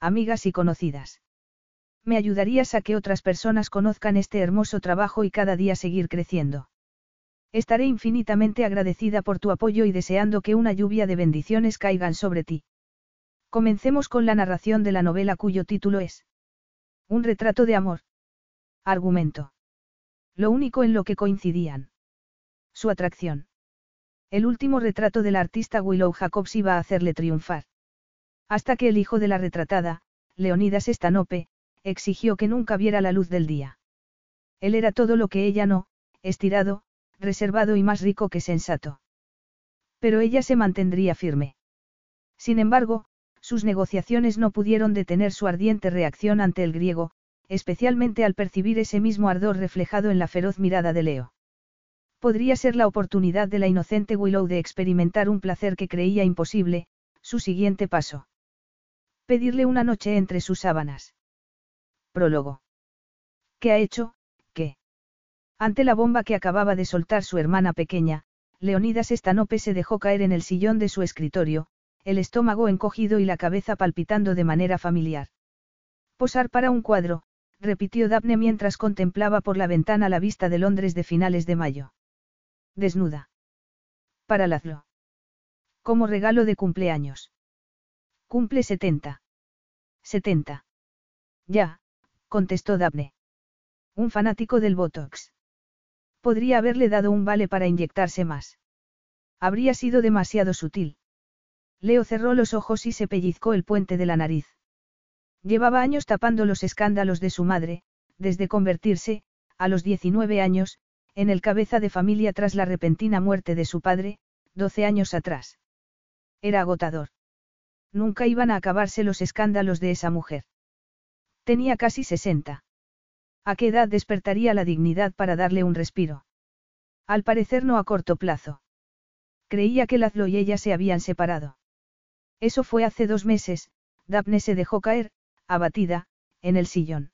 amigas y conocidas. Me ayudarías a que otras personas conozcan este hermoso trabajo y cada día seguir creciendo. Estaré infinitamente agradecida por tu apoyo y deseando que una lluvia de bendiciones caigan sobre ti. Comencemos con la narración de la novela cuyo título es Un retrato de amor. Argumento. Lo único en lo que coincidían. Su atracción. El último retrato del artista Willow Jacobs iba a hacerle triunfar. Hasta que el hijo de la retratada, Leonidas Estanope, exigió que nunca viera la luz del día. Él era todo lo que ella no, estirado, reservado y más rico que sensato. Pero ella se mantendría firme. Sin embargo, sus negociaciones no pudieron detener su ardiente reacción ante el griego, especialmente al percibir ese mismo ardor reflejado en la feroz mirada de Leo. Podría ser la oportunidad de la inocente Willow de experimentar un placer que creía imposible, su siguiente paso. Pedirle una noche entre sus sábanas. Prólogo. ¿Qué ha hecho? ¿Qué? Ante la bomba que acababa de soltar su hermana pequeña, Leonidas Estanope se dejó caer en el sillón de su escritorio, el estómago encogido y la cabeza palpitando de manera familiar. Posar para un cuadro, repitió Daphne mientras contemplaba por la ventana la vista de Londres de finales de mayo. Desnuda. Para Lazlo. Como regalo de cumpleaños. Cumple 70. 70. Ya, contestó Daphne. Un fanático del Botox. Podría haberle dado un vale para inyectarse más. Habría sido demasiado sutil. Leo cerró los ojos y se pellizcó el puente de la nariz. Llevaba años tapando los escándalos de su madre, desde convertirse, a los 19 años, en el cabeza de familia tras la repentina muerte de su padre, 12 años atrás. Era agotador. Nunca iban a acabarse los escándalos de esa mujer. Tenía casi 60. ¿A qué edad despertaría la dignidad para darle un respiro? Al parecer no a corto plazo. Creía que Lazlo y ella se habían separado. Eso fue hace dos meses, Daphne se dejó caer, abatida, en el sillón.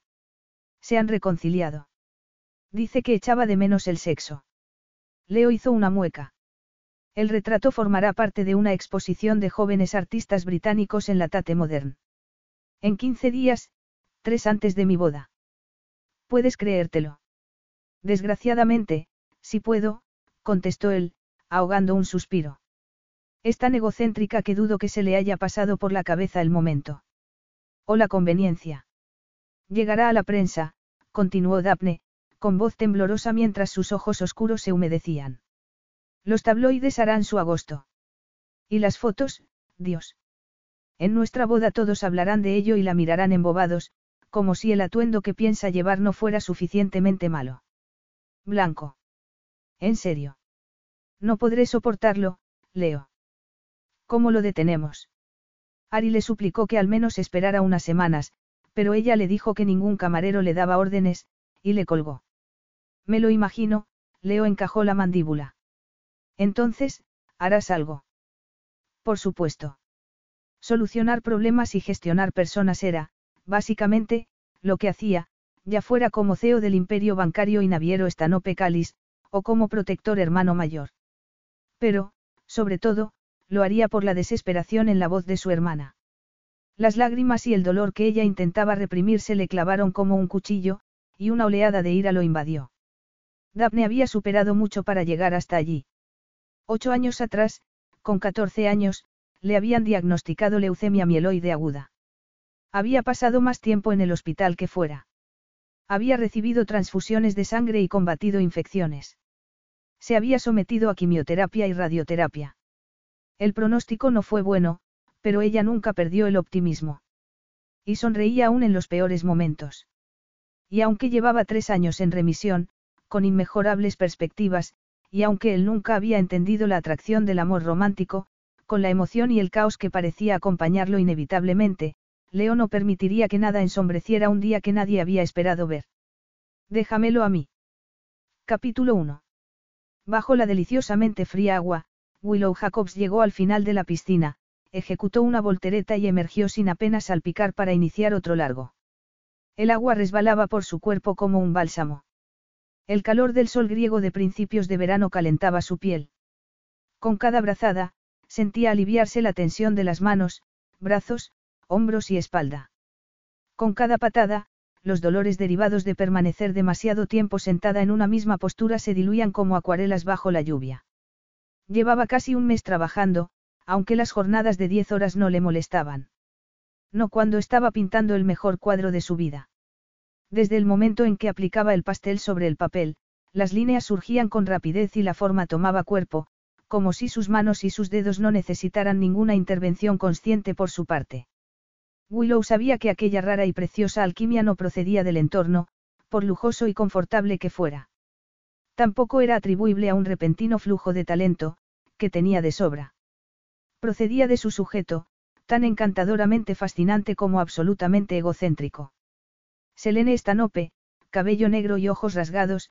Se han reconciliado. Dice que echaba de menos el sexo. Leo hizo una mueca. El retrato formará parte de una exposición de jóvenes artistas británicos en la Tate Modern. En 15 días, tres antes de mi boda. ¿Puedes creértelo? Desgraciadamente, si puedo, contestó él, ahogando un suspiro. Es tan egocéntrica que dudo que se le haya pasado por la cabeza el momento. O la conveniencia. Llegará a la prensa, continuó Daphne, con voz temblorosa mientras sus ojos oscuros se humedecían. Los tabloides harán su agosto. Y las fotos, Dios. En nuestra boda todos hablarán de ello y la mirarán embobados, como si el atuendo que piensa llevar no fuera suficientemente malo. Blanco. En serio. No podré soportarlo, Leo. ¿Cómo lo detenemos? Ari le suplicó que al menos esperara unas semanas, pero ella le dijo que ningún camarero le daba órdenes, y le colgó. Me lo imagino, Leo encajó la mandíbula. Entonces, harás algo. Por supuesto. Solucionar problemas y gestionar personas era, básicamente, lo que hacía, ya fuera como CEO del imperio bancario y naviero Estanope Calis, o como protector hermano mayor. Pero, sobre todo, lo haría por la desesperación en la voz de su hermana. Las lágrimas y el dolor que ella intentaba reprimir se le clavaron como un cuchillo, y una oleada de ira lo invadió. Daphne había superado mucho para llegar hasta allí. Ocho años atrás, con 14 años, le habían diagnosticado leucemia mieloide aguda. Había pasado más tiempo en el hospital que fuera. Había recibido transfusiones de sangre y combatido infecciones. Se había sometido a quimioterapia y radioterapia. El pronóstico no fue bueno, pero ella nunca perdió el optimismo. Y sonreía aún en los peores momentos. Y aunque llevaba tres años en remisión, con inmejorables perspectivas, y aunque él nunca había entendido la atracción del amor romántico, con la emoción y el caos que parecía acompañarlo inevitablemente, Leo no permitiría que nada ensombreciera un día que nadie había esperado ver. Déjamelo a mí. Capítulo 1. Bajo la deliciosamente fría agua, Willow Jacobs llegó al final de la piscina, ejecutó una voltereta y emergió sin apenas salpicar para iniciar otro largo. El agua resbalaba por su cuerpo como un bálsamo. El calor del sol griego de principios de verano calentaba su piel. Con cada brazada, sentía aliviarse la tensión de las manos, brazos, hombros y espalda. Con cada patada, los dolores derivados de permanecer demasiado tiempo sentada en una misma postura se diluían como acuarelas bajo la lluvia. Llevaba casi un mes trabajando, aunque las jornadas de diez horas no le molestaban. No cuando estaba pintando el mejor cuadro de su vida. Desde el momento en que aplicaba el pastel sobre el papel, las líneas surgían con rapidez y la forma tomaba cuerpo, como si sus manos y sus dedos no necesitaran ninguna intervención consciente por su parte. Willow sabía que aquella rara y preciosa alquimia no procedía del entorno, por lujoso y confortable que fuera. Tampoco era atribuible a un repentino flujo de talento, que tenía de sobra. Procedía de su sujeto, tan encantadoramente fascinante como absolutamente egocéntrico. Selene Stanope, cabello negro y ojos rasgados,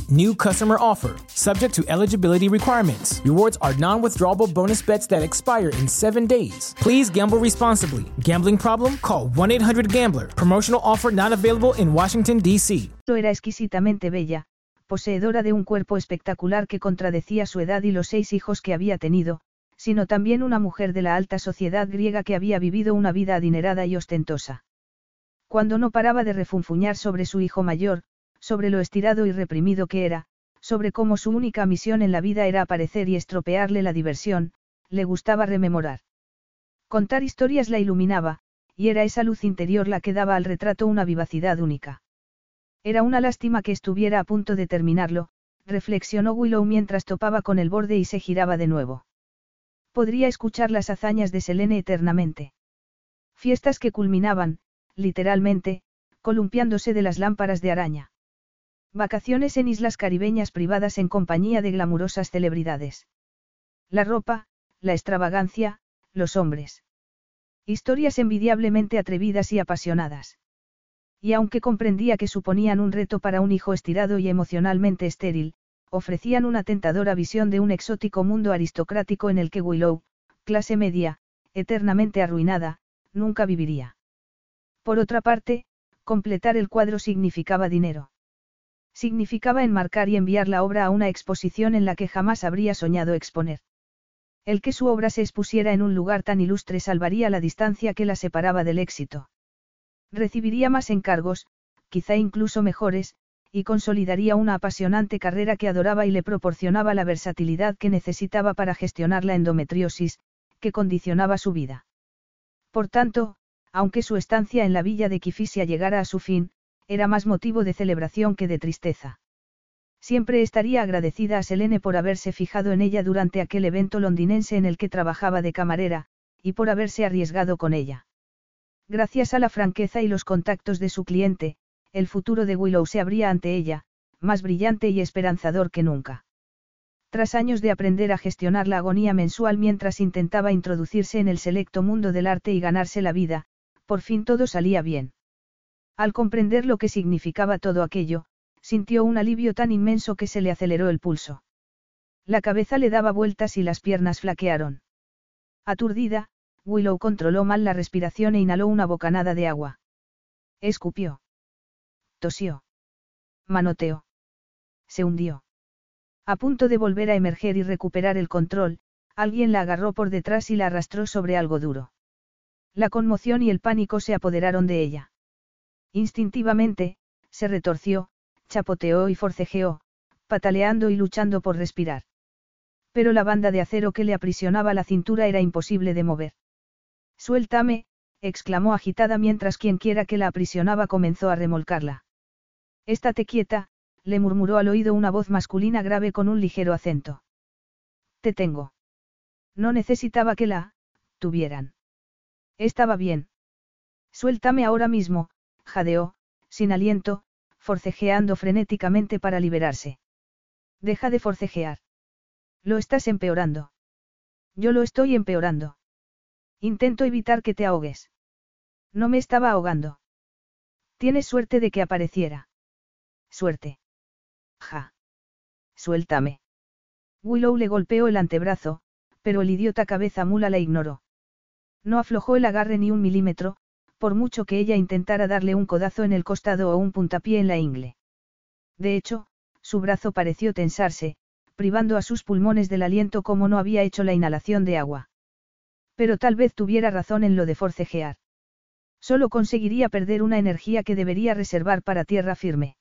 New customer offer, subject to eligibility requirements. Rewards are non withdrawable bonus bets that expire in seven days. Please gamble responsibly. Gambling problem? Call 1 800 Gambler. Promotional offer not available in Washington, D.C. Era exquisitamente bella, poseedora de un cuerpo espectacular que contradecía su edad y los seis hijos que había tenido sino también una mujer de la alta sociedad griega que había vivido una vida adinerada y ostentosa. Cuando no paraba de refunfuñar sobre su hijo mayor, sobre lo estirado y reprimido que era, sobre cómo su única misión en la vida era aparecer y estropearle la diversión, le gustaba rememorar. Contar historias la iluminaba, y era esa luz interior la que daba al retrato una vivacidad única. Era una lástima que estuviera a punto de terminarlo, reflexionó Willow mientras topaba con el borde y se giraba de nuevo. Podría escuchar las hazañas de Selene eternamente. Fiestas que culminaban, literalmente, columpiándose de las lámparas de araña. Vacaciones en islas caribeñas privadas en compañía de glamurosas celebridades. La ropa, la extravagancia, los hombres. Historias envidiablemente atrevidas y apasionadas. Y aunque comprendía que suponían un reto para un hijo estirado y emocionalmente estéril, ofrecían una tentadora visión de un exótico mundo aristocrático en el que Willow, clase media, eternamente arruinada, nunca viviría. Por otra parte, completar el cuadro significaba dinero. Significaba enmarcar y enviar la obra a una exposición en la que jamás habría soñado exponer. El que su obra se expusiera en un lugar tan ilustre salvaría la distancia que la separaba del éxito. Recibiría más encargos, quizá incluso mejores, y consolidaría una apasionante carrera que adoraba y le proporcionaba la versatilidad que necesitaba para gestionar la endometriosis, que condicionaba su vida. Por tanto, aunque su estancia en la villa de Kifisia llegara a su fin, era más motivo de celebración que de tristeza. Siempre estaría agradecida a Selene por haberse fijado en ella durante aquel evento londinense en el que trabajaba de camarera, y por haberse arriesgado con ella. Gracias a la franqueza y los contactos de su cliente, el futuro de Willow se abría ante ella, más brillante y esperanzador que nunca. Tras años de aprender a gestionar la agonía mensual mientras intentaba introducirse en el selecto mundo del arte y ganarse la vida, por fin todo salía bien. Al comprender lo que significaba todo aquello, sintió un alivio tan inmenso que se le aceleró el pulso. La cabeza le daba vueltas y las piernas flaquearon. Aturdida, Willow controló mal la respiración e inhaló una bocanada de agua. Escupió. Tosió. Manoteó. Se hundió. A punto de volver a emerger y recuperar el control, alguien la agarró por detrás y la arrastró sobre algo duro. La conmoción y el pánico se apoderaron de ella. Instintivamente, se retorció, chapoteó y forcejeó, pataleando y luchando por respirar. Pero la banda de acero que le aprisionaba la cintura era imposible de mover. Suéltame, exclamó agitada mientras quienquiera que la aprisionaba comenzó a remolcarla. Estate quieta, le murmuró al oído una voz masculina grave con un ligero acento. Te tengo. No necesitaba que la, tuvieran. Estaba bien. Suéltame ahora mismo, jadeó, sin aliento, forcejeando frenéticamente para liberarse. Deja de forcejear. Lo estás empeorando. Yo lo estoy empeorando. Intento evitar que te ahogues. No me estaba ahogando. Tienes suerte de que apareciera. Suerte. Ja. Suéltame. Willow le golpeó el antebrazo, pero el idiota cabeza mula la ignoró. No aflojó el agarre ni un milímetro, por mucho que ella intentara darle un codazo en el costado o un puntapié en la ingle. De hecho, su brazo pareció tensarse, privando a sus pulmones del aliento como no había hecho la inhalación de agua. Pero tal vez tuviera razón en lo de forcejear. Solo conseguiría perder una energía que debería reservar para tierra firme.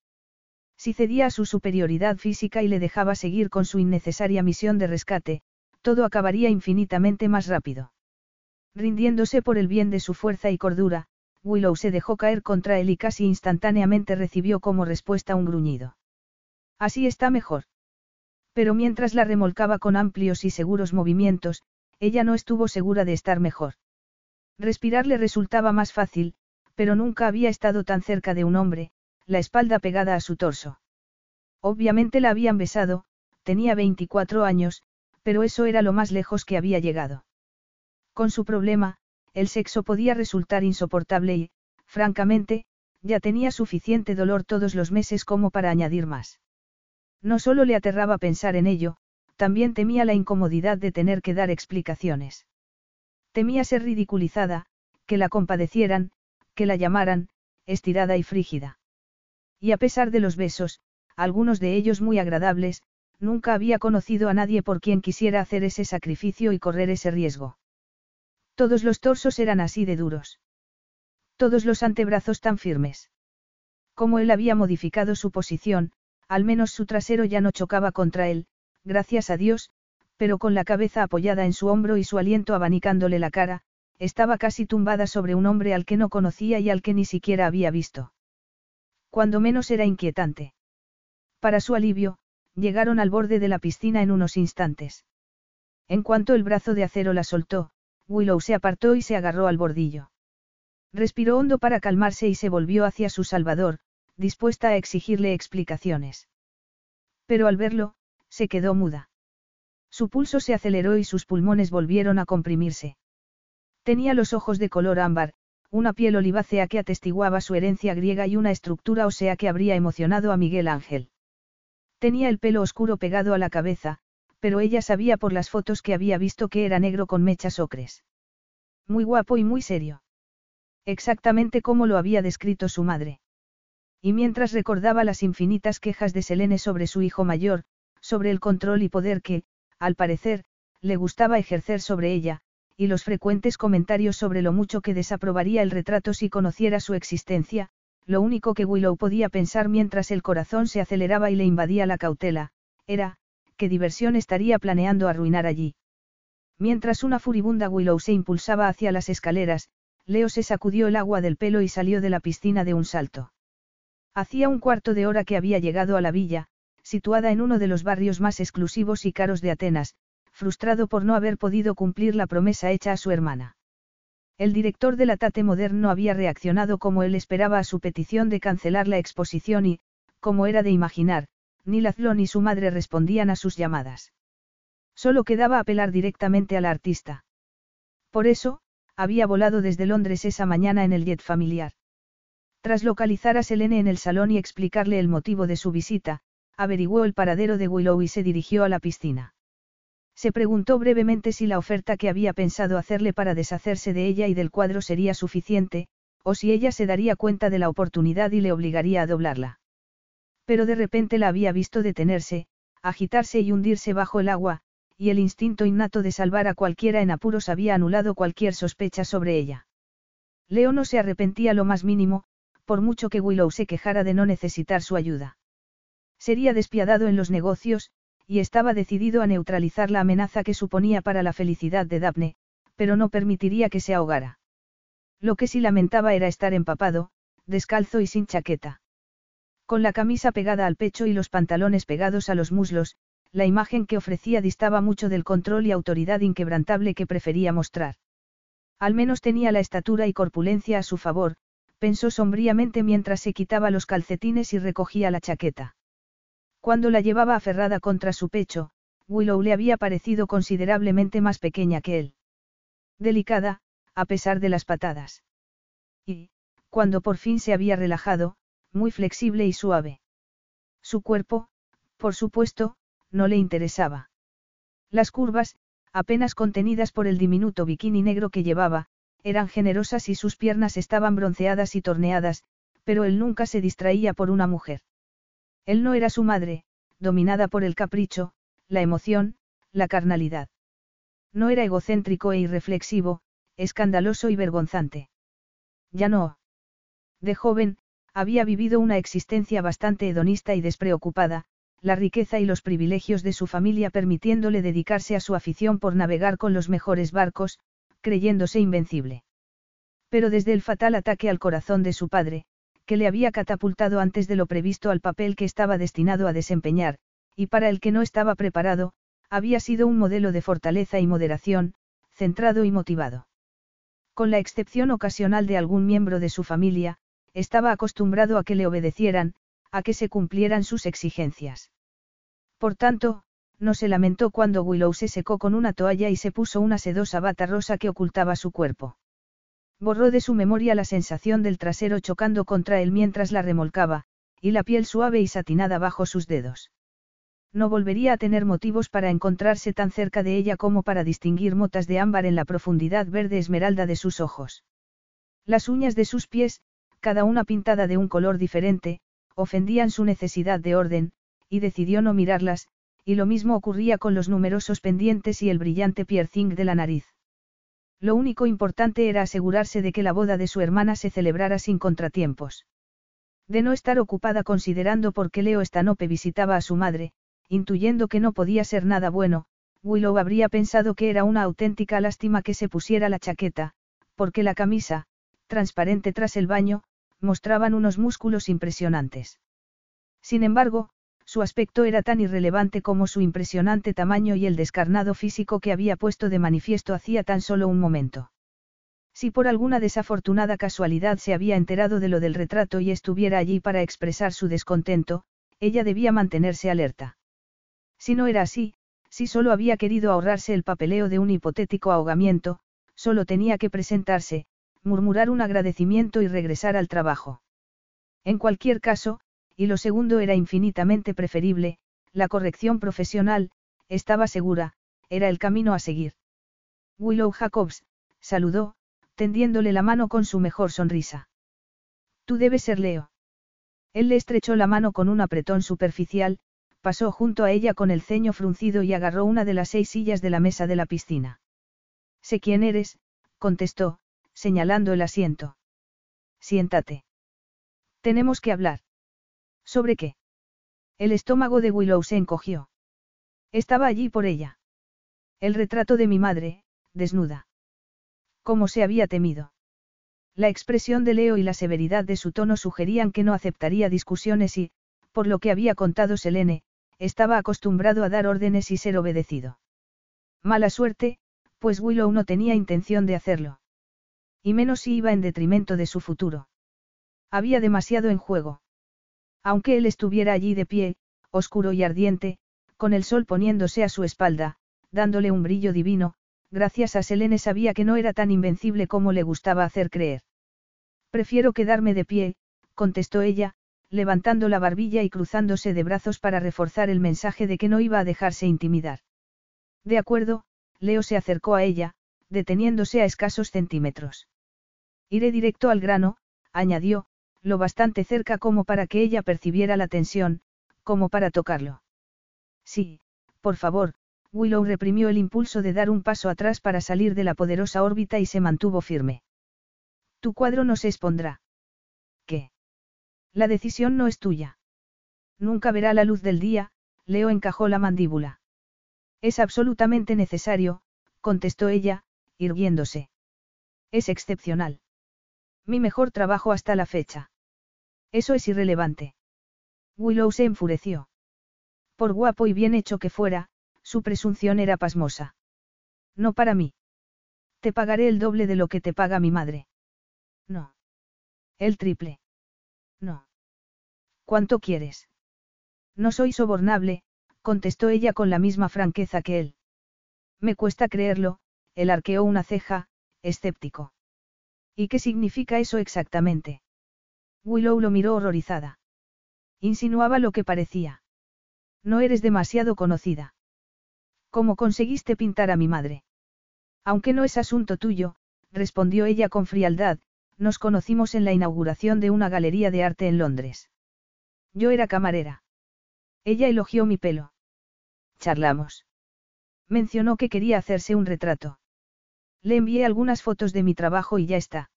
Si cedía a su superioridad física y le dejaba seguir con su innecesaria misión de rescate, todo acabaría infinitamente más rápido. Rindiéndose por el bien de su fuerza y cordura, Willow se dejó caer contra él y casi instantáneamente recibió como respuesta un gruñido. Así está mejor. Pero mientras la remolcaba con amplios y seguros movimientos, ella no estuvo segura de estar mejor. Respirar le resultaba más fácil, pero nunca había estado tan cerca de un hombre, la espalda pegada a su torso. Obviamente la habían besado, tenía 24 años, pero eso era lo más lejos que había llegado. Con su problema, el sexo podía resultar insoportable y, francamente, ya tenía suficiente dolor todos los meses como para añadir más. No solo le aterraba pensar en ello, también temía la incomodidad de tener que dar explicaciones. Temía ser ridiculizada, que la compadecieran, que la llamaran, estirada y frígida. Y a pesar de los besos, algunos de ellos muy agradables, nunca había conocido a nadie por quien quisiera hacer ese sacrificio y correr ese riesgo. Todos los torsos eran así de duros. Todos los antebrazos tan firmes. Como él había modificado su posición, al menos su trasero ya no chocaba contra él, gracias a Dios, pero con la cabeza apoyada en su hombro y su aliento abanicándole la cara, estaba casi tumbada sobre un hombre al que no conocía y al que ni siquiera había visto. Cuando menos era inquietante. Para su alivio, llegaron al borde de la piscina en unos instantes. En cuanto el brazo de acero la soltó, Willow se apartó y se agarró al bordillo. Respiró hondo para calmarse y se volvió hacia su salvador, dispuesta a exigirle explicaciones. Pero al verlo, se quedó muda. Su pulso se aceleró y sus pulmones volvieron a comprimirse. Tenía los ojos de color ámbar, una piel olivácea que atestiguaba su herencia griega y una estructura ósea que habría emocionado a Miguel Ángel. Tenía el pelo oscuro pegado a la cabeza, pero ella sabía por las fotos que había visto que era negro con mechas ocres. Muy guapo y muy serio. Exactamente como lo había descrito su madre. Y mientras recordaba las infinitas quejas de Selene sobre su hijo mayor, sobre el control y poder que, al parecer, le gustaba ejercer sobre ella, y los frecuentes comentarios sobre lo mucho que desaprobaría el retrato si conociera su existencia, lo único que Willow podía pensar mientras el corazón se aceleraba y le invadía la cautela, era, qué diversión estaría planeando arruinar allí. Mientras una furibunda Willow se impulsaba hacia las escaleras, Leo se sacudió el agua del pelo y salió de la piscina de un salto. Hacía un cuarto de hora que había llegado a la villa, situada en uno de los barrios más exclusivos y caros de Atenas, frustrado por no haber podido cumplir la promesa hecha a su hermana. El director de la Tate Modern no había reaccionado como él esperaba a su petición de cancelar la exposición y, como era de imaginar, ni Lazlo ni su madre respondían a sus llamadas. Solo quedaba apelar directamente a la artista. Por eso, había volado desde Londres esa mañana en el jet familiar. Tras localizar a Selene en el salón y explicarle el motivo de su visita, averiguó el paradero de Willow y se dirigió a la piscina. Se preguntó brevemente si la oferta que había pensado hacerle para deshacerse de ella y del cuadro sería suficiente, o si ella se daría cuenta de la oportunidad y le obligaría a doblarla. Pero de repente la había visto detenerse, agitarse y hundirse bajo el agua, y el instinto innato de salvar a cualquiera en apuros había anulado cualquier sospecha sobre ella. Leo no se arrepentía lo más mínimo, por mucho que Willow se quejara de no necesitar su ayuda. Sería despiadado en los negocios, y estaba decidido a neutralizar la amenaza que suponía para la felicidad de Daphne, pero no permitiría que se ahogara. Lo que sí lamentaba era estar empapado, descalzo y sin chaqueta. Con la camisa pegada al pecho y los pantalones pegados a los muslos, la imagen que ofrecía distaba mucho del control y autoridad inquebrantable que prefería mostrar. Al menos tenía la estatura y corpulencia a su favor, pensó sombríamente mientras se quitaba los calcetines y recogía la chaqueta. Cuando la llevaba aferrada contra su pecho, Willow le había parecido considerablemente más pequeña que él. Delicada, a pesar de las patadas. Y, cuando por fin se había relajado, muy flexible y suave. Su cuerpo, por supuesto, no le interesaba. Las curvas, apenas contenidas por el diminuto bikini negro que llevaba, eran generosas y sus piernas estaban bronceadas y torneadas, pero él nunca se distraía por una mujer. Él no era su madre, dominada por el capricho, la emoción, la carnalidad. No era egocéntrico e irreflexivo, escandaloso y vergonzante. Ya no. De joven, había vivido una existencia bastante hedonista y despreocupada, la riqueza y los privilegios de su familia permitiéndole dedicarse a su afición por navegar con los mejores barcos, creyéndose invencible. Pero desde el fatal ataque al corazón de su padre, que le había catapultado antes de lo previsto al papel que estaba destinado a desempeñar, y para el que no estaba preparado, había sido un modelo de fortaleza y moderación, centrado y motivado. Con la excepción ocasional de algún miembro de su familia, estaba acostumbrado a que le obedecieran, a que se cumplieran sus exigencias. Por tanto, no se lamentó cuando Willow se secó con una toalla y se puso una sedosa bata rosa que ocultaba su cuerpo. Borró de su memoria la sensación del trasero chocando contra él mientras la remolcaba, y la piel suave y satinada bajo sus dedos. No volvería a tener motivos para encontrarse tan cerca de ella como para distinguir motas de ámbar en la profundidad verde esmeralda de sus ojos. Las uñas de sus pies, cada una pintada de un color diferente, ofendían su necesidad de orden, y decidió no mirarlas, y lo mismo ocurría con los numerosos pendientes y el brillante piercing de la nariz. Lo único importante era asegurarse de que la boda de su hermana se celebrara sin contratiempos. De no estar ocupada considerando por qué Leo Estanope visitaba a su madre, intuyendo que no podía ser nada bueno, Willow habría pensado que era una auténtica lástima que se pusiera la chaqueta, porque la camisa, transparente tras el baño, mostraban unos músculos impresionantes. Sin embargo, su aspecto era tan irrelevante como su impresionante tamaño y el descarnado físico que había puesto de manifiesto hacía tan solo un momento. Si por alguna desafortunada casualidad se había enterado de lo del retrato y estuviera allí para expresar su descontento, ella debía mantenerse alerta. Si no era así, si solo había querido ahorrarse el papeleo de un hipotético ahogamiento, solo tenía que presentarse, murmurar un agradecimiento y regresar al trabajo. En cualquier caso, y lo segundo era infinitamente preferible, la corrección profesional, estaba segura, era el camino a seguir. Willow Jacobs, saludó, tendiéndole la mano con su mejor sonrisa. Tú debes ser Leo. Él le estrechó la mano con un apretón superficial, pasó junto a ella con el ceño fruncido y agarró una de las seis sillas de la mesa de la piscina. Sé quién eres, contestó, señalando el asiento. Siéntate. Tenemos que hablar. ¿Sobre qué? El estómago de Willow se encogió. Estaba allí por ella. El retrato de mi madre, desnuda. Como se había temido. La expresión de Leo y la severidad de su tono sugerían que no aceptaría discusiones y, por lo que había contado Selene, estaba acostumbrado a dar órdenes y ser obedecido. Mala suerte, pues Willow no tenía intención de hacerlo. Y menos si iba en detrimento de su futuro. Había demasiado en juego. Aunque él estuviera allí de pie, oscuro y ardiente, con el sol poniéndose a su espalda, dándole un brillo divino, gracias a Selene sabía que no era tan invencible como le gustaba hacer creer. Prefiero quedarme de pie, contestó ella, levantando la barbilla y cruzándose de brazos para reforzar el mensaje de que no iba a dejarse intimidar. De acuerdo, Leo se acercó a ella, deteniéndose a escasos centímetros. Iré directo al grano, añadió, lo bastante cerca como para que ella percibiera la tensión, como para tocarlo. Sí, por favor, Willow reprimió el impulso de dar un paso atrás para salir de la poderosa órbita y se mantuvo firme. Tu cuadro no se expondrá. ¿Qué? La decisión no es tuya. Nunca verá la luz del día, Leo encajó la mandíbula. Es absolutamente necesario, contestó ella, irguiéndose. Es excepcional. Mi mejor trabajo hasta la fecha. Eso es irrelevante. Willow se enfureció. Por guapo y bien hecho que fuera, su presunción era pasmosa. No para mí. Te pagaré el doble de lo que te paga mi madre. No. El triple. No. ¿Cuánto quieres? No soy sobornable, contestó ella con la misma franqueza que él. Me cuesta creerlo, él arqueó una ceja, escéptico. ¿Y qué significa eso exactamente? Willow lo miró horrorizada. Insinuaba lo que parecía. No eres demasiado conocida. ¿Cómo conseguiste pintar a mi madre? Aunque no es asunto tuyo, respondió ella con frialdad, nos conocimos en la inauguración de una galería de arte en Londres. Yo era camarera. Ella elogió mi pelo. Charlamos. Mencionó que quería hacerse un retrato. Le envié algunas fotos de mi trabajo y ya está.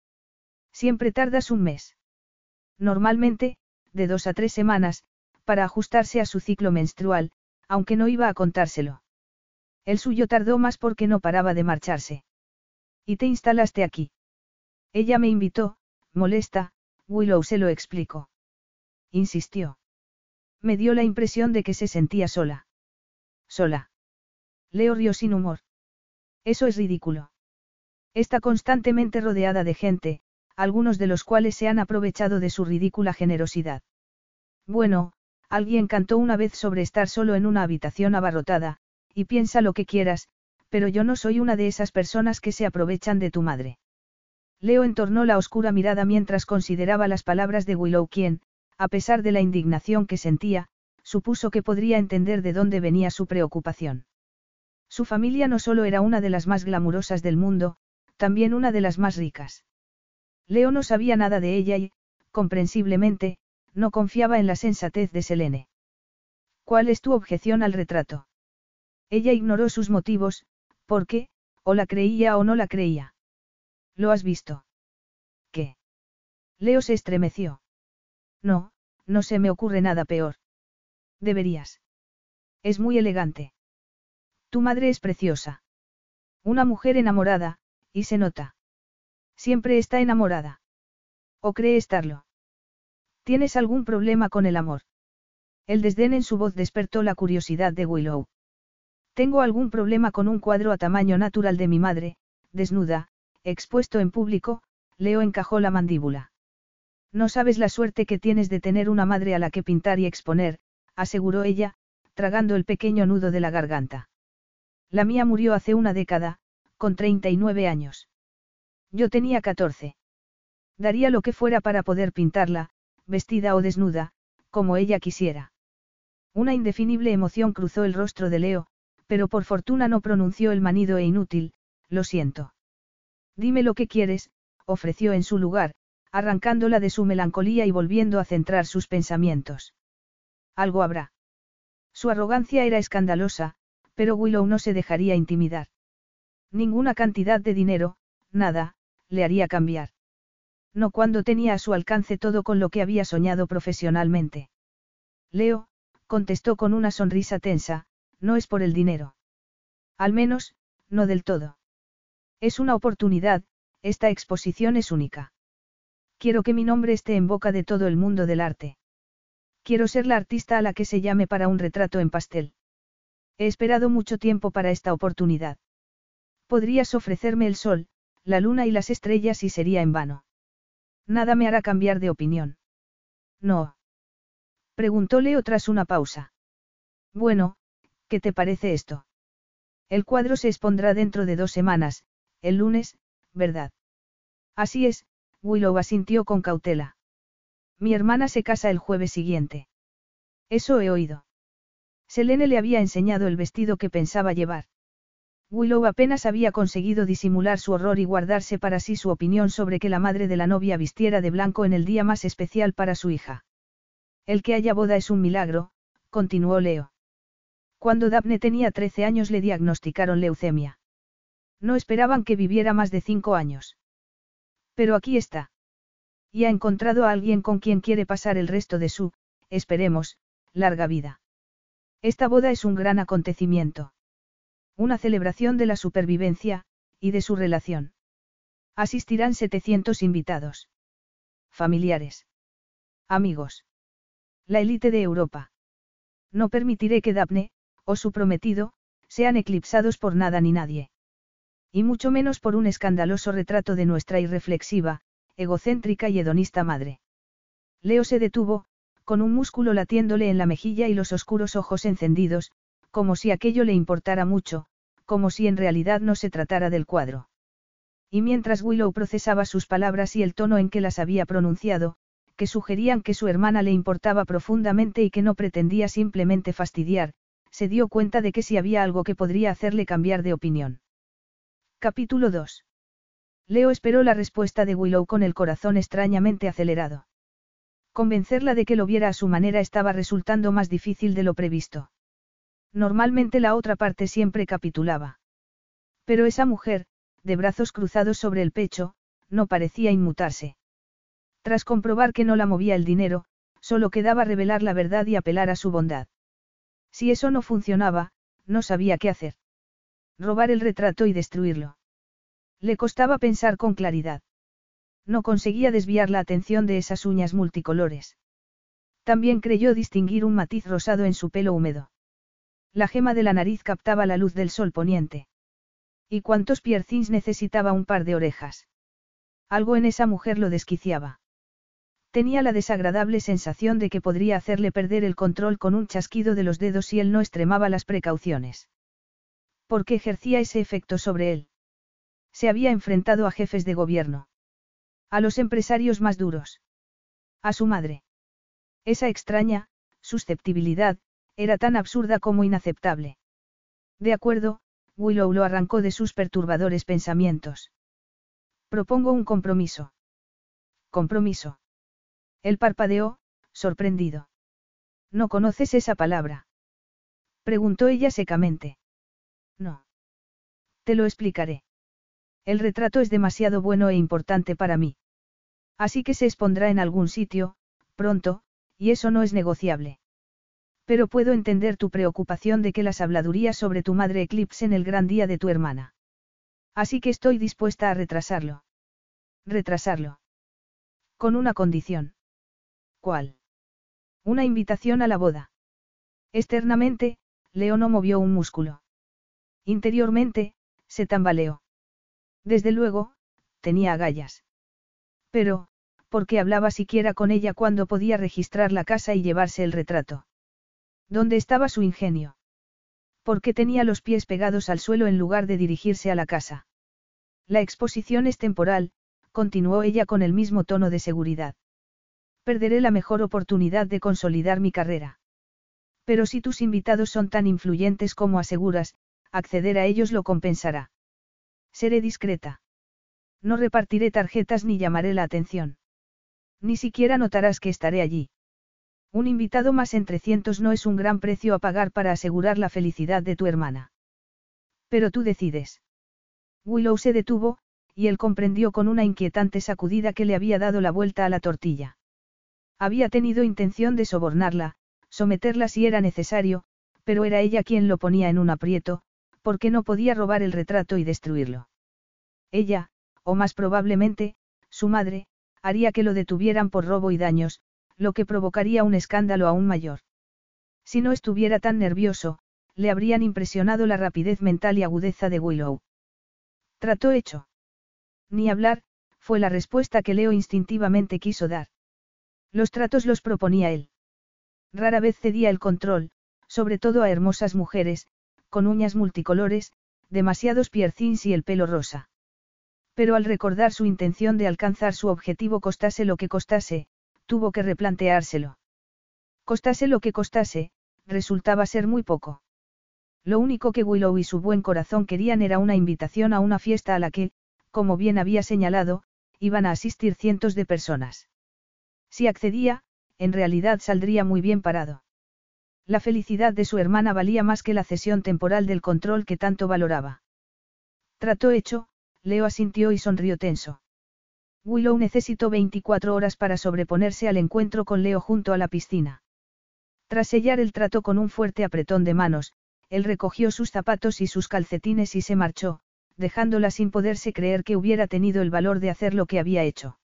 Siempre tardas un mes. Normalmente, de dos a tres semanas, para ajustarse a su ciclo menstrual, aunque no iba a contárselo. El suyo tardó más porque no paraba de marcharse. ¿Y te instalaste aquí? Ella me invitó, molesta, Willow se lo explicó. Insistió. Me dio la impresión de que se sentía sola. Sola. Leo rió sin humor. Eso es ridículo. Está constantemente rodeada de gente, algunos de los cuales se han aprovechado de su ridícula generosidad. Bueno, alguien cantó una vez sobre estar solo en una habitación abarrotada, y piensa lo que quieras, pero yo no soy una de esas personas que se aprovechan de tu madre. Leo entornó la oscura mirada mientras consideraba las palabras de Willow quien, a pesar de la indignación que sentía, supuso que podría entender de dónde venía su preocupación. Su familia no solo era una de las más glamurosas del mundo, también una de las más ricas. Leo no sabía nada de ella y, comprensiblemente, no confiaba en la sensatez de Selene. ¿Cuál es tu objeción al retrato? Ella ignoró sus motivos, porque, o la creía o no la creía. ¿Lo has visto? ¿Qué? Leo se estremeció. No, no se me ocurre nada peor. Deberías. Es muy elegante. Tu madre es preciosa. Una mujer enamorada, y se nota. Siempre está enamorada. ¿O cree estarlo? ¿Tienes algún problema con el amor? El desdén en su voz despertó la curiosidad de Willow. Tengo algún problema con un cuadro a tamaño natural de mi madre, desnuda, expuesto en público, Leo encajó la mandíbula. No sabes la suerte que tienes de tener una madre a la que pintar y exponer, aseguró ella, tragando el pequeño nudo de la garganta. La mía murió hace una década, con 39 años. Yo tenía 14. Daría lo que fuera para poder pintarla, vestida o desnuda, como ella quisiera. Una indefinible emoción cruzó el rostro de Leo, pero por fortuna no pronunció el manido e inútil, lo siento. Dime lo que quieres, ofreció en su lugar, arrancándola de su melancolía y volviendo a centrar sus pensamientos. Algo habrá. Su arrogancia era escandalosa, pero Willow no se dejaría intimidar. Ninguna cantidad de dinero, nada, le haría cambiar. No cuando tenía a su alcance todo con lo que había soñado profesionalmente. Leo, contestó con una sonrisa tensa, no es por el dinero. Al menos, no del todo. Es una oportunidad, esta exposición es única. Quiero que mi nombre esté en boca de todo el mundo del arte. Quiero ser la artista a la que se llame para un retrato en pastel. He esperado mucho tiempo para esta oportunidad. Podrías ofrecerme el sol, la luna y las estrellas y sería en vano. Nada me hará cambiar de opinión. No. Preguntó Leo tras una pausa. Bueno, ¿qué te parece esto? El cuadro se expondrá dentro de dos semanas, el lunes, ¿verdad? Así es, Willow asintió con cautela. Mi hermana se casa el jueves siguiente. Eso he oído. Selene le había enseñado el vestido que pensaba llevar. Willow apenas había conseguido disimular su horror y guardarse para sí su opinión sobre que la madre de la novia vistiera de blanco en el día más especial para su hija. El que haya boda es un milagro, continuó Leo. Cuando Daphne tenía 13 años le diagnosticaron leucemia. No esperaban que viviera más de cinco años. Pero aquí está. Y ha encontrado a alguien con quien quiere pasar el resto de su, esperemos, larga vida. Esta boda es un gran acontecimiento. Una celebración de la supervivencia, y de su relación. Asistirán 700 invitados. Familiares. Amigos. La élite de Europa. No permitiré que Daphne, o su prometido, sean eclipsados por nada ni nadie. Y mucho menos por un escandaloso retrato de nuestra irreflexiva, egocéntrica y hedonista madre. Leo se detuvo, con un músculo latiéndole en la mejilla y los oscuros ojos encendidos, como si aquello le importara mucho, como si en realidad no se tratara del cuadro. Y mientras Willow procesaba sus palabras y el tono en que las había pronunciado, que sugerían que su hermana le importaba profundamente y que no pretendía simplemente fastidiar, se dio cuenta de que si había algo que podría hacerle cambiar de opinión. Capítulo 2. Leo esperó la respuesta de Willow con el corazón extrañamente acelerado. Convencerla de que lo viera a su manera estaba resultando más difícil de lo previsto. Normalmente la otra parte siempre capitulaba. Pero esa mujer, de brazos cruzados sobre el pecho, no parecía inmutarse. Tras comprobar que no la movía el dinero, solo quedaba revelar la verdad y apelar a su bondad. Si eso no funcionaba, no sabía qué hacer. Robar el retrato y destruirlo. Le costaba pensar con claridad. No conseguía desviar la atención de esas uñas multicolores. También creyó distinguir un matiz rosado en su pelo húmedo. La gema de la nariz captaba la luz del sol poniente. ¿Y cuántos piercings necesitaba un par de orejas? Algo en esa mujer lo desquiciaba. Tenía la desagradable sensación de que podría hacerle perder el control con un chasquido de los dedos si él no extremaba las precauciones. ¿Por qué ejercía ese efecto sobre él? Se había enfrentado a jefes de gobierno. A los empresarios más duros. A su madre. Esa extraña, susceptibilidad, era tan absurda como inaceptable. De acuerdo, Willow lo arrancó de sus perturbadores pensamientos. Propongo un compromiso. Compromiso. Él parpadeó, sorprendido. ¿No conoces esa palabra? Preguntó ella secamente. No. Te lo explicaré. El retrato es demasiado bueno e importante para mí. Así que se expondrá en algún sitio, pronto, y eso no es negociable. Pero puedo entender tu preocupación de que las habladurías sobre tu madre eclipsen el gran día de tu hermana. Así que estoy dispuesta a retrasarlo. Retrasarlo. Con una condición. ¿Cuál? Una invitación a la boda. Externamente, Leo no movió un músculo. Interiormente, se tambaleó. Desde luego, tenía agallas. Pero, ¿por qué hablaba siquiera con ella cuando podía registrar la casa y llevarse el retrato? ¿Dónde estaba su ingenio? ¿Por qué tenía los pies pegados al suelo en lugar de dirigirse a la casa? La exposición es temporal, continuó ella con el mismo tono de seguridad. Perderé la mejor oportunidad de consolidar mi carrera. Pero si tus invitados son tan influyentes como aseguras, acceder a ellos lo compensará. Seré discreta. No repartiré tarjetas ni llamaré la atención. Ni siquiera notarás que estaré allí. Un invitado más entre cientos no es un gran precio a pagar para asegurar la felicidad de tu hermana. Pero tú decides. Willow se detuvo, y él comprendió con una inquietante sacudida que le había dado la vuelta a la tortilla. Había tenido intención de sobornarla, someterla si era necesario, pero era ella quien lo ponía en un aprieto, porque no podía robar el retrato y destruirlo. Ella, o más probablemente, su madre, haría que lo detuvieran por robo y daños, lo que provocaría un escándalo aún mayor. Si no estuviera tan nervioso, le habrían impresionado la rapidez mental y agudeza de Willow. Trató hecho. Ni hablar, fue la respuesta que Leo instintivamente quiso dar. Los tratos los proponía él. Rara vez cedía el control, sobre todo a hermosas mujeres, con uñas multicolores, demasiados piercings y el pelo rosa. Pero al recordar su intención de alcanzar su objetivo costase lo que costase, tuvo que replanteárselo. Costase lo que costase, resultaba ser muy poco. Lo único que Willow y su buen corazón querían era una invitación a una fiesta a la que, como bien había señalado, iban a asistir cientos de personas. Si accedía, en realidad saldría muy bien parado. La felicidad de su hermana valía más que la cesión temporal del control que tanto valoraba. Trató hecho, Leo asintió y sonrió tenso. Willow necesitó 24 horas para sobreponerse al encuentro con Leo junto a la piscina. Tras sellar el trato con un fuerte apretón de manos, él recogió sus zapatos y sus calcetines y se marchó, dejándola sin poderse creer que hubiera tenido el valor de hacer lo que había hecho.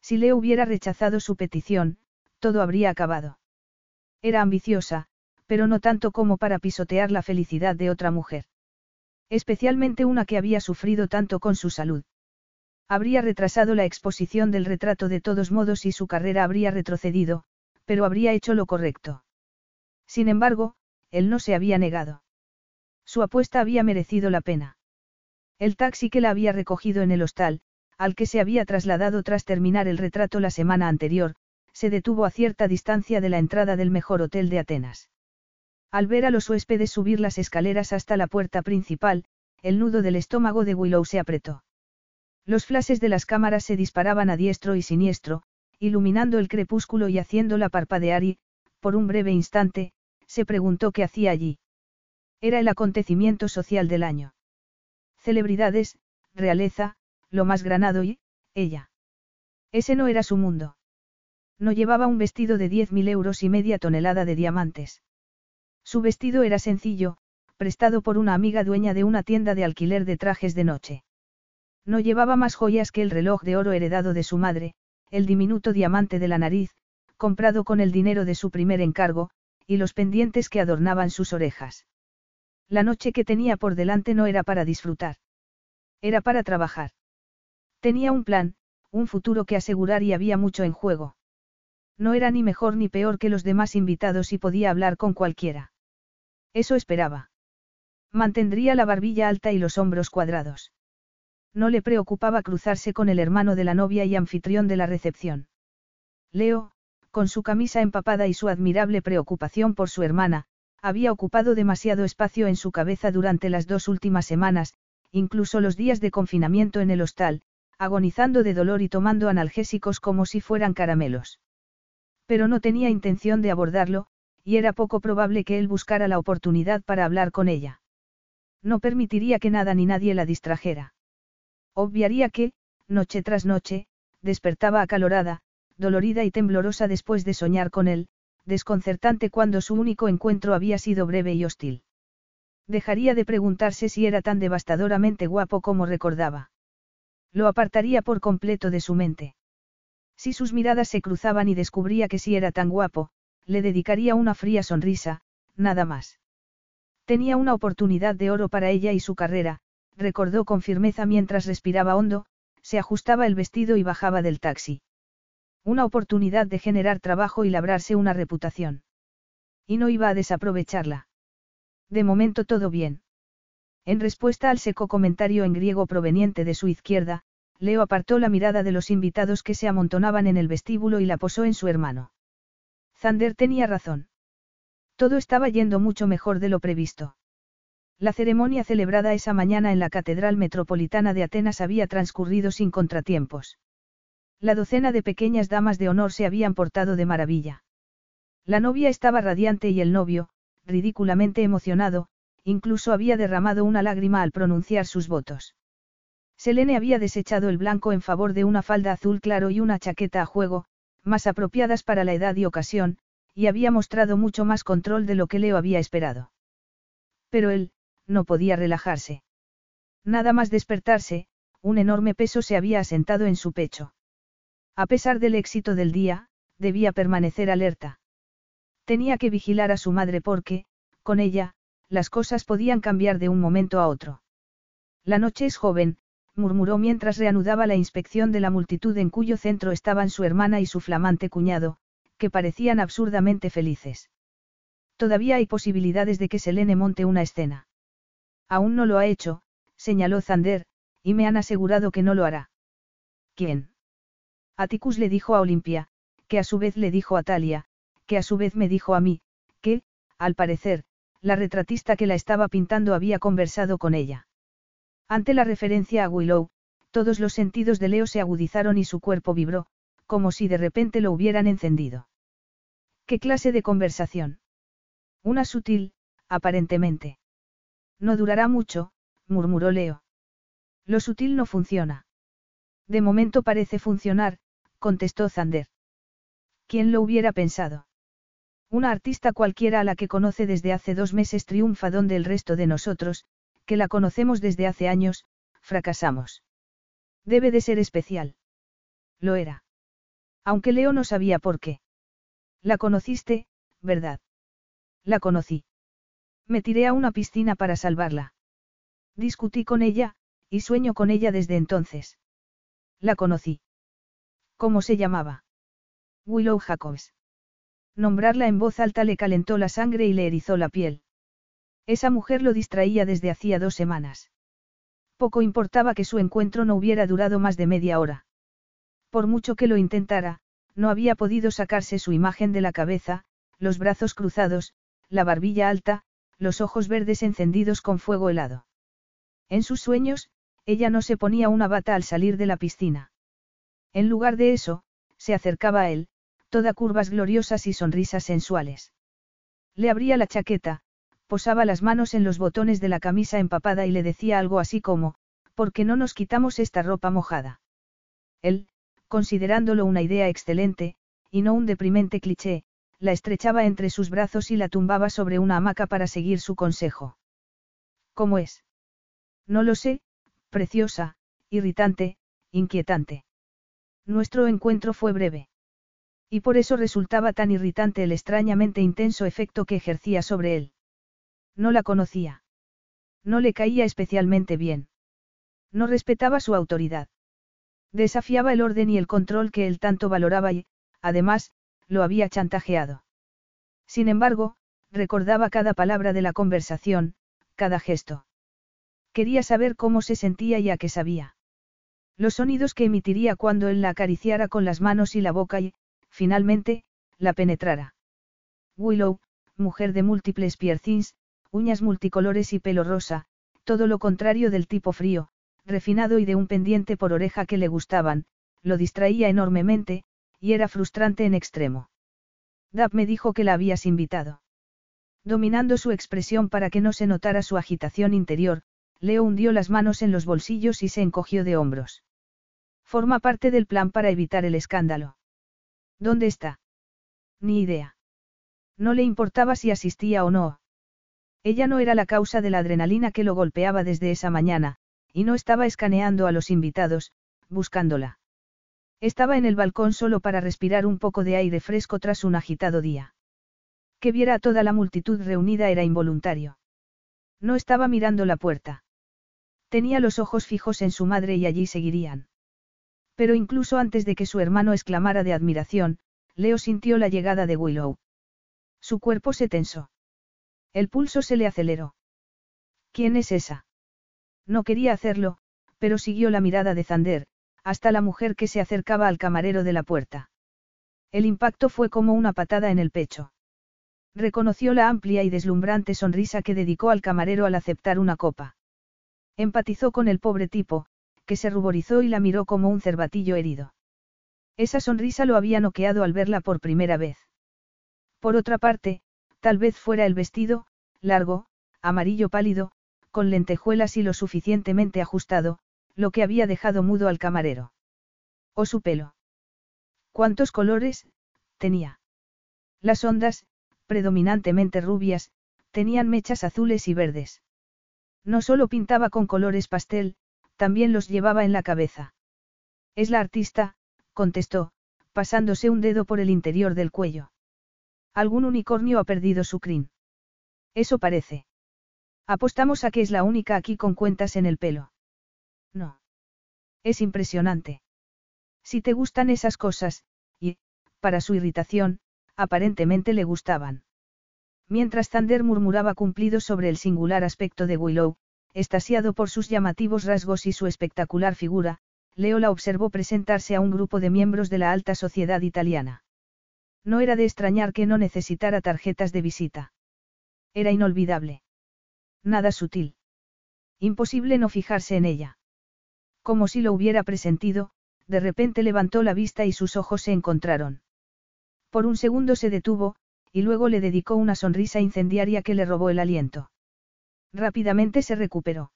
Si Leo hubiera rechazado su petición, todo habría acabado. Era ambiciosa, pero no tanto como para pisotear la felicidad de otra mujer. Especialmente una que había sufrido tanto con su salud. Habría retrasado la exposición del retrato de todos modos y su carrera habría retrocedido, pero habría hecho lo correcto. Sin embargo, él no se había negado. Su apuesta había merecido la pena. El taxi que la había recogido en el hostal, al que se había trasladado tras terminar el retrato la semana anterior, se detuvo a cierta distancia de la entrada del mejor hotel de Atenas. Al ver a los huéspedes subir las escaleras hasta la puerta principal, el nudo del estómago de Willow se apretó. Los flashes de las cámaras se disparaban a diestro y siniestro, iluminando el crepúsculo y haciéndola parpadear y, por un breve instante, se preguntó qué hacía allí. Era el acontecimiento social del año. Celebridades, realeza, lo más granado y, ella. Ese no era su mundo. No llevaba un vestido de diez mil euros y media tonelada de diamantes. Su vestido era sencillo, prestado por una amiga dueña de una tienda de alquiler de trajes de noche. No llevaba más joyas que el reloj de oro heredado de su madre, el diminuto diamante de la nariz, comprado con el dinero de su primer encargo, y los pendientes que adornaban sus orejas. La noche que tenía por delante no era para disfrutar. Era para trabajar. Tenía un plan, un futuro que asegurar y había mucho en juego. No era ni mejor ni peor que los demás invitados y podía hablar con cualquiera. Eso esperaba. Mantendría la barbilla alta y los hombros cuadrados. No le preocupaba cruzarse con el hermano de la novia y anfitrión de la recepción. Leo, con su camisa empapada y su admirable preocupación por su hermana, había ocupado demasiado espacio en su cabeza durante las dos últimas semanas, incluso los días de confinamiento en el hostal, agonizando de dolor y tomando analgésicos como si fueran caramelos. Pero no tenía intención de abordarlo, y era poco probable que él buscara la oportunidad para hablar con ella. No permitiría que nada ni nadie la distrajera. Obviaría que, noche tras noche, despertaba acalorada, dolorida y temblorosa después de soñar con él, desconcertante cuando su único encuentro había sido breve y hostil. Dejaría de preguntarse si era tan devastadoramente guapo como recordaba. Lo apartaría por completo de su mente. Si sus miradas se cruzaban y descubría que si era tan guapo, le dedicaría una fría sonrisa, nada más. Tenía una oportunidad de oro para ella y su carrera, recordó con firmeza mientras respiraba hondo, se ajustaba el vestido y bajaba del taxi. Una oportunidad de generar trabajo y labrarse una reputación. Y no iba a desaprovecharla. De momento todo bien. En respuesta al seco comentario en griego proveniente de su izquierda, Leo apartó la mirada de los invitados que se amontonaban en el vestíbulo y la posó en su hermano. Zander tenía razón. Todo estaba yendo mucho mejor de lo previsto. La ceremonia celebrada esa mañana en la Catedral Metropolitana de Atenas había transcurrido sin contratiempos. La docena de pequeñas damas de honor se habían portado de maravilla. La novia estaba radiante y el novio, ridículamente emocionado, incluso había derramado una lágrima al pronunciar sus votos. Selene había desechado el blanco en favor de una falda azul claro y una chaqueta a juego, más apropiadas para la edad y ocasión, y había mostrado mucho más control de lo que Leo había esperado. Pero él, no podía relajarse. Nada más despertarse, un enorme peso se había asentado en su pecho. A pesar del éxito del día, debía permanecer alerta. Tenía que vigilar a su madre porque, con ella, las cosas podían cambiar de un momento a otro. La noche es joven, murmuró mientras reanudaba la inspección de la multitud en cuyo centro estaban su hermana y su flamante cuñado, que parecían absurdamente felices. Todavía hay posibilidades de que Selene monte una escena. Aún no lo ha hecho, señaló Zander, y me han asegurado que no lo hará. ¿Quién? Atticus le dijo a Olimpia, que a su vez le dijo a Talia, que a su vez me dijo a mí, que, al parecer, la retratista que la estaba pintando había conversado con ella. Ante la referencia a Willow, todos los sentidos de Leo se agudizaron y su cuerpo vibró, como si de repente lo hubieran encendido. ¿Qué clase de conversación? Una sutil, aparentemente. No durará mucho, murmuró Leo. Lo sutil no funciona. De momento parece funcionar, contestó Zander. ¿Quién lo hubiera pensado? Una artista cualquiera a la que conoce desde hace dos meses triunfa donde el resto de nosotros, que la conocemos desde hace años, fracasamos. Debe de ser especial. Lo era. Aunque Leo no sabía por qué. La conociste, ¿verdad? La conocí. Me tiré a una piscina para salvarla. Discutí con ella, y sueño con ella desde entonces. La conocí. ¿Cómo se llamaba? Willow Jacobs. Nombrarla en voz alta le calentó la sangre y le erizó la piel. Esa mujer lo distraía desde hacía dos semanas. Poco importaba que su encuentro no hubiera durado más de media hora. Por mucho que lo intentara, no había podido sacarse su imagen de la cabeza, los brazos cruzados, la barbilla alta, los ojos verdes encendidos con fuego helado. En sus sueños, ella no se ponía una bata al salir de la piscina. En lugar de eso, se acercaba a él, toda curvas gloriosas y sonrisas sensuales. Le abría la chaqueta, posaba las manos en los botones de la camisa empapada y le decía algo así como, ¿por qué no nos quitamos esta ropa mojada? Él, considerándolo una idea excelente, y no un deprimente cliché, la estrechaba entre sus brazos y la tumbaba sobre una hamaca para seguir su consejo. ¿Cómo es? No lo sé, preciosa, irritante, inquietante. Nuestro encuentro fue breve. Y por eso resultaba tan irritante el extrañamente intenso efecto que ejercía sobre él. No la conocía. No le caía especialmente bien. No respetaba su autoridad. Desafiaba el orden y el control que él tanto valoraba y, además, lo había chantajeado. Sin embargo, recordaba cada palabra de la conversación, cada gesto. Quería saber cómo se sentía y a qué sabía. Los sonidos que emitiría cuando él la acariciara con las manos y la boca y, finalmente, la penetrara. Willow, mujer de múltiples piercings, uñas multicolores y pelo rosa, todo lo contrario del tipo frío, refinado y de un pendiente por oreja que le gustaban, lo distraía enormemente, y era frustrante en extremo. Dab me dijo que la habías invitado. Dominando su expresión para que no se notara su agitación interior, Leo hundió las manos en los bolsillos y se encogió de hombros. Forma parte del plan para evitar el escándalo. ¿Dónde está? Ni idea. No le importaba si asistía o no. Ella no era la causa de la adrenalina que lo golpeaba desde esa mañana, y no estaba escaneando a los invitados, buscándola. Estaba en el balcón solo para respirar un poco de aire fresco tras un agitado día. Que viera a toda la multitud reunida era involuntario. No estaba mirando la puerta. Tenía los ojos fijos en su madre y allí seguirían. Pero incluso antes de que su hermano exclamara de admiración, Leo sintió la llegada de Willow. Su cuerpo se tensó. El pulso se le aceleró. ¿Quién es esa? No quería hacerlo, pero siguió la mirada de Zander, hasta la mujer que se acercaba al camarero de la puerta. El impacto fue como una patada en el pecho. Reconoció la amplia y deslumbrante sonrisa que dedicó al camarero al aceptar una copa. Empatizó con el pobre tipo, que se ruborizó y la miró como un cervatillo herido. Esa sonrisa lo había noqueado al verla por primera vez. Por otra parte, tal vez fuera el vestido, largo, amarillo pálido, con lentejuelas y lo suficientemente ajustado, lo que había dejado mudo al camarero. O su pelo. ¿Cuántos colores, tenía? Las ondas, predominantemente rubias, tenían mechas azules y verdes. No solo pintaba con colores pastel, también los llevaba en la cabeza. Es la artista, contestó, pasándose un dedo por el interior del cuello. Algún unicornio ha perdido su crin. Eso parece. Apostamos a que es la única aquí con cuentas en el pelo. No. Es impresionante. Si te gustan esas cosas, y, para su irritación, aparentemente le gustaban. Mientras Thunder murmuraba cumplido sobre el singular aspecto de Willow, estasiado por sus llamativos rasgos y su espectacular figura, Leo la observó presentarse a un grupo de miembros de la alta sociedad italiana. No era de extrañar que no necesitara tarjetas de visita. Era inolvidable. Nada sutil. Imposible no fijarse en ella. Como si lo hubiera presentido, de repente levantó la vista y sus ojos se encontraron. Por un segundo se detuvo, y luego le dedicó una sonrisa incendiaria que le robó el aliento. Rápidamente se recuperó.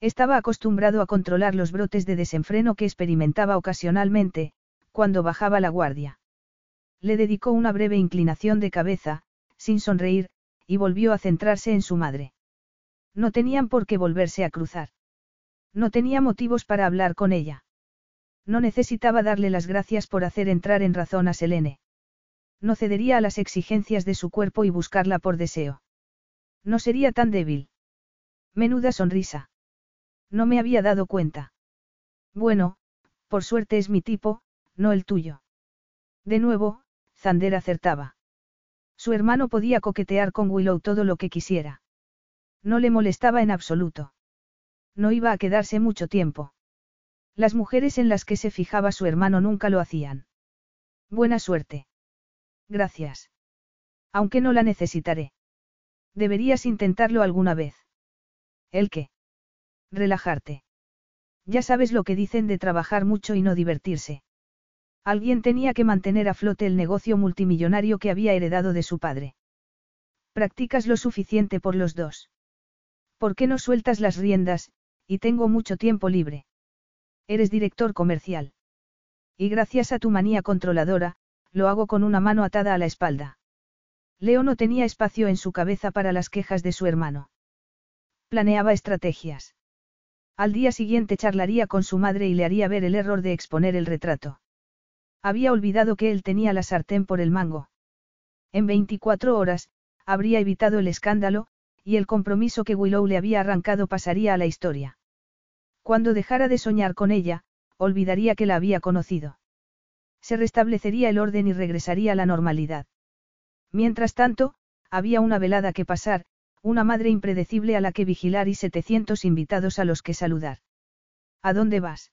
Estaba acostumbrado a controlar los brotes de desenfreno que experimentaba ocasionalmente, cuando bajaba la guardia. Le dedicó una breve inclinación de cabeza, sin sonreír, y volvió a centrarse en su madre. No tenían por qué volverse a cruzar. No tenía motivos para hablar con ella. No necesitaba darle las gracias por hacer entrar en razón a Selene. No cedería a las exigencias de su cuerpo y buscarla por deseo. No sería tan débil. Menuda sonrisa. No me había dado cuenta. Bueno, por suerte es mi tipo, no el tuyo. De nuevo, Zander acertaba. Su hermano podía coquetear con Willow todo lo que quisiera. No le molestaba en absoluto. No iba a quedarse mucho tiempo. Las mujeres en las que se fijaba su hermano nunca lo hacían. Buena suerte. Gracias. Aunque no la necesitaré. Deberías intentarlo alguna vez. ¿El qué? Relajarte. Ya sabes lo que dicen de trabajar mucho y no divertirse. Alguien tenía que mantener a flote el negocio multimillonario que había heredado de su padre. Practicas lo suficiente por los dos. ¿Por qué no sueltas las riendas, y tengo mucho tiempo libre? Eres director comercial. Y gracias a tu manía controladora, lo hago con una mano atada a la espalda. Leo no tenía espacio en su cabeza para las quejas de su hermano. Planeaba estrategias. Al día siguiente charlaría con su madre y le haría ver el error de exponer el retrato. Había olvidado que él tenía la sartén por el mango. En 24 horas, habría evitado el escándalo, y el compromiso que Willow le había arrancado pasaría a la historia. Cuando dejara de soñar con ella, olvidaría que la había conocido. Se restablecería el orden y regresaría a la normalidad. Mientras tanto, había una velada que pasar, una madre impredecible a la que vigilar y 700 invitados a los que saludar. ¿A dónde vas?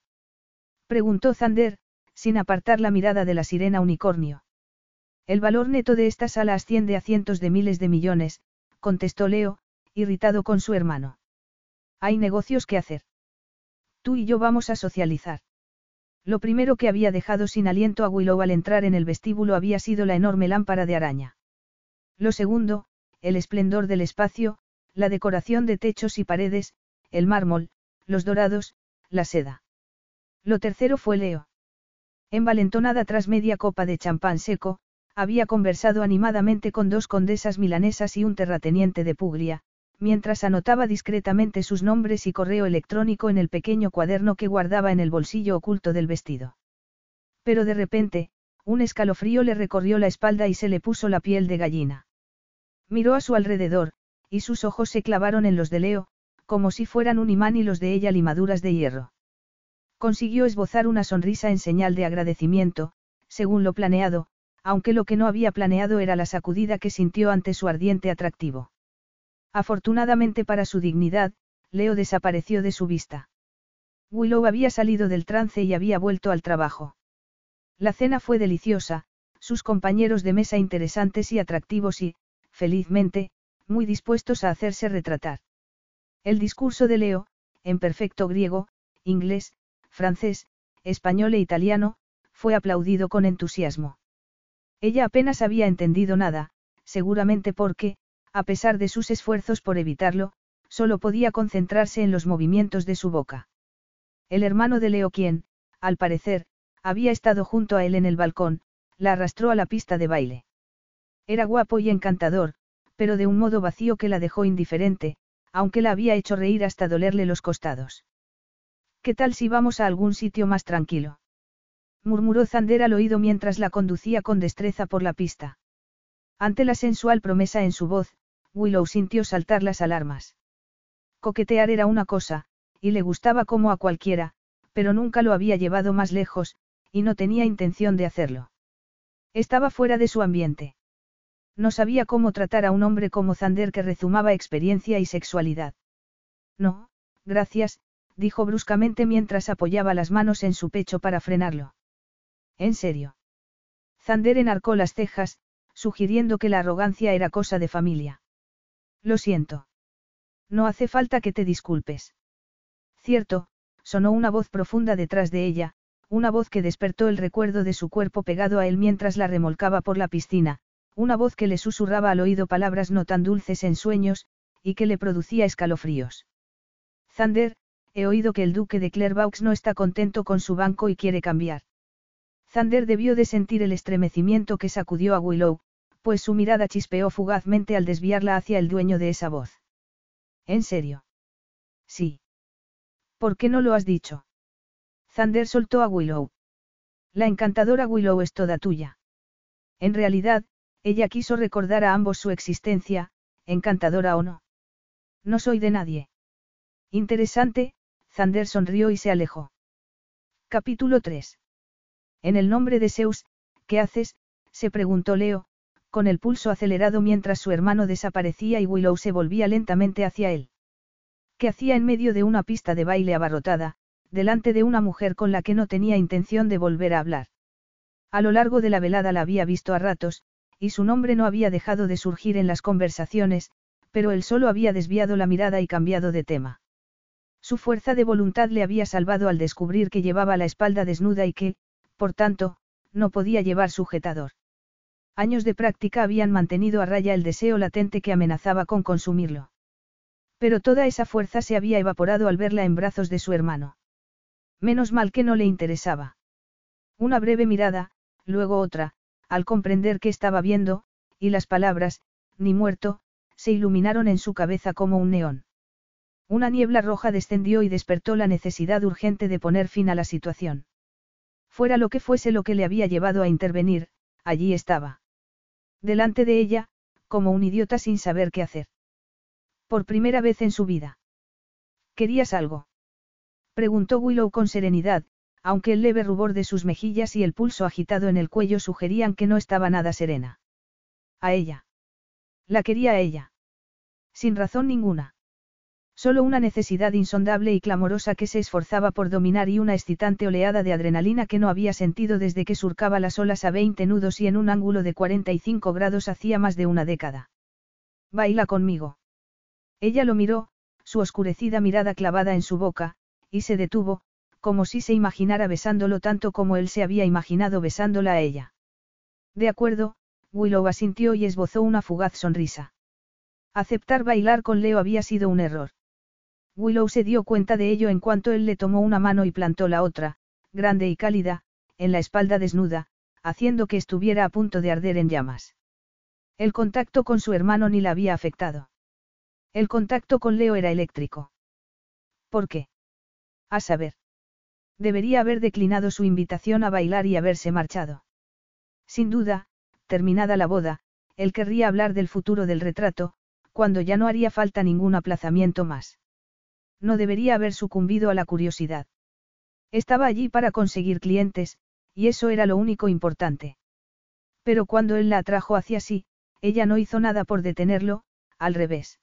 preguntó Zander, sin apartar la mirada de la sirena unicornio. El valor neto de esta sala asciende a cientos de miles de millones, contestó Leo, irritado con su hermano. Hay negocios que hacer. Tú y yo vamos a socializar. Lo primero que había dejado sin aliento a Willow al entrar en el vestíbulo había sido la enorme lámpara de araña. Lo segundo, el esplendor del espacio, la decoración de techos y paredes, el mármol, los dorados, la seda. Lo tercero fue Leo. Envalentonada tras media copa de champán seco, había conversado animadamente con dos condesas milanesas y un terrateniente de Puglia, mientras anotaba discretamente sus nombres y correo electrónico en el pequeño cuaderno que guardaba en el bolsillo oculto del vestido. Pero de repente, un escalofrío le recorrió la espalda y se le puso la piel de gallina. Miró a su alrededor, y sus ojos se clavaron en los de Leo, como si fueran un imán y los de ella limaduras de hierro. Consiguió esbozar una sonrisa en señal de agradecimiento, según lo planeado, aunque lo que no había planeado era la sacudida que sintió ante su ardiente atractivo. Afortunadamente para su dignidad, Leo desapareció de su vista. Willow había salido del trance y había vuelto al trabajo. La cena fue deliciosa, sus compañeros de mesa interesantes y atractivos y, felizmente, muy dispuestos a hacerse retratar. El discurso de Leo, en perfecto griego, inglés, francés, español e italiano, fue aplaudido con entusiasmo. Ella apenas había entendido nada, seguramente porque, a pesar de sus esfuerzos por evitarlo, solo podía concentrarse en los movimientos de su boca. El hermano de Leo quien, al parecer, había estado junto a él en el balcón, la arrastró a la pista de baile. Era guapo y encantador, pero de un modo vacío que la dejó indiferente, aunque la había hecho reír hasta dolerle los costados. ¿Qué tal si vamos a algún sitio más tranquilo? murmuró Zander al oído mientras la conducía con destreza por la pista. Ante la sensual promesa en su voz, Willow sintió saltar las alarmas. Coquetear era una cosa, y le gustaba como a cualquiera, pero nunca lo había llevado más lejos, y no tenía intención de hacerlo. Estaba fuera de su ambiente. No sabía cómo tratar a un hombre como Zander que rezumaba experiencia y sexualidad. No, gracias, dijo bruscamente mientras apoyaba las manos en su pecho para frenarlo. ¿En serio? Zander enarcó las cejas, sugiriendo que la arrogancia era cosa de familia. Lo siento. No hace falta que te disculpes. Cierto, sonó una voz profunda detrás de ella, una voz que despertó el recuerdo de su cuerpo pegado a él mientras la remolcaba por la piscina, una voz que le susurraba al oído palabras no tan dulces en sueños, y que le producía escalofríos. Zander, he oído que el duque de Clairvaux no está contento con su banco y quiere cambiar. Zander debió de sentir el estremecimiento que sacudió a Willow, pues su mirada chispeó fugazmente al desviarla hacia el dueño de esa voz. ¿En serio? Sí. ¿Por qué no lo has dicho? Zander soltó a Willow. La encantadora Willow es toda tuya. En realidad, ella quiso recordar a ambos su existencia, encantadora o no. No soy de nadie. Interesante, Zander sonrió y se alejó. Capítulo 3. En el nombre de Zeus, ¿qué haces? se preguntó Leo, con el pulso acelerado mientras su hermano desaparecía y Willow se volvía lentamente hacia él. ¿Qué hacía en medio de una pista de baile abarrotada, delante de una mujer con la que no tenía intención de volver a hablar? A lo largo de la velada la había visto a ratos, y su nombre no había dejado de surgir en las conversaciones, pero él solo había desviado la mirada y cambiado de tema. Su fuerza de voluntad le había salvado al descubrir que llevaba la espalda desnuda y que, por tanto, no podía llevar sujetador. Años de práctica habían mantenido a raya el deseo latente que amenazaba con consumirlo. Pero toda esa fuerza se había evaporado al verla en brazos de su hermano. Menos mal que no le interesaba. Una breve mirada, luego otra, al comprender que estaba viendo, y las palabras, ni muerto, se iluminaron en su cabeza como un neón. Una niebla roja descendió y despertó la necesidad urgente de poner fin a la situación. Fuera lo que fuese lo que le había llevado a intervenir, allí estaba. Delante de ella, como un idiota sin saber qué hacer. Por primera vez en su vida. ¿Querías algo? Preguntó Willow con serenidad, aunque el leve rubor de sus mejillas y el pulso agitado en el cuello sugerían que no estaba nada serena. A ella. La quería a ella. Sin razón ninguna. Solo una necesidad insondable y clamorosa que se esforzaba por dominar y una excitante oleada de adrenalina que no había sentido desde que surcaba las olas a 20 nudos y en un ángulo de 45 grados hacía más de una década. Baila conmigo. Ella lo miró, su oscurecida mirada clavada en su boca, y se detuvo, como si se imaginara besándolo tanto como él se había imaginado besándola a ella. De acuerdo, Willow asintió y esbozó una fugaz sonrisa. Aceptar bailar con Leo había sido un error. Willow se dio cuenta de ello en cuanto él le tomó una mano y plantó la otra, grande y cálida, en la espalda desnuda, haciendo que estuviera a punto de arder en llamas. El contacto con su hermano ni la había afectado. El contacto con Leo era eléctrico. ¿Por qué? A saber. Debería haber declinado su invitación a bailar y haberse marchado. Sin duda, terminada la boda, él querría hablar del futuro del retrato, cuando ya no haría falta ningún aplazamiento más. No debería haber sucumbido a la curiosidad. Estaba allí para conseguir clientes, y eso era lo único importante. Pero cuando él la atrajo hacia sí, ella no hizo nada por detenerlo, al revés.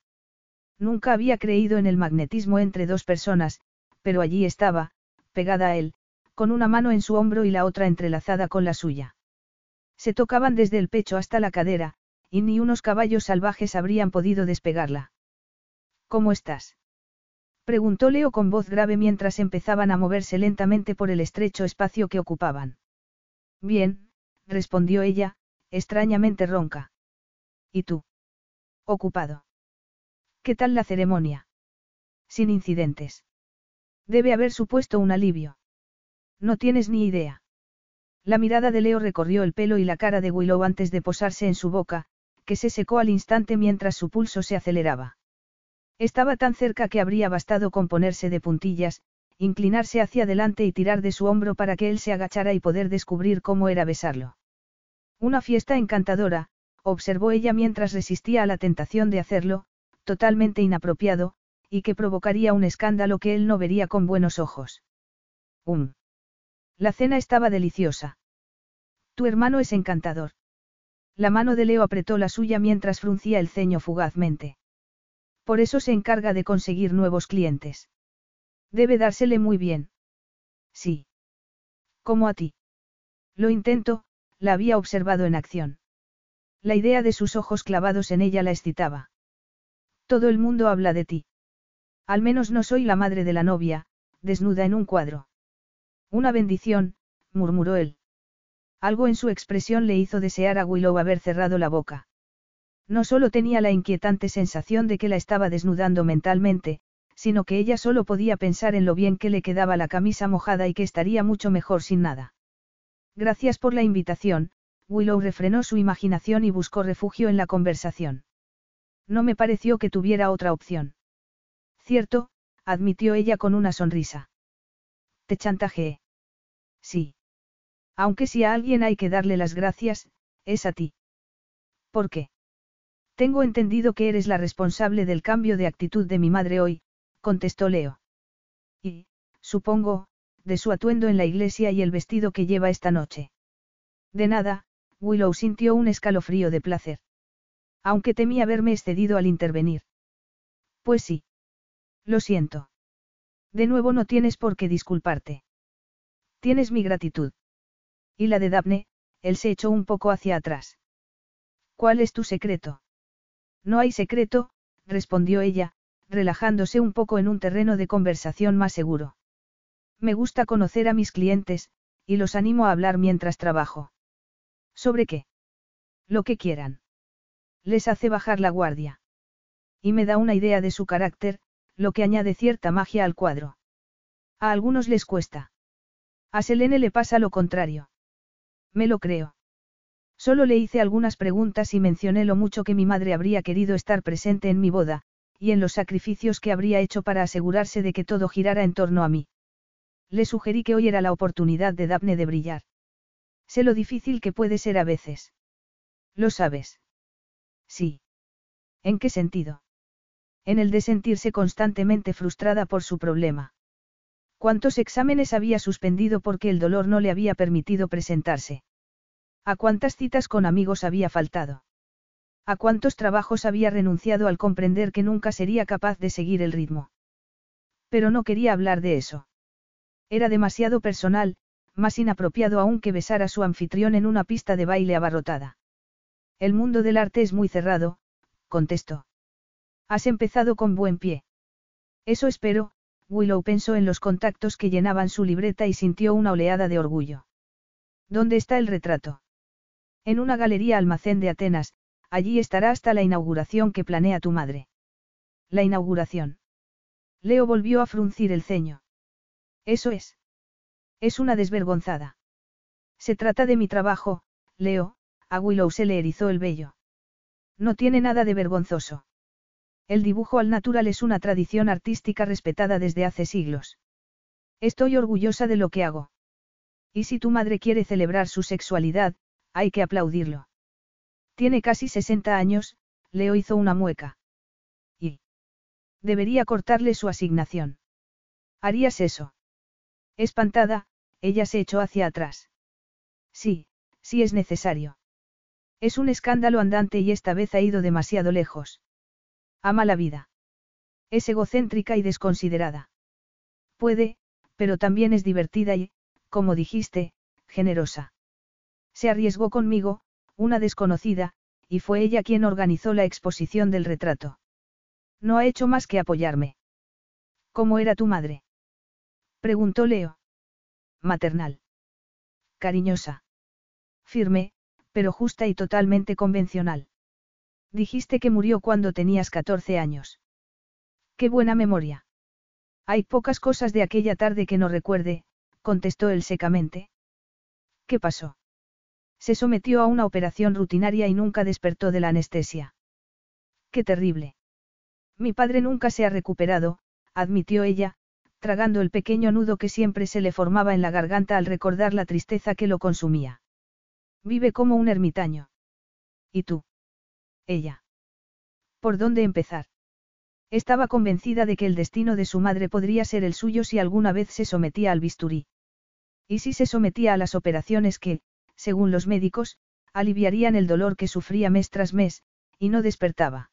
Nunca había creído en el magnetismo entre dos personas, pero allí estaba, pegada a él, con una mano en su hombro y la otra entrelazada con la suya. Se tocaban desde el pecho hasta la cadera, y ni unos caballos salvajes habrían podido despegarla. ¿Cómo estás? Preguntó Leo con voz grave mientras empezaban a moverse lentamente por el estrecho espacio que ocupaban. Bien, respondió ella, extrañamente ronca. ¿Y tú? Ocupado. ¿Qué tal la ceremonia? Sin incidentes. Debe haber supuesto un alivio. No tienes ni idea. La mirada de Leo recorrió el pelo y la cara de Willow antes de posarse en su boca, que se secó al instante mientras su pulso se aceleraba. Estaba tan cerca que habría bastado con ponerse de puntillas, inclinarse hacia adelante y tirar de su hombro para que él se agachara y poder descubrir cómo era besarlo. Una fiesta encantadora, observó ella mientras resistía a la tentación de hacerlo, totalmente inapropiado, y que provocaría un escándalo que él no vería con buenos ojos. Um. La cena estaba deliciosa. Tu hermano es encantador. La mano de Leo apretó la suya mientras fruncía el ceño fugazmente. Por eso se encarga de conseguir nuevos clientes. Debe dársele muy bien. Sí. Como a ti. Lo intento, la había observado en acción. La idea de sus ojos clavados en ella la excitaba. Todo el mundo habla de ti. Al menos no soy la madre de la novia, desnuda en un cuadro. Una bendición, murmuró él. Algo en su expresión le hizo desear a Willow haber cerrado la boca. No solo tenía la inquietante sensación de que la estaba desnudando mentalmente, sino que ella solo podía pensar en lo bien que le quedaba la camisa mojada y que estaría mucho mejor sin nada. Gracias por la invitación, Willow refrenó su imaginación y buscó refugio en la conversación. No me pareció que tuviera otra opción. Cierto, admitió ella con una sonrisa. Te chantajeé. Sí. Aunque si a alguien hay que darle las gracias, es a ti. ¿Por qué? Tengo entendido que eres la responsable del cambio de actitud de mi madre hoy, contestó Leo. Y, supongo, de su atuendo en la iglesia y el vestido que lleva esta noche. De nada, Willow sintió un escalofrío de placer. Aunque temía haberme excedido al intervenir. Pues sí. Lo siento. De nuevo no tienes por qué disculparte. Tienes mi gratitud. Y la de Daphne, él se echó un poco hacia atrás. ¿Cuál es tu secreto? No hay secreto, respondió ella, relajándose un poco en un terreno de conversación más seguro. Me gusta conocer a mis clientes, y los animo a hablar mientras trabajo. ¿Sobre qué? Lo que quieran. Les hace bajar la guardia. Y me da una idea de su carácter, lo que añade cierta magia al cuadro. A algunos les cuesta. A Selene le pasa lo contrario. Me lo creo. Solo le hice algunas preguntas y mencioné lo mucho que mi madre habría querido estar presente en mi boda, y en los sacrificios que habría hecho para asegurarse de que todo girara en torno a mí. Le sugerí que hoy era la oportunidad de Daphne de brillar. Sé lo difícil que puede ser a veces. ¿Lo sabes? Sí. ¿En qué sentido? En el de sentirse constantemente frustrada por su problema. ¿Cuántos exámenes había suspendido porque el dolor no le había permitido presentarse? ¿A cuántas citas con amigos había faltado? ¿A cuántos trabajos había renunciado al comprender que nunca sería capaz de seguir el ritmo? Pero no quería hablar de eso. Era demasiado personal, más inapropiado aún que besar a su anfitrión en una pista de baile abarrotada. El mundo del arte es muy cerrado, contestó. Has empezado con buen pie. Eso espero, Willow pensó en los contactos que llenaban su libreta y sintió una oleada de orgullo. ¿Dónde está el retrato? En una galería almacén de Atenas, allí estará hasta la inauguración que planea tu madre. La inauguración. Leo volvió a fruncir el ceño. Eso es. Es una desvergonzada. Se trata de mi trabajo, Leo, a Willow se le erizó el vello. No tiene nada de vergonzoso. El dibujo al natural es una tradición artística respetada desde hace siglos. Estoy orgullosa de lo que hago. Y si tu madre quiere celebrar su sexualidad, hay que aplaudirlo. Tiene casi 60 años, Leo hizo una mueca. Y. Debería cortarle su asignación. ¿Harías eso? Espantada, ella se echó hacia atrás. Sí, sí es necesario. Es un escándalo andante y esta vez ha ido demasiado lejos. Ama la vida. Es egocéntrica y desconsiderada. Puede, pero también es divertida y, como dijiste, generosa. Se arriesgó conmigo, una desconocida, y fue ella quien organizó la exposición del retrato. No ha hecho más que apoyarme. ¿Cómo era tu madre? Preguntó Leo. Maternal. Cariñosa. Firme, pero justa y totalmente convencional. Dijiste que murió cuando tenías 14 años. Qué buena memoria. Hay pocas cosas de aquella tarde que no recuerde, contestó él secamente. ¿Qué pasó? Se sometió a una operación rutinaria y nunca despertó de la anestesia. Qué terrible. Mi padre nunca se ha recuperado, admitió ella, tragando el pequeño nudo que siempre se le formaba en la garganta al recordar la tristeza que lo consumía. Vive como un ermitaño. ¿Y tú? Ella. ¿Por dónde empezar? Estaba convencida de que el destino de su madre podría ser el suyo si alguna vez se sometía al bisturí. Y si se sometía a las operaciones que, según los médicos, aliviarían el dolor que sufría mes tras mes, y no despertaba.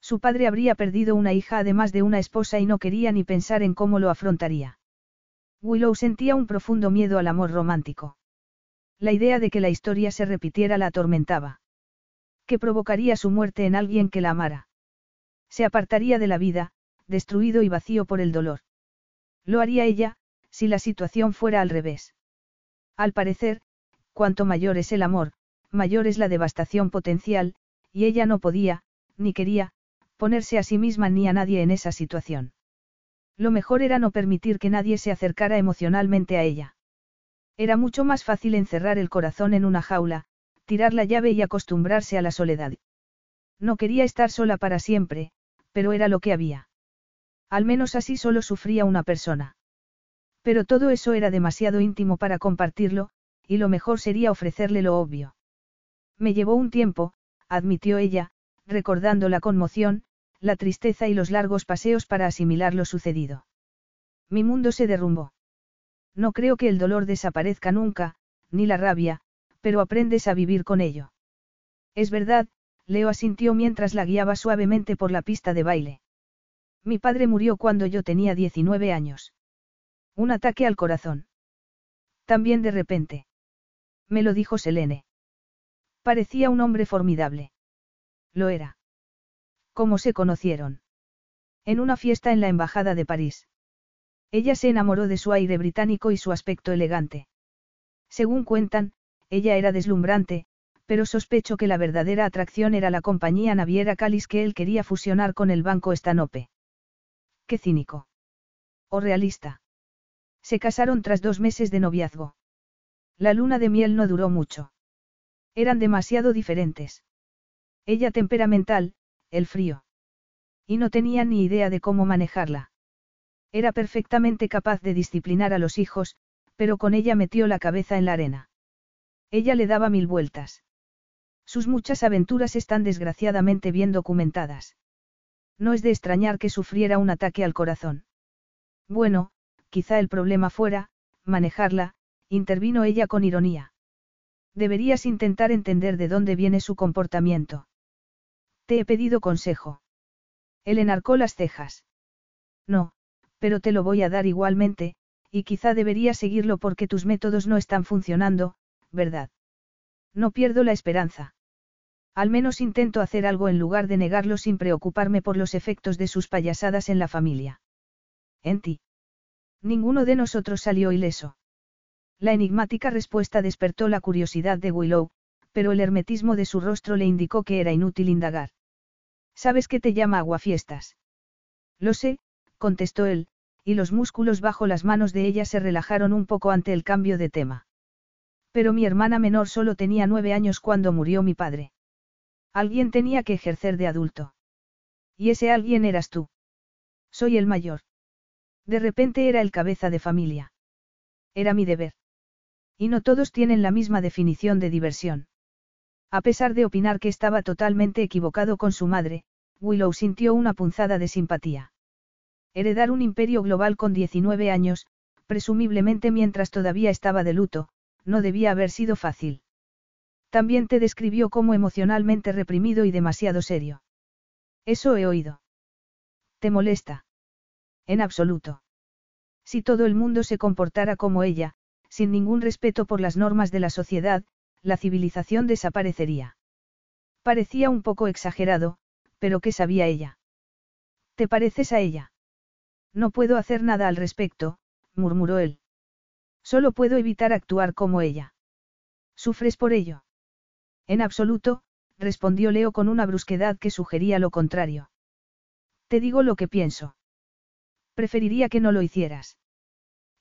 Su padre habría perdido una hija además de una esposa y no quería ni pensar en cómo lo afrontaría. Willow sentía un profundo miedo al amor romántico. La idea de que la historia se repitiera la atormentaba. ¿Qué provocaría su muerte en alguien que la amara? Se apartaría de la vida, destruido y vacío por el dolor. Lo haría ella, si la situación fuera al revés. Al parecer, cuanto mayor es el amor, mayor es la devastación potencial, y ella no podía, ni quería, ponerse a sí misma ni a nadie en esa situación. Lo mejor era no permitir que nadie se acercara emocionalmente a ella. Era mucho más fácil encerrar el corazón en una jaula, tirar la llave y acostumbrarse a la soledad. No quería estar sola para siempre, pero era lo que había. Al menos así solo sufría una persona. Pero todo eso era demasiado íntimo para compartirlo, y lo mejor sería ofrecerle lo obvio. Me llevó un tiempo, admitió ella, recordando la conmoción, la tristeza y los largos paseos para asimilar lo sucedido. Mi mundo se derrumbó. No creo que el dolor desaparezca nunca, ni la rabia, pero aprendes a vivir con ello. Es verdad, Leo asintió mientras la guiaba suavemente por la pista de baile. Mi padre murió cuando yo tenía 19 años. Un ataque al corazón. También de repente. Me lo dijo Selene. Parecía un hombre formidable. Lo era. ¿Cómo se conocieron? En una fiesta en la Embajada de París. Ella se enamoró de su aire británico y su aspecto elegante. Según cuentan, ella era deslumbrante, pero sospecho que la verdadera atracción era la compañía naviera Calis que él quería fusionar con el banco Estanope. Qué cínico. O realista. Se casaron tras dos meses de noviazgo. La luna de miel no duró mucho. Eran demasiado diferentes. Ella temperamental, el frío. Y no tenía ni idea de cómo manejarla. Era perfectamente capaz de disciplinar a los hijos, pero con ella metió la cabeza en la arena. Ella le daba mil vueltas. Sus muchas aventuras están desgraciadamente bien documentadas. No es de extrañar que sufriera un ataque al corazón. Bueno, quizá el problema fuera, manejarla, intervino ella con ironía. Deberías intentar entender de dónde viene su comportamiento. Te he pedido consejo. Él enarcó las cejas. No, pero te lo voy a dar igualmente, y quizá deberías seguirlo porque tus métodos no están funcionando, ¿verdad? No pierdo la esperanza. Al menos intento hacer algo en lugar de negarlo sin preocuparme por los efectos de sus payasadas en la familia. En ti. Ninguno de nosotros salió ileso. La enigmática respuesta despertó la curiosidad de Willow, pero el hermetismo de su rostro le indicó que era inútil indagar. ¿Sabes que te llama aguafiestas? Lo sé, contestó él, y los músculos bajo las manos de ella se relajaron un poco ante el cambio de tema. Pero mi hermana menor solo tenía nueve años cuando murió mi padre. Alguien tenía que ejercer de adulto. Y ese alguien eras tú. Soy el mayor. De repente era el cabeza de familia. Era mi deber. Y no todos tienen la misma definición de diversión. A pesar de opinar que estaba totalmente equivocado con su madre, Willow sintió una punzada de simpatía. Heredar un imperio global con 19 años, presumiblemente mientras todavía estaba de luto, no debía haber sido fácil. También te describió como emocionalmente reprimido y demasiado serio. Eso he oído. ¿Te molesta? En absoluto. Si todo el mundo se comportara como ella, sin ningún respeto por las normas de la sociedad, la civilización desaparecería. Parecía un poco exagerado, pero ¿qué sabía ella? ¿Te pareces a ella? No puedo hacer nada al respecto, murmuró él. Solo puedo evitar actuar como ella. ¿Sufres por ello? En absoluto, respondió Leo con una brusquedad que sugería lo contrario. Te digo lo que pienso. Preferiría que no lo hicieras.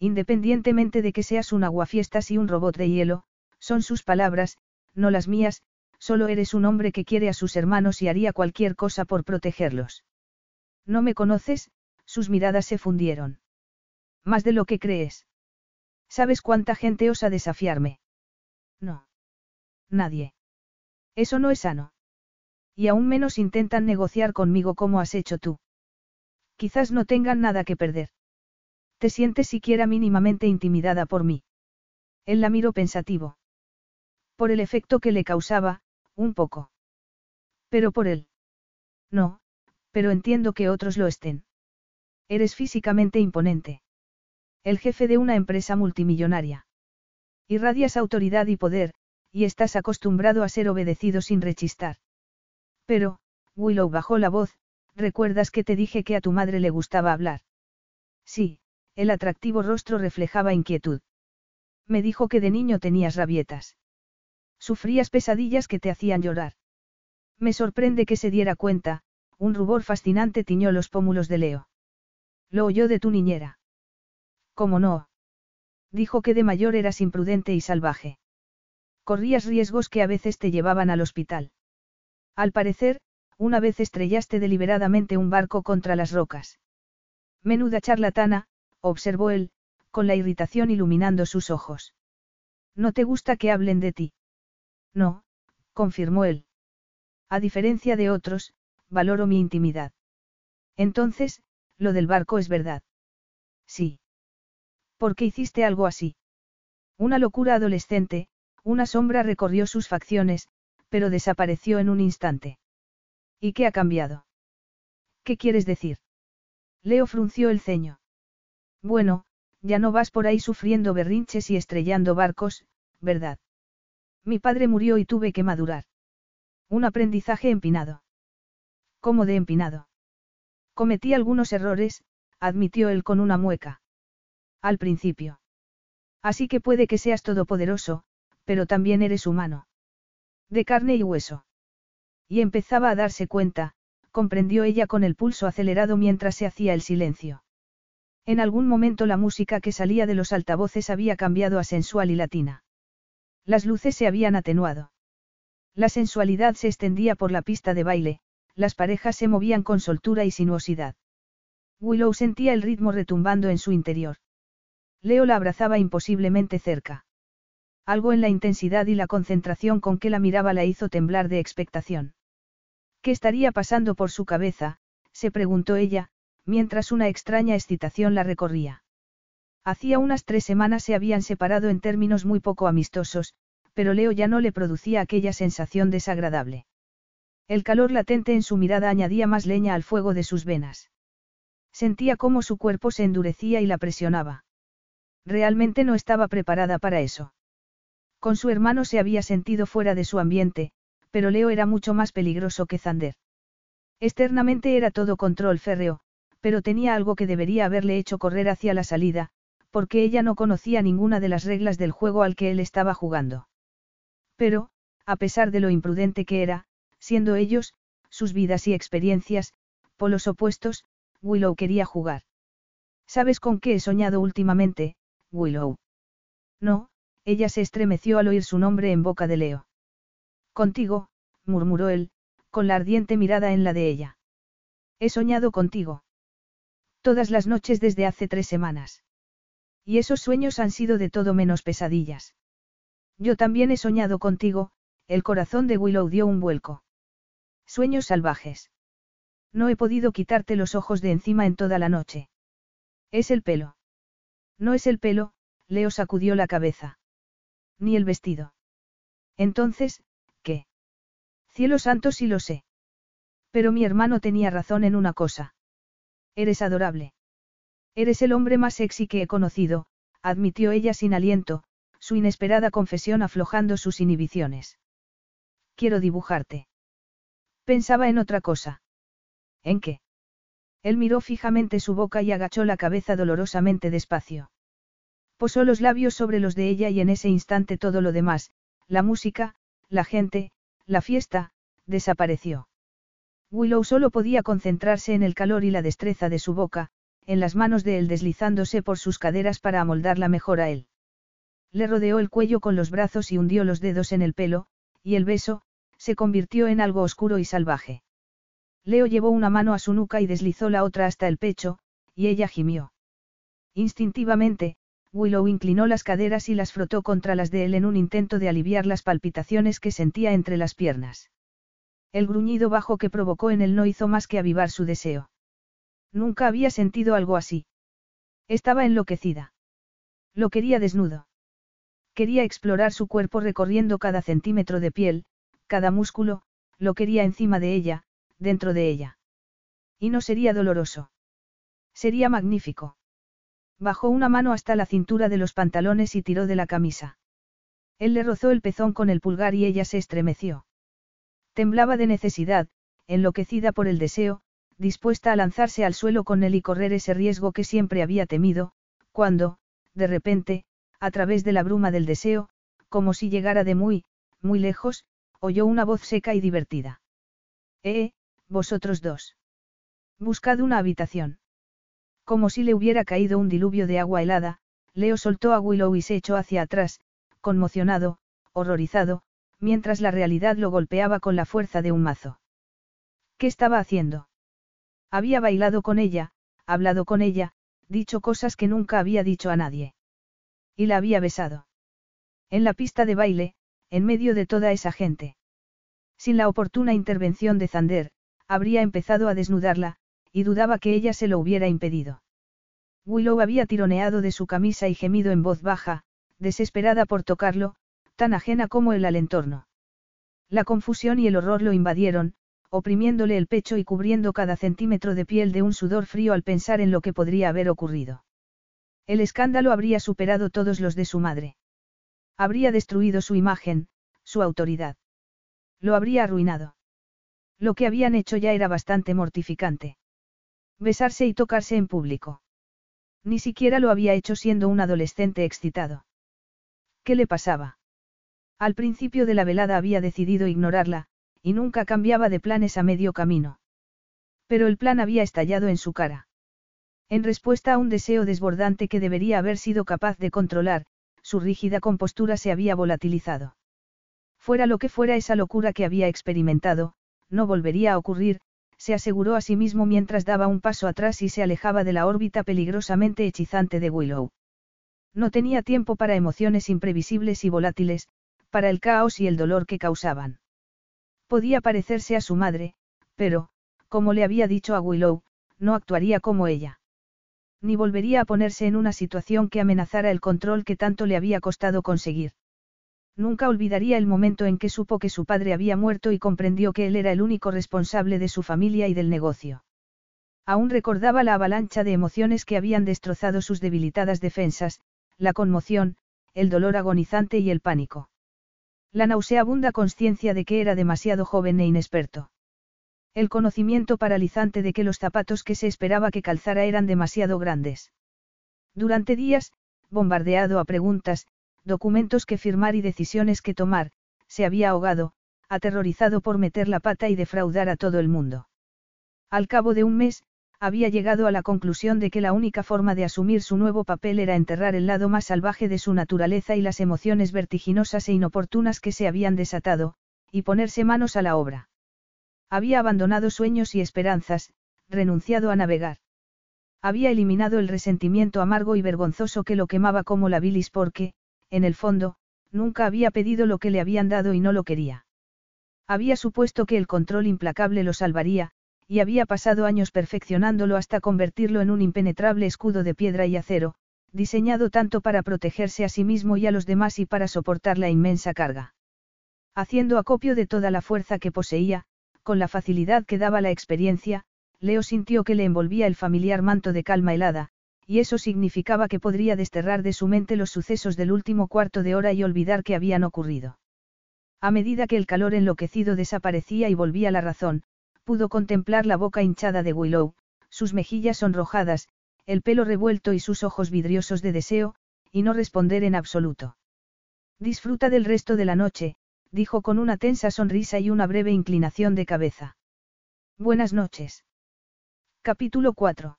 Independientemente de que seas un aguafiestas y un robot de hielo, son sus palabras, no las mías, solo eres un hombre que quiere a sus hermanos y haría cualquier cosa por protegerlos. No me conoces, sus miradas se fundieron. Más de lo que crees. ¿Sabes cuánta gente osa desafiarme? No. Nadie. Eso no es sano. Y aún menos intentan negociar conmigo como has hecho tú. Quizás no tengan nada que perder. ¿Te sientes siquiera mínimamente intimidada por mí? Él la miró pensativo. Por el efecto que le causaba, un poco. Pero por él. No, pero entiendo que otros lo estén. Eres físicamente imponente. El jefe de una empresa multimillonaria. Irradias autoridad y poder, y estás acostumbrado a ser obedecido sin rechistar. Pero, Willow bajó la voz, ¿recuerdas que te dije que a tu madre le gustaba hablar? Sí, el atractivo rostro reflejaba inquietud. Me dijo que de niño tenías rabietas. Sufrías pesadillas que te hacían llorar. Me sorprende que se diera cuenta, un rubor fascinante tiñó los pómulos de Leo. Lo oyó de tu niñera. ¿Cómo no? Dijo que de mayor eras imprudente y salvaje. Corrías riesgos que a veces te llevaban al hospital. Al parecer, una vez estrellaste deliberadamente un barco contra las rocas. Menuda charlatana, observó él, con la irritación iluminando sus ojos. ¿No te gusta que hablen de ti? No, confirmó él. A diferencia de otros, valoro mi intimidad. Entonces, lo del barco es verdad. Sí. ¿Por qué hiciste algo así? Una locura adolescente, una sombra recorrió sus facciones, pero desapareció en un instante. ¿Y qué ha cambiado? ¿Qué quieres decir? Leo frunció el ceño. Bueno, ya no vas por ahí sufriendo berrinches y estrellando barcos, ¿verdad? Mi padre murió y tuve que madurar. Un aprendizaje empinado. ¿Cómo de empinado? Cometí algunos errores, admitió él con una mueca. Al principio. Así que puede que seas todopoderoso, pero también eres humano. De carne y hueso. Y empezaba a darse cuenta, comprendió ella con el pulso acelerado mientras se hacía el silencio. En algún momento la música que salía de los altavoces había cambiado a sensual y latina. Las luces se habían atenuado. La sensualidad se extendía por la pista de baile, las parejas se movían con soltura y sinuosidad. Willow sentía el ritmo retumbando en su interior. Leo la abrazaba imposiblemente cerca. Algo en la intensidad y la concentración con que la miraba la hizo temblar de expectación. ¿Qué estaría pasando por su cabeza? se preguntó ella, mientras una extraña excitación la recorría. Hacía unas tres semanas se habían separado en términos muy poco amistosos, pero Leo ya no le producía aquella sensación desagradable. El calor latente en su mirada añadía más leña al fuego de sus venas. Sentía cómo su cuerpo se endurecía y la presionaba. Realmente no estaba preparada para eso. Con su hermano se había sentido fuera de su ambiente, pero Leo era mucho más peligroso que Zander. Externamente era todo control férreo, pero tenía algo que debería haberle hecho correr hacia la salida, porque ella no conocía ninguna de las reglas del juego al que él estaba jugando. Pero, a pesar de lo imprudente que era, siendo ellos, sus vidas y experiencias, polos opuestos, Willow quería jugar. ¿Sabes con qué he soñado últimamente, Willow? No, ella se estremeció al oír su nombre en boca de Leo. Contigo, murmuró él, con la ardiente mirada en la de ella. He soñado contigo. Todas las noches desde hace tres semanas. Y esos sueños han sido de todo menos pesadillas. Yo también he soñado contigo, el corazón de Willow dio un vuelco. Sueños salvajes. No he podido quitarte los ojos de encima en toda la noche. Es el pelo. No es el pelo, Leo sacudió la cabeza. Ni el vestido. Entonces, ¿qué? Cielo santo sí lo sé. Pero mi hermano tenía razón en una cosa. Eres adorable. Eres el hombre más sexy que he conocido, admitió ella sin aliento, su inesperada confesión aflojando sus inhibiciones. Quiero dibujarte. Pensaba en otra cosa. ¿En qué? Él miró fijamente su boca y agachó la cabeza dolorosamente despacio. Posó los labios sobre los de ella y en ese instante todo lo demás, la música, la gente, la fiesta, desapareció. Willow solo podía concentrarse en el calor y la destreza de su boca, en las manos de él deslizándose por sus caderas para amoldarla mejor a él. Le rodeó el cuello con los brazos y hundió los dedos en el pelo, y el beso, se convirtió en algo oscuro y salvaje. Leo llevó una mano a su nuca y deslizó la otra hasta el pecho, y ella gimió. Instintivamente, Willow inclinó las caderas y las frotó contra las de él en un intento de aliviar las palpitaciones que sentía entre las piernas. El gruñido bajo que provocó en él no hizo más que avivar su deseo. Nunca había sentido algo así. Estaba enloquecida. Lo quería desnudo. Quería explorar su cuerpo recorriendo cada centímetro de piel, cada músculo, lo quería encima de ella, dentro de ella. Y no sería doloroso. Sería magnífico. Bajó una mano hasta la cintura de los pantalones y tiró de la camisa. Él le rozó el pezón con el pulgar y ella se estremeció. Temblaba de necesidad, enloquecida por el deseo, dispuesta a lanzarse al suelo con él y correr ese riesgo que siempre había temido, cuando, de repente, a través de la bruma del deseo, como si llegara de muy, muy lejos, oyó una voz seca y divertida. Eh, vosotros dos. Buscad una habitación. Como si le hubiera caído un diluvio de agua helada, Leo soltó a Willow y se echó hacia atrás, conmocionado, horrorizado, mientras la realidad lo golpeaba con la fuerza de un mazo. ¿Qué estaba haciendo? Había bailado con ella, hablado con ella, dicho cosas que nunca había dicho a nadie. Y la había besado. En la pista de baile, en medio de toda esa gente. Sin la oportuna intervención de Zander, habría empezado a desnudarla, y dudaba que ella se lo hubiera impedido. Willow había tironeado de su camisa y gemido en voz baja, desesperada por tocarlo, tan ajena como él al entorno. La confusión y el horror lo invadieron, oprimiéndole el pecho y cubriendo cada centímetro de piel de un sudor frío al pensar en lo que podría haber ocurrido. El escándalo habría superado todos los de su madre. Habría destruido su imagen, su autoridad. Lo habría arruinado. Lo que habían hecho ya era bastante mortificante. Besarse y tocarse en público. Ni siquiera lo había hecho siendo un adolescente excitado. ¿Qué le pasaba? Al principio de la velada había decidido ignorarla, y nunca cambiaba de planes a medio camino. Pero el plan había estallado en su cara. En respuesta a un deseo desbordante que debería haber sido capaz de controlar, su rígida compostura se había volatilizado. Fuera lo que fuera esa locura que había experimentado, no volvería a ocurrir, se aseguró a sí mismo mientras daba un paso atrás y se alejaba de la órbita peligrosamente hechizante de Willow. No tenía tiempo para emociones imprevisibles y volátiles, para el caos y el dolor que causaban. Podía parecerse a su madre, pero, como le había dicho a Willow, no actuaría como ella. Ni volvería a ponerse en una situación que amenazara el control que tanto le había costado conseguir. Nunca olvidaría el momento en que supo que su padre había muerto y comprendió que él era el único responsable de su familia y del negocio. Aún recordaba la avalancha de emociones que habían destrozado sus debilitadas defensas, la conmoción, el dolor agonizante y el pánico. La nauseabunda conciencia de que era demasiado joven e inexperto. El conocimiento paralizante de que los zapatos que se esperaba que calzara eran demasiado grandes. Durante días, bombardeado a preguntas, documentos que firmar y decisiones que tomar, se había ahogado, aterrorizado por meter la pata y defraudar a todo el mundo. Al cabo de un mes, había llegado a la conclusión de que la única forma de asumir su nuevo papel era enterrar el lado más salvaje de su naturaleza y las emociones vertiginosas e inoportunas que se habían desatado, y ponerse manos a la obra. Había abandonado sueños y esperanzas, renunciado a navegar. Había eliminado el resentimiento amargo y vergonzoso que lo quemaba como la bilis porque, en el fondo, nunca había pedido lo que le habían dado y no lo quería. Había supuesto que el control implacable lo salvaría, y había pasado años perfeccionándolo hasta convertirlo en un impenetrable escudo de piedra y acero, diseñado tanto para protegerse a sí mismo y a los demás y para soportar la inmensa carga. Haciendo acopio de toda la fuerza que poseía, con la facilidad que daba la experiencia, Leo sintió que le envolvía el familiar manto de calma helada, y eso significaba que podría desterrar de su mente los sucesos del último cuarto de hora y olvidar que habían ocurrido. A medida que el calor enloquecido desaparecía y volvía la razón, pudo contemplar la boca hinchada de Willow, sus mejillas sonrojadas, el pelo revuelto y sus ojos vidriosos de deseo, y no responder en absoluto. Disfruta del resto de la noche, dijo con una tensa sonrisa y una breve inclinación de cabeza. Buenas noches. Capítulo 4.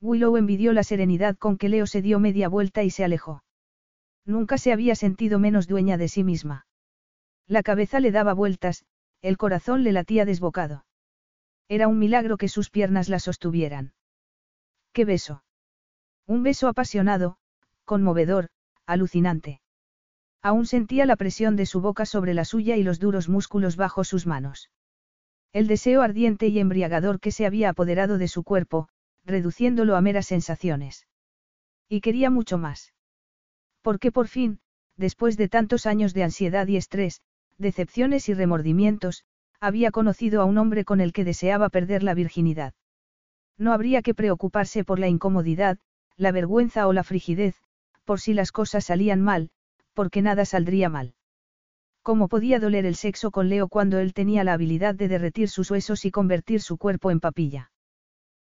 Willow envidió la serenidad con que Leo se dio media vuelta y se alejó. Nunca se había sentido menos dueña de sí misma. La cabeza le daba vueltas, el corazón le latía desbocado. Era un milagro que sus piernas la sostuvieran. ¡Qué beso! Un beso apasionado, conmovedor, alucinante. Aún sentía la presión de su boca sobre la suya y los duros músculos bajo sus manos. El deseo ardiente y embriagador que se había apoderado de su cuerpo, reduciéndolo a meras sensaciones. Y quería mucho más. Porque por fin, después de tantos años de ansiedad y estrés, decepciones y remordimientos, había conocido a un hombre con el que deseaba perder la virginidad. No habría que preocuparse por la incomodidad, la vergüenza o la frigidez, por si las cosas salían mal, porque nada saldría mal. ¿Cómo podía doler el sexo con Leo cuando él tenía la habilidad de derretir sus huesos y convertir su cuerpo en papilla?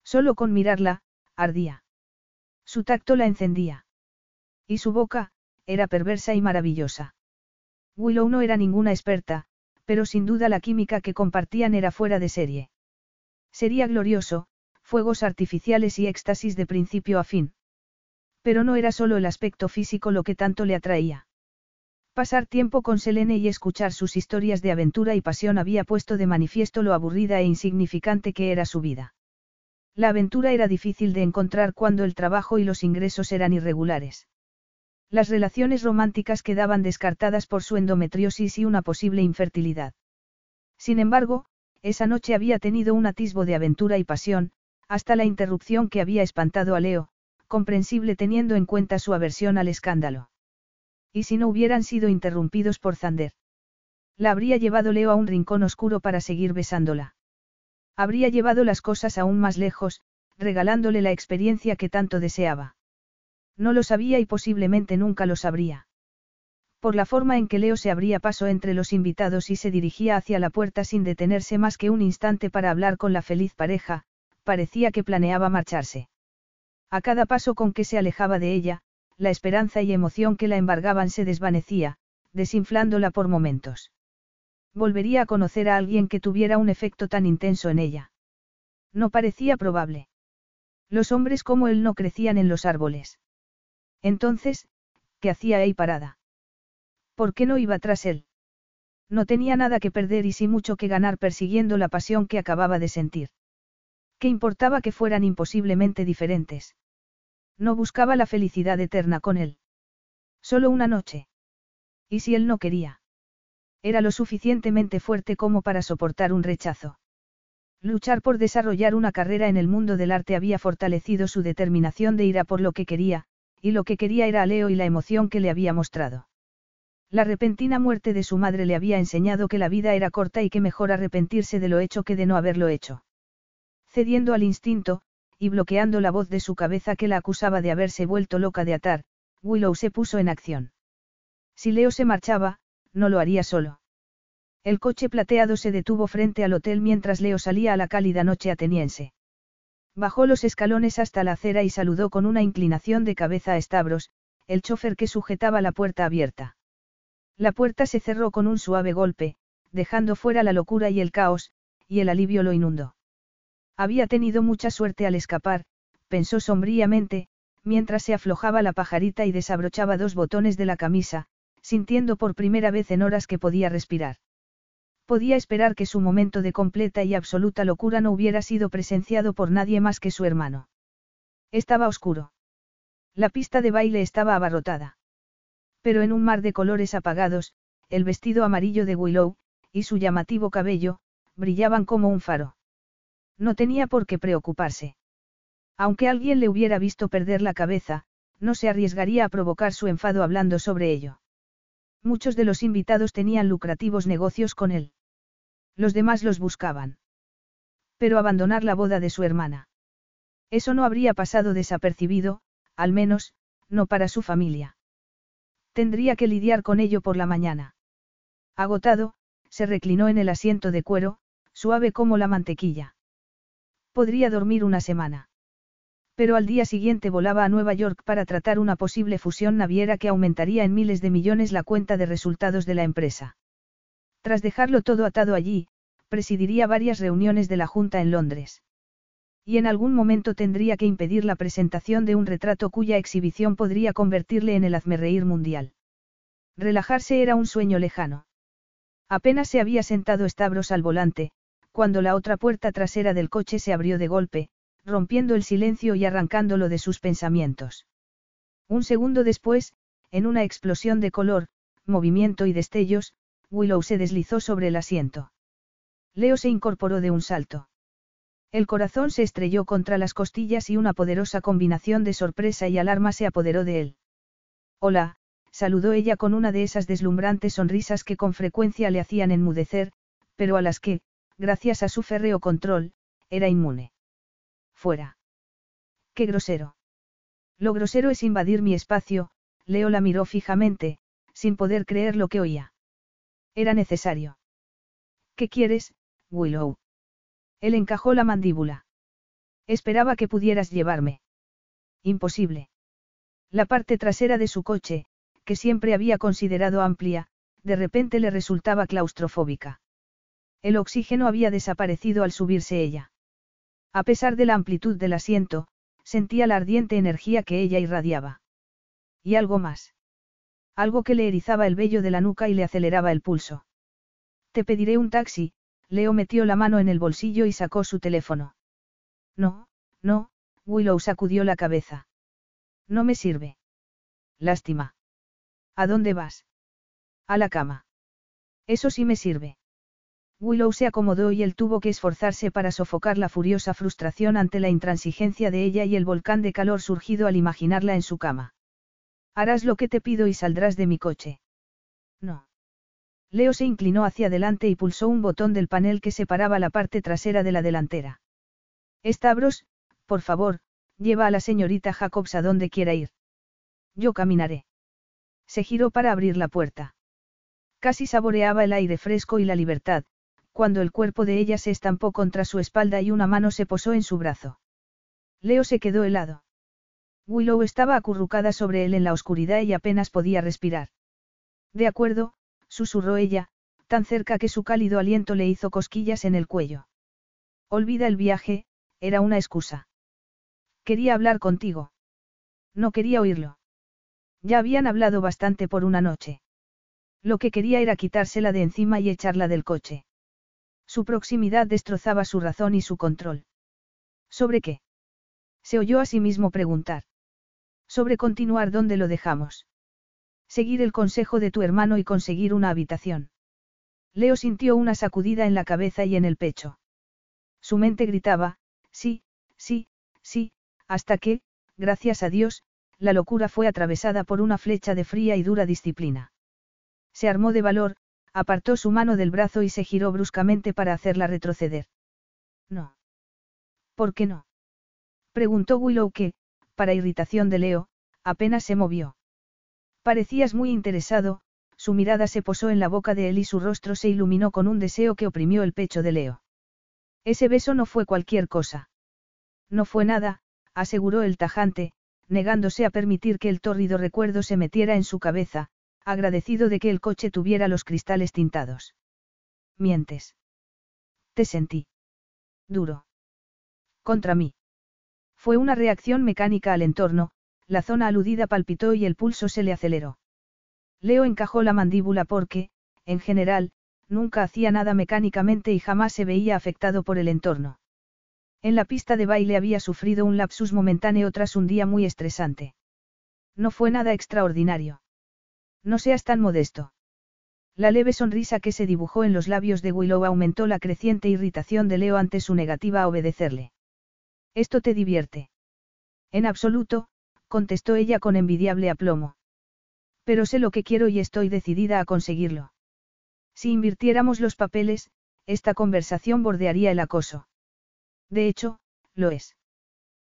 Solo con mirarla, ardía. Su tacto la encendía. Y su boca, era perversa y maravillosa. Willow no era ninguna experta, pero sin duda la química que compartían era fuera de serie. Sería glorioso, fuegos artificiales y éxtasis de principio a fin. Pero no era solo el aspecto físico lo que tanto le atraía. Pasar tiempo con Selene y escuchar sus historias de aventura y pasión había puesto de manifiesto lo aburrida e insignificante que era su vida. La aventura era difícil de encontrar cuando el trabajo y los ingresos eran irregulares. Las relaciones románticas quedaban descartadas por su endometriosis y una posible infertilidad. Sin embargo, esa noche había tenido un atisbo de aventura y pasión, hasta la interrupción que había espantado a Leo, comprensible teniendo en cuenta su aversión al escándalo. ¿Y si no hubieran sido interrumpidos por Zander? La habría llevado Leo a un rincón oscuro para seguir besándola. Habría llevado las cosas aún más lejos, regalándole la experiencia que tanto deseaba. No lo sabía y posiblemente nunca lo sabría. Por la forma en que Leo se abría paso entre los invitados y se dirigía hacia la puerta sin detenerse más que un instante para hablar con la feliz pareja, parecía que planeaba marcharse. A cada paso con que se alejaba de ella, la esperanza y emoción que la embargaban se desvanecía, desinflándola por momentos. Volvería a conocer a alguien que tuviera un efecto tan intenso en ella. No parecía probable. Los hombres como él no crecían en los árboles. Entonces, ¿qué hacía ahí parada? ¿Por qué no iba tras él? No tenía nada que perder y sí mucho que ganar persiguiendo la pasión que acababa de sentir. ¿Qué importaba que fueran imposiblemente diferentes? No buscaba la felicidad eterna con él. Solo una noche. ¿Y si él no quería? Era lo suficientemente fuerte como para soportar un rechazo. Luchar por desarrollar una carrera en el mundo del arte había fortalecido su determinación de ir a por lo que quería, y lo que quería era a Leo y la emoción que le había mostrado. La repentina muerte de su madre le había enseñado que la vida era corta y que mejor arrepentirse de lo hecho que de no haberlo hecho. Cediendo al instinto, y bloqueando la voz de su cabeza que la acusaba de haberse vuelto loca de atar, Willow se puso en acción. Si Leo se marchaba, no lo haría solo. El coche plateado se detuvo frente al hotel mientras Leo salía a la cálida noche ateniense. Bajó los escalones hasta la acera y saludó con una inclinación de cabeza a Stavros, el chofer que sujetaba la puerta abierta. La puerta se cerró con un suave golpe, dejando fuera la locura y el caos, y el alivio lo inundó. Había tenido mucha suerte al escapar, pensó sombríamente, mientras se aflojaba la pajarita y desabrochaba dos botones de la camisa, sintiendo por primera vez en horas que podía respirar. Podía esperar que su momento de completa y absoluta locura no hubiera sido presenciado por nadie más que su hermano. Estaba oscuro. La pista de baile estaba abarrotada. Pero en un mar de colores apagados, el vestido amarillo de Willow, y su llamativo cabello, brillaban como un faro. No tenía por qué preocuparse. Aunque alguien le hubiera visto perder la cabeza, no se arriesgaría a provocar su enfado hablando sobre ello. Muchos de los invitados tenían lucrativos negocios con él. Los demás los buscaban. Pero abandonar la boda de su hermana. Eso no habría pasado desapercibido, al menos, no para su familia. Tendría que lidiar con ello por la mañana. Agotado, se reclinó en el asiento de cuero, suave como la mantequilla. Podría dormir una semana. Pero al día siguiente volaba a Nueva York para tratar una posible fusión naviera que aumentaría en miles de millones la cuenta de resultados de la empresa. Tras dejarlo todo atado allí, presidiría varias reuniones de la Junta en Londres. Y en algún momento tendría que impedir la presentación de un retrato cuya exhibición podría convertirle en el hazmerreír mundial. Relajarse era un sueño lejano. Apenas se había sentado Stavros al volante, cuando la otra puerta trasera del coche se abrió de golpe, rompiendo el silencio y arrancándolo de sus pensamientos. Un segundo después, en una explosión de color, movimiento y destellos, Willow se deslizó sobre el asiento. Leo se incorporó de un salto. El corazón se estrelló contra las costillas y una poderosa combinación de sorpresa y alarma se apoderó de él. Hola, saludó ella con una de esas deslumbrantes sonrisas que con frecuencia le hacían enmudecer, pero a las que, gracias a su férreo control, era inmune. Fuera. Qué grosero. Lo grosero es invadir mi espacio, Leo la miró fijamente, sin poder creer lo que oía. Era necesario. ¿Qué quieres, Willow? Él encajó la mandíbula. Esperaba que pudieras llevarme. Imposible. La parte trasera de su coche, que siempre había considerado amplia, de repente le resultaba claustrofóbica. El oxígeno había desaparecido al subirse ella. A pesar de la amplitud del asiento, sentía la ardiente energía que ella irradiaba. Y algo más. Algo que le erizaba el vello de la nuca y le aceleraba el pulso. Te pediré un taxi, Leo metió la mano en el bolsillo y sacó su teléfono. No, no, Willow sacudió la cabeza. No me sirve. Lástima. ¿A dónde vas? A la cama. Eso sí me sirve. Willow se acomodó y él tuvo que esforzarse para sofocar la furiosa frustración ante la intransigencia de ella y el volcán de calor surgido al imaginarla en su cama. Harás lo que te pido y saldrás de mi coche. No. Leo se inclinó hacia adelante y pulsó un botón del panel que separaba la parte trasera de la delantera. Estabros, por favor, lleva a la señorita Jacobs a donde quiera ir. Yo caminaré. Se giró para abrir la puerta. Casi saboreaba el aire fresco y la libertad, cuando el cuerpo de ella se estampó contra su espalda y una mano se posó en su brazo. Leo se quedó helado. Willow estaba acurrucada sobre él en la oscuridad y apenas podía respirar. De acuerdo, susurró ella, tan cerca que su cálido aliento le hizo cosquillas en el cuello. Olvida el viaje, era una excusa. Quería hablar contigo. No quería oírlo. Ya habían hablado bastante por una noche. Lo que quería era quitársela de encima y echarla del coche. Su proximidad destrozaba su razón y su control. ¿Sobre qué? Se oyó a sí mismo preguntar. Sobre continuar donde lo dejamos. Seguir el consejo de tu hermano y conseguir una habitación. Leo sintió una sacudida en la cabeza y en el pecho. Su mente gritaba, sí, sí, sí, hasta que, gracias a Dios, la locura fue atravesada por una flecha de fría y dura disciplina. Se armó de valor, apartó su mano del brazo y se giró bruscamente para hacerla retroceder. No. ¿Por qué no? Preguntó Willow que, para irritación de Leo, apenas se movió. Parecías muy interesado, su mirada se posó en la boca de él y su rostro se iluminó con un deseo que oprimió el pecho de Leo. Ese beso no fue cualquier cosa. No fue nada, aseguró el tajante, negándose a permitir que el tórrido recuerdo se metiera en su cabeza, agradecido de que el coche tuviera los cristales tintados. Mientes. Te sentí. Duro. Contra mí. Fue una reacción mecánica al entorno, la zona aludida palpitó y el pulso se le aceleró. Leo encajó la mandíbula porque, en general, nunca hacía nada mecánicamente y jamás se veía afectado por el entorno. En la pista de baile había sufrido un lapsus momentáneo tras un día muy estresante. No fue nada extraordinario. No seas tan modesto. La leve sonrisa que se dibujó en los labios de Willow aumentó la creciente irritación de Leo ante su negativa a obedecerle. ¿Esto te divierte? En absoluto, contestó ella con envidiable aplomo. Pero sé lo que quiero y estoy decidida a conseguirlo. Si invirtiéramos los papeles, esta conversación bordearía el acoso. De hecho, lo es.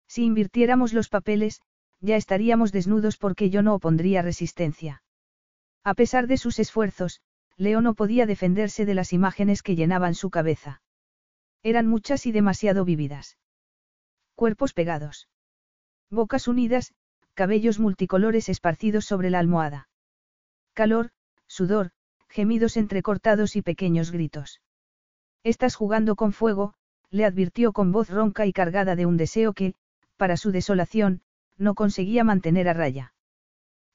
Si invirtiéramos los papeles, ya estaríamos desnudos porque yo no opondría resistencia. A pesar de sus esfuerzos, Leo no podía defenderse de las imágenes que llenaban su cabeza. Eran muchas y demasiado vívidas. Cuerpos pegados. Bocas unidas, cabellos multicolores esparcidos sobre la almohada. Calor, sudor, gemidos entrecortados y pequeños gritos. Estás jugando con fuego, le advirtió con voz ronca y cargada de un deseo que, para su desolación, no conseguía mantener a raya.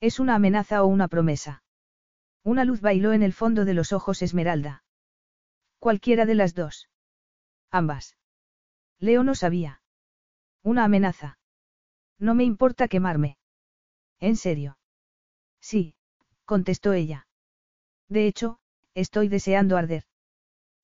¿Es una amenaza o una promesa? Una luz bailó en el fondo de los ojos Esmeralda. Cualquiera de las dos. Ambas. Leo no sabía. Una amenaza. No me importa quemarme. ¿En serio? Sí, contestó ella. De hecho, estoy deseando arder.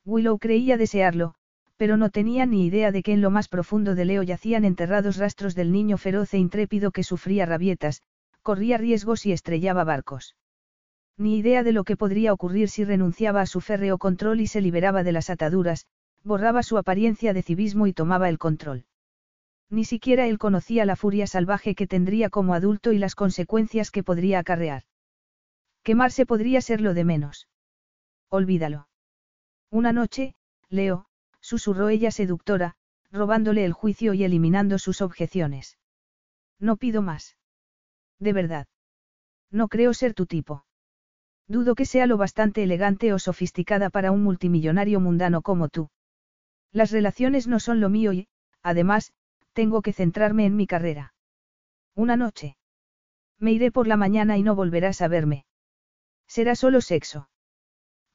Willow creía desearlo, pero no tenía ni idea de que en lo más profundo de Leo yacían enterrados rastros del niño feroz e intrépido que sufría rabietas, corría riesgos y estrellaba barcos. Ni idea de lo que podría ocurrir si renunciaba a su férreo control y se liberaba de las ataduras, borraba su apariencia de civismo y tomaba el control. Ni siquiera él conocía la furia salvaje que tendría como adulto y las consecuencias que podría acarrear. Quemarse podría ser lo de menos. Olvídalo. Una noche, Leo, susurró ella seductora, robándole el juicio y eliminando sus objeciones. No pido más. De verdad. No creo ser tu tipo. Dudo que sea lo bastante elegante o sofisticada para un multimillonario mundano como tú. Las relaciones no son lo mío y, además, tengo que centrarme en mi carrera. Una noche. Me iré por la mañana y no volverás a verme. Será solo sexo.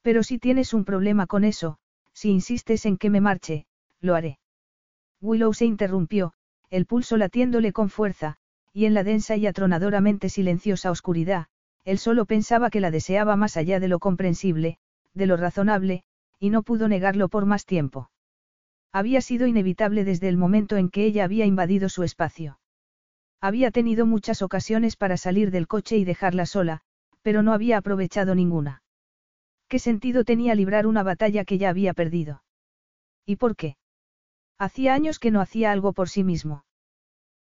Pero si tienes un problema con eso, si insistes en que me marche, lo haré. Willow se interrumpió, el pulso latiéndole con fuerza, y en la densa y atronadoramente silenciosa oscuridad, él solo pensaba que la deseaba más allá de lo comprensible, de lo razonable, y no pudo negarlo por más tiempo. Había sido inevitable desde el momento en que ella había invadido su espacio. Había tenido muchas ocasiones para salir del coche y dejarla sola, pero no había aprovechado ninguna. ¿Qué sentido tenía librar una batalla que ya había perdido? ¿Y por qué? Hacía años que no hacía algo por sí mismo.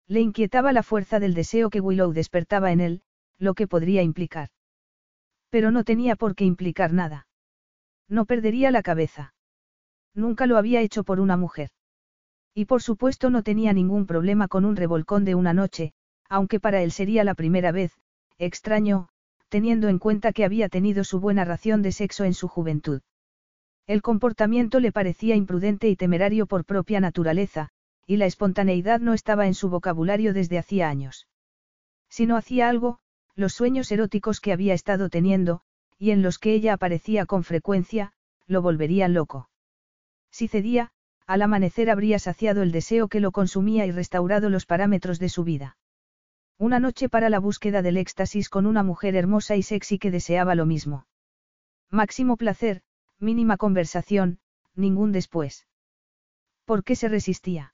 Le inquietaba la fuerza del deseo que Willow despertaba en él, lo que podría implicar. Pero no tenía por qué implicar nada. No perdería la cabeza. Nunca lo había hecho por una mujer. Y por supuesto no tenía ningún problema con un revolcón de una noche, aunque para él sería la primera vez, extraño, teniendo en cuenta que había tenido su buena ración de sexo en su juventud. El comportamiento le parecía imprudente y temerario por propia naturaleza, y la espontaneidad no estaba en su vocabulario desde hacía años. Si no hacía algo, los sueños eróticos que había estado teniendo, y en los que ella aparecía con frecuencia, lo volverían loco. Si cedía, al amanecer habría saciado el deseo que lo consumía y restaurado los parámetros de su vida. Una noche para la búsqueda del éxtasis con una mujer hermosa y sexy que deseaba lo mismo. Máximo placer, mínima conversación, ningún después. ¿Por qué se resistía?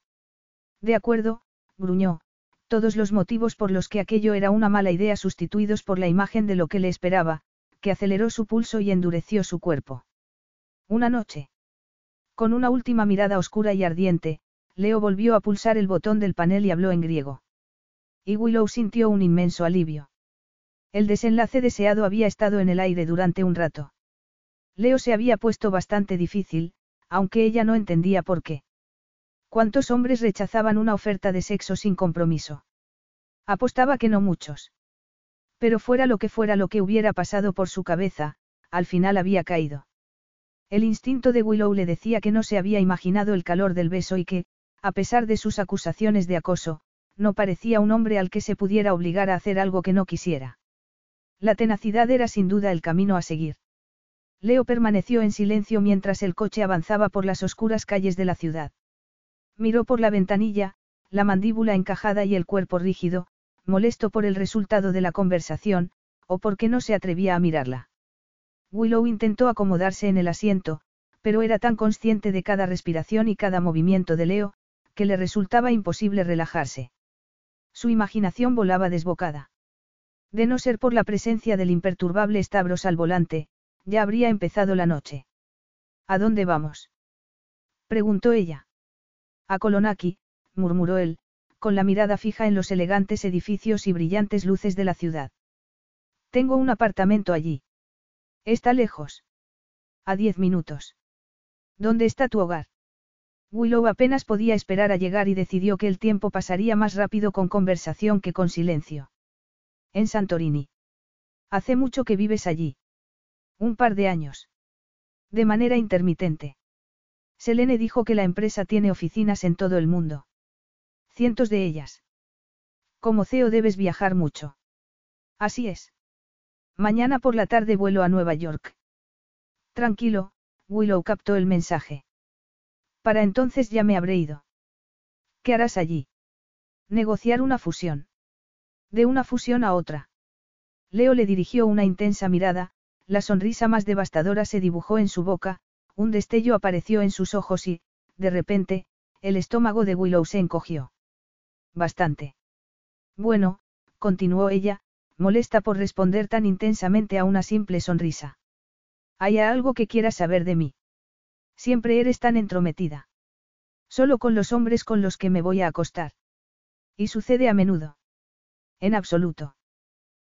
De acuerdo, gruñó, todos los motivos por los que aquello era una mala idea sustituidos por la imagen de lo que le esperaba, que aceleró su pulso y endureció su cuerpo. Una noche. Con una última mirada oscura y ardiente, Leo volvió a pulsar el botón del panel y habló en griego. Y Willow sintió un inmenso alivio. El desenlace deseado había estado en el aire durante un rato. Leo se había puesto bastante difícil, aunque ella no entendía por qué. ¿Cuántos hombres rechazaban una oferta de sexo sin compromiso? Apostaba que no muchos. Pero fuera lo que fuera lo que hubiera pasado por su cabeza, al final había caído. El instinto de Willow le decía que no se había imaginado el calor del beso y que, a pesar de sus acusaciones de acoso, no parecía un hombre al que se pudiera obligar a hacer algo que no quisiera. La tenacidad era sin duda el camino a seguir. Leo permaneció en silencio mientras el coche avanzaba por las oscuras calles de la ciudad. Miró por la ventanilla, la mandíbula encajada y el cuerpo rígido, molesto por el resultado de la conversación, o porque no se atrevía a mirarla. Willow intentó acomodarse en el asiento, pero era tan consciente de cada respiración y cada movimiento de Leo, que le resultaba imposible relajarse. Su imaginación volaba desbocada. De no ser por la presencia del imperturbable Stavros al volante, ya habría empezado la noche. ¿A dónde vamos? preguntó ella. A Kolonaki, murmuró él, con la mirada fija en los elegantes edificios y brillantes luces de la ciudad. Tengo un apartamento allí. Está lejos. A diez minutos. ¿Dónde está tu hogar? Willow apenas podía esperar a llegar y decidió que el tiempo pasaría más rápido con conversación que con silencio. En Santorini. Hace mucho que vives allí. Un par de años. De manera intermitente. Selene dijo que la empresa tiene oficinas en todo el mundo. Cientos de ellas. Como CEO debes viajar mucho. Así es. Mañana por la tarde vuelo a Nueva York. Tranquilo, Willow captó el mensaje. Para entonces ya me habré ido. ¿Qué harás allí? Negociar una fusión. De una fusión a otra. Leo le dirigió una intensa mirada, la sonrisa más devastadora se dibujó en su boca, un destello apareció en sus ojos y, de repente, el estómago de Willow se encogió. Bastante. Bueno, continuó ella, molesta por responder tan intensamente a una simple sonrisa. ¿Hay algo que quieras saber de mí? Siempre eres tan entrometida. Solo con los hombres con los que me voy a acostar. Y sucede a menudo. En absoluto.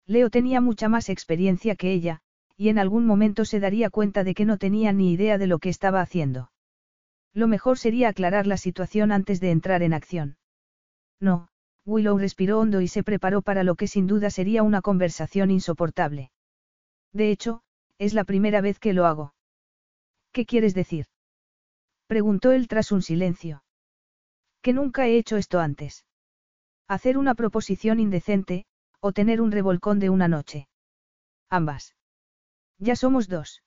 Leo tenía mucha más experiencia que ella, y en algún momento se daría cuenta de que no tenía ni idea de lo que estaba haciendo. Lo mejor sería aclarar la situación antes de entrar en acción. No, Willow respiró hondo y se preparó para lo que sin duda sería una conversación insoportable. De hecho, es la primera vez que lo hago. ¿Qué quieres decir? Preguntó él tras un silencio. Que nunca he hecho esto antes. Hacer una proposición indecente, o tener un revolcón de una noche. Ambas. Ya somos dos.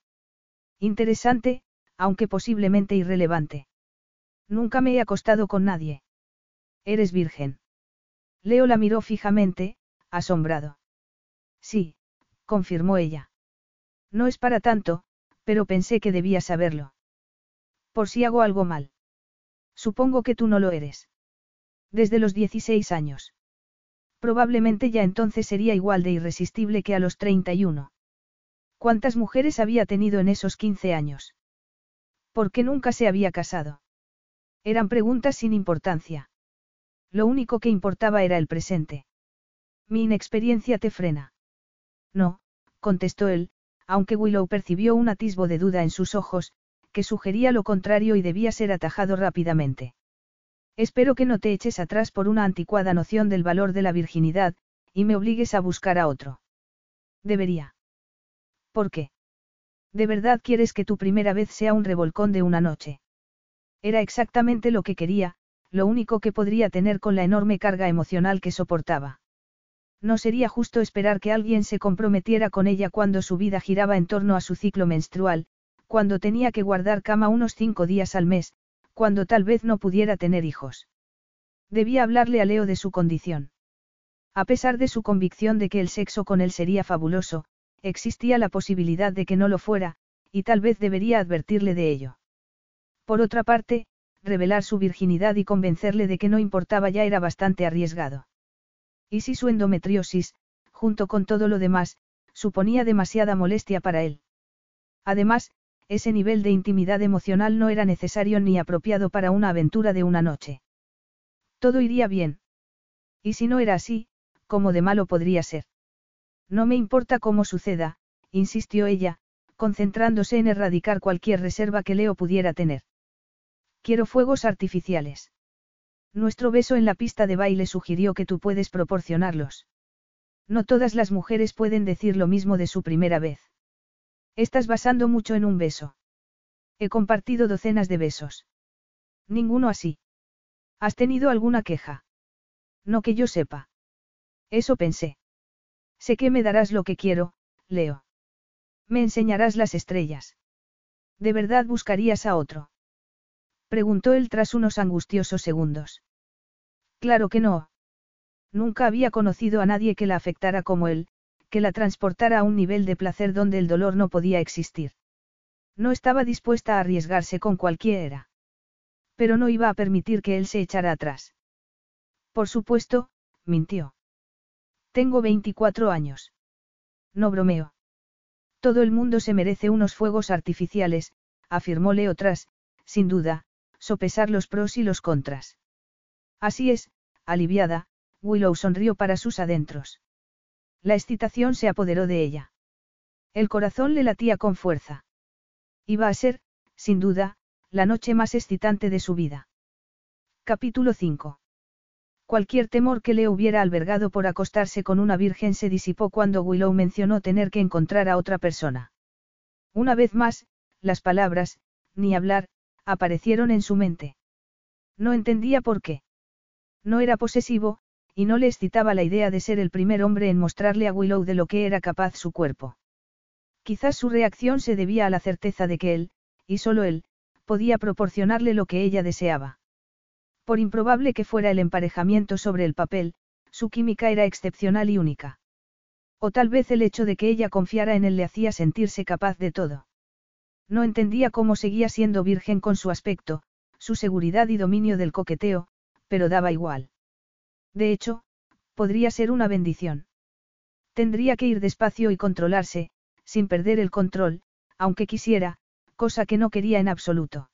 Interesante, aunque posiblemente irrelevante. Nunca me he acostado con nadie. Eres virgen. Leo la miró fijamente, asombrado. Sí, confirmó ella. No es para tanto, pero pensé que debía saberlo. Por si hago algo mal. Supongo que tú no lo eres. Desde los 16 años. Probablemente ya entonces sería igual de irresistible que a los 31. ¿Cuántas mujeres había tenido en esos 15 años? ¿Por qué nunca se había casado? Eran preguntas sin importancia. Lo único que importaba era el presente. Mi inexperiencia te frena. No, contestó él, aunque Willow percibió un atisbo de duda en sus ojos, que sugería lo contrario y debía ser atajado rápidamente. Espero que no te eches atrás por una anticuada noción del valor de la virginidad, y me obligues a buscar a otro. Debería. ¿Por qué? ¿De verdad quieres que tu primera vez sea un revolcón de una noche? Era exactamente lo que quería, lo único que podría tener con la enorme carga emocional que soportaba. No sería justo esperar que alguien se comprometiera con ella cuando su vida giraba en torno a su ciclo menstrual, cuando tenía que guardar cama unos cinco días al mes, cuando tal vez no pudiera tener hijos. Debía hablarle a Leo de su condición. A pesar de su convicción de que el sexo con él sería fabuloso, existía la posibilidad de que no lo fuera, y tal vez debería advertirle de ello. Por otra parte, revelar su virginidad y convencerle de que no importaba ya era bastante arriesgado. Y si su endometriosis, junto con todo lo demás, suponía demasiada molestia para él. Además, ese nivel de intimidad emocional no era necesario ni apropiado para una aventura de una noche. Todo iría bien. Y si no era así, ¿cómo de malo podría ser? No me importa cómo suceda, insistió ella, concentrándose en erradicar cualquier reserva que Leo pudiera tener. Quiero fuegos artificiales. Nuestro beso en la pista de baile sugirió que tú puedes proporcionarlos. No todas las mujeres pueden decir lo mismo de su primera vez. Estás basando mucho en un beso. He compartido docenas de besos. Ninguno así. ¿Has tenido alguna queja? No que yo sepa. Eso pensé. Sé que me darás lo que quiero, Leo. Me enseñarás las estrellas. ¿De verdad buscarías a otro? Preguntó él tras unos angustiosos segundos. Claro que no. Nunca había conocido a nadie que la afectara como él, que la transportara a un nivel de placer donde el dolor no podía existir. No estaba dispuesta a arriesgarse con cualquiera. Pero no iba a permitir que él se echara atrás. Por supuesto, mintió. Tengo 24 años. No bromeo. Todo el mundo se merece unos fuegos artificiales, afirmó Leo tras, sin duda, sopesar los pros y los contras. Así es, aliviada, Willow sonrió para sus adentros. La excitación se apoderó de ella. El corazón le latía con fuerza. Iba a ser, sin duda, la noche más excitante de su vida. Capítulo 5. Cualquier temor que le hubiera albergado por acostarse con una virgen se disipó cuando Willow mencionó tener que encontrar a otra persona. Una vez más, las palabras, ni hablar, aparecieron en su mente. No entendía por qué. No era posesivo, y no le excitaba la idea de ser el primer hombre en mostrarle a Willow de lo que era capaz su cuerpo. Quizás su reacción se debía a la certeza de que él, y solo él, podía proporcionarle lo que ella deseaba. Por improbable que fuera el emparejamiento sobre el papel, su química era excepcional y única. O tal vez el hecho de que ella confiara en él le hacía sentirse capaz de todo. No entendía cómo seguía siendo virgen con su aspecto, su seguridad y dominio del coqueteo, pero daba igual. De hecho, podría ser una bendición. Tendría que ir despacio y controlarse, sin perder el control, aunque quisiera, cosa que no quería en absoluto.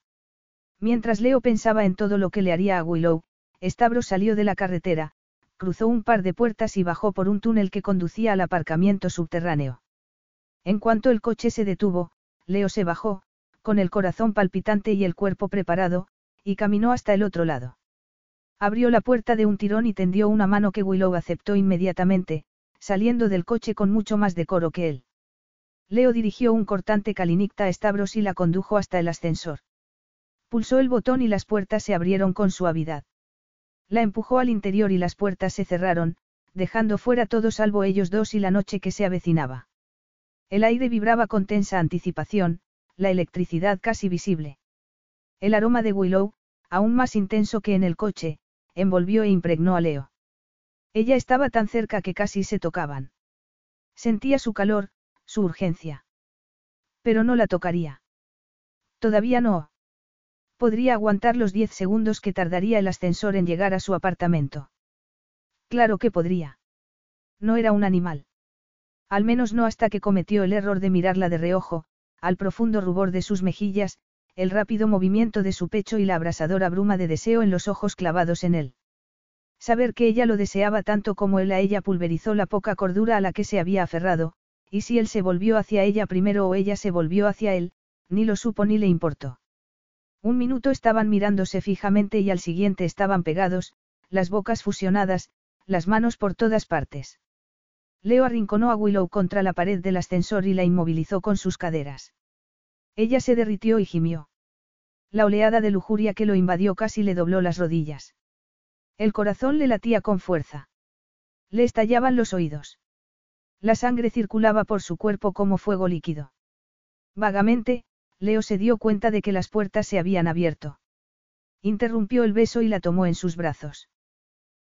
Mientras Leo pensaba en todo lo que le haría a Willow, Stavros salió de la carretera, cruzó un par de puertas y bajó por un túnel que conducía al aparcamiento subterráneo. En cuanto el coche se detuvo, Leo se bajó, con el corazón palpitante y el cuerpo preparado, y caminó hasta el otro lado. Abrió la puerta de un tirón y tendió una mano que Willow aceptó inmediatamente, saliendo del coche con mucho más decoro que él. Leo dirigió un cortante calinicta a Stavros y la condujo hasta el ascensor. Pulsó el botón y las puertas se abrieron con suavidad. La empujó al interior y las puertas se cerraron, dejando fuera todo salvo ellos dos y la noche que se avecinaba. El aire vibraba con tensa anticipación, la electricidad casi visible. El aroma de Willow, aún más intenso que en el coche, envolvió e impregnó a Leo. Ella estaba tan cerca que casi se tocaban. Sentía su calor, su urgencia. Pero no la tocaría. Todavía no. Podría aguantar los diez segundos que tardaría el ascensor en llegar a su apartamento. Claro que podría. No era un animal. Al menos no hasta que cometió el error de mirarla de reojo, al profundo rubor de sus mejillas, el rápido movimiento de su pecho y la abrasadora bruma de deseo en los ojos clavados en él. Saber que ella lo deseaba tanto como él a ella pulverizó la poca cordura a la que se había aferrado, y si él se volvió hacia ella primero o ella se volvió hacia él, ni lo supo ni le importó. Un minuto estaban mirándose fijamente y al siguiente estaban pegados, las bocas fusionadas, las manos por todas partes. Leo arrinconó a Willow contra la pared del ascensor y la inmovilizó con sus caderas. Ella se derritió y gimió. La oleada de lujuria que lo invadió casi le dobló las rodillas. El corazón le latía con fuerza. Le estallaban los oídos. La sangre circulaba por su cuerpo como fuego líquido. Vagamente, Leo se dio cuenta de que las puertas se habían abierto. Interrumpió el beso y la tomó en sus brazos.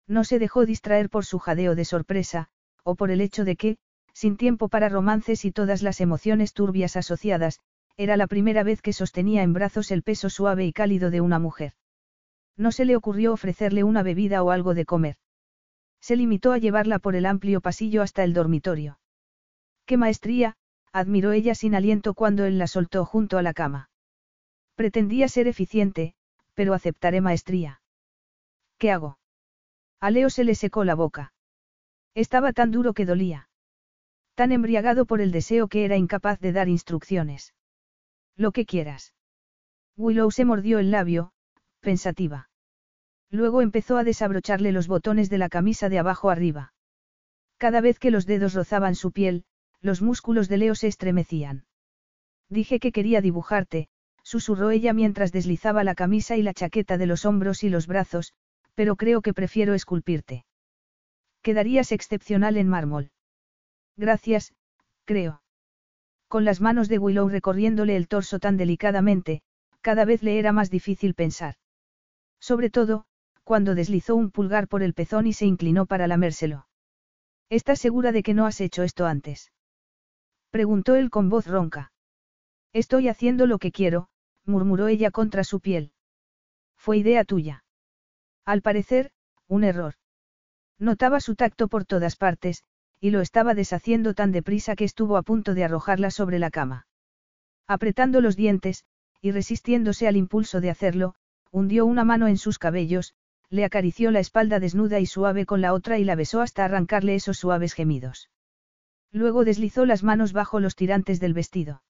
No se dejó distraer por su jadeo de sorpresa, o por el hecho de que, sin tiempo para romances y todas las emociones turbias asociadas, era la primera vez que sostenía en brazos el peso suave y cálido de una mujer. No se le ocurrió ofrecerle una bebida o algo de comer. Se limitó a llevarla por el amplio pasillo hasta el dormitorio. ¡Qué maestría! admiró ella sin aliento cuando él la soltó junto a la cama. Pretendía ser eficiente, pero aceptaré maestría. ¿Qué hago? A Leo se le secó la boca. Estaba tan duro que dolía. Tan embriagado por el deseo que era incapaz de dar instrucciones. Lo que quieras. Willow se mordió el labio, pensativa. Luego empezó a desabrocharle los botones de la camisa de abajo arriba. Cada vez que los dedos rozaban su piel, los músculos de Leo se estremecían. Dije que quería dibujarte, susurró ella mientras deslizaba la camisa y la chaqueta de los hombros y los brazos, pero creo que prefiero esculpirte. Quedarías excepcional en mármol. Gracias, creo. Con las manos de Willow recorriéndole el torso tan delicadamente, cada vez le era más difícil pensar. Sobre todo, cuando deslizó un pulgar por el pezón y se inclinó para lamérselo. ¿Estás segura de que no has hecho esto antes? Preguntó él con voz ronca. Estoy haciendo lo que quiero, murmuró ella contra su piel. Fue idea tuya. Al parecer, un error. Notaba su tacto por todas partes, y lo estaba deshaciendo tan deprisa que estuvo a punto de arrojarla sobre la cama. Apretando los dientes, y resistiéndose al impulso de hacerlo, hundió una mano en sus cabellos, le acarició la espalda desnuda y suave con la otra y la besó hasta arrancarle esos suaves gemidos. Luego deslizó las manos bajo los tirantes del vestido.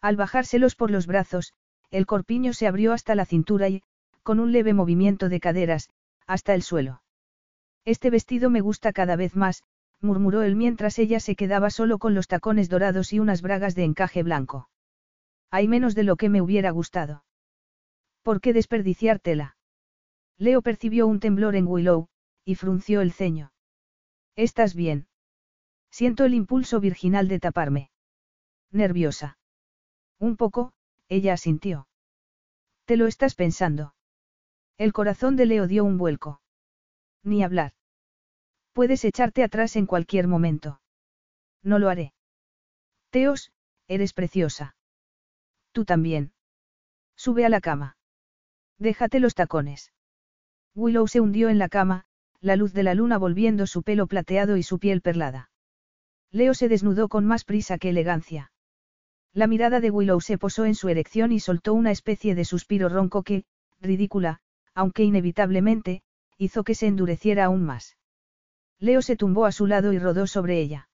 Al bajárselos por los brazos, el corpiño se abrió hasta la cintura y, con un leve movimiento de caderas, hasta el suelo. Este vestido me gusta cada vez más, murmuró él mientras ella se quedaba solo con los tacones dorados y unas bragas de encaje blanco. Hay menos de lo que me hubiera gustado. ¿Por qué desperdiciártela? Leo percibió un temblor en Willow, y frunció el ceño. ¿Estás bien? Siento el impulso virginal de taparme. Nerviosa. Un poco, ella asintió. ¿Te lo estás pensando? El corazón de Leo dio un vuelco. Ni hablar. Puedes echarte atrás en cualquier momento. No lo haré. Teos, eres preciosa. Tú también. Sube a la cama. Déjate los tacones. Willow se hundió en la cama, la luz de la luna volviendo su pelo plateado y su piel perlada. Leo se desnudó con más prisa que elegancia. La mirada de Willow se posó en su erección y soltó una especie de suspiro ronco que, ridícula, aunque inevitablemente, hizo que se endureciera aún más. Leo se tumbó a su lado y rodó sobre ella.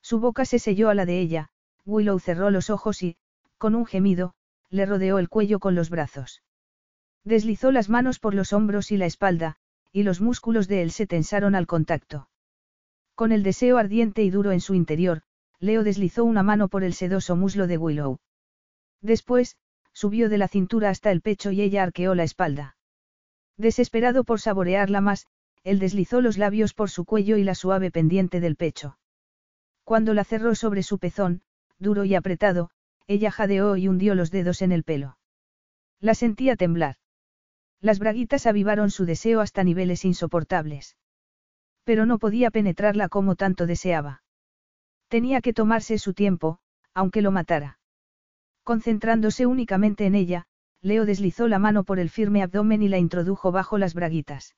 Su boca se selló a la de ella, Willow cerró los ojos y, con un gemido, le rodeó el cuello con los brazos. Deslizó las manos por los hombros y la espalda, y los músculos de él se tensaron al contacto. Con el deseo ardiente y duro en su interior, Leo deslizó una mano por el sedoso muslo de Willow. Después, subió de la cintura hasta el pecho y ella arqueó la espalda. Desesperado por saborearla más, él deslizó los labios por su cuello y la suave pendiente del pecho. Cuando la cerró sobre su pezón, duro y apretado, ella jadeó y hundió los dedos en el pelo. La sentía temblar. Las braguitas avivaron su deseo hasta niveles insoportables. Pero no podía penetrarla como tanto deseaba. Tenía que tomarse su tiempo, aunque lo matara. Concentrándose únicamente en ella, Leo deslizó la mano por el firme abdomen y la introdujo bajo las braguitas.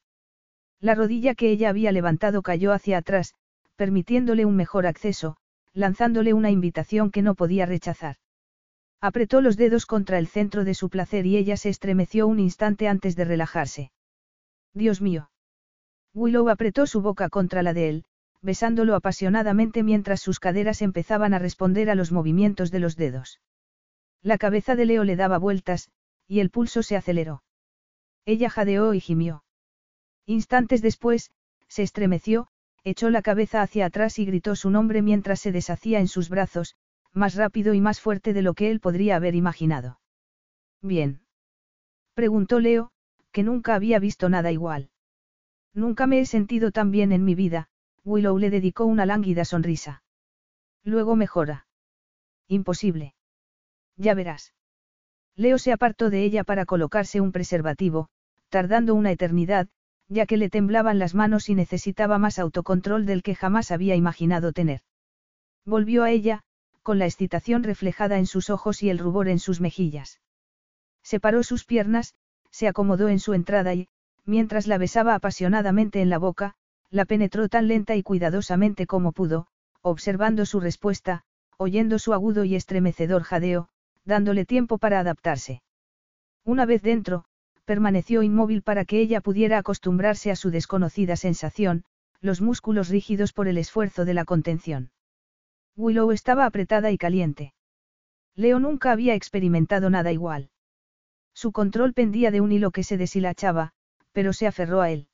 La rodilla que ella había levantado cayó hacia atrás, permitiéndole un mejor acceso, lanzándole una invitación que no podía rechazar. Apretó los dedos contra el centro de su placer y ella se estremeció un instante antes de relajarse. Dios mío. Willow apretó su boca contra la de él, besándolo apasionadamente mientras sus caderas empezaban a responder a los movimientos de los dedos. La cabeza de Leo le daba vueltas, y el pulso se aceleró. Ella jadeó y gimió. Instantes después, se estremeció, echó la cabeza hacia atrás y gritó su nombre mientras se deshacía en sus brazos, más rápido y más fuerte de lo que él podría haber imaginado. Bien. Preguntó Leo, que nunca había visto nada igual. Nunca me he sentido tan bien en mi vida, Willow le dedicó una lánguida sonrisa. Luego mejora. Imposible. Ya verás. Leo se apartó de ella para colocarse un preservativo, tardando una eternidad, ya que le temblaban las manos y necesitaba más autocontrol del que jamás había imaginado tener. Volvió a ella, con la excitación reflejada en sus ojos y el rubor en sus mejillas. Separó sus piernas, se acomodó en su entrada y, mientras la besaba apasionadamente en la boca, la penetró tan lenta y cuidadosamente como pudo, observando su respuesta, oyendo su agudo y estremecedor jadeo, dándole tiempo para adaptarse. Una vez dentro, permaneció inmóvil para que ella pudiera acostumbrarse a su desconocida sensación, los músculos rígidos por el esfuerzo de la contención. Willow estaba apretada y caliente. Leo nunca había experimentado nada igual. Su control pendía de un hilo que se deshilachaba, pero se aferró a él.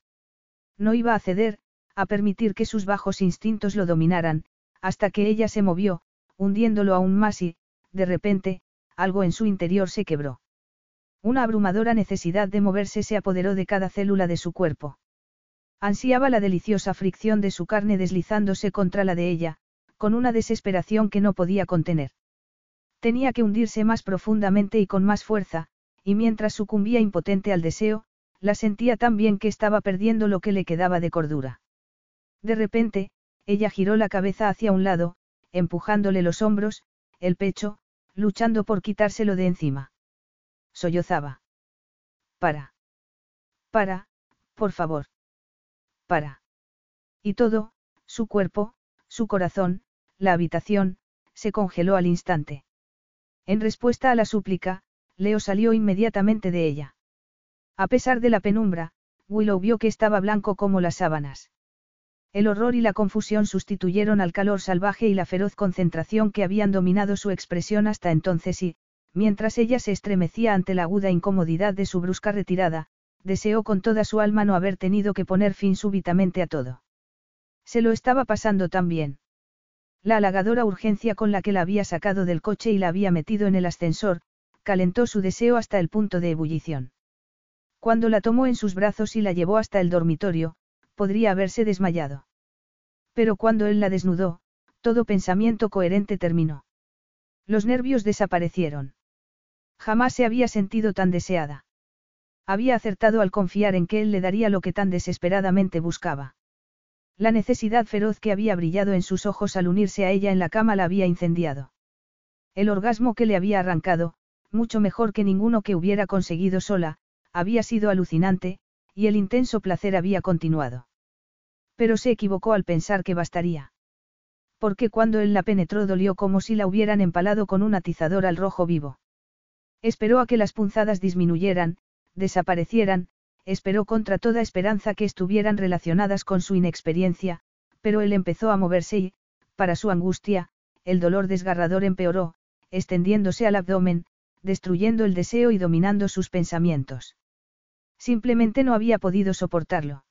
No iba a ceder, a permitir que sus bajos instintos lo dominaran, hasta que ella se movió, hundiéndolo aún más y, de repente, algo en su interior se quebró. Una abrumadora necesidad de moverse se apoderó de cada célula de su cuerpo. Ansiaba la deliciosa fricción de su carne deslizándose contra la de ella, con una desesperación que no podía contener. Tenía que hundirse más profundamente y con más fuerza, y mientras sucumbía impotente al deseo, la sentía tan bien que estaba perdiendo lo que le quedaba de cordura. De repente, ella giró la cabeza hacia un lado, empujándole los hombros, el pecho, luchando por quitárselo de encima. Sollozaba. Para. Para, por favor. Para. Y todo, su cuerpo, su corazón, la habitación, se congeló al instante. En respuesta a la súplica, Leo salió inmediatamente de ella. A pesar de la penumbra, Willow vio que estaba blanco como las sábanas. El horror y la confusión sustituyeron al calor salvaje y la feroz concentración que habían dominado su expresión hasta entonces y, mientras ella se estremecía ante la aguda incomodidad de su brusca retirada, deseó con toda su alma no haber tenido que poner fin súbitamente a todo. Se lo estaba pasando tan bien. La halagadora urgencia con la que la había sacado del coche y la había metido en el ascensor, calentó su deseo hasta el punto de ebullición. Cuando la tomó en sus brazos y la llevó hasta el dormitorio, podría haberse desmayado. Pero cuando él la desnudó, todo pensamiento coherente terminó. Los nervios desaparecieron. Jamás se había sentido tan deseada. Había acertado al confiar en que él le daría lo que tan desesperadamente buscaba. La necesidad feroz que había brillado en sus ojos al unirse a ella en la cama la había incendiado. El orgasmo que le había arrancado, mucho mejor que ninguno que hubiera conseguido sola, había sido alucinante, y el intenso placer había continuado. Pero se equivocó al pensar que bastaría. Porque cuando él la penetró dolió como si la hubieran empalado con un atizador al rojo vivo. Esperó a que las punzadas disminuyeran, desaparecieran, esperó contra toda esperanza que estuvieran relacionadas con su inexperiencia, pero él empezó a moverse y, para su angustia, el dolor desgarrador empeoró, extendiéndose al abdomen, destruyendo el deseo y dominando sus pensamientos. Simplemente no había podido soportarlo.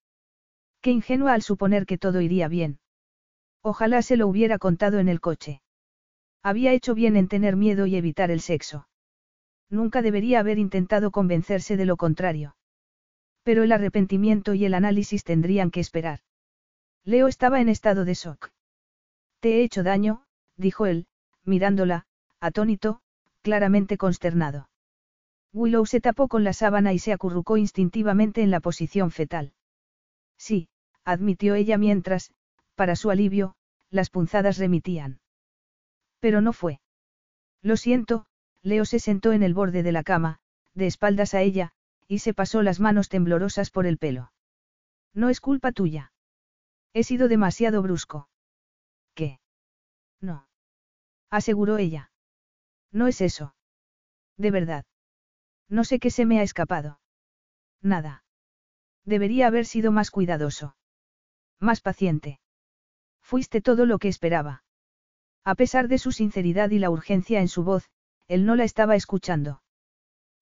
Qué ingenua al suponer que todo iría bien. Ojalá se lo hubiera contado en el coche. Había hecho bien en tener miedo y evitar el sexo. Nunca debería haber intentado convencerse de lo contrario. Pero el arrepentimiento y el análisis tendrían que esperar. Leo estaba en estado de shock. Te he hecho daño, dijo él, mirándola, atónito, claramente consternado. Willow se tapó con la sábana y se acurrucó instintivamente en la posición fetal. Sí, admitió ella mientras, para su alivio, las punzadas remitían. Pero no fue. Lo siento, Leo se sentó en el borde de la cama, de espaldas a ella, y se pasó las manos temblorosas por el pelo. No es culpa tuya. He sido demasiado brusco. ¿Qué? No. Aseguró ella. No es eso. De verdad. No sé qué se me ha escapado. Nada. Debería haber sido más cuidadoso. Más paciente. Fuiste todo lo que esperaba. A pesar de su sinceridad y la urgencia en su voz, él no la estaba escuchando.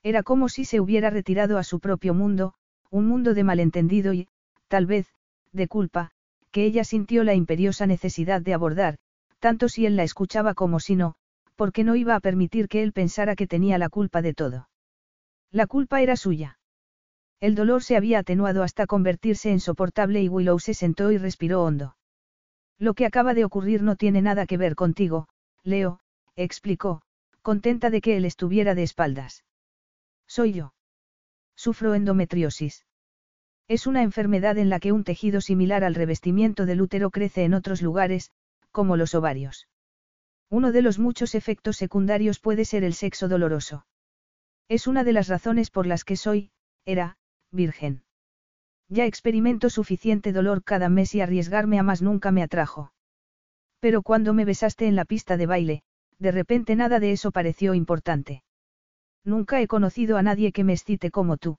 Era como si se hubiera retirado a su propio mundo, un mundo de malentendido y, tal vez, de culpa, que ella sintió la imperiosa necesidad de abordar, tanto si él la escuchaba como si no, porque no iba a permitir que él pensara que tenía la culpa de todo. La culpa era suya. El dolor se había atenuado hasta convertirse en soportable y Willow se sentó y respiró hondo. Lo que acaba de ocurrir no tiene nada que ver contigo, Leo, explicó, contenta de que él estuviera de espaldas. Soy yo. Sufro endometriosis. Es una enfermedad en la que un tejido similar al revestimiento del útero crece en otros lugares, como los ovarios. Uno de los muchos efectos secundarios puede ser el sexo doloroso. Es una de las razones por las que soy, era, virgen. Ya experimento suficiente dolor cada mes y arriesgarme a más nunca me atrajo. Pero cuando me besaste en la pista de baile, de repente nada de eso pareció importante. Nunca he conocido a nadie que me excite como tú.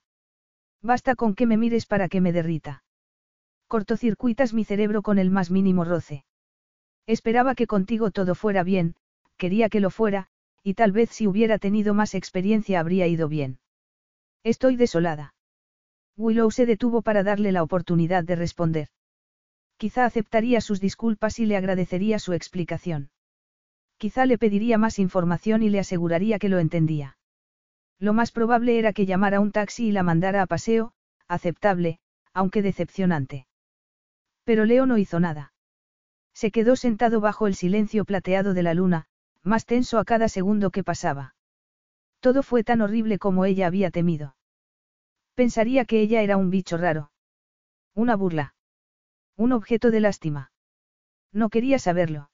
Basta con que me mires para que me derrita. Cortocircuitas mi cerebro con el más mínimo roce. Esperaba que contigo todo fuera bien, quería que lo fuera, y tal vez si hubiera tenido más experiencia habría ido bien. Estoy desolada. Willow se detuvo para darle la oportunidad de responder. Quizá aceptaría sus disculpas y le agradecería su explicación. Quizá le pediría más información y le aseguraría que lo entendía. Lo más probable era que llamara un taxi y la mandara a paseo, aceptable, aunque decepcionante. Pero Leo no hizo nada. Se quedó sentado bajo el silencio plateado de la luna, más tenso a cada segundo que pasaba. Todo fue tan horrible como ella había temido. Pensaría que ella era un bicho raro. Una burla. Un objeto de lástima. No quería saberlo.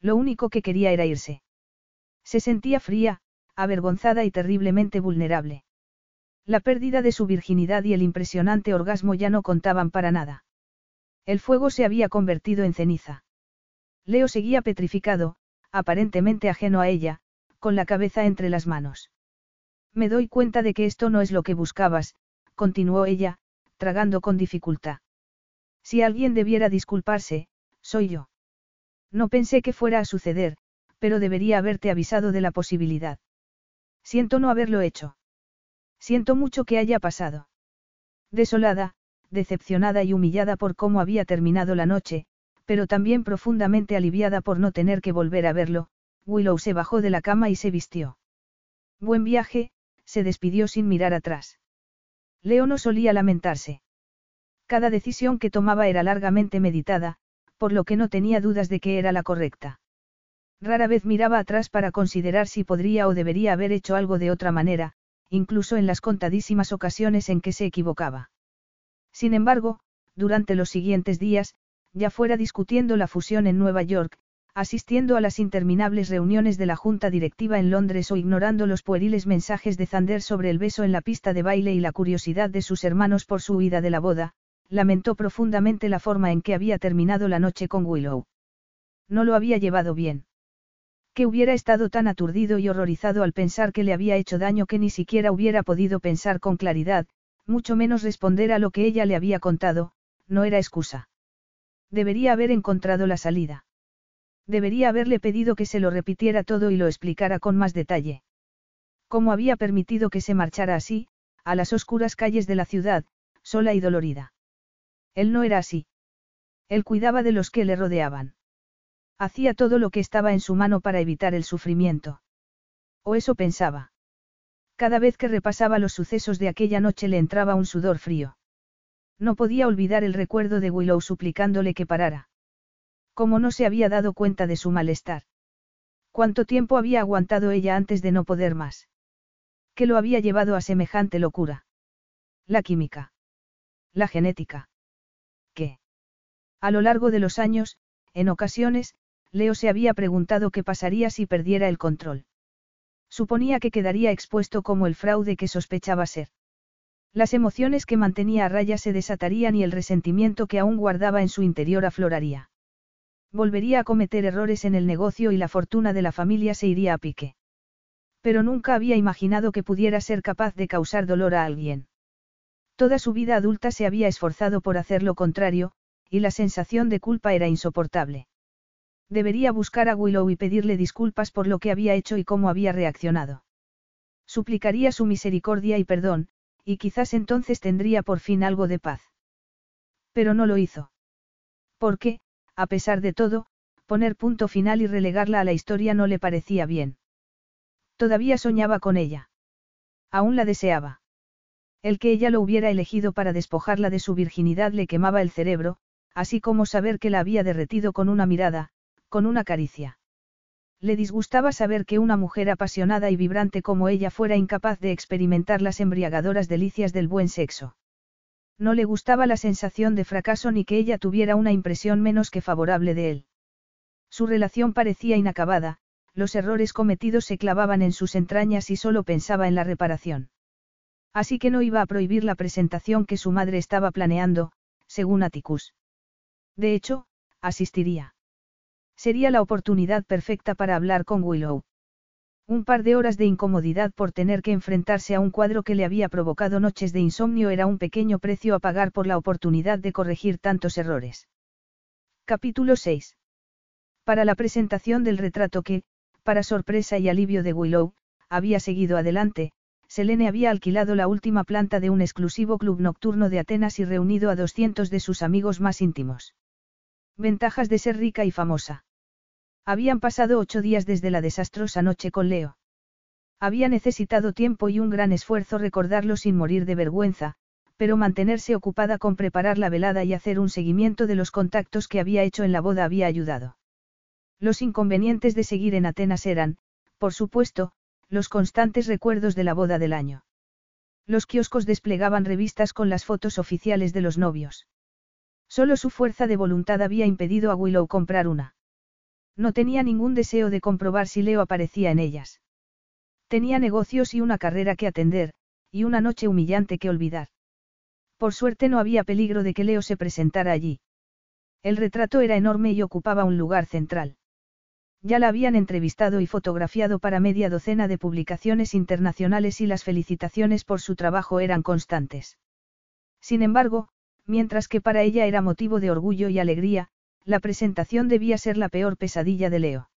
Lo único que quería era irse. Se sentía fría, avergonzada y terriblemente vulnerable. La pérdida de su virginidad y el impresionante orgasmo ya no contaban para nada. El fuego se había convertido en ceniza. Leo seguía petrificado, aparentemente ajeno a ella, con la cabeza entre las manos. Me doy cuenta de que esto no es lo que buscabas, continuó ella, tragando con dificultad. Si alguien debiera disculparse, soy yo. No pensé que fuera a suceder, pero debería haberte avisado de la posibilidad. Siento no haberlo hecho. Siento mucho que haya pasado. Desolada, decepcionada y humillada por cómo había terminado la noche, pero también profundamente aliviada por no tener que volver a verlo, Willow se bajó de la cama y se vistió. Buen viaje, se despidió sin mirar atrás. Leo no solía lamentarse. Cada decisión que tomaba era largamente meditada, por lo que no tenía dudas de que era la correcta. Rara vez miraba atrás para considerar si podría o debería haber hecho algo de otra manera, incluso en las contadísimas ocasiones en que se equivocaba. Sin embargo, durante los siguientes días, ya fuera discutiendo la fusión en Nueva York, asistiendo a las interminables reuniones de la Junta Directiva en Londres o ignorando los pueriles mensajes de Zander sobre el beso en la pista de baile y la curiosidad de sus hermanos por su huida de la boda, lamentó profundamente la forma en que había terminado la noche con Willow. No lo había llevado bien. Que hubiera estado tan aturdido y horrorizado al pensar que le había hecho daño que ni siquiera hubiera podido pensar con claridad, mucho menos responder a lo que ella le había contado, no era excusa. Debería haber encontrado la salida. Debería haberle pedido que se lo repitiera todo y lo explicara con más detalle. ¿Cómo había permitido que se marchara así, a las oscuras calles de la ciudad, sola y dolorida? Él no era así. Él cuidaba de los que le rodeaban. Hacía todo lo que estaba en su mano para evitar el sufrimiento. O eso pensaba. Cada vez que repasaba los sucesos de aquella noche le entraba un sudor frío. No podía olvidar el recuerdo de Willow suplicándole que parara. ¿Cómo no se había dado cuenta de su malestar? ¿Cuánto tiempo había aguantado ella antes de no poder más? ¿Qué lo había llevado a semejante locura? La química. La genética. ¿Qué? A lo largo de los años, en ocasiones, Leo se había preguntado qué pasaría si perdiera el control. Suponía que quedaría expuesto como el fraude que sospechaba ser. Las emociones que mantenía a raya se desatarían y el resentimiento que aún guardaba en su interior afloraría. Volvería a cometer errores en el negocio y la fortuna de la familia se iría a pique. Pero nunca había imaginado que pudiera ser capaz de causar dolor a alguien. Toda su vida adulta se había esforzado por hacer lo contrario, y la sensación de culpa era insoportable. Debería buscar a Willow y pedirle disculpas por lo que había hecho y cómo había reaccionado. Suplicaría su misericordia y perdón, y quizás entonces tendría por fin algo de paz. Pero no lo hizo. Porque, a pesar de todo, poner punto final y relegarla a la historia no le parecía bien. Todavía soñaba con ella. Aún la deseaba. El que ella lo hubiera elegido para despojarla de su virginidad le quemaba el cerebro, así como saber que la había derretido con una mirada, con una caricia. Le disgustaba saber que una mujer apasionada y vibrante como ella fuera incapaz de experimentar las embriagadoras delicias del buen sexo. No le gustaba la sensación de fracaso ni que ella tuviera una impresión menos que favorable de él. Su relación parecía inacabada, los errores cometidos se clavaban en sus entrañas y solo pensaba en la reparación. Así que no iba a prohibir la presentación que su madre estaba planeando, según Atticus. De hecho, asistiría. Sería la oportunidad perfecta para hablar con Willow. Un par de horas de incomodidad por tener que enfrentarse a un cuadro que le había provocado noches de insomnio era un pequeño precio a pagar por la oportunidad de corregir tantos errores. Capítulo 6. Para la presentación del retrato que, para sorpresa y alivio de Willow, había seguido adelante, Selene había alquilado la última planta de un exclusivo club nocturno de Atenas y reunido a 200 de sus amigos más íntimos. Ventajas de ser rica y famosa. Habían pasado ocho días desde la desastrosa noche con Leo. Había necesitado tiempo y un gran esfuerzo recordarlo sin morir de vergüenza, pero mantenerse ocupada con preparar la velada y hacer un seguimiento de los contactos que había hecho en la boda había ayudado. Los inconvenientes de seguir en Atenas eran, por supuesto, los constantes recuerdos de la boda del año. Los kioscos desplegaban revistas con las fotos oficiales de los novios. Solo su fuerza de voluntad había impedido a Willow comprar una. No tenía ningún deseo de comprobar si Leo aparecía en ellas. Tenía negocios y una carrera que atender, y una noche humillante que olvidar. Por suerte no había peligro de que Leo se presentara allí. El retrato era enorme y ocupaba un lugar central. Ya la habían entrevistado y fotografiado para media docena de publicaciones internacionales y las felicitaciones por su trabajo eran constantes. Sin embargo, mientras que para ella era motivo de orgullo y alegría, la presentación debía ser la peor pesadilla de Leo.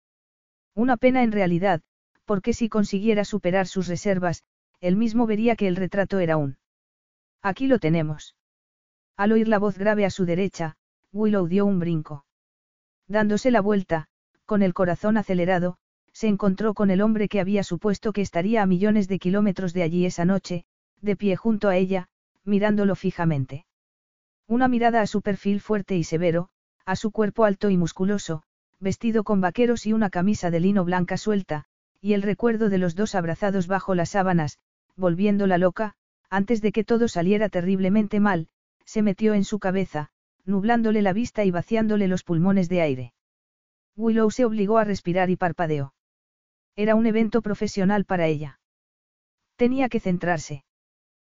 Una pena en realidad, porque si consiguiera superar sus reservas, él mismo vería que el retrato era un. Aquí lo tenemos. Al oír la voz grave a su derecha, Willow dio un brinco. Dándose la vuelta, con el corazón acelerado, se encontró con el hombre que había supuesto que estaría a millones de kilómetros de allí esa noche, de pie junto a ella, mirándolo fijamente. Una mirada a su perfil fuerte y severo, a su cuerpo alto y musculoso, vestido con vaqueros y una camisa de lino blanca suelta, y el recuerdo de los dos abrazados bajo las sábanas, volviéndola loca, antes de que todo saliera terriblemente mal, se metió en su cabeza, nublándole la vista y vaciándole los pulmones de aire. Willow se obligó a respirar y parpadeó. Era un evento profesional para ella. Tenía que centrarse.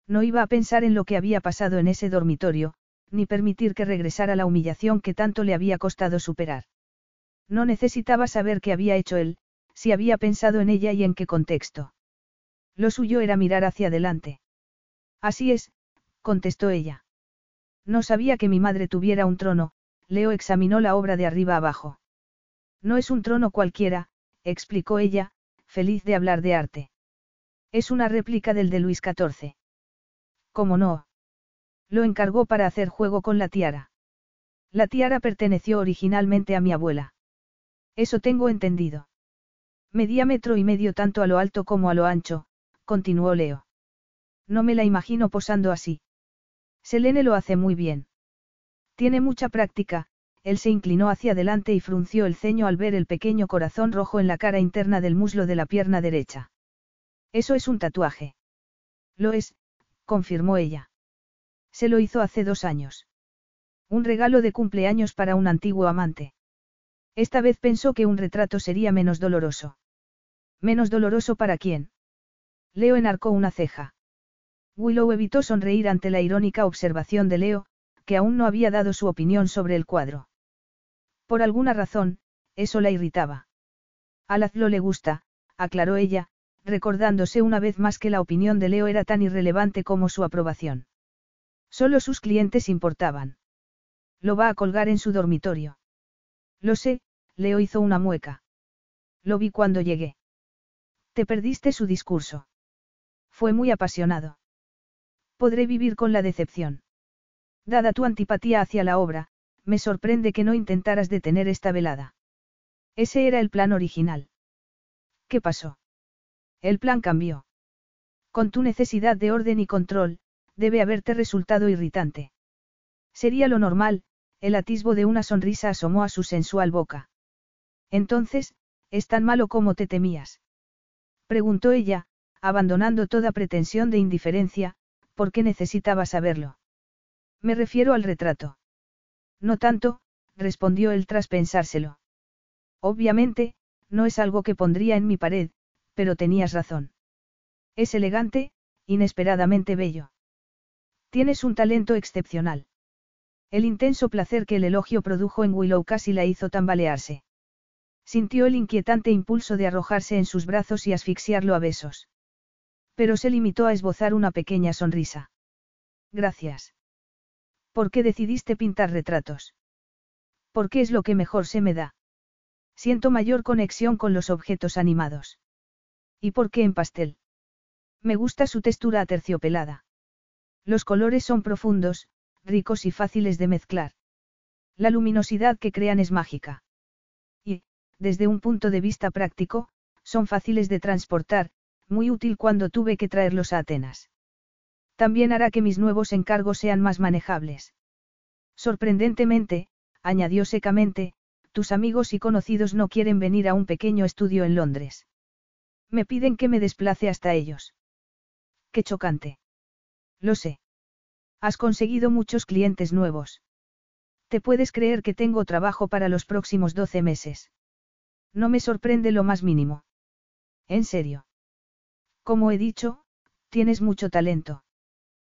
No iba a pensar en lo que había pasado en ese dormitorio, ni permitir que regresara la humillación que tanto le había costado superar. No necesitaba saber qué había hecho él, si había pensado en ella y en qué contexto. Lo suyo era mirar hacia adelante. Así es, contestó ella. No sabía que mi madre tuviera un trono, Leo examinó la obra de arriba abajo. No es un trono cualquiera, explicó ella, feliz de hablar de arte. Es una réplica del de Luis XIV. ¿Cómo no? Lo encargó para hacer juego con la tiara. La tiara perteneció originalmente a mi abuela. Eso tengo entendido. Medía metro y medio tanto a lo alto como a lo ancho, continuó Leo. No me la imagino posando así. Selene lo hace muy bien. Tiene mucha práctica, él se inclinó hacia adelante y frunció el ceño al ver el pequeño corazón rojo en la cara interna del muslo de la pierna derecha. Eso es un tatuaje. Lo es, confirmó ella. Se lo hizo hace dos años. Un regalo de cumpleaños para un antiguo amante. Esta vez pensó que un retrato sería menos doloroso. ¿Menos doloroso para quién? Leo enarcó una ceja. Willow evitó sonreír ante la irónica observación de Leo, que aún no había dado su opinión sobre el cuadro. Por alguna razón, eso la irritaba. A Lazlo le gusta, aclaró ella, recordándose una vez más que la opinión de Leo era tan irrelevante como su aprobación. Solo sus clientes importaban. Lo va a colgar en su dormitorio. Lo sé, Leo hizo una mueca. Lo vi cuando llegué. Te perdiste su discurso. Fue muy apasionado. Podré vivir con la decepción. Dada tu antipatía hacia la obra, me sorprende que no intentaras detener esta velada. Ese era el plan original. ¿Qué pasó? El plan cambió. Con tu necesidad de orden y control, debe haberte resultado irritante. Sería lo normal, el atisbo de una sonrisa asomó a su sensual boca. Entonces, ¿es tan malo como te temías? Preguntó ella, abandonando toda pretensión de indiferencia, porque necesitaba saberlo. Me refiero al retrato. No tanto, respondió él tras pensárselo. Obviamente, no es algo que pondría en mi pared, pero tenías razón. Es elegante, inesperadamente bello. Tienes un talento excepcional. El intenso placer que el elogio produjo en Willow casi la hizo tambalearse. Sintió el inquietante impulso de arrojarse en sus brazos y asfixiarlo a besos. Pero se limitó a esbozar una pequeña sonrisa. Gracias. ¿Por qué decidiste pintar retratos? Porque es lo que mejor se me da. Siento mayor conexión con los objetos animados. ¿Y por qué en pastel? Me gusta su textura aterciopelada. Los colores son profundos, ricos y fáciles de mezclar. La luminosidad que crean es mágica desde un punto de vista práctico, son fáciles de transportar, muy útil cuando tuve que traerlos a Atenas. También hará que mis nuevos encargos sean más manejables. Sorprendentemente, añadió secamente, tus amigos y conocidos no quieren venir a un pequeño estudio en Londres. Me piden que me desplace hasta ellos. Qué chocante. Lo sé. Has conseguido muchos clientes nuevos. Te puedes creer que tengo trabajo para los próximos 12 meses. No me sorprende lo más mínimo. En serio. Como he dicho, tienes mucho talento.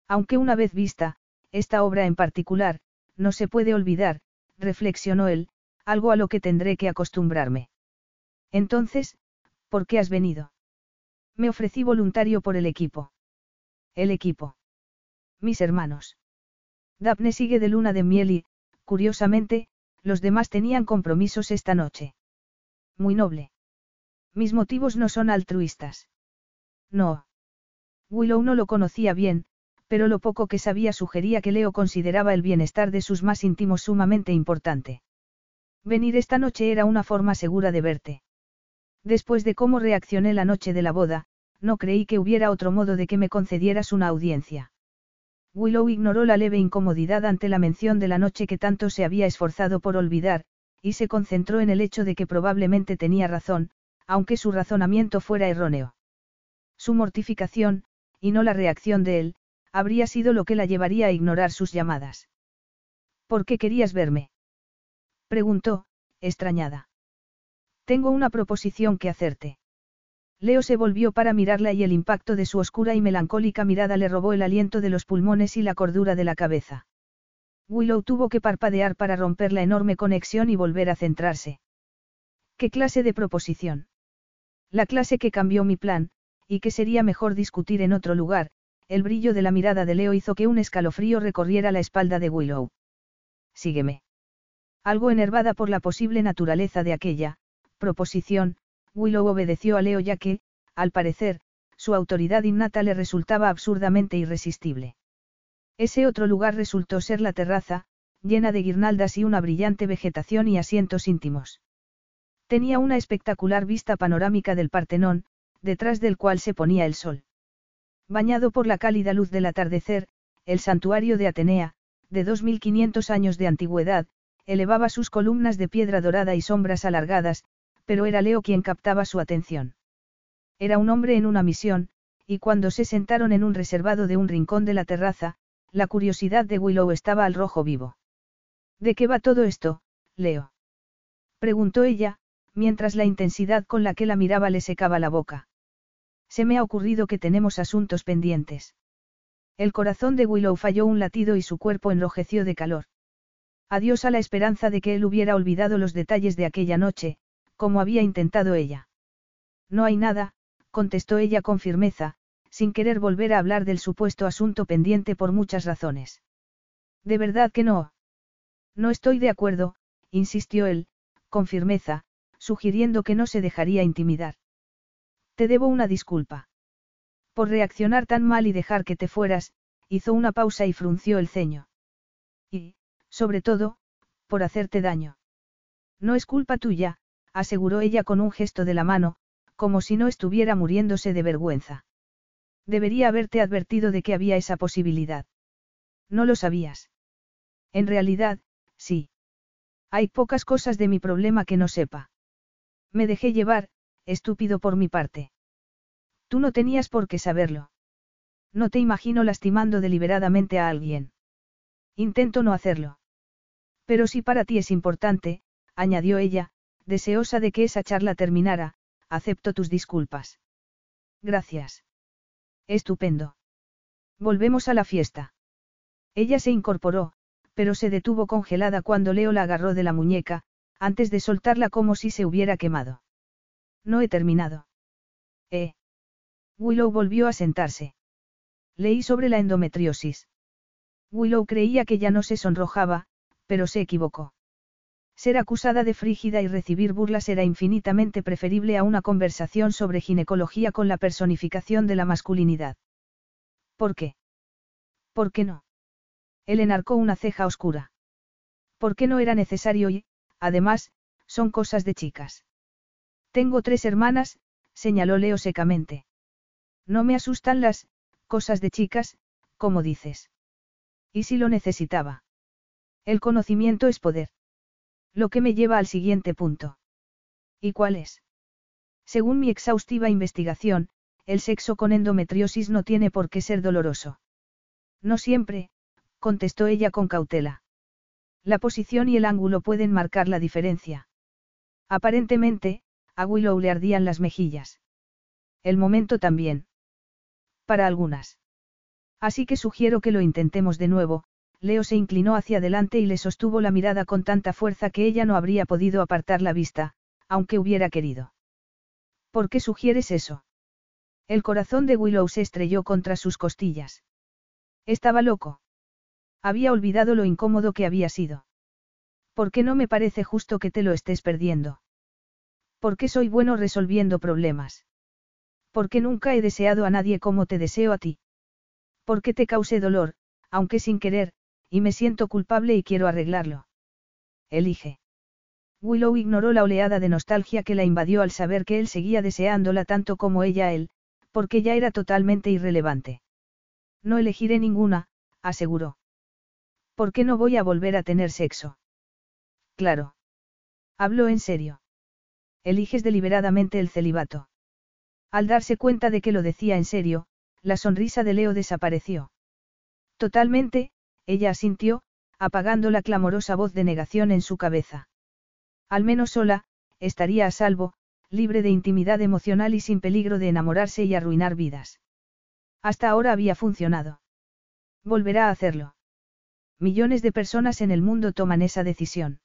Aunque una vez vista, esta obra en particular, no se puede olvidar, reflexionó él, algo a lo que tendré que acostumbrarme. Entonces, ¿por qué has venido? Me ofrecí voluntario por el equipo. El equipo. Mis hermanos. Daphne sigue de luna de miel y, curiosamente, los demás tenían compromisos esta noche muy noble. Mis motivos no son altruistas. No. Willow no lo conocía bien, pero lo poco que sabía sugería que Leo consideraba el bienestar de sus más íntimos sumamente importante. Venir esta noche era una forma segura de verte. Después de cómo reaccioné la noche de la boda, no creí que hubiera otro modo de que me concedieras una audiencia. Willow ignoró la leve incomodidad ante la mención de la noche que tanto se había esforzado por olvidar, y se concentró en el hecho de que probablemente tenía razón, aunque su razonamiento fuera erróneo. Su mortificación, y no la reacción de él, habría sido lo que la llevaría a ignorar sus llamadas. ¿Por qué querías verme? preguntó, extrañada. Tengo una proposición que hacerte. Leo se volvió para mirarla y el impacto de su oscura y melancólica mirada le robó el aliento de los pulmones y la cordura de la cabeza. Willow tuvo que parpadear para romper la enorme conexión y volver a centrarse. ¿Qué clase de proposición? La clase que cambió mi plan, y que sería mejor discutir en otro lugar, el brillo de la mirada de Leo hizo que un escalofrío recorriera la espalda de Willow. Sígueme. Algo enervada por la posible naturaleza de aquella proposición, Willow obedeció a Leo ya que, al parecer, su autoridad innata le resultaba absurdamente irresistible. Ese otro lugar resultó ser la terraza, llena de guirnaldas y una brillante vegetación y asientos íntimos. Tenía una espectacular vista panorámica del Partenón, detrás del cual se ponía el sol. Bañado por la cálida luz del atardecer, el santuario de Atenea, de 2500 años de antigüedad, elevaba sus columnas de piedra dorada y sombras alargadas, pero era Leo quien captaba su atención. Era un hombre en una misión, y cuando se sentaron en un reservado de un rincón de la terraza, la curiosidad de Willow estaba al rojo vivo. ¿De qué va todo esto, Leo? preguntó ella, mientras la intensidad con la que la miraba le secaba la boca. Se me ha ocurrido que tenemos asuntos pendientes. El corazón de Willow falló un latido y su cuerpo enrojeció de calor. Adiós a la esperanza de que él hubiera olvidado los detalles de aquella noche, como había intentado ella. No hay nada, contestó ella con firmeza, sin querer volver a hablar del supuesto asunto pendiente por muchas razones. De verdad que no. No estoy de acuerdo, insistió él, con firmeza, sugiriendo que no se dejaría intimidar. Te debo una disculpa. Por reaccionar tan mal y dejar que te fueras, hizo una pausa y frunció el ceño. Y, sobre todo, por hacerte daño. No es culpa tuya, aseguró ella con un gesto de la mano, como si no estuviera muriéndose de vergüenza. Debería haberte advertido de que había esa posibilidad. No lo sabías. En realidad, sí. Hay pocas cosas de mi problema que no sepa. Me dejé llevar, estúpido por mi parte. Tú no tenías por qué saberlo. No te imagino lastimando deliberadamente a alguien. Intento no hacerlo. Pero si para ti es importante, añadió ella, deseosa de que esa charla terminara, acepto tus disculpas. Gracias. Estupendo. Volvemos a la fiesta. Ella se incorporó, pero se detuvo congelada cuando Leo la agarró de la muñeca, antes de soltarla como si se hubiera quemado. No he terminado. Eh. Willow volvió a sentarse. Leí sobre la endometriosis. Willow creía que ya no se sonrojaba, pero se equivocó. Ser acusada de frígida y recibir burlas era infinitamente preferible a una conversación sobre ginecología con la personificación de la masculinidad. ¿Por qué? ¿Por qué no? Él enarcó una ceja oscura. ¿Por qué no era necesario y, además, son cosas de chicas? Tengo tres hermanas, señaló Leo secamente. No me asustan las, cosas de chicas, como dices. ¿Y si lo necesitaba? El conocimiento es poder. Lo que me lleva al siguiente punto. ¿Y cuál es? Según mi exhaustiva investigación, el sexo con endometriosis no tiene por qué ser doloroso. No siempre, contestó ella con cautela. La posición y el ángulo pueden marcar la diferencia. Aparentemente, a Willow le ardían las mejillas. El momento también. Para algunas. Así que sugiero que lo intentemos de nuevo, Leo se inclinó hacia adelante y le sostuvo la mirada con tanta fuerza que ella no habría podido apartar la vista, aunque hubiera querido. ¿Por qué sugieres eso? El corazón de Willow se estrelló contra sus costillas. Estaba loco. Había olvidado lo incómodo que había sido. ¿Por qué no me parece justo que te lo estés perdiendo? Porque soy bueno resolviendo problemas. Porque nunca he deseado a nadie como te deseo a ti. Porque te causé dolor, aunque sin querer, y me siento culpable y quiero arreglarlo. Elige. Willow ignoró la oleada de nostalgia que la invadió al saber que él seguía deseándola tanto como ella él, porque ya era totalmente irrelevante. No elegiré ninguna, aseguró. ¿Por qué no voy a volver a tener sexo? Claro. Habló en serio eliges deliberadamente el celibato. Al darse cuenta de que lo decía en serio, la sonrisa de Leo desapareció. Totalmente, ella asintió, apagando la clamorosa voz de negación en su cabeza. Al menos sola, estaría a salvo, libre de intimidad emocional y sin peligro de enamorarse y arruinar vidas. Hasta ahora había funcionado. Volverá a hacerlo. Millones de personas en el mundo toman esa decisión.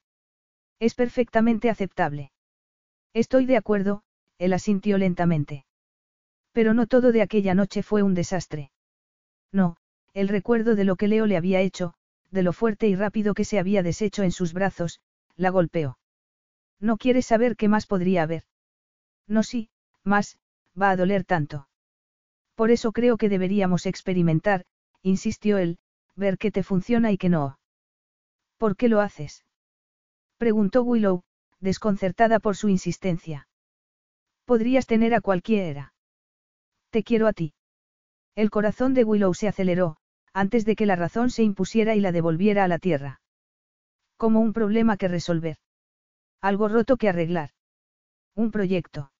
Es perfectamente aceptable. Estoy de acuerdo, él asintió lentamente. Pero no todo de aquella noche fue un desastre. No, el recuerdo de lo que Leo le había hecho, de lo fuerte y rápido que se había deshecho en sus brazos, la golpeó. No quieres saber qué más podría haber. No sí, más, va a doler tanto. Por eso creo que deberíamos experimentar, insistió él, ver qué te funciona y qué no. ¿Por qué lo haces? Preguntó Willow, desconcertada por su insistencia. Podrías tener a cualquiera. Te quiero a ti. El corazón de Willow se aceleró, antes de que la razón se impusiera y la devolviera a la tierra. Como un problema que resolver. Algo roto que arreglar. Un proyecto.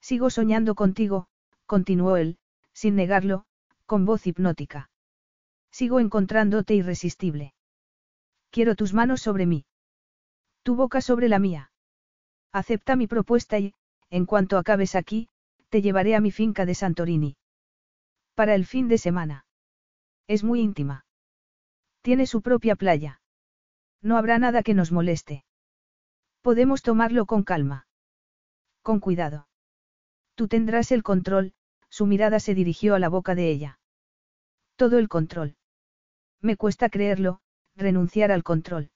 Sigo soñando contigo, continuó él, sin negarlo, con voz hipnótica. Sigo encontrándote irresistible. Quiero tus manos sobre mí. Tu boca sobre la mía. Acepta mi propuesta y, en cuanto acabes aquí, te llevaré a mi finca de Santorini. Para el fin de semana. Es muy íntima. Tiene su propia playa. No habrá nada que nos moleste. Podemos tomarlo con calma. Con cuidado. Tú tendrás el control, su mirada se dirigió a la boca de ella. Todo el control. Me cuesta creerlo, renunciar al control.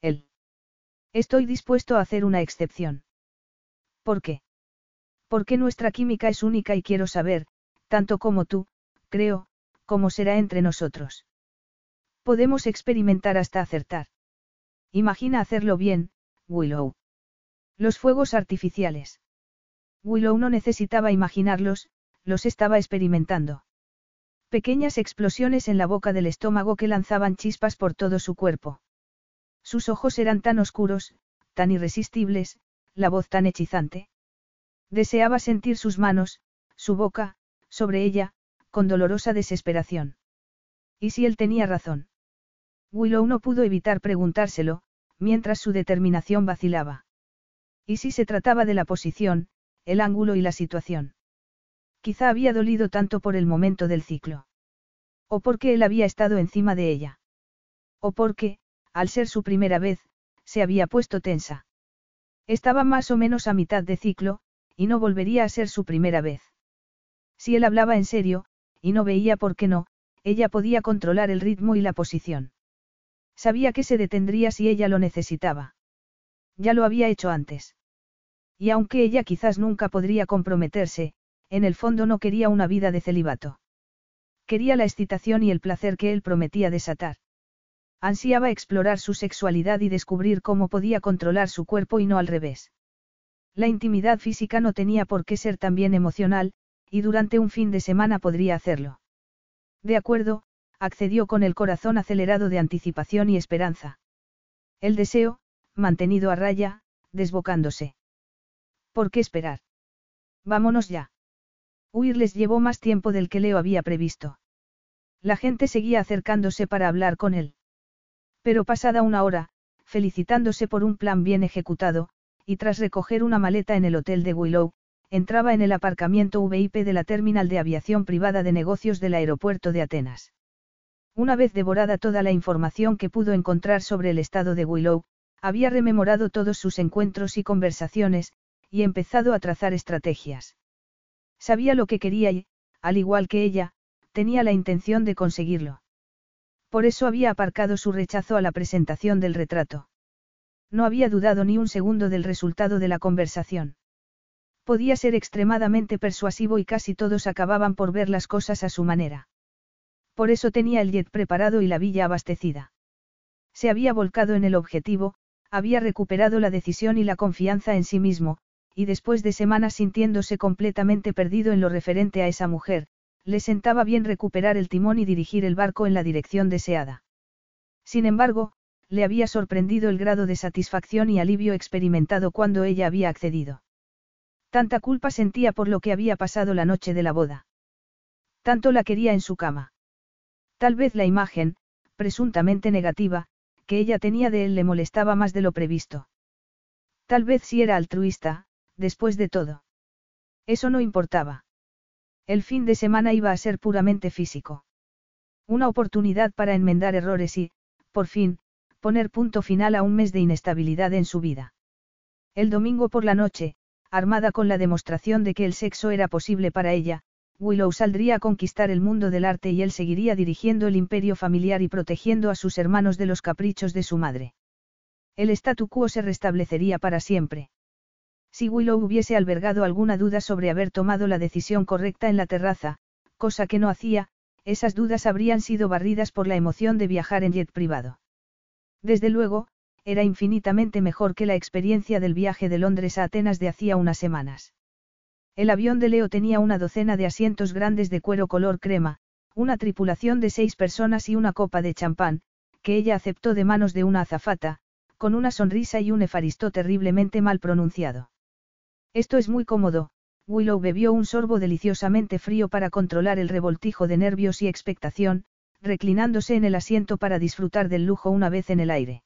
Él. Estoy dispuesto a hacer una excepción. ¿Por qué? Porque nuestra química es única y quiero saber, tanto como tú, creo, cómo será entre nosotros. Podemos experimentar hasta acertar. Imagina hacerlo bien, Willow. Los fuegos artificiales. Willow no necesitaba imaginarlos, los estaba experimentando. Pequeñas explosiones en la boca del estómago que lanzaban chispas por todo su cuerpo. Sus ojos eran tan oscuros, tan irresistibles, la voz tan hechizante. Deseaba sentir sus manos, su boca, sobre ella, con dolorosa desesperación. ¿Y si él tenía razón? Willow no pudo evitar preguntárselo, mientras su determinación vacilaba. ¿Y si se trataba de la posición, el ángulo y la situación? Quizá había dolido tanto por el momento del ciclo. O porque él había estado encima de ella. O porque, al ser su primera vez, se había puesto tensa. Estaba más o menos a mitad de ciclo, y no volvería a ser su primera vez. Si él hablaba en serio, y no veía por qué no, ella podía controlar el ritmo y la posición. Sabía que se detendría si ella lo necesitaba. Ya lo había hecho antes. Y aunque ella quizás nunca podría comprometerse, en el fondo no quería una vida de celibato. Quería la excitación y el placer que él prometía desatar. Ansiaba explorar su sexualidad y descubrir cómo podía controlar su cuerpo y no al revés. La intimidad física no tenía por qué ser también emocional, y durante un fin de semana podría hacerlo. De acuerdo, accedió con el corazón acelerado de anticipación y esperanza. El deseo, mantenido a raya, desbocándose. ¿Por qué esperar? Vámonos ya. Huir les llevó más tiempo del que Leo había previsto. La gente seguía acercándose para hablar con él. Pero pasada una hora, felicitándose por un plan bien ejecutado, y tras recoger una maleta en el hotel de Willow, entraba en el aparcamiento VIP de la terminal de aviación privada de negocios del aeropuerto de Atenas. Una vez devorada toda la información que pudo encontrar sobre el estado de Willow, había rememorado todos sus encuentros y conversaciones, y empezado a trazar estrategias. Sabía lo que quería y, al igual que ella, tenía la intención de conseguirlo. Por eso había aparcado su rechazo a la presentación del retrato. No había dudado ni un segundo del resultado de la conversación. Podía ser extremadamente persuasivo y casi todos acababan por ver las cosas a su manera. Por eso tenía el jet preparado y la villa abastecida. Se había volcado en el objetivo, había recuperado la decisión y la confianza en sí mismo, y después de semanas sintiéndose completamente perdido en lo referente a esa mujer, le sentaba bien recuperar el timón y dirigir el barco en la dirección deseada. Sin embargo, le había sorprendido el grado de satisfacción y alivio experimentado cuando ella había accedido. Tanta culpa sentía por lo que había pasado la noche de la boda. Tanto la quería en su cama. Tal vez la imagen, presuntamente negativa, que ella tenía de él le molestaba más de lo previsto. Tal vez si era altruista, después de todo. Eso no importaba. El fin de semana iba a ser puramente físico. Una oportunidad para enmendar errores y, por fin, poner punto final a un mes de inestabilidad en su vida. El domingo por la noche, armada con la demostración de que el sexo era posible para ella, Willow saldría a conquistar el mundo del arte y él seguiría dirigiendo el imperio familiar y protegiendo a sus hermanos de los caprichos de su madre. El statu quo se restablecería para siempre. Si Willow hubiese albergado alguna duda sobre haber tomado la decisión correcta en la terraza, cosa que no hacía, esas dudas habrían sido barridas por la emoción de viajar en jet privado. Desde luego, era infinitamente mejor que la experiencia del viaje de Londres a Atenas de hacía unas semanas. El avión de Leo tenía una docena de asientos grandes de cuero color crema, una tripulación de seis personas y una copa de champán, que ella aceptó de manos de una azafata, con una sonrisa y un efaristo terriblemente mal pronunciado. Esto es muy cómodo, Willow bebió un sorbo deliciosamente frío para controlar el revoltijo de nervios y expectación, reclinándose en el asiento para disfrutar del lujo una vez en el aire.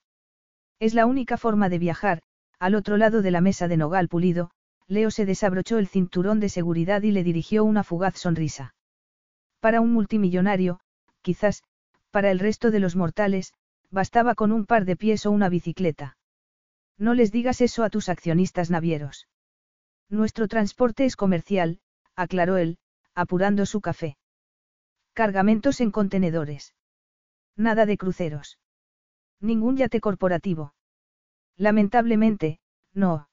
Es la única forma de viajar, al otro lado de la mesa de nogal pulido, Leo se desabrochó el cinturón de seguridad y le dirigió una fugaz sonrisa. Para un multimillonario, quizás, para el resto de los mortales, bastaba con un par de pies o una bicicleta. No les digas eso a tus accionistas navieros. Nuestro transporte es comercial, aclaró él, apurando su café. Cargamentos en contenedores. Nada de cruceros. Ningún yate corporativo. Lamentablemente, no.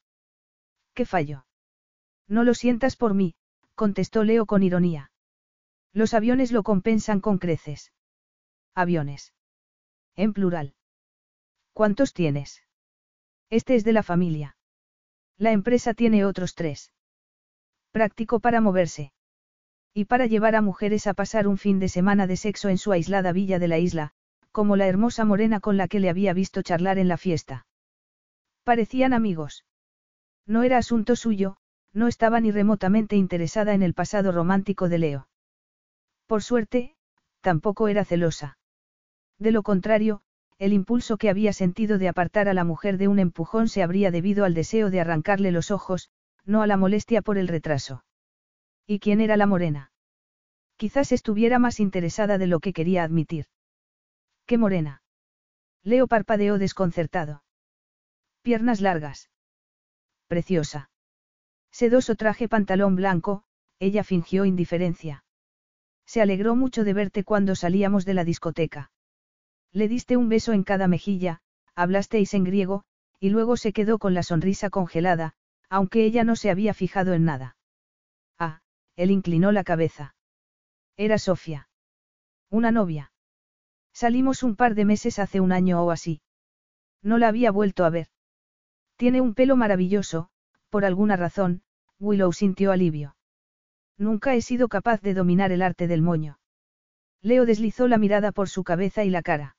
¿Qué fallo? No lo sientas por mí, contestó Leo con ironía. Los aviones lo compensan con creces. Aviones. En plural. ¿Cuántos tienes? Este es de la familia. La empresa tiene otros tres. Práctico para moverse. Y para llevar a mujeres a pasar un fin de semana de sexo en su aislada villa de la isla, como la hermosa morena con la que le había visto charlar en la fiesta. Parecían amigos. No era asunto suyo, no estaba ni remotamente interesada en el pasado romántico de Leo. Por suerte, tampoco era celosa. De lo contrario, el impulso que había sentido de apartar a la mujer de un empujón se habría debido al deseo de arrancarle los ojos, no a la molestia por el retraso. ¿Y quién era la morena? Quizás estuviera más interesada de lo que quería admitir. ¿Qué morena? Leo parpadeó desconcertado. Piernas largas. Preciosa. Sedoso traje pantalón blanco, ella fingió indiferencia. Se alegró mucho de verte cuando salíamos de la discoteca. Le diste un beso en cada mejilla, hablasteis en griego, y luego se quedó con la sonrisa congelada, aunque ella no se había fijado en nada. Ah, él inclinó la cabeza. Era Sofía. Una novia. Salimos un par de meses hace un año o así. No la había vuelto a ver. Tiene un pelo maravilloso, por alguna razón, Willow sintió alivio. Nunca he sido capaz de dominar el arte del moño. Leo deslizó la mirada por su cabeza y la cara.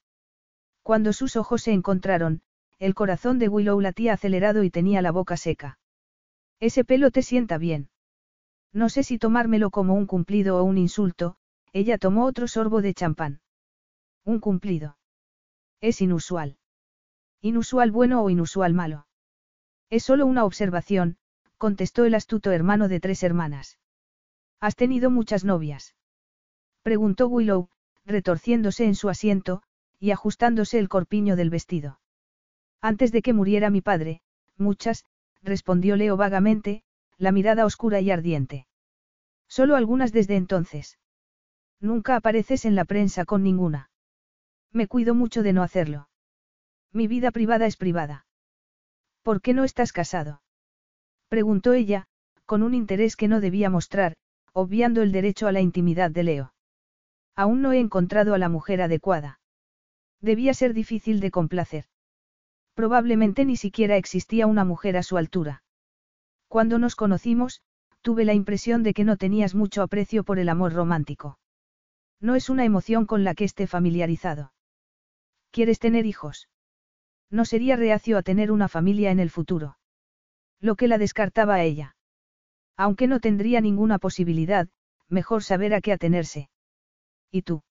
Cuando sus ojos se encontraron, el corazón de Willow latía acelerado y tenía la boca seca. Ese pelo te sienta bien. No sé si tomármelo como un cumplido o un insulto, ella tomó otro sorbo de champán. Un cumplido. Es inusual. Inusual bueno o inusual malo. Es solo una observación, contestó el astuto hermano de tres hermanas. ¿Has tenido muchas novias? Preguntó Willow, retorciéndose en su asiento, y ajustándose el corpiño del vestido. Antes de que muriera mi padre, muchas, respondió Leo vagamente, la mirada oscura y ardiente. Solo algunas desde entonces. Nunca apareces en la prensa con ninguna. Me cuido mucho de no hacerlo. Mi vida privada es privada. ¿Por qué no estás casado? Preguntó ella, con un interés que no debía mostrar, obviando el derecho a la intimidad de Leo. Aún no he encontrado a la mujer adecuada. Debía ser difícil de complacer. Probablemente ni siquiera existía una mujer a su altura. Cuando nos conocimos, tuve la impresión de que no tenías mucho aprecio por el amor romántico. No es una emoción con la que esté familiarizado. ¿Quieres tener hijos? No sería reacio a tener una familia en el futuro. Lo que la descartaba a ella. Aunque no tendría ninguna posibilidad, mejor saber a qué atenerse. ¿Y tú?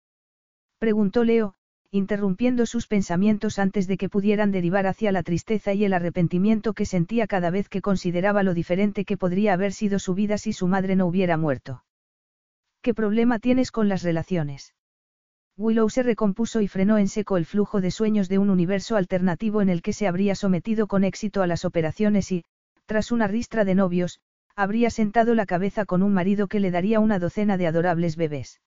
Preguntó Leo, interrumpiendo sus pensamientos antes de que pudieran derivar hacia la tristeza y el arrepentimiento que sentía cada vez que consideraba lo diferente que podría haber sido su vida si su madre no hubiera muerto. ¿Qué problema tienes con las relaciones? Willow se recompuso y frenó en seco el flujo de sueños de un universo alternativo en el que se habría sometido con éxito a las operaciones y, tras una ristra de novios, habría sentado la cabeza con un marido que le daría una docena de adorables bebés.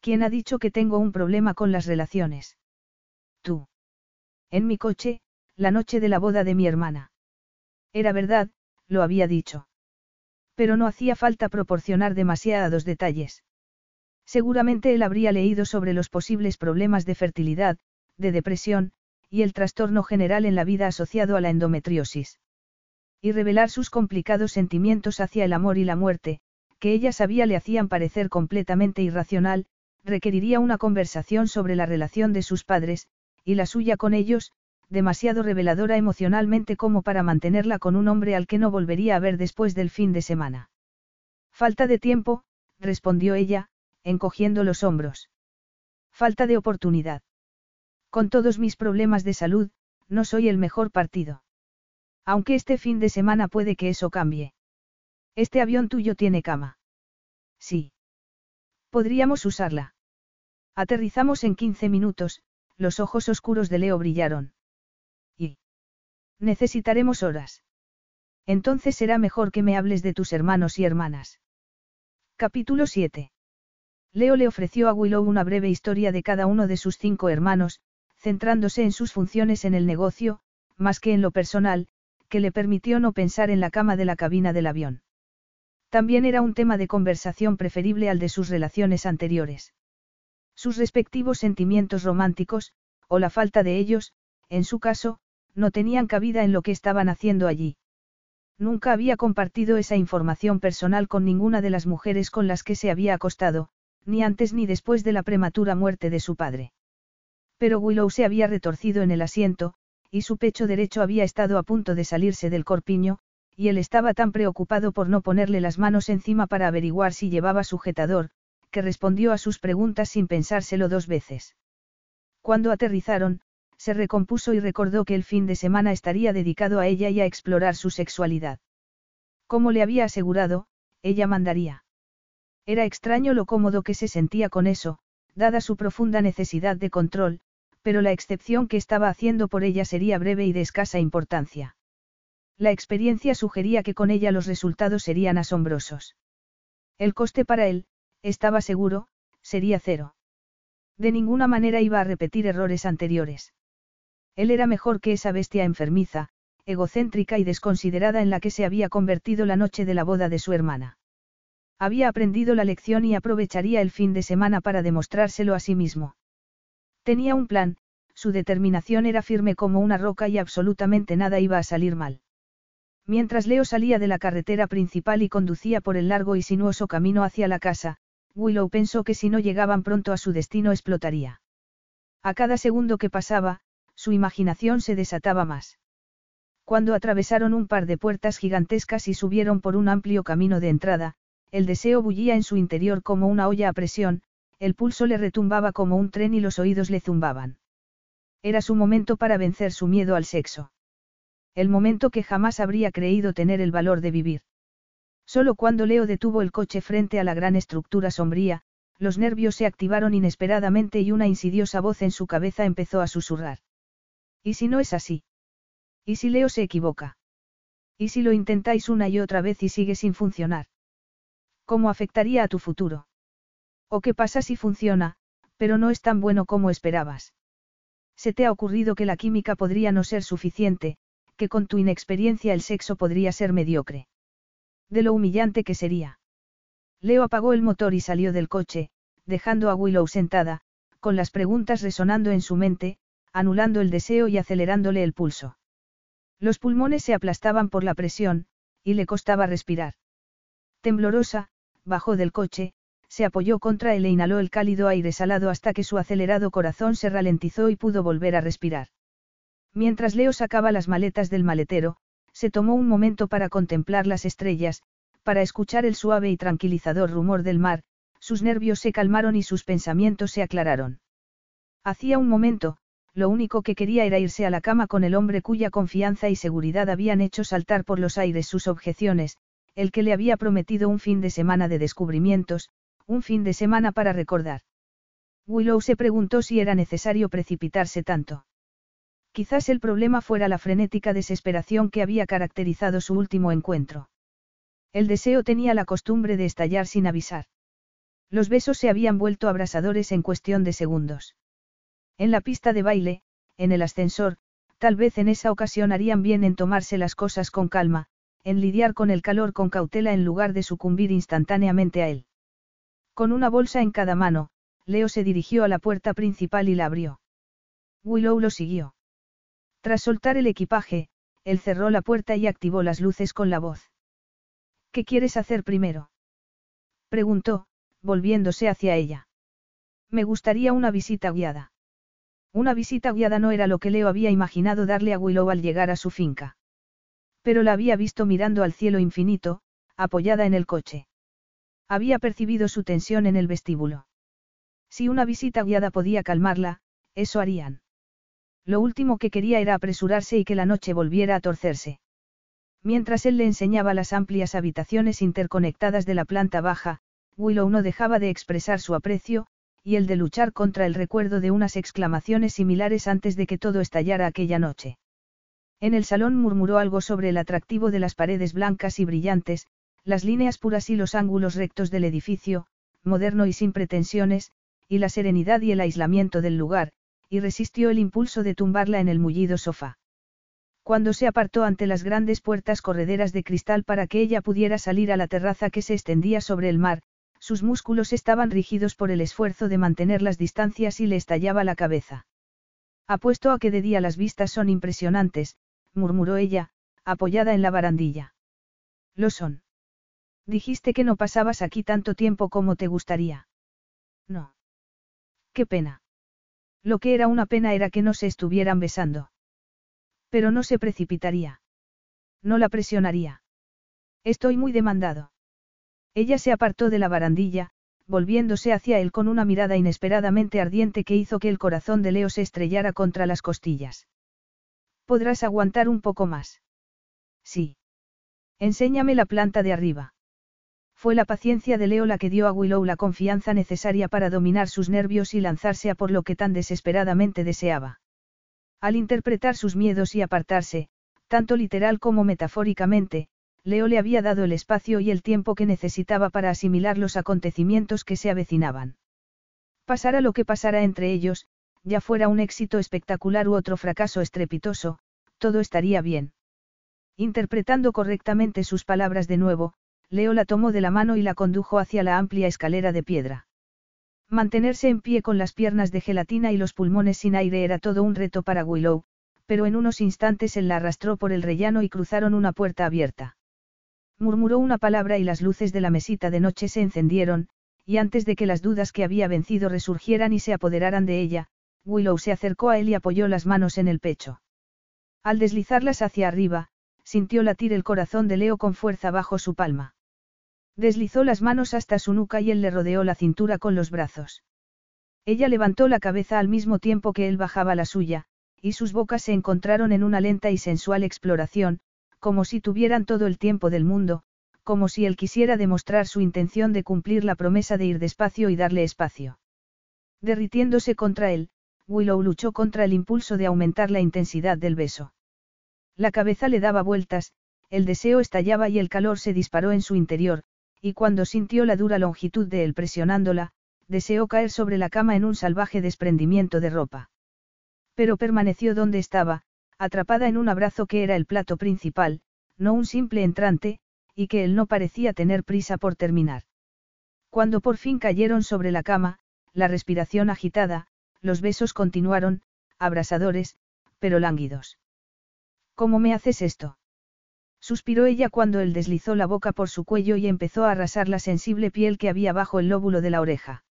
¿Quién ha dicho que tengo un problema con las relaciones? Tú. En mi coche, la noche de la boda de mi hermana. Era verdad, lo había dicho. Pero no hacía falta proporcionar demasiados detalles. Seguramente él habría leído sobre los posibles problemas de fertilidad, de depresión, y el trastorno general en la vida asociado a la endometriosis. Y revelar sus complicados sentimientos hacia el amor y la muerte, que ella sabía le hacían parecer completamente irracional, requeriría una conversación sobre la relación de sus padres, y la suya con ellos, demasiado reveladora emocionalmente como para mantenerla con un hombre al que no volvería a ver después del fin de semana. Falta de tiempo, respondió ella, encogiendo los hombros. Falta de oportunidad. Con todos mis problemas de salud, no soy el mejor partido. Aunque este fin de semana puede que eso cambie. Este avión tuyo tiene cama. Sí. Podríamos usarla. Aterrizamos en 15 minutos, los ojos oscuros de Leo brillaron. ¿Y? Necesitaremos horas. Entonces será mejor que me hables de tus hermanos y hermanas. Capítulo 7. Leo le ofreció a Willow una breve historia de cada uno de sus cinco hermanos, centrándose en sus funciones en el negocio, más que en lo personal, que le permitió no pensar en la cama de la cabina del avión. También era un tema de conversación preferible al de sus relaciones anteriores. Sus respectivos sentimientos románticos, o la falta de ellos, en su caso, no tenían cabida en lo que estaban haciendo allí. Nunca había compartido esa información personal con ninguna de las mujeres con las que se había acostado, ni antes ni después de la prematura muerte de su padre. Pero Willow se había retorcido en el asiento, y su pecho derecho había estado a punto de salirse del corpiño, y él estaba tan preocupado por no ponerle las manos encima para averiguar si llevaba sujetador, que respondió a sus preguntas sin pensárselo dos veces. Cuando aterrizaron, se recompuso y recordó que el fin de semana estaría dedicado a ella y a explorar su sexualidad. Como le había asegurado, ella mandaría. Era extraño lo cómodo que se sentía con eso, dada su profunda necesidad de control, pero la excepción que estaba haciendo por ella sería breve y de escasa importancia. La experiencia sugería que con ella los resultados serían asombrosos. El coste para él, estaba seguro, sería cero. De ninguna manera iba a repetir errores anteriores. Él era mejor que esa bestia enfermiza, egocéntrica y desconsiderada en la que se había convertido la noche de la boda de su hermana. Había aprendido la lección y aprovecharía el fin de semana para demostrárselo a sí mismo. Tenía un plan, su determinación era firme como una roca y absolutamente nada iba a salir mal. Mientras Leo salía de la carretera principal y conducía por el largo y sinuoso camino hacia la casa, Willow pensó que si no llegaban pronto a su destino explotaría. A cada segundo que pasaba, su imaginación se desataba más. Cuando atravesaron un par de puertas gigantescas y subieron por un amplio camino de entrada, el deseo bullía en su interior como una olla a presión, el pulso le retumbaba como un tren y los oídos le zumbaban. Era su momento para vencer su miedo al sexo. El momento que jamás habría creído tener el valor de vivir. Solo cuando Leo detuvo el coche frente a la gran estructura sombría, los nervios se activaron inesperadamente y una insidiosa voz en su cabeza empezó a susurrar. ¿Y si no es así? ¿Y si Leo se equivoca? ¿Y si lo intentáis una y otra vez y sigue sin funcionar? ¿Cómo afectaría a tu futuro? ¿O qué pasa si funciona, pero no es tan bueno como esperabas? ¿Se te ha ocurrido que la química podría no ser suficiente, que con tu inexperiencia el sexo podría ser mediocre? De lo humillante que sería. Leo apagó el motor y salió del coche, dejando a Willow sentada, con las preguntas resonando en su mente, anulando el deseo y acelerándole el pulso. Los pulmones se aplastaban por la presión, y le costaba respirar. Temblorosa, bajó del coche, se apoyó contra él e inhaló el cálido aire salado hasta que su acelerado corazón se ralentizó y pudo volver a respirar. Mientras Leo sacaba las maletas del maletero, se tomó un momento para contemplar las estrellas, para escuchar el suave y tranquilizador rumor del mar, sus nervios se calmaron y sus pensamientos se aclararon. Hacía un momento, lo único que quería era irse a la cama con el hombre cuya confianza y seguridad habían hecho saltar por los aires sus objeciones, el que le había prometido un fin de semana de descubrimientos, un fin de semana para recordar. Willow se preguntó si era necesario precipitarse tanto. Quizás el problema fuera la frenética desesperación que había caracterizado su último encuentro. El deseo tenía la costumbre de estallar sin avisar. Los besos se habían vuelto abrasadores en cuestión de segundos. En la pista de baile, en el ascensor, tal vez en esa ocasión harían bien en tomarse las cosas con calma, en lidiar con el calor con cautela en lugar de sucumbir instantáneamente a él. Con una bolsa en cada mano, Leo se dirigió a la puerta principal y la abrió. Willow lo siguió. Tras soltar el equipaje, él cerró la puerta y activó las luces con la voz. ¿Qué quieres hacer primero? preguntó, volviéndose hacia ella. Me gustaría una visita guiada. Una visita guiada no era lo que Leo había imaginado darle a Willow al llegar a su finca. Pero la había visto mirando al cielo infinito, apoyada en el coche. Había percibido su tensión en el vestíbulo. Si una visita guiada podía calmarla, eso harían. Lo último que quería era apresurarse y que la noche volviera a torcerse. Mientras él le enseñaba las amplias habitaciones interconectadas de la planta baja, Willow no dejaba de expresar su aprecio, y el de luchar contra el recuerdo de unas exclamaciones similares antes de que todo estallara aquella noche. En el salón murmuró algo sobre el atractivo de las paredes blancas y brillantes, las líneas puras y los ángulos rectos del edificio, moderno y sin pretensiones, y la serenidad y el aislamiento del lugar, y resistió el impulso de tumbarla en el mullido sofá. Cuando se apartó ante las grandes puertas correderas de cristal para que ella pudiera salir a la terraza que se extendía sobre el mar, sus músculos estaban rígidos por el esfuerzo de mantener las distancias y le estallaba la cabeza. Apuesto a que de día las vistas son impresionantes, murmuró ella, apoyada en la barandilla. Lo son. Dijiste que no pasabas aquí tanto tiempo como te gustaría. No. Qué pena. Lo que era una pena era que no se estuvieran besando. Pero no se precipitaría. No la presionaría. Estoy muy demandado. Ella se apartó de la barandilla, volviéndose hacia él con una mirada inesperadamente ardiente que hizo que el corazón de Leo se estrellara contra las costillas. ¿Podrás aguantar un poco más? Sí. Enséñame la planta de arriba. Fue la paciencia de Leo la que dio a Willow la confianza necesaria para dominar sus nervios y lanzarse a por lo que tan desesperadamente deseaba. Al interpretar sus miedos y apartarse, tanto literal como metafóricamente, Leo le había dado el espacio y el tiempo que necesitaba para asimilar los acontecimientos que se avecinaban. Pasara lo que pasara entre ellos, ya fuera un éxito espectacular u otro fracaso estrepitoso, todo estaría bien. Interpretando correctamente sus palabras de nuevo, Leo la tomó de la mano y la condujo hacia la amplia escalera de piedra. Mantenerse en pie con las piernas de gelatina y los pulmones sin aire era todo un reto para Willow, pero en unos instantes él la arrastró por el rellano y cruzaron una puerta abierta. Murmuró una palabra y las luces de la mesita de noche se encendieron, y antes de que las dudas que había vencido resurgieran y se apoderaran de ella, Willow se acercó a él y apoyó las manos en el pecho. Al deslizarlas hacia arriba, sintió latir el corazón de Leo con fuerza bajo su palma. Deslizó las manos hasta su nuca y él le rodeó la cintura con los brazos. Ella levantó la cabeza al mismo tiempo que él bajaba la suya, y sus bocas se encontraron en una lenta y sensual exploración, como si tuvieran todo el tiempo del mundo, como si él quisiera demostrar su intención de cumplir la promesa de ir despacio y darle espacio. Derritiéndose contra él, Willow luchó contra el impulso de aumentar la intensidad del beso. La cabeza le daba vueltas, el deseo estallaba y el calor se disparó en su interior, y cuando sintió la dura longitud de él presionándola, deseó caer sobre la cama en un salvaje desprendimiento de ropa. Pero permaneció donde estaba, atrapada en un abrazo que era el plato principal, no un simple entrante, y que él no parecía tener prisa por terminar. Cuando por fin cayeron sobre la cama, la respiración agitada, los besos continuaron, abrasadores, pero lánguidos. ¿Cómo me haces esto? Suspiró ella cuando él deslizó la boca por su cuello y empezó a arrasar la sensible piel que había bajo el lóbulo de la oreja.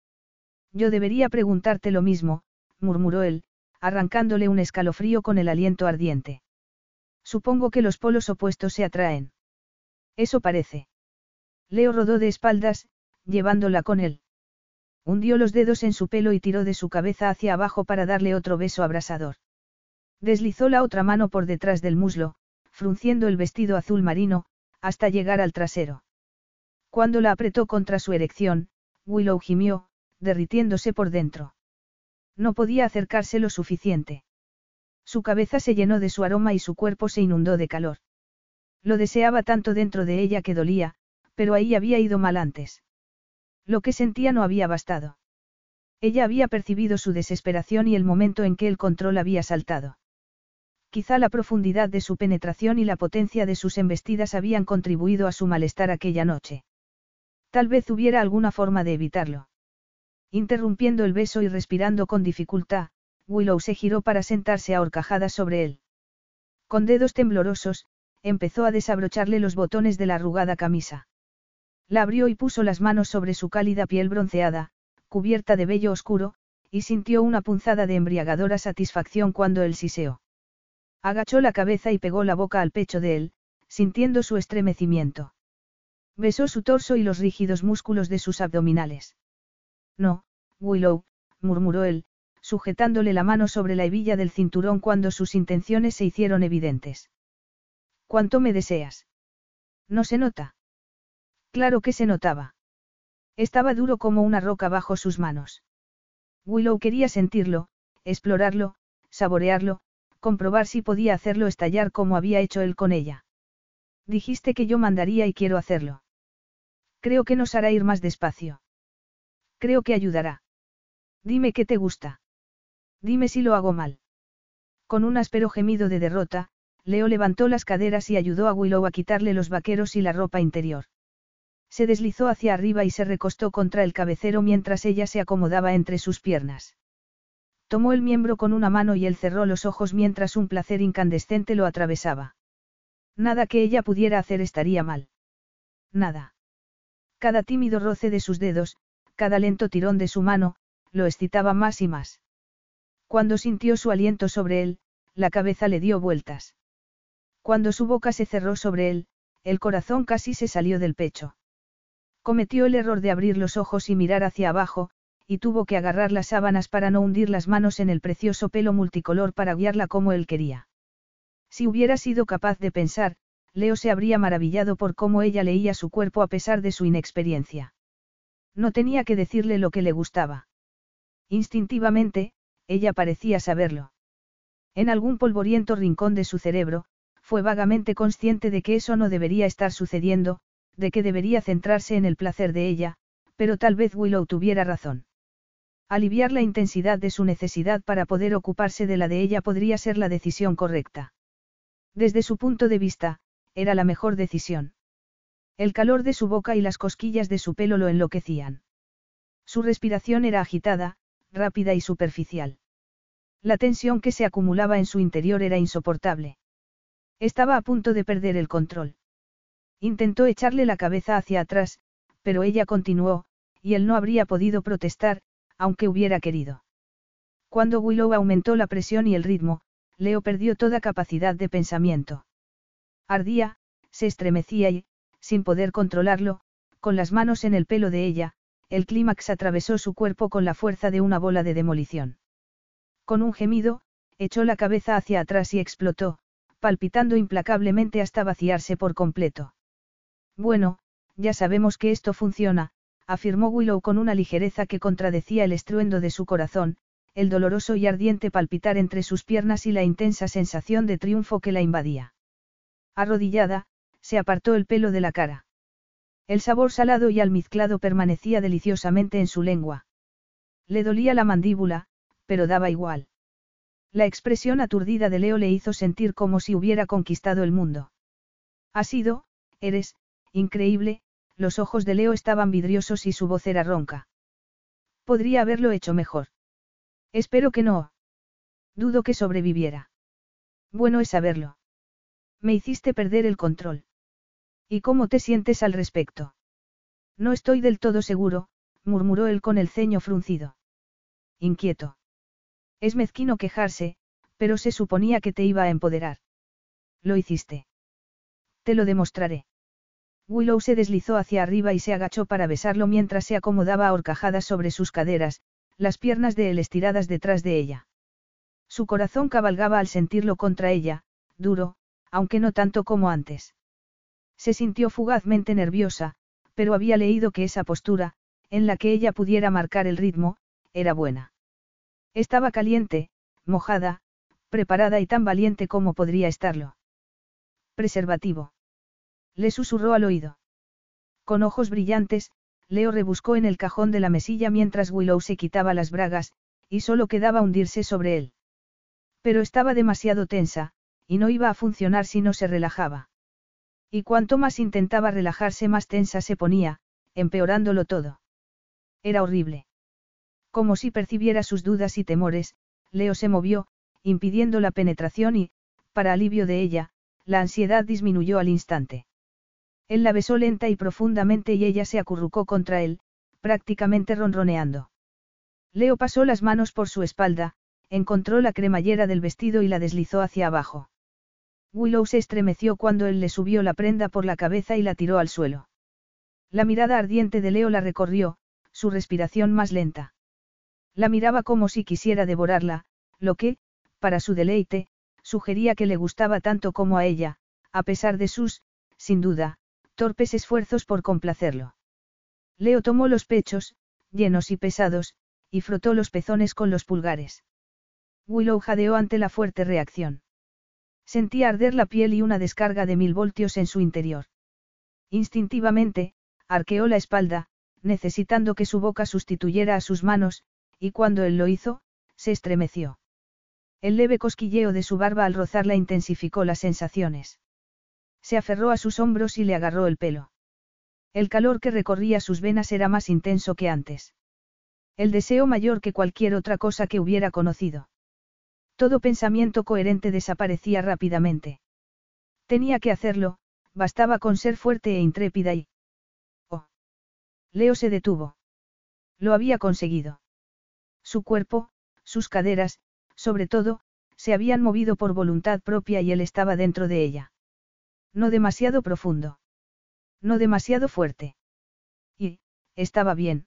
Yo debería preguntarte lo mismo, murmuró él, arrancándole un escalofrío con el aliento ardiente. Supongo que los polos opuestos se atraen. Eso parece. Leo rodó de espaldas, llevándola con él. Hundió los dedos en su pelo y tiró de su cabeza hacia abajo para darle otro beso abrasador. Deslizó la otra mano por detrás del muslo, frunciendo el vestido azul marino, hasta llegar al trasero. Cuando la apretó contra su erección, Willow gimió, derritiéndose por dentro. No podía acercarse lo suficiente. Su cabeza se llenó de su aroma y su cuerpo se inundó de calor. Lo deseaba tanto dentro de ella que dolía, pero ahí había ido mal antes. Lo que sentía no había bastado. Ella había percibido su desesperación y el momento en que el control había saltado. Quizá la profundidad de su penetración y la potencia de sus embestidas habían contribuido a su malestar aquella noche. Tal vez hubiera alguna forma de evitarlo. Interrumpiendo el beso y respirando con dificultad, Willow se giró para sentarse a horcajadas sobre él. Con dedos temblorosos, empezó a desabrocharle los botones de la arrugada camisa. La abrió y puso las manos sobre su cálida piel bronceada, cubierta de vello oscuro, y sintió una punzada de embriagadora satisfacción cuando él siseó. Agachó la cabeza y pegó la boca al pecho de él, sintiendo su estremecimiento. Besó su torso y los rígidos músculos de sus abdominales. No, Willow, murmuró él, sujetándole la mano sobre la hebilla del cinturón cuando sus intenciones se hicieron evidentes. ¿Cuánto me deseas? No se nota. Claro que se notaba. Estaba duro como una roca bajo sus manos. Willow quería sentirlo, explorarlo, saborearlo, comprobar si podía hacerlo estallar como había hecho él con ella. Dijiste que yo mandaría y quiero hacerlo. Creo que nos hará ir más despacio. Creo que ayudará. Dime qué te gusta. Dime si lo hago mal. Con un áspero gemido de derrota, Leo levantó las caderas y ayudó a Willow a quitarle los vaqueros y la ropa interior. Se deslizó hacia arriba y se recostó contra el cabecero mientras ella se acomodaba entre sus piernas. Tomó el miembro con una mano y él cerró los ojos mientras un placer incandescente lo atravesaba. Nada que ella pudiera hacer estaría mal. Nada. Cada tímido roce de sus dedos, cada lento tirón de su mano, lo excitaba más y más. Cuando sintió su aliento sobre él, la cabeza le dio vueltas. Cuando su boca se cerró sobre él, el corazón casi se salió del pecho. Cometió el error de abrir los ojos y mirar hacia abajo, y tuvo que agarrar las sábanas para no hundir las manos en el precioso pelo multicolor para guiarla como él quería. Si hubiera sido capaz de pensar, Leo se habría maravillado por cómo ella leía su cuerpo a pesar de su inexperiencia. No tenía que decirle lo que le gustaba. Instintivamente, ella parecía saberlo. En algún polvoriento rincón de su cerebro, fue vagamente consciente de que eso no debería estar sucediendo, de que debería centrarse en el placer de ella, pero tal vez Willow tuviera razón. Aliviar la intensidad de su necesidad para poder ocuparse de la de ella podría ser la decisión correcta. Desde su punto de vista, era la mejor decisión. El calor de su boca y las cosquillas de su pelo lo enloquecían. Su respiración era agitada, rápida y superficial. La tensión que se acumulaba en su interior era insoportable. Estaba a punto de perder el control. Intentó echarle la cabeza hacia atrás, pero ella continuó, y él no habría podido protestar, aunque hubiera querido. Cuando Willow aumentó la presión y el ritmo, Leo perdió toda capacidad de pensamiento. Ardía, se estremecía y, sin poder controlarlo, con las manos en el pelo de ella, el clímax atravesó su cuerpo con la fuerza de una bola de demolición. Con un gemido, echó la cabeza hacia atrás y explotó, palpitando implacablemente hasta vaciarse por completo. Bueno, ya sabemos que esto funciona, afirmó Willow con una ligereza que contradecía el estruendo de su corazón, el doloroso y ardiente palpitar entre sus piernas y la intensa sensación de triunfo que la invadía. Arrodillada, se apartó el pelo de la cara. El sabor salado y almizclado permanecía deliciosamente en su lengua. Le dolía la mandíbula, pero daba igual. La expresión aturdida de Leo le hizo sentir como si hubiera conquistado el mundo. Ha sido, eres, increíble, los ojos de Leo estaban vidriosos y su voz era ronca. Podría haberlo hecho mejor. Espero que no. Dudo que sobreviviera. Bueno es saberlo. Me hiciste perder el control. ¿Y cómo te sientes al respecto? No estoy del todo seguro, murmuró él con el ceño fruncido. Inquieto. Es mezquino quejarse, pero se suponía que te iba a empoderar. Lo hiciste. Te lo demostraré. Willow se deslizó hacia arriba y se agachó para besarlo mientras se acomodaba a horcajadas sobre sus caderas, las piernas de él estiradas detrás de ella. Su corazón cabalgaba al sentirlo contra ella, duro, aunque no tanto como antes. Se sintió fugazmente nerviosa, pero había leído que esa postura, en la que ella pudiera marcar el ritmo, era buena. Estaba caliente, mojada, Preparada y tan valiente como podría estarlo. Preservativo. Le susurró al oído. Con ojos brillantes, Leo rebuscó en el cajón de la mesilla mientras Willow se quitaba las bragas, y solo quedaba hundirse sobre él. Pero estaba demasiado tensa, y no iba a funcionar si no se relajaba. Y cuanto más intentaba relajarse más tensa se ponía, empeorándolo todo. Era horrible. Como si percibiera sus dudas y temores, Leo se movió, impidiendo la penetración y, para alivio de ella, la ansiedad disminuyó al instante. Él la besó lenta y profundamente y ella se acurrucó contra él, prácticamente ronroneando. Leo pasó las manos por su espalda, encontró la cremallera del vestido y la deslizó hacia abajo. Willow se estremeció cuando él le subió la prenda por la cabeza y la tiró al suelo. La mirada ardiente de Leo la recorrió, su respiración más lenta. La miraba como si quisiera devorarla, lo que, para su deleite, sugería que le gustaba tanto como a ella, a pesar de sus, sin duda, torpes esfuerzos por complacerlo. Leo tomó los pechos, llenos y pesados, y frotó los pezones con los pulgares. Willow jadeó ante la fuerte reacción. Sentía arder la piel y una descarga de mil voltios en su interior. Instintivamente, arqueó la espalda, necesitando que su boca sustituyera a sus manos, y cuando él lo hizo, se estremeció. El leve cosquilleo de su barba al rozarla intensificó las sensaciones. Se aferró a sus hombros y le agarró el pelo. El calor que recorría sus venas era más intenso que antes. El deseo mayor que cualquier otra cosa que hubiera conocido. Todo pensamiento coherente desaparecía rápidamente. Tenía que hacerlo, bastaba con ser fuerte e intrépida y... Oh. Leo se detuvo. Lo había conseguido. Su cuerpo, sus caderas, sobre todo, se habían movido por voluntad propia y él estaba dentro de ella. No demasiado profundo. No demasiado fuerte. Y, estaba bien.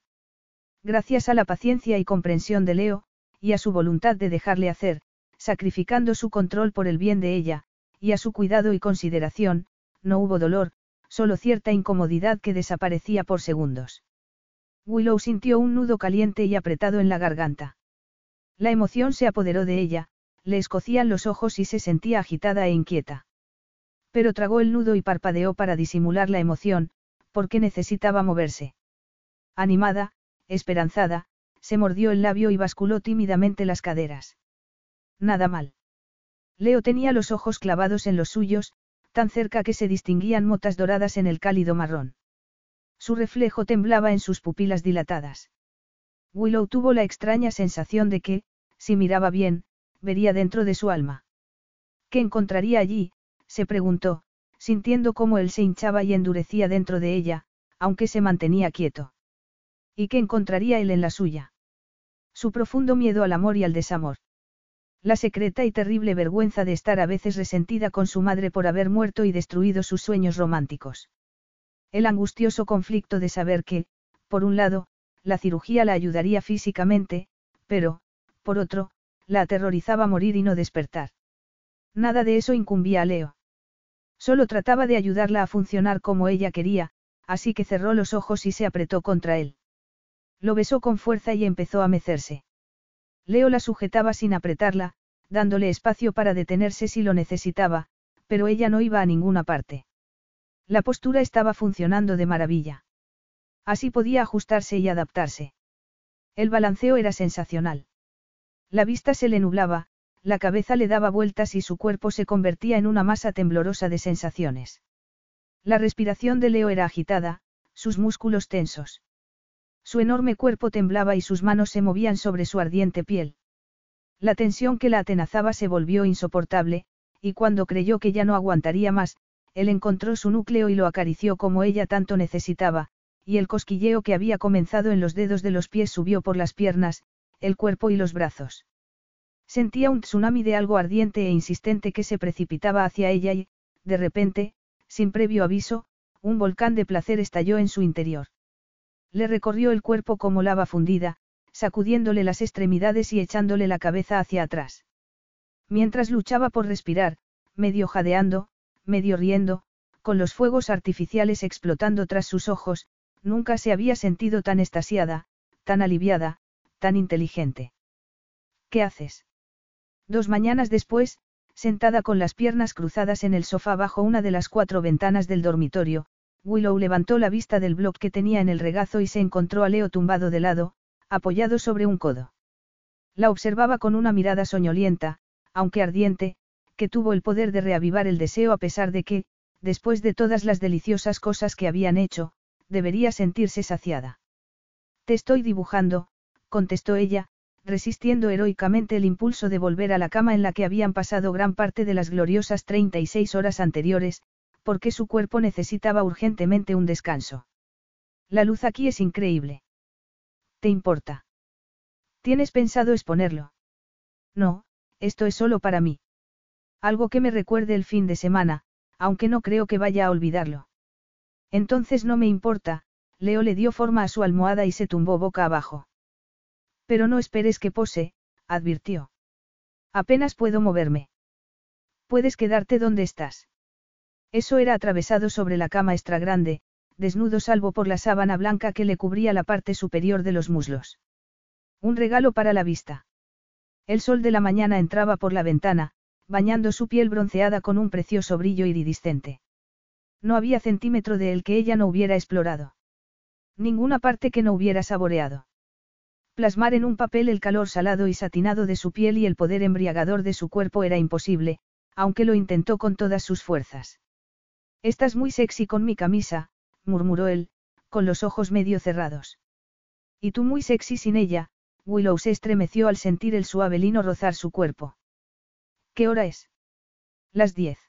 Gracias a la paciencia y comprensión de Leo, y a su voluntad de dejarle hacer, sacrificando su control por el bien de ella, y a su cuidado y consideración, no hubo dolor, solo cierta incomodidad que desaparecía por segundos. Willow sintió un nudo caliente y apretado en la garganta. La emoción se apoderó de ella, le escocían los ojos y se sentía agitada e inquieta. Pero tragó el nudo y parpadeó para disimular la emoción, porque necesitaba moverse. Animada, esperanzada, se mordió el labio y basculó tímidamente las caderas. Nada mal. Leo tenía los ojos clavados en los suyos, tan cerca que se distinguían motas doradas en el cálido marrón. Su reflejo temblaba en sus pupilas dilatadas. Willow tuvo la extraña sensación de que, si miraba bien, vería dentro de su alma. ¿Qué encontraría allí? Se preguntó, sintiendo cómo él se hinchaba y endurecía dentro de ella, aunque se mantenía quieto. ¿Y qué encontraría él en la suya? Su profundo miedo al amor y al desamor. La secreta y terrible vergüenza de estar a veces resentida con su madre por haber muerto y destruido sus sueños románticos. El angustioso conflicto de saber que, por un lado, la cirugía la ayudaría físicamente, pero, por otro, la aterrorizaba morir y no despertar. Nada de eso incumbía a Leo. Solo trataba de ayudarla a funcionar como ella quería, así que cerró los ojos y se apretó contra él. Lo besó con fuerza y empezó a mecerse. Leo la sujetaba sin apretarla, dándole espacio para detenerse si lo necesitaba, pero ella no iba a ninguna parte. La postura estaba funcionando de maravilla. Así podía ajustarse y adaptarse. El balanceo era sensacional. La vista se le nublaba, la cabeza le daba vueltas y su cuerpo se convertía en una masa temblorosa de sensaciones. La respiración de Leo era agitada, sus músculos tensos. Su enorme cuerpo temblaba y sus manos se movían sobre su ardiente piel. La tensión que la atenazaba se volvió insoportable, y cuando creyó que ya no aguantaría más, él encontró su núcleo y lo acarició como ella tanto necesitaba, y el cosquilleo que había comenzado en los dedos de los pies subió por las piernas, el cuerpo y los brazos. Sentía un tsunami de algo ardiente e insistente que se precipitaba hacia ella y, de repente, sin previo aviso, un volcán de placer estalló en su interior. Le recorrió el cuerpo como lava fundida, sacudiéndole las extremidades y echándole la cabeza hacia atrás. Mientras luchaba por respirar, medio jadeando, medio riendo, con los fuegos artificiales explotando tras sus ojos, nunca se había sentido tan estasiada, tan aliviada, tan inteligente. ¿Qué haces? Dos mañanas después, sentada con las piernas cruzadas en el sofá bajo una de las cuatro ventanas del dormitorio, Willow levantó la vista del blog que tenía en el regazo y se encontró a Leo tumbado de lado, apoyado sobre un codo. La observaba con una mirada soñolienta, aunque ardiente, que tuvo el poder de reavivar el deseo a pesar de que, después de todas las deliciosas cosas que habían hecho, debería sentirse saciada. Te estoy dibujando, contestó ella, resistiendo heroicamente el impulso de volver a la cama en la que habían pasado gran parte de las gloriosas 36 horas anteriores, porque su cuerpo necesitaba urgentemente un descanso. La luz aquí es increíble. ¿Te importa? ¿Tienes pensado exponerlo? No, esto es solo para mí. Algo que me recuerde el fin de semana, aunque no creo que vaya a olvidarlo. Entonces no me importa, Leo le dio forma a su almohada y se tumbó boca abajo. Pero no esperes que pose, advirtió. Apenas puedo moverme. Puedes quedarte donde estás. Eso era atravesado sobre la cama extra grande, desnudo salvo por la sábana blanca que le cubría la parte superior de los muslos. Un regalo para la vista. El sol de la mañana entraba por la ventana, bañando su piel bronceada con un precioso brillo iridiscente. No había centímetro de él que ella no hubiera explorado. Ninguna parte que no hubiera saboreado. Plasmar en un papel el calor salado y satinado de su piel y el poder embriagador de su cuerpo era imposible, aunque lo intentó con todas sus fuerzas. Estás muy sexy con mi camisa, murmuró él, con los ojos medio cerrados. Y tú muy sexy sin ella, Willow se estremeció al sentir el suave lino rozar su cuerpo. ¿Qué hora es? Las diez.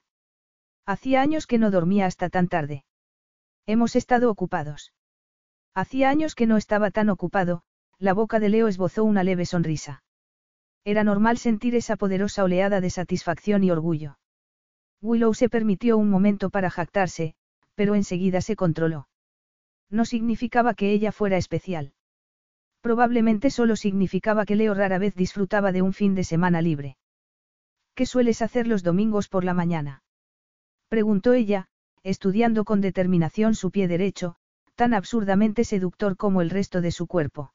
Hacía años que no dormía hasta tan tarde. Hemos estado ocupados. Hacía años que no estaba tan ocupado, la boca de Leo esbozó una leve sonrisa. Era normal sentir esa poderosa oleada de satisfacción y orgullo. Willow se permitió un momento para jactarse, pero enseguida se controló. No significaba que ella fuera especial. Probablemente solo significaba que Leo rara vez disfrutaba de un fin de semana libre. ¿Qué sueles hacer los domingos por la mañana? Preguntó ella, estudiando con determinación su pie derecho, tan absurdamente seductor como el resto de su cuerpo.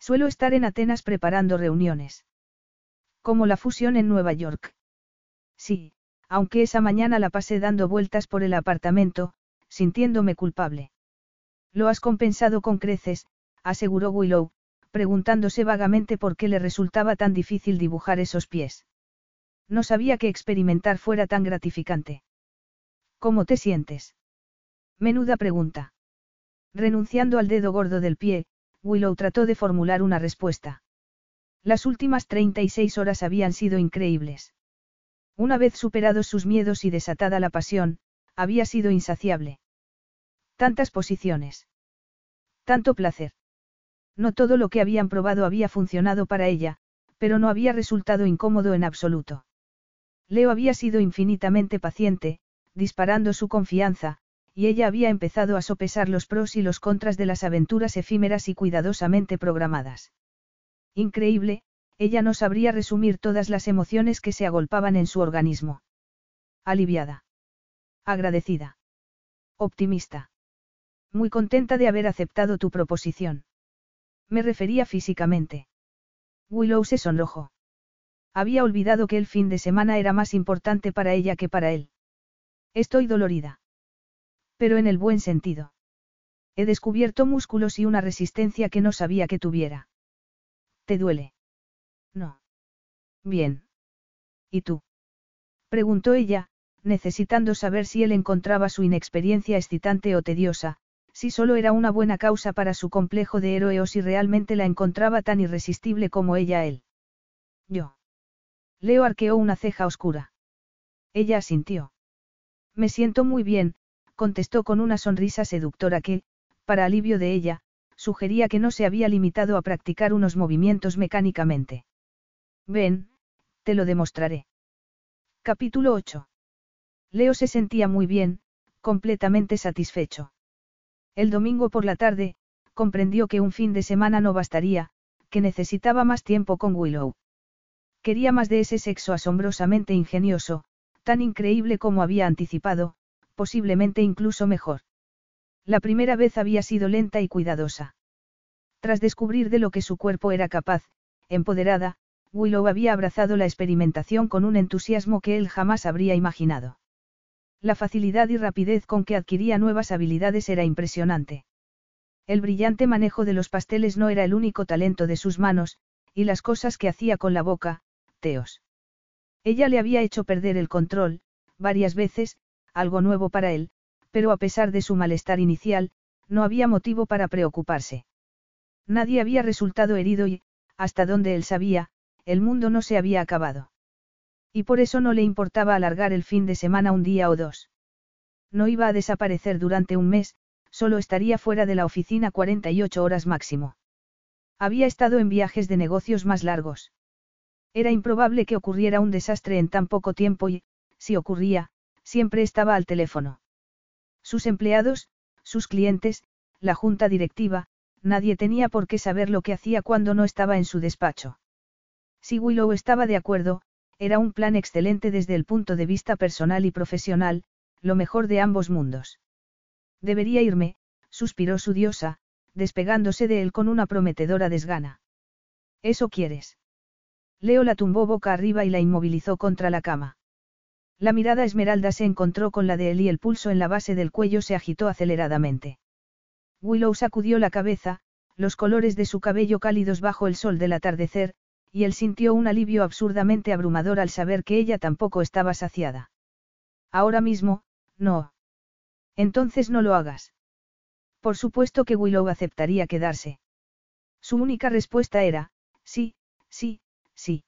Suelo estar en Atenas preparando reuniones. Como la fusión en Nueva York. Sí, aunque esa mañana la pasé dando vueltas por el apartamento, sintiéndome culpable. Lo has compensado con creces, aseguró Willow, preguntándose vagamente por qué le resultaba tan difícil dibujar esos pies. No sabía que experimentar fuera tan gratificante. ¿Cómo te sientes? Menuda pregunta. Renunciando al dedo gordo del pie, Willow trató de formular una respuesta. Las últimas 36 horas habían sido increíbles. Una vez superados sus miedos y desatada la pasión, había sido insaciable. Tantas posiciones. Tanto placer. No todo lo que habían probado había funcionado para ella, pero no había resultado incómodo en absoluto. Leo había sido infinitamente paciente, disparando su confianza, y ella había empezado a sopesar los pros y los contras de las aventuras efímeras y cuidadosamente programadas. Increíble, ella no sabría resumir todas las emociones que se agolpaban en su organismo. Aliviada. Agradecida. Optimista. Muy contenta de haber aceptado tu proposición. Me refería físicamente. Willow se sonrojó. Había olvidado que el fin de semana era más importante para ella que para él. Estoy dolorida. Pero en el buen sentido. He descubierto músculos y una resistencia que no sabía que tuviera. ¿Te duele? No. Bien. ¿Y tú? Preguntó ella, necesitando saber si él encontraba su inexperiencia excitante o tediosa, si solo era una buena causa para su complejo de héroe o si realmente la encontraba tan irresistible como ella él. Yo. Leo arqueó una ceja oscura. Ella asintió. Me siento muy bien, contestó con una sonrisa seductora que, para alivio de ella, sugería que no se había limitado a practicar unos movimientos mecánicamente. Ven, te lo demostraré. Capítulo 8. Leo se sentía muy bien, completamente satisfecho. El domingo por la tarde, comprendió que un fin de semana no bastaría, que necesitaba más tiempo con Willow. Quería más de ese sexo asombrosamente ingenioso, tan increíble como había anticipado, posiblemente incluso mejor. La primera vez había sido lenta y cuidadosa. Tras descubrir de lo que su cuerpo era capaz, empoderada, Willow había abrazado la experimentación con un entusiasmo que él jamás habría imaginado. La facilidad y rapidez con que adquiría nuevas habilidades era impresionante. El brillante manejo de los pasteles no era el único talento de sus manos, y las cosas que hacía con la boca, teos. Ella le había hecho perder el control, varias veces, algo nuevo para él, pero a pesar de su malestar inicial, no había motivo para preocuparse. Nadie había resultado herido y, hasta donde él sabía, el mundo no se había acabado. Y por eso no le importaba alargar el fin de semana un día o dos. No iba a desaparecer durante un mes, solo estaría fuera de la oficina 48 horas máximo. Había estado en viajes de negocios más largos. Era improbable que ocurriera un desastre en tan poco tiempo y, si ocurría, siempre estaba al teléfono. Sus empleados, sus clientes, la junta directiva, nadie tenía por qué saber lo que hacía cuando no estaba en su despacho. Si Willow estaba de acuerdo, era un plan excelente desde el punto de vista personal y profesional, lo mejor de ambos mundos. Debería irme, suspiró su diosa, despegándose de él con una prometedora desgana. ¿Eso quieres? Leo la tumbó boca arriba y la inmovilizó contra la cama. La mirada esmeralda se encontró con la de él y el pulso en la base del cuello se agitó aceleradamente. Willow sacudió la cabeza, los colores de su cabello cálidos bajo el sol del atardecer, y él sintió un alivio absurdamente abrumador al saber que ella tampoco estaba saciada. Ahora mismo, no. Entonces no lo hagas. Por supuesto que Willow aceptaría quedarse. Su única respuesta era, sí, sí, sí.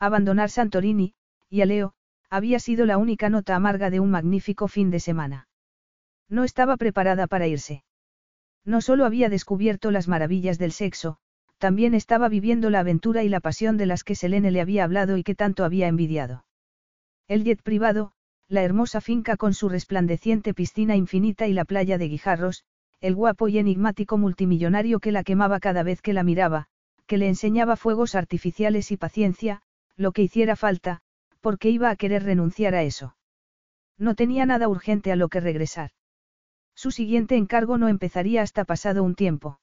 Abandonar Santorini, y a Leo, había sido la única nota amarga de un magnífico fin de semana. No estaba preparada para irse. No solo había descubierto las maravillas del sexo, también estaba viviendo la aventura y la pasión de las que Selene le había hablado y que tanto había envidiado. El jet privado, la hermosa finca con su resplandeciente piscina infinita y la playa de Guijarros, el guapo y enigmático multimillonario que la quemaba cada vez que la miraba, que le enseñaba fuegos artificiales y paciencia, lo que hiciera falta, porque iba a querer renunciar a eso. No tenía nada urgente a lo que regresar. Su siguiente encargo no empezaría hasta pasado un tiempo.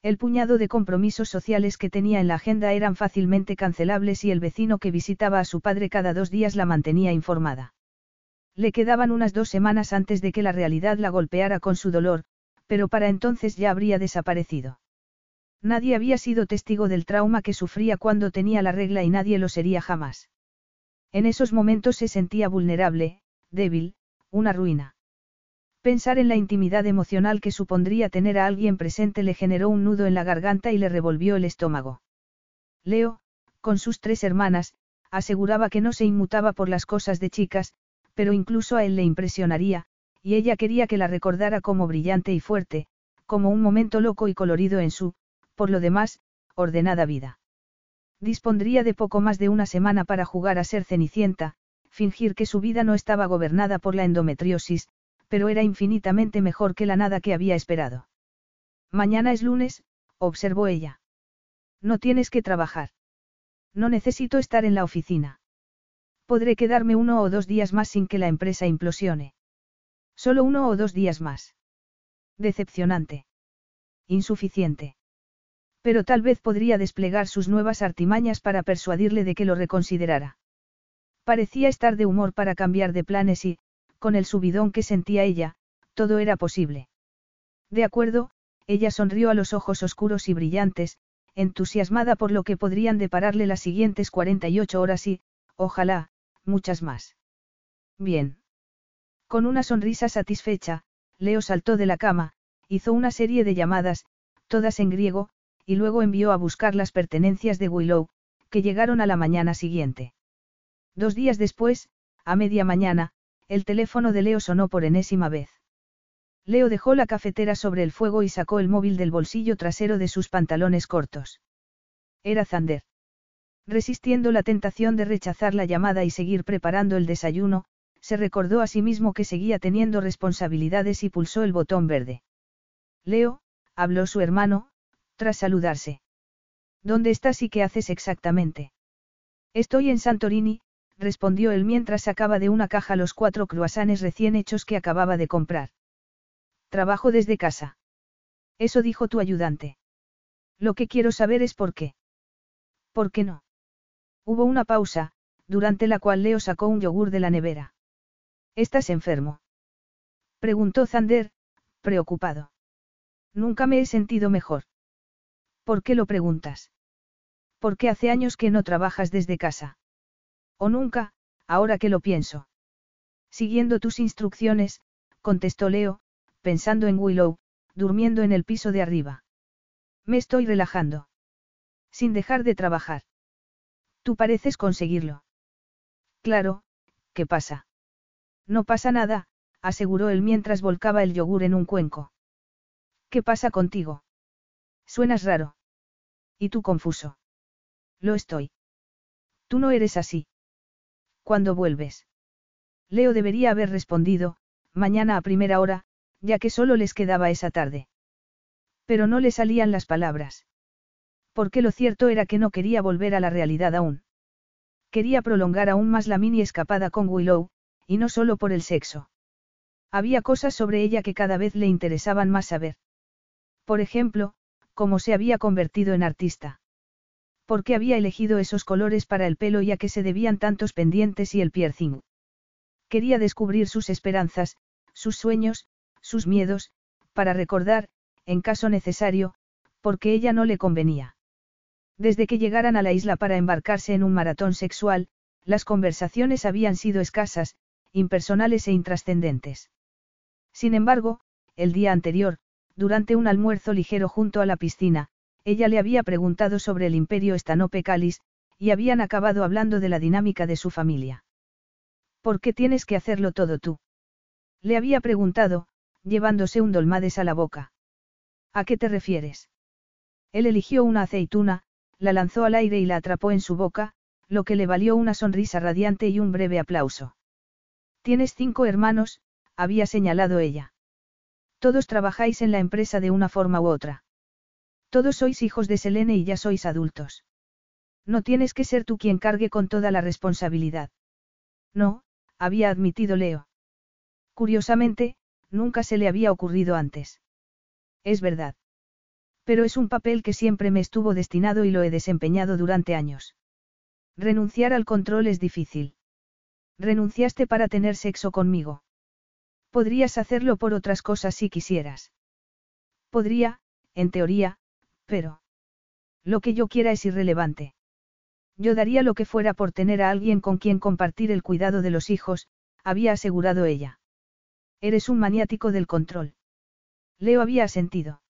El puñado de compromisos sociales que tenía en la agenda eran fácilmente cancelables y el vecino que visitaba a su padre cada dos días la mantenía informada. Le quedaban unas dos semanas antes de que la realidad la golpeara con su dolor, pero para entonces ya habría desaparecido. Nadie había sido testigo del trauma que sufría cuando tenía la regla y nadie lo sería jamás. En esos momentos se sentía vulnerable, débil, una ruina. Pensar en la intimidad emocional que supondría tener a alguien presente le generó un nudo en la garganta y le revolvió el estómago. Leo, con sus tres hermanas, aseguraba que no se inmutaba por las cosas de chicas, pero incluso a él le impresionaría, y ella quería que la recordara como brillante y fuerte, como un momento loco y colorido en su, por lo demás, ordenada vida. Dispondría de poco más de una semana para jugar a ser cenicienta, fingir que su vida no estaba gobernada por la endometriosis, pero era infinitamente mejor que la nada que había esperado. Mañana es lunes, observó ella. No tienes que trabajar. No necesito estar en la oficina. Podré quedarme uno o dos días más sin que la empresa implosione. Solo uno o dos días más. Decepcionante. Insuficiente. Pero tal vez podría desplegar sus nuevas artimañas para persuadirle de que lo reconsiderara. Parecía estar de humor para cambiar de planes y, con el subidón que sentía ella, todo era posible. De acuerdo, ella sonrió a los ojos oscuros y brillantes, entusiasmada por lo que podrían depararle las siguientes 48 horas y, ojalá, muchas más. Bien. Con una sonrisa satisfecha, Leo saltó de la cama, hizo una serie de llamadas, todas en griego, y luego envió a buscar las pertenencias de Willow, que llegaron a la mañana siguiente. Dos días después, a media mañana, el teléfono de Leo sonó por enésima vez. Leo dejó la cafetera sobre el fuego y sacó el móvil del bolsillo trasero de sus pantalones cortos. Era Zander. Resistiendo la tentación de rechazar la llamada y seguir preparando el desayuno, se recordó a sí mismo que seguía teniendo responsabilidades y pulsó el botón verde. Leo, habló su hermano, tras saludarse. ¿Dónde estás y qué haces exactamente? Estoy en Santorini, respondió él mientras sacaba de una caja los cuatro cruasanes recién hechos que acababa de comprar. Trabajo desde casa. Eso dijo tu ayudante. Lo que quiero saber es por qué. ¿Por qué no? Hubo una pausa, durante la cual Leo sacó un yogur de la nevera. ¿Estás enfermo? Preguntó Zander, preocupado. Nunca me he sentido mejor. ¿Por qué lo preguntas? Porque hace años que no trabajas desde casa. O nunca, ahora que lo pienso. Siguiendo tus instrucciones, contestó Leo, pensando en Willow, durmiendo en el piso de arriba. Me estoy relajando. Sin dejar de trabajar. Tú pareces conseguirlo. Claro, ¿qué pasa? No pasa nada, aseguró él mientras volcaba el yogur en un cuenco. ¿Qué pasa contigo? Suenas raro. Y tú confuso. Lo estoy. Tú no eres así. ¿Cuándo vuelves? Leo debería haber respondido, mañana a primera hora, ya que solo les quedaba esa tarde. Pero no le salían las palabras. Porque lo cierto era que no quería volver a la realidad aún. Quería prolongar aún más la mini escapada con Willow, y no solo por el sexo. Había cosas sobre ella que cada vez le interesaban más saber. Por ejemplo, cómo se había convertido en artista. ¿Por qué había elegido esos colores para el pelo y a qué se debían tantos pendientes y el piercing? Quería descubrir sus esperanzas, sus sueños, sus miedos, para recordar, en caso necesario, porque ella no le convenía. Desde que llegaran a la isla para embarcarse en un maratón sexual, las conversaciones habían sido escasas, impersonales e intrascendentes. Sin embargo, el día anterior, durante un almuerzo ligero junto a la piscina, ella le había preguntado sobre el imperio Estanope Calis, y habían acabado hablando de la dinámica de su familia. ¿Por qué tienes que hacerlo todo tú? Le había preguntado, llevándose un dolmades a la boca. ¿A qué te refieres? Él eligió una aceituna, la lanzó al aire y la atrapó en su boca, lo que le valió una sonrisa radiante y un breve aplauso. Tienes cinco hermanos, había señalado ella. Todos trabajáis en la empresa de una forma u otra. Todos sois hijos de Selene y ya sois adultos. No tienes que ser tú quien cargue con toda la responsabilidad. No, había admitido Leo. Curiosamente, nunca se le había ocurrido antes. Es verdad. Pero es un papel que siempre me estuvo destinado y lo he desempeñado durante años. Renunciar al control es difícil. Renunciaste para tener sexo conmigo. Podrías hacerlo por otras cosas si quisieras. Podría, en teoría, pero... Lo que yo quiera es irrelevante. Yo daría lo que fuera por tener a alguien con quien compartir el cuidado de los hijos, había asegurado ella. Eres un maniático del control. Leo había asentido.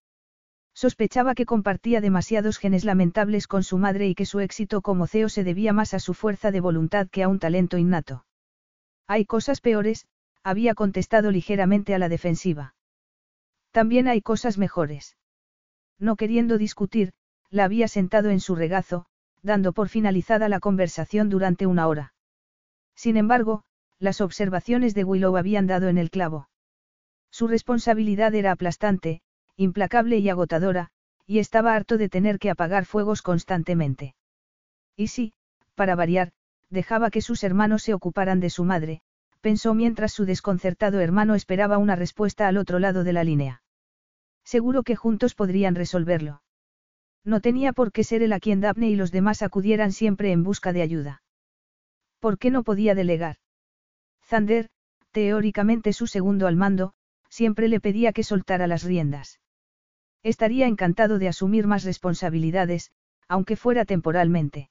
Sospechaba que compartía demasiados genes lamentables con su madre y que su éxito como CEO se debía más a su fuerza de voluntad que a un talento innato. Hay cosas peores, había contestado ligeramente a la defensiva. También hay cosas mejores. No queriendo discutir, la había sentado en su regazo, dando por finalizada la conversación durante una hora. Sin embargo, las observaciones de Willow habían dado en el clavo. Su responsabilidad era aplastante, implacable y agotadora, y estaba harto de tener que apagar fuegos constantemente. Y si, para variar, dejaba que sus hermanos se ocuparan de su madre, pensó mientras su desconcertado hermano esperaba una respuesta al otro lado de la línea. Seguro que juntos podrían resolverlo. No tenía por qué ser él a quien Daphne y los demás acudieran siempre en busca de ayuda. ¿Por qué no podía delegar? Zander, teóricamente su segundo al mando, siempre le pedía que soltara las riendas. Estaría encantado de asumir más responsabilidades, aunque fuera temporalmente.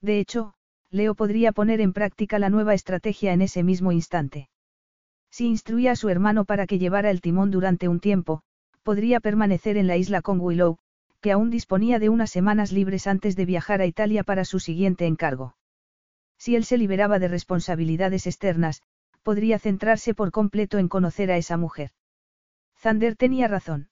De hecho, Leo podría poner en práctica la nueva estrategia en ese mismo instante. Si instruía a su hermano para que llevara el timón durante un tiempo, podría permanecer en la isla con Willow, que aún disponía de unas semanas libres antes de viajar a Italia para su siguiente encargo. Si él se liberaba de responsabilidades externas, podría centrarse por completo en conocer a esa mujer. Zander tenía razón.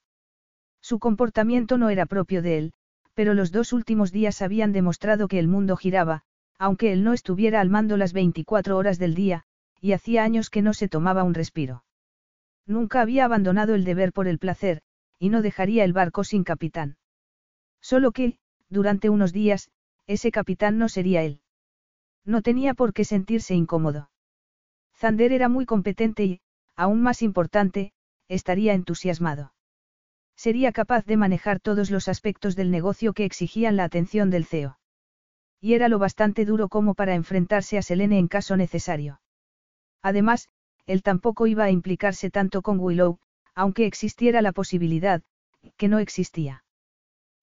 Su comportamiento no era propio de él, pero los dos últimos días habían demostrado que el mundo giraba, aunque él no estuviera al mando las 24 horas del día, y hacía años que no se tomaba un respiro. Nunca había abandonado el deber por el placer, y no dejaría el barco sin capitán. Solo que, durante unos días, ese capitán no sería él. No tenía por qué sentirse incómodo. Zander era muy competente y, aún más importante, estaría entusiasmado. Sería capaz de manejar todos los aspectos del negocio que exigían la atención del CEO. Y era lo bastante duro como para enfrentarse a Selene en caso necesario. Además, él tampoco iba a implicarse tanto con Willow, aunque existiera la posibilidad, que no existía.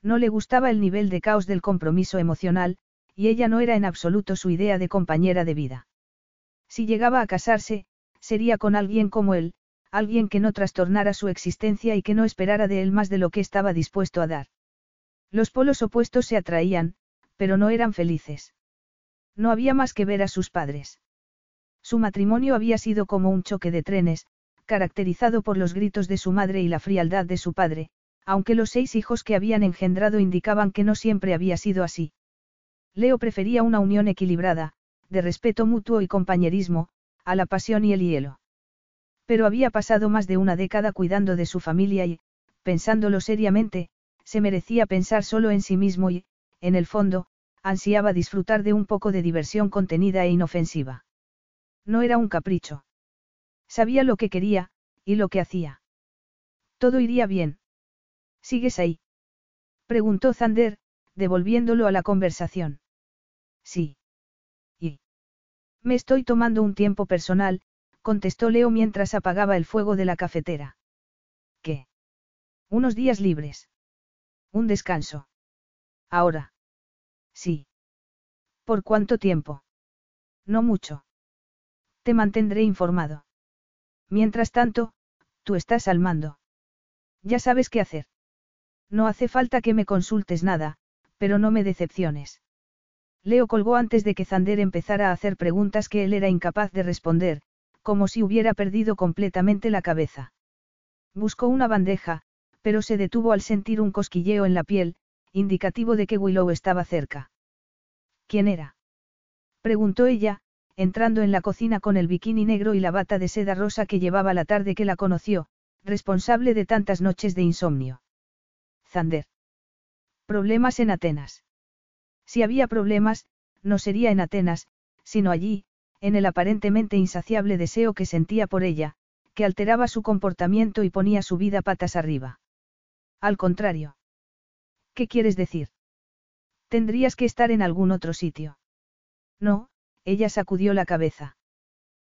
No le gustaba el nivel de caos del compromiso emocional, y ella no era en absoluto su idea de compañera de vida. Si llegaba a casarse, sería con alguien como él, alguien que no trastornara su existencia y que no esperara de él más de lo que estaba dispuesto a dar. Los polos opuestos se atraían, pero no eran felices. No había más que ver a sus padres. Su matrimonio había sido como un choque de trenes, caracterizado por los gritos de su madre y la frialdad de su padre, aunque los seis hijos que habían engendrado indicaban que no siempre había sido así. Leo prefería una unión equilibrada, de respeto mutuo y compañerismo, a la pasión y el hielo. Pero había pasado más de una década cuidando de su familia y, pensándolo seriamente, se merecía pensar solo en sí mismo y, en el fondo, ansiaba disfrutar de un poco de diversión contenida e inofensiva. No era un capricho. Sabía lo que quería, y lo que hacía. Todo iría bien. ¿Sigues ahí? Preguntó Zander, devolviéndolo a la conversación. Sí. ¿Y? Me estoy tomando un tiempo personal, contestó Leo mientras apagaba el fuego de la cafetera. ¿Qué? Unos días libres. Un descanso. Ahora. Sí. ¿Por cuánto tiempo? No mucho. Te mantendré informado. Mientras tanto, tú estás al mando. Ya sabes qué hacer. No hace falta que me consultes nada, pero no me decepciones. Leo colgó antes de que Zander empezara a hacer preguntas que él era incapaz de responder, como si hubiera perdido completamente la cabeza. Buscó una bandeja, pero se detuvo al sentir un cosquilleo en la piel, indicativo de que Willow estaba cerca. ¿Quién era? preguntó ella, entrando en la cocina con el bikini negro y la bata de seda rosa que llevaba la tarde que la conoció, responsable de tantas noches de insomnio. Zander. Problemas en Atenas. Si había problemas, no sería en Atenas, sino allí, en el aparentemente insaciable deseo que sentía por ella, que alteraba su comportamiento y ponía su vida patas arriba. Al contrario. ¿Qué quieres decir? Tendrías que estar en algún otro sitio. No, ella sacudió la cabeza.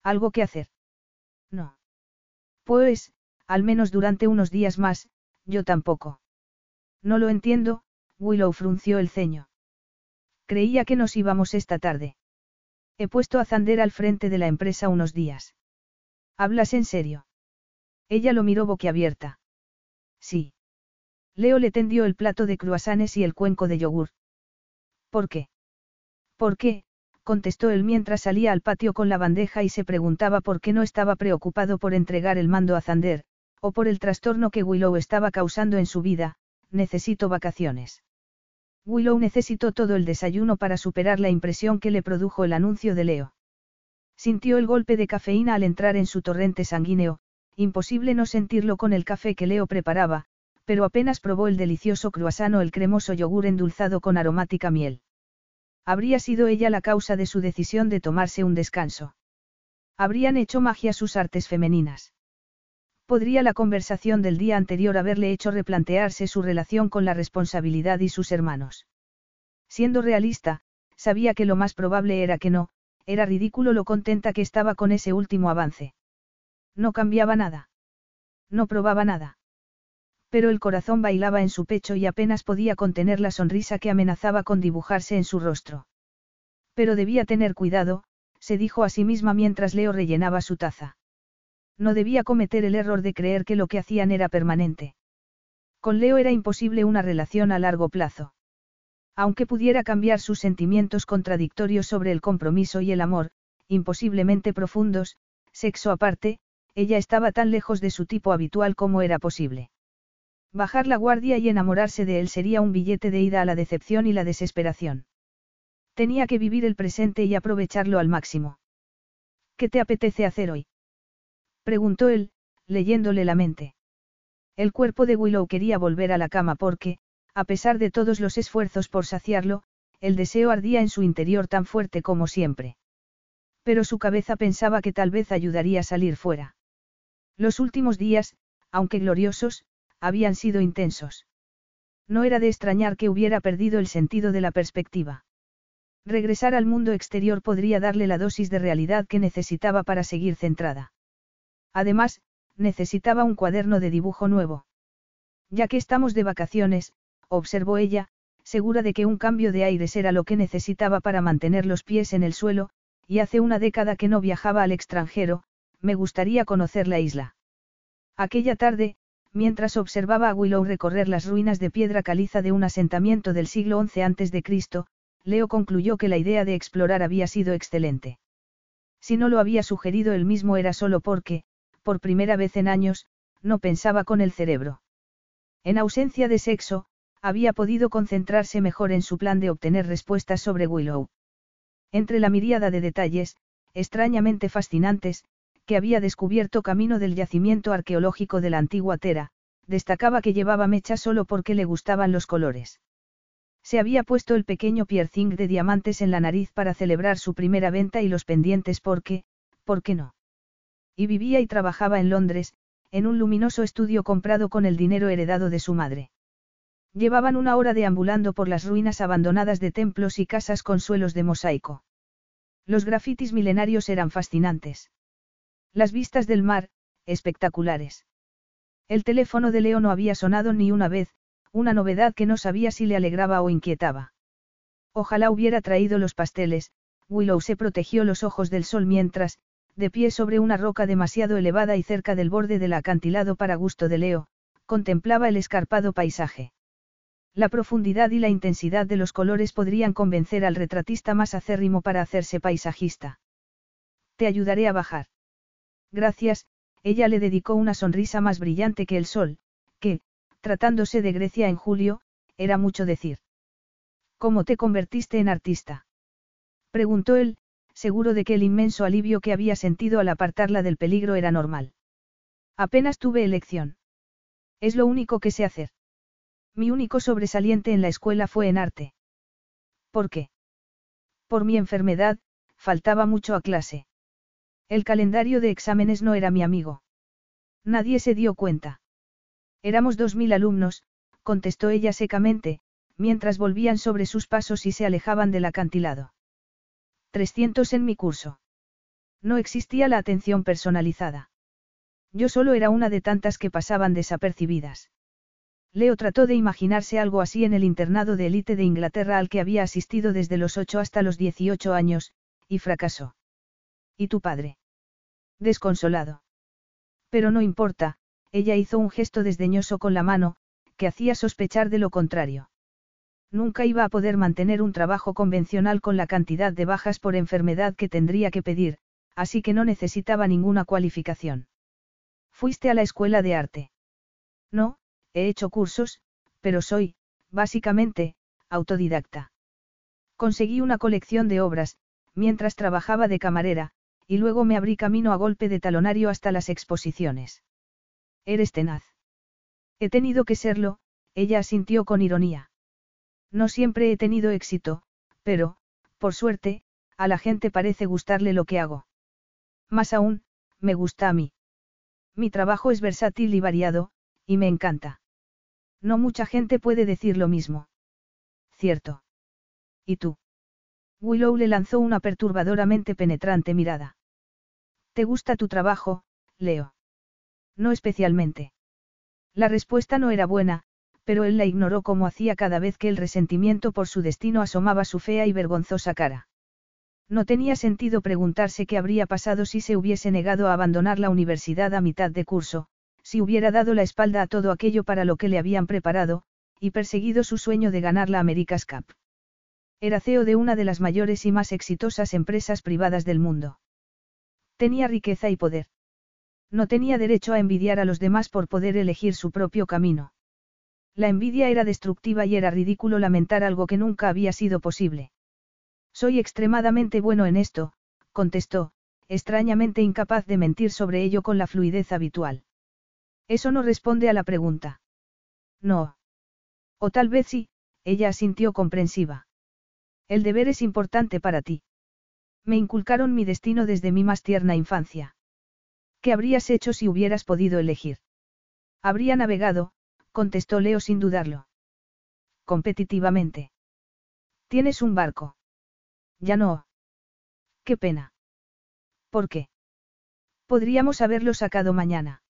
¿Algo que hacer? No. Pues, al menos durante unos días más, yo tampoco. No lo entiendo, Willow frunció el ceño. Creía que nos íbamos esta tarde. He puesto a Zander al frente de la empresa unos días. ¿Hablas en serio? Ella lo miró boquiabierta. Sí. Leo le tendió el plato de cruasanes y el cuenco de yogur. ¿Por qué? ¿Por qué? contestó él mientras salía al patio con la bandeja y se preguntaba por qué no estaba preocupado por entregar el mando a Zander, o por el trastorno que Willow estaba causando en su vida, necesito vacaciones. Willow necesitó todo el desayuno para superar la impresión que le produjo el anuncio de Leo. Sintió el golpe de cafeína al entrar en su torrente sanguíneo, imposible no sentirlo con el café que Leo preparaba, pero apenas probó el delicioso croissant o el cremoso yogur endulzado con aromática miel. Habría sido ella la causa de su decisión de tomarse un descanso. Habrían hecho magia sus artes femeninas. Podría la conversación del día anterior haberle hecho replantearse su relación con la responsabilidad y sus hermanos. Siendo realista, sabía que lo más probable era que no, era ridículo lo contenta que estaba con ese último avance. No cambiaba nada. No probaba nada. Pero el corazón bailaba en su pecho y apenas podía contener la sonrisa que amenazaba con dibujarse en su rostro. Pero debía tener cuidado, se dijo a sí misma mientras Leo rellenaba su taza. No debía cometer el error de creer que lo que hacían era permanente. Con Leo era imposible una relación a largo plazo. Aunque pudiera cambiar sus sentimientos contradictorios sobre el compromiso y el amor, imposiblemente profundos, sexo aparte, ella estaba tan lejos de su tipo habitual como era posible. Bajar la guardia y enamorarse de él sería un billete de ida a la decepción y la desesperación. Tenía que vivir el presente y aprovecharlo al máximo. ¿Qué te apetece hacer hoy? Preguntó él, leyéndole la mente. El cuerpo de Willow quería volver a la cama porque, a pesar de todos los esfuerzos por saciarlo, el deseo ardía en su interior tan fuerte como siempre. Pero su cabeza pensaba que tal vez ayudaría a salir fuera. Los últimos días, aunque gloriosos, habían sido intensos. No era de extrañar que hubiera perdido el sentido de la perspectiva. Regresar al mundo exterior podría darle la dosis de realidad que necesitaba para seguir centrada. Además, necesitaba un cuaderno de dibujo nuevo. Ya que estamos de vacaciones, observó ella, segura de que un cambio de aires era lo que necesitaba para mantener los pies en el suelo, y hace una década que no viajaba al extranjero, me gustaría conocer la isla. Aquella tarde, mientras observaba a Willow recorrer las ruinas de piedra caliza de un asentamiento del siglo XI a.C., Leo concluyó que la idea de explorar había sido excelente. Si no lo había sugerido él mismo era solo porque, por primera vez en años, no pensaba con el cerebro. En ausencia de sexo, había podido concentrarse mejor en su plan de obtener respuestas sobre Willow. Entre la miríada de detalles, extrañamente fascinantes, que había descubierto camino del yacimiento arqueológico de la antigua Tera, destacaba que llevaba mecha solo porque le gustaban los colores. Se había puesto el pequeño piercing de diamantes en la nariz para celebrar su primera venta y los pendientes porque, ¿por qué no? Y vivía y trabajaba en Londres, en un luminoso estudio comprado con el dinero heredado de su madre. Llevaban una hora deambulando por las ruinas abandonadas de templos y casas con suelos de mosaico. Los grafitis milenarios eran fascinantes. Las vistas del mar, espectaculares. El teléfono de Leo no había sonado ni una vez, una novedad que no sabía si le alegraba o inquietaba. Ojalá hubiera traído los pasteles, Willow se protegió los ojos del sol mientras, de pie sobre una roca demasiado elevada y cerca del borde del acantilado para gusto de Leo, contemplaba el escarpado paisaje. La profundidad y la intensidad de los colores podrían convencer al retratista más acérrimo para hacerse paisajista. Te ayudaré a bajar. Gracias, ella le dedicó una sonrisa más brillante que el sol, que, tratándose de Grecia en julio, era mucho decir. ¿Cómo te convertiste en artista? Preguntó él, seguro de que el inmenso alivio que había sentido al apartarla del peligro era normal. Apenas tuve elección. Es lo único que sé hacer. Mi único sobresaliente en la escuela fue en arte. ¿Por qué? Por mi enfermedad, faltaba mucho a clase. El calendario de exámenes no era mi amigo. Nadie se dio cuenta. Éramos dos mil alumnos, contestó ella secamente, mientras volvían sobre sus pasos y se alejaban del acantilado. Trescientos en mi curso. No existía la atención personalizada. Yo solo era una de tantas que pasaban desapercibidas. Leo trató de imaginarse algo así en el internado de élite de Inglaterra al que había asistido desde los ocho hasta los dieciocho años, y fracasó. ¿Y tu padre? Desconsolado. Pero no importa, ella hizo un gesto desdeñoso con la mano, que hacía sospechar de lo contrario. Nunca iba a poder mantener un trabajo convencional con la cantidad de bajas por enfermedad que tendría que pedir, así que no necesitaba ninguna cualificación. ¿Fuiste a la escuela de arte? No, he hecho cursos, pero soy, básicamente, autodidacta. Conseguí una colección de obras, mientras trabajaba de camarera, y luego me abrí camino a golpe de talonario hasta las exposiciones. Eres tenaz. He tenido que serlo, ella asintió con ironía. No siempre he tenido éxito, pero, por suerte, a la gente parece gustarle lo que hago. Más aún, me gusta a mí. Mi trabajo es versátil y variado, y me encanta. No mucha gente puede decir lo mismo. Cierto. ¿Y tú? Willow le lanzó una perturbadoramente penetrante mirada. ¿Te gusta tu trabajo, Leo? No especialmente. La respuesta no era buena, pero él la ignoró como hacía cada vez que el resentimiento por su destino asomaba su fea y vergonzosa cara. No tenía sentido preguntarse qué habría pasado si se hubiese negado a abandonar la universidad a mitad de curso, si hubiera dado la espalda a todo aquello para lo que le habían preparado, y perseguido su sueño de ganar la America's Cup. Era CEO de una de las mayores y más exitosas empresas privadas del mundo. Tenía riqueza y poder. No tenía derecho a envidiar a los demás por poder elegir su propio camino. La envidia era destructiva y era ridículo lamentar algo que nunca había sido posible. Soy extremadamente bueno en esto, contestó, extrañamente incapaz de mentir sobre ello con la fluidez habitual. Eso no responde a la pregunta. No. O tal vez sí, ella asintió comprensiva. El deber es importante para ti. Me inculcaron mi destino desde mi más tierna infancia. ¿Qué habrías hecho si hubieras podido elegir? Habría navegado, contestó Leo sin dudarlo. Competitivamente. ¿Tienes un barco? Ya no. Qué pena. ¿Por qué? Podríamos haberlo sacado mañana.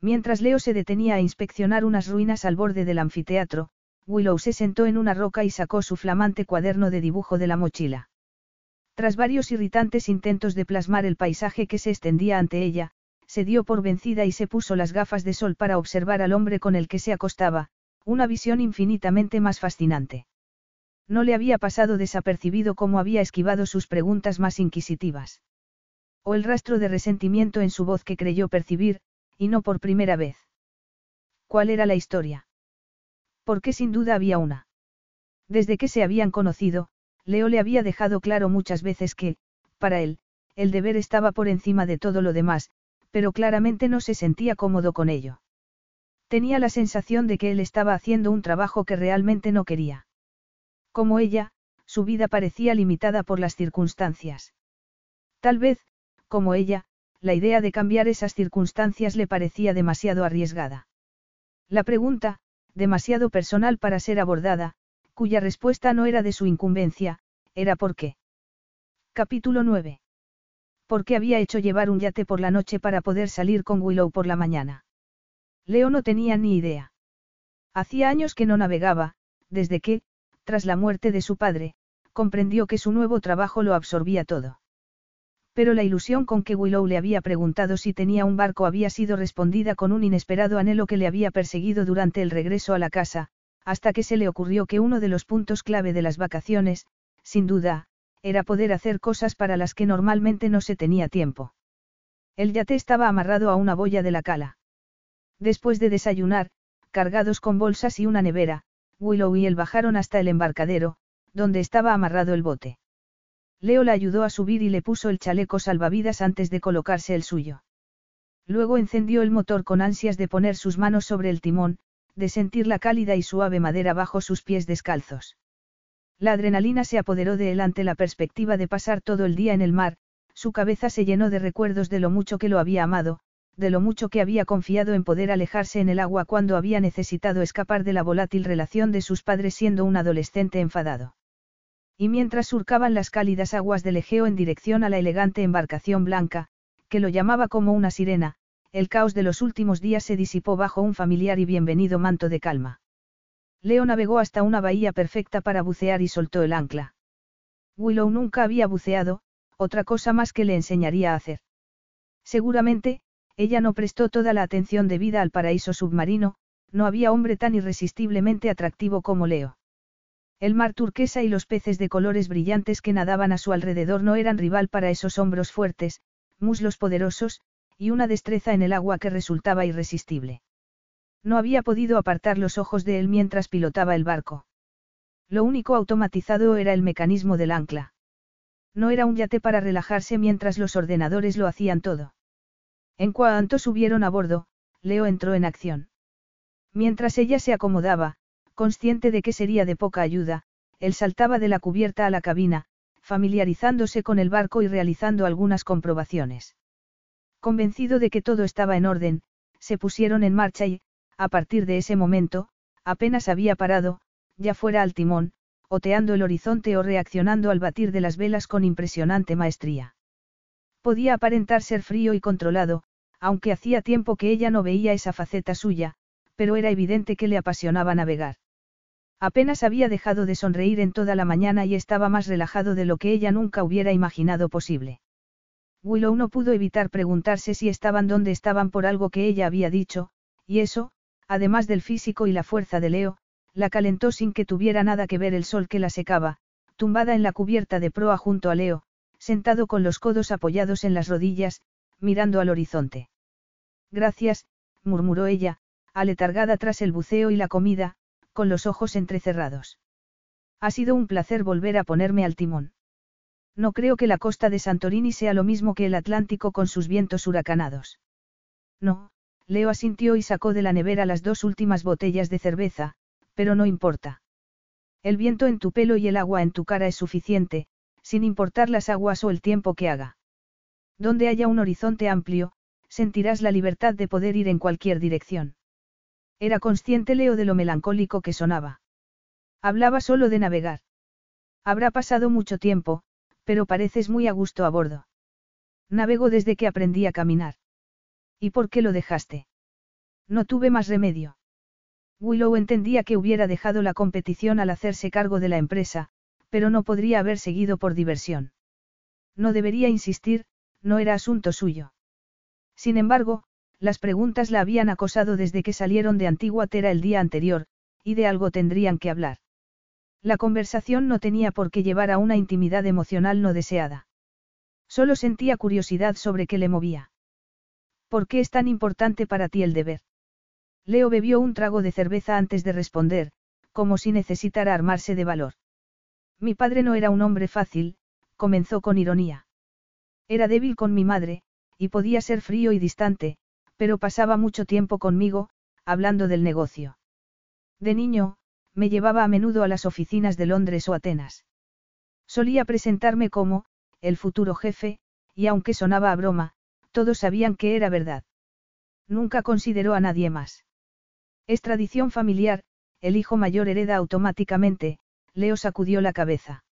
Mientras Leo se detenía a inspeccionar unas ruinas al borde del anfiteatro, Willow se sentó en una roca y sacó su flamante cuaderno de dibujo de la mochila. Tras varios irritantes intentos de plasmar el paisaje que se extendía ante ella, se dio por vencida y se puso las gafas de sol para observar al hombre con el que se acostaba, una visión infinitamente más fascinante. No le había pasado desapercibido cómo había esquivado sus preguntas más inquisitivas. O el rastro de resentimiento en su voz que creyó percibir, y no por primera vez. ¿Cuál era la historia? Porque sin duda había una. Desde que se habían conocido, Leo le había dejado claro muchas veces que, para él, el deber estaba por encima de todo lo demás, pero claramente no se sentía cómodo con ello. Tenía la sensación de que él estaba haciendo un trabajo que realmente no quería. Como ella, su vida parecía limitada por las circunstancias. Tal vez, como ella, la idea de cambiar esas circunstancias le parecía demasiado arriesgada. La pregunta, demasiado personal para ser abordada, cuya respuesta no era de su incumbencia, era por qué. Capítulo 9. ¿Por qué había hecho llevar un yate por la noche para poder salir con Willow por la mañana? Leo no tenía ni idea. Hacía años que no navegaba, desde que, tras la muerte de su padre, comprendió que su nuevo trabajo lo absorbía todo. Pero la ilusión con que Willow le había preguntado si tenía un barco había sido respondida con un inesperado anhelo que le había perseguido durante el regreso a la casa, hasta que se le ocurrió que uno de los puntos clave de las vacaciones, sin duda, era poder hacer cosas para las que normalmente no se tenía tiempo. El yate estaba amarrado a una boya de la cala. Después de desayunar, cargados con bolsas y una nevera, Willow y él bajaron hasta el embarcadero, donde estaba amarrado el bote. Leo la ayudó a subir y le puso el chaleco salvavidas antes de colocarse el suyo. Luego encendió el motor con ansias de poner sus manos sobre el timón, de sentir la cálida y suave madera bajo sus pies descalzos. La adrenalina se apoderó de él ante la perspectiva de pasar todo el día en el mar, su cabeza se llenó de recuerdos de lo mucho que lo había amado, de lo mucho que había confiado en poder alejarse en el agua cuando había necesitado escapar de la volátil relación de sus padres siendo un adolescente enfadado. Y mientras surcaban las cálidas aguas del Egeo en dirección a la elegante embarcación blanca, que lo llamaba como una sirena, el caos de los últimos días se disipó bajo un familiar y bienvenido manto de calma. Leo navegó hasta una bahía perfecta para bucear y soltó el ancla. Willow nunca había buceado, otra cosa más que le enseñaría a hacer. Seguramente, ella no prestó toda la atención debida al paraíso submarino, no había hombre tan irresistiblemente atractivo como Leo. El mar turquesa y los peces de colores brillantes que nadaban a su alrededor no eran rival para esos hombros fuertes, muslos poderosos, y una destreza en el agua que resultaba irresistible. No había podido apartar los ojos de él mientras pilotaba el barco. Lo único automatizado era el mecanismo del ancla. No era un yate para relajarse mientras los ordenadores lo hacían todo. En cuanto subieron a bordo, Leo entró en acción. Mientras ella se acomodaba, consciente de que sería de poca ayuda, él saltaba de la cubierta a la cabina, familiarizándose con el barco y realizando algunas comprobaciones. Convencido de que todo estaba en orden, se pusieron en marcha y, a partir de ese momento, apenas había parado, ya fuera al timón, oteando el horizonte o reaccionando al batir de las velas con impresionante maestría. Podía aparentar ser frío y controlado, aunque hacía tiempo que ella no veía esa faceta suya, pero era evidente que le apasionaba navegar. Apenas había dejado de sonreír en toda la mañana y estaba más relajado de lo que ella nunca hubiera imaginado posible. Willow no pudo evitar preguntarse si estaban donde estaban por algo que ella había dicho, y eso, además del físico y la fuerza de Leo, la calentó sin que tuviera nada que ver el sol que la secaba, tumbada en la cubierta de proa junto a Leo, sentado con los codos apoyados en las rodillas, mirando al horizonte. Gracias, murmuró ella, aletargada tras el buceo y la comida, con los ojos entrecerrados. Ha sido un placer volver a ponerme al timón. No creo que la costa de Santorini sea lo mismo que el Atlántico con sus vientos huracanados. No, Leo asintió y sacó de la nevera las dos últimas botellas de cerveza, pero no importa. El viento en tu pelo y el agua en tu cara es suficiente, sin importar las aguas o el tiempo que haga. Donde haya un horizonte amplio, sentirás la libertad de poder ir en cualquier dirección. Era consciente Leo de lo melancólico que sonaba. Hablaba solo de navegar. Habrá pasado mucho tiempo, pero pareces muy a gusto a bordo. Navego desde que aprendí a caminar. ¿Y por qué lo dejaste? No tuve más remedio. Willow entendía que hubiera dejado la competición al hacerse cargo de la empresa, pero no podría haber seguido por diversión. No debería insistir, no era asunto suyo. Sin embargo, las preguntas la habían acosado desde que salieron de Antigua Tera el día anterior, y de algo tendrían que hablar. La conversación no tenía por qué llevar a una intimidad emocional no deseada. Solo sentía curiosidad sobre qué le movía. ¿Por qué es tan importante para ti el deber? Leo bebió un trago de cerveza antes de responder, como si necesitara armarse de valor. Mi padre no era un hombre fácil, comenzó con ironía. Era débil con mi madre, y podía ser frío y distante, pero pasaba mucho tiempo conmigo, hablando del negocio. De niño, me llevaba a menudo a las oficinas de Londres o Atenas. Solía presentarme como, el futuro jefe, y aunque sonaba a broma, todos sabían que era verdad. Nunca consideró a nadie más. Es tradición familiar, el hijo mayor hereda automáticamente, Leo sacudió la cabeza.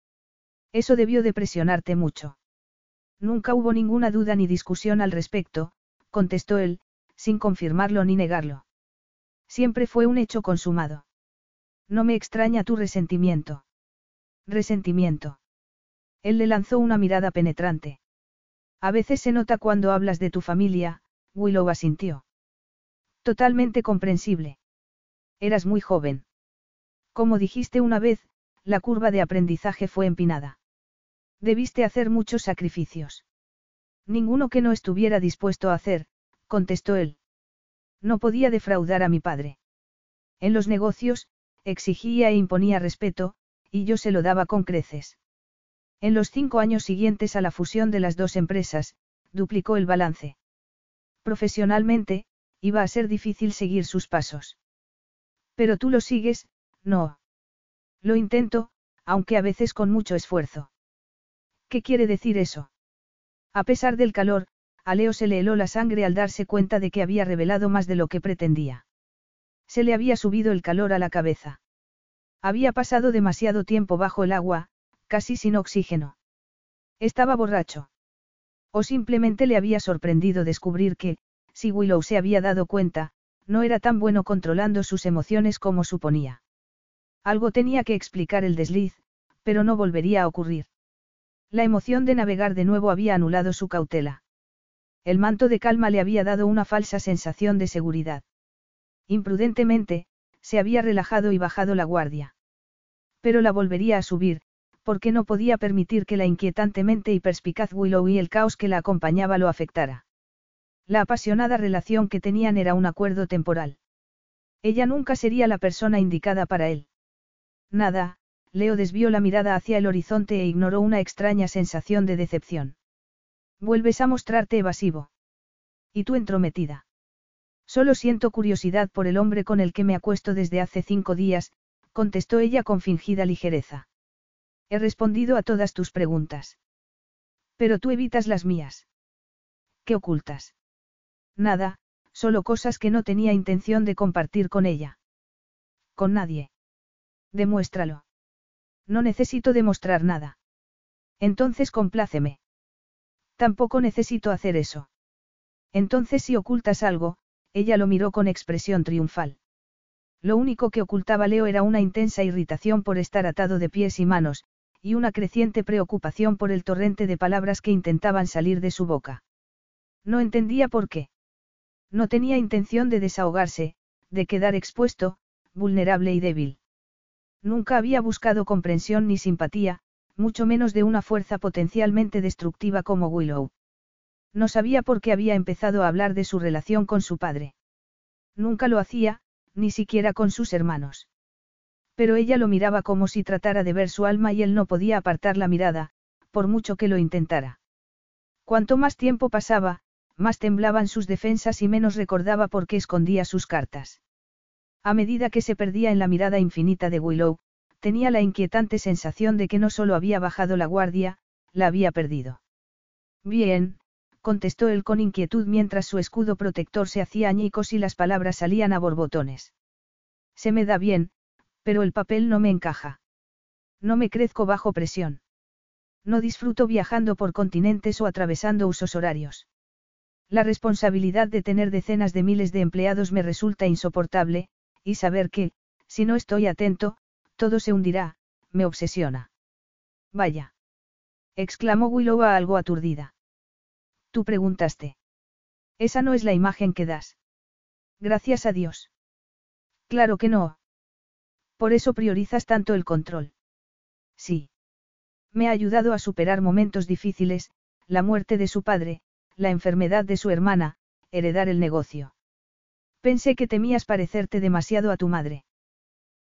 Eso debió de presionarte mucho. Nunca hubo ninguna duda ni discusión al respecto, contestó él, sin confirmarlo ni negarlo. Siempre fue un hecho consumado. No me extraña tu resentimiento. Resentimiento. Él le lanzó una mirada penetrante. A veces se nota cuando hablas de tu familia, Willow asintió. Totalmente comprensible. Eras muy joven. Como dijiste una vez, la curva de aprendizaje fue empinada. Debiste hacer muchos sacrificios. Ninguno que no estuviera dispuesto a hacer, contestó él. No podía defraudar a mi padre. En los negocios, exigía e imponía respeto, y yo se lo daba con creces. En los cinco años siguientes a la fusión de las dos empresas, duplicó el balance. Profesionalmente, iba a ser difícil seguir sus pasos. Pero tú lo sigues, no. Lo intento, aunque a veces con mucho esfuerzo. ¿Qué quiere decir eso? A pesar del calor, a Leo se le heló la sangre al darse cuenta de que había revelado más de lo que pretendía. Se le había subido el calor a la cabeza. Había pasado demasiado tiempo bajo el agua, casi sin oxígeno. Estaba borracho. O simplemente le había sorprendido descubrir que, si Willow se había dado cuenta, no era tan bueno controlando sus emociones como suponía. Algo tenía que explicar el desliz, pero no volvería a ocurrir. La emoción de navegar de nuevo había anulado su cautela. El manto de calma le había dado una falsa sensación de seguridad. Imprudentemente, se había relajado y bajado la guardia. Pero la volvería a subir, porque no podía permitir que la inquietantemente y perspicaz Willow y el caos que la acompañaba lo afectara. La apasionada relación que tenían era un acuerdo temporal. Ella nunca sería la persona indicada para él. Nada, Leo desvió la mirada hacia el horizonte e ignoró una extraña sensación de decepción. Vuelves a mostrarte evasivo. ¿Y tú entrometida? Solo siento curiosidad por el hombre con el que me acuesto desde hace cinco días, contestó ella con fingida ligereza. He respondido a todas tus preguntas. Pero tú evitas las mías. ¿Qué ocultas? Nada, solo cosas que no tenía intención de compartir con ella. Con nadie. Demuéstralo. No necesito demostrar nada. Entonces compláceme. Tampoco necesito hacer eso. Entonces si ocultas algo, ella lo miró con expresión triunfal. Lo único que ocultaba Leo era una intensa irritación por estar atado de pies y manos, y una creciente preocupación por el torrente de palabras que intentaban salir de su boca. No entendía por qué. No tenía intención de desahogarse, de quedar expuesto, vulnerable y débil. Nunca había buscado comprensión ni simpatía, mucho menos de una fuerza potencialmente destructiva como Willow. No sabía por qué había empezado a hablar de su relación con su padre. Nunca lo hacía, ni siquiera con sus hermanos. Pero ella lo miraba como si tratara de ver su alma y él no podía apartar la mirada, por mucho que lo intentara. Cuanto más tiempo pasaba, más temblaban sus defensas y menos recordaba por qué escondía sus cartas. A medida que se perdía en la mirada infinita de Willow, tenía la inquietante sensación de que no solo había bajado la guardia, la había perdido. Bien, contestó él con inquietud mientras su escudo protector se hacía añicos y las palabras salían a borbotones. Se me da bien, pero el papel no me encaja. No me crezco bajo presión. No disfruto viajando por continentes o atravesando usos horarios. La responsabilidad de tener decenas de miles de empleados me resulta insoportable, y saber que, si no estoy atento, todo se hundirá, me obsesiona. Vaya. exclamó Willow algo aturdida. Tú preguntaste. Esa no es la imagen que das. Gracias a Dios. Claro que no. Por eso priorizas tanto el control. Sí. Me ha ayudado a superar momentos difíciles, la muerte de su padre, la enfermedad de su hermana, heredar el negocio. Pensé que temías parecerte demasiado a tu madre.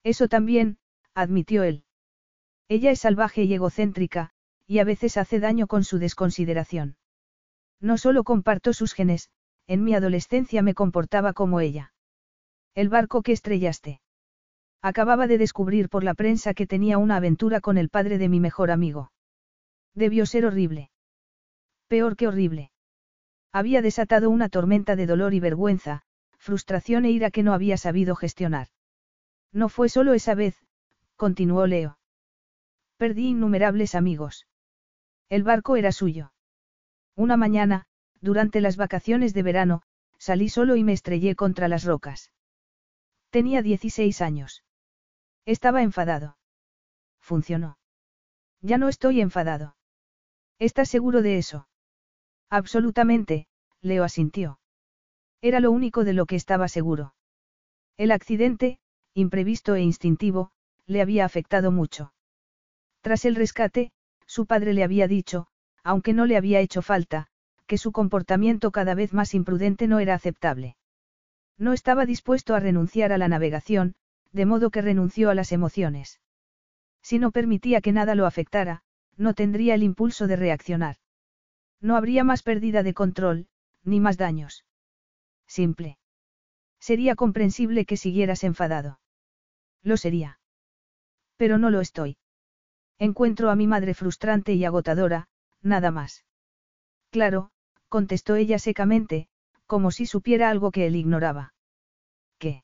Eso también, admitió él. Ella es salvaje y egocéntrica, y a veces hace daño con su desconsideración. No solo comparto sus genes, en mi adolescencia me comportaba como ella. El barco que estrellaste. Acababa de descubrir por la prensa que tenía una aventura con el padre de mi mejor amigo. Debió ser horrible. Peor que horrible. Había desatado una tormenta de dolor y vergüenza, frustración e ira que no había sabido gestionar. No fue solo esa vez, continuó Leo. Perdí innumerables amigos. El barco era suyo. Una mañana, durante las vacaciones de verano, salí solo y me estrellé contra las rocas. Tenía 16 años. Estaba enfadado. Funcionó. Ya no estoy enfadado. ¿Estás seguro de eso? Absolutamente, Leo asintió. Era lo único de lo que estaba seguro. El accidente, imprevisto e instintivo, le había afectado mucho. Tras el rescate, su padre le había dicho, aunque no le había hecho falta, que su comportamiento cada vez más imprudente no era aceptable. No estaba dispuesto a renunciar a la navegación, de modo que renunció a las emociones. Si no permitía que nada lo afectara, no tendría el impulso de reaccionar. No habría más pérdida de control, ni más daños. Simple. Sería comprensible que siguieras enfadado. Lo sería. Pero no lo estoy. Encuentro a mi madre frustrante y agotadora, nada más. Claro, contestó ella secamente, como si supiera algo que él ignoraba. ¿Qué?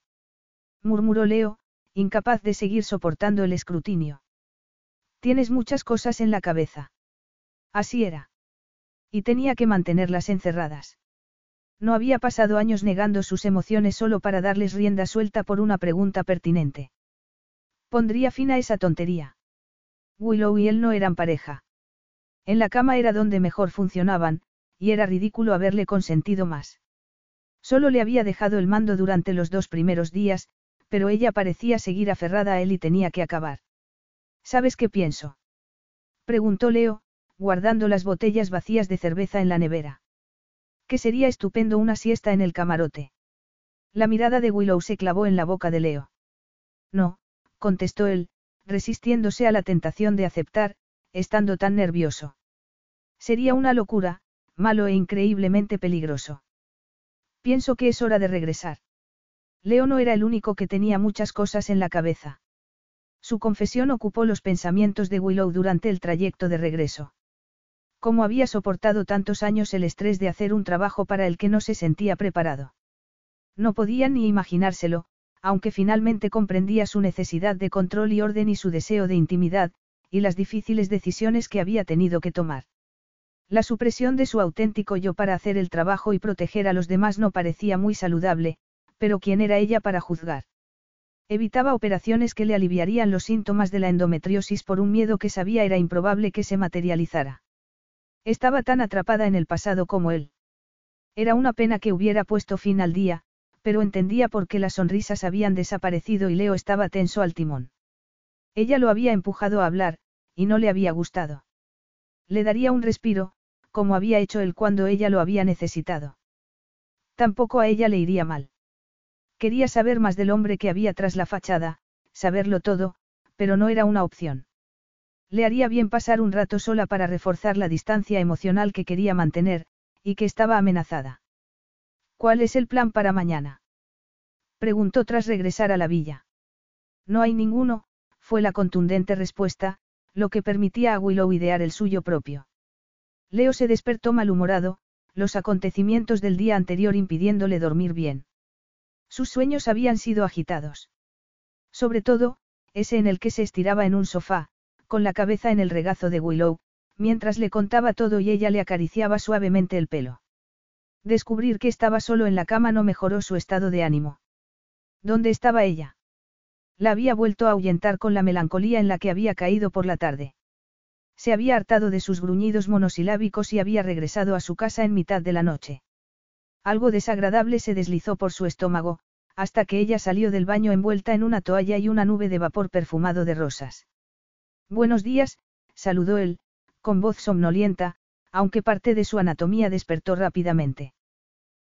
murmuró Leo, incapaz de seguir soportando el escrutinio. Tienes muchas cosas en la cabeza. Así era. Y tenía que mantenerlas encerradas. No había pasado años negando sus emociones solo para darles rienda suelta por una pregunta pertinente. Pondría fin a esa tontería. Willow y él no eran pareja. En la cama era donde mejor funcionaban, y era ridículo haberle consentido más. Solo le había dejado el mando durante los dos primeros días, pero ella parecía seguir aferrada a él y tenía que acabar. ¿Sabes qué pienso? Preguntó Leo, guardando las botellas vacías de cerveza en la nevera. Que sería estupendo una siesta en el camarote. La mirada de Willow se clavó en la boca de Leo. No, contestó él, resistiéndose a la tentación de aceptar, estando tan nervioso. Sería una locura, malo e increíblemente peligroso. Pienso que es hora de regresar. Leo no era el único que tenía muchas cosas en la cabeza. Su confesión ocupó los pensamientos de Willow durante el trayecto de regreso. Cómo había soportado tantos años el estrés de hacer un trabajo para el que no se sentía preparado. No podía ni imaginárselo, aunque finalmente comprendía su necesidad de control y orden y su deseo de intimidad, y las difíciles decisiones que había tenido que tomar. La supresión de su auténtico yo para hacer el trabajo y proteger a los demás no parecía muy saludable, pero ¿quién era ella para juzgar? Evitaba operaciones que le aliviarían los síntomas de la endometriosis por un miedo que sabía era improbable que se materializara. Estaba tan atrapada en el pasado como él. Era una pena que hubiera puesto fin al día, pero entendía por qué las sonrisas habían desaparecido y Leo estaba tenso al timón. Ella lo había empujado a hablar, y no le había gustado. Le daría un respiro, como había hecho él cuando ella lo había necesitado. Tampoco a ella le iría mal. Quería saber más del hombre que había tras la fachada, saberlo todo, pero no era una opción. Le haría bien pasar un rato sola para reforzar la distancia emocional que quería mantener, y que estaba amenazada. ¿Cuál es el plan para mañana? Preguntó tras regresar a la villa. No hay ninguno, fue la contundente respuesta, lo que permitía a Willow idear el suyo propio. Leo se despertó malhumorado, los acontecimientos del día anterior impidiéndole dormir bien. Sus sueños habían sido agitados. Sobre todo, ese en el que se estiraba en un sofá, con la cabeza en el regazo de Willow, mientras le contaba todo y ella le acariciaba suavemente el pelo. Descubrir que estaba solo en la cama no mejoró su estado de ánimo. ¿Dónde estaba ella? La había vuelto a ahuyentar con la melancolía en la que había caído por la tarde. Se había hartado de sus gruñidos monosilábicos y había regresado a su casa en mitad de la noche. Algo desagradable se deslizó por su estómago, hasta que ella salió del baño envuelta en una toalla y una nube de vapor perfumado de rosas. Buenos días, saludó él, con voz somnolienta, aunque parte de su anatomía despertó rápidamente.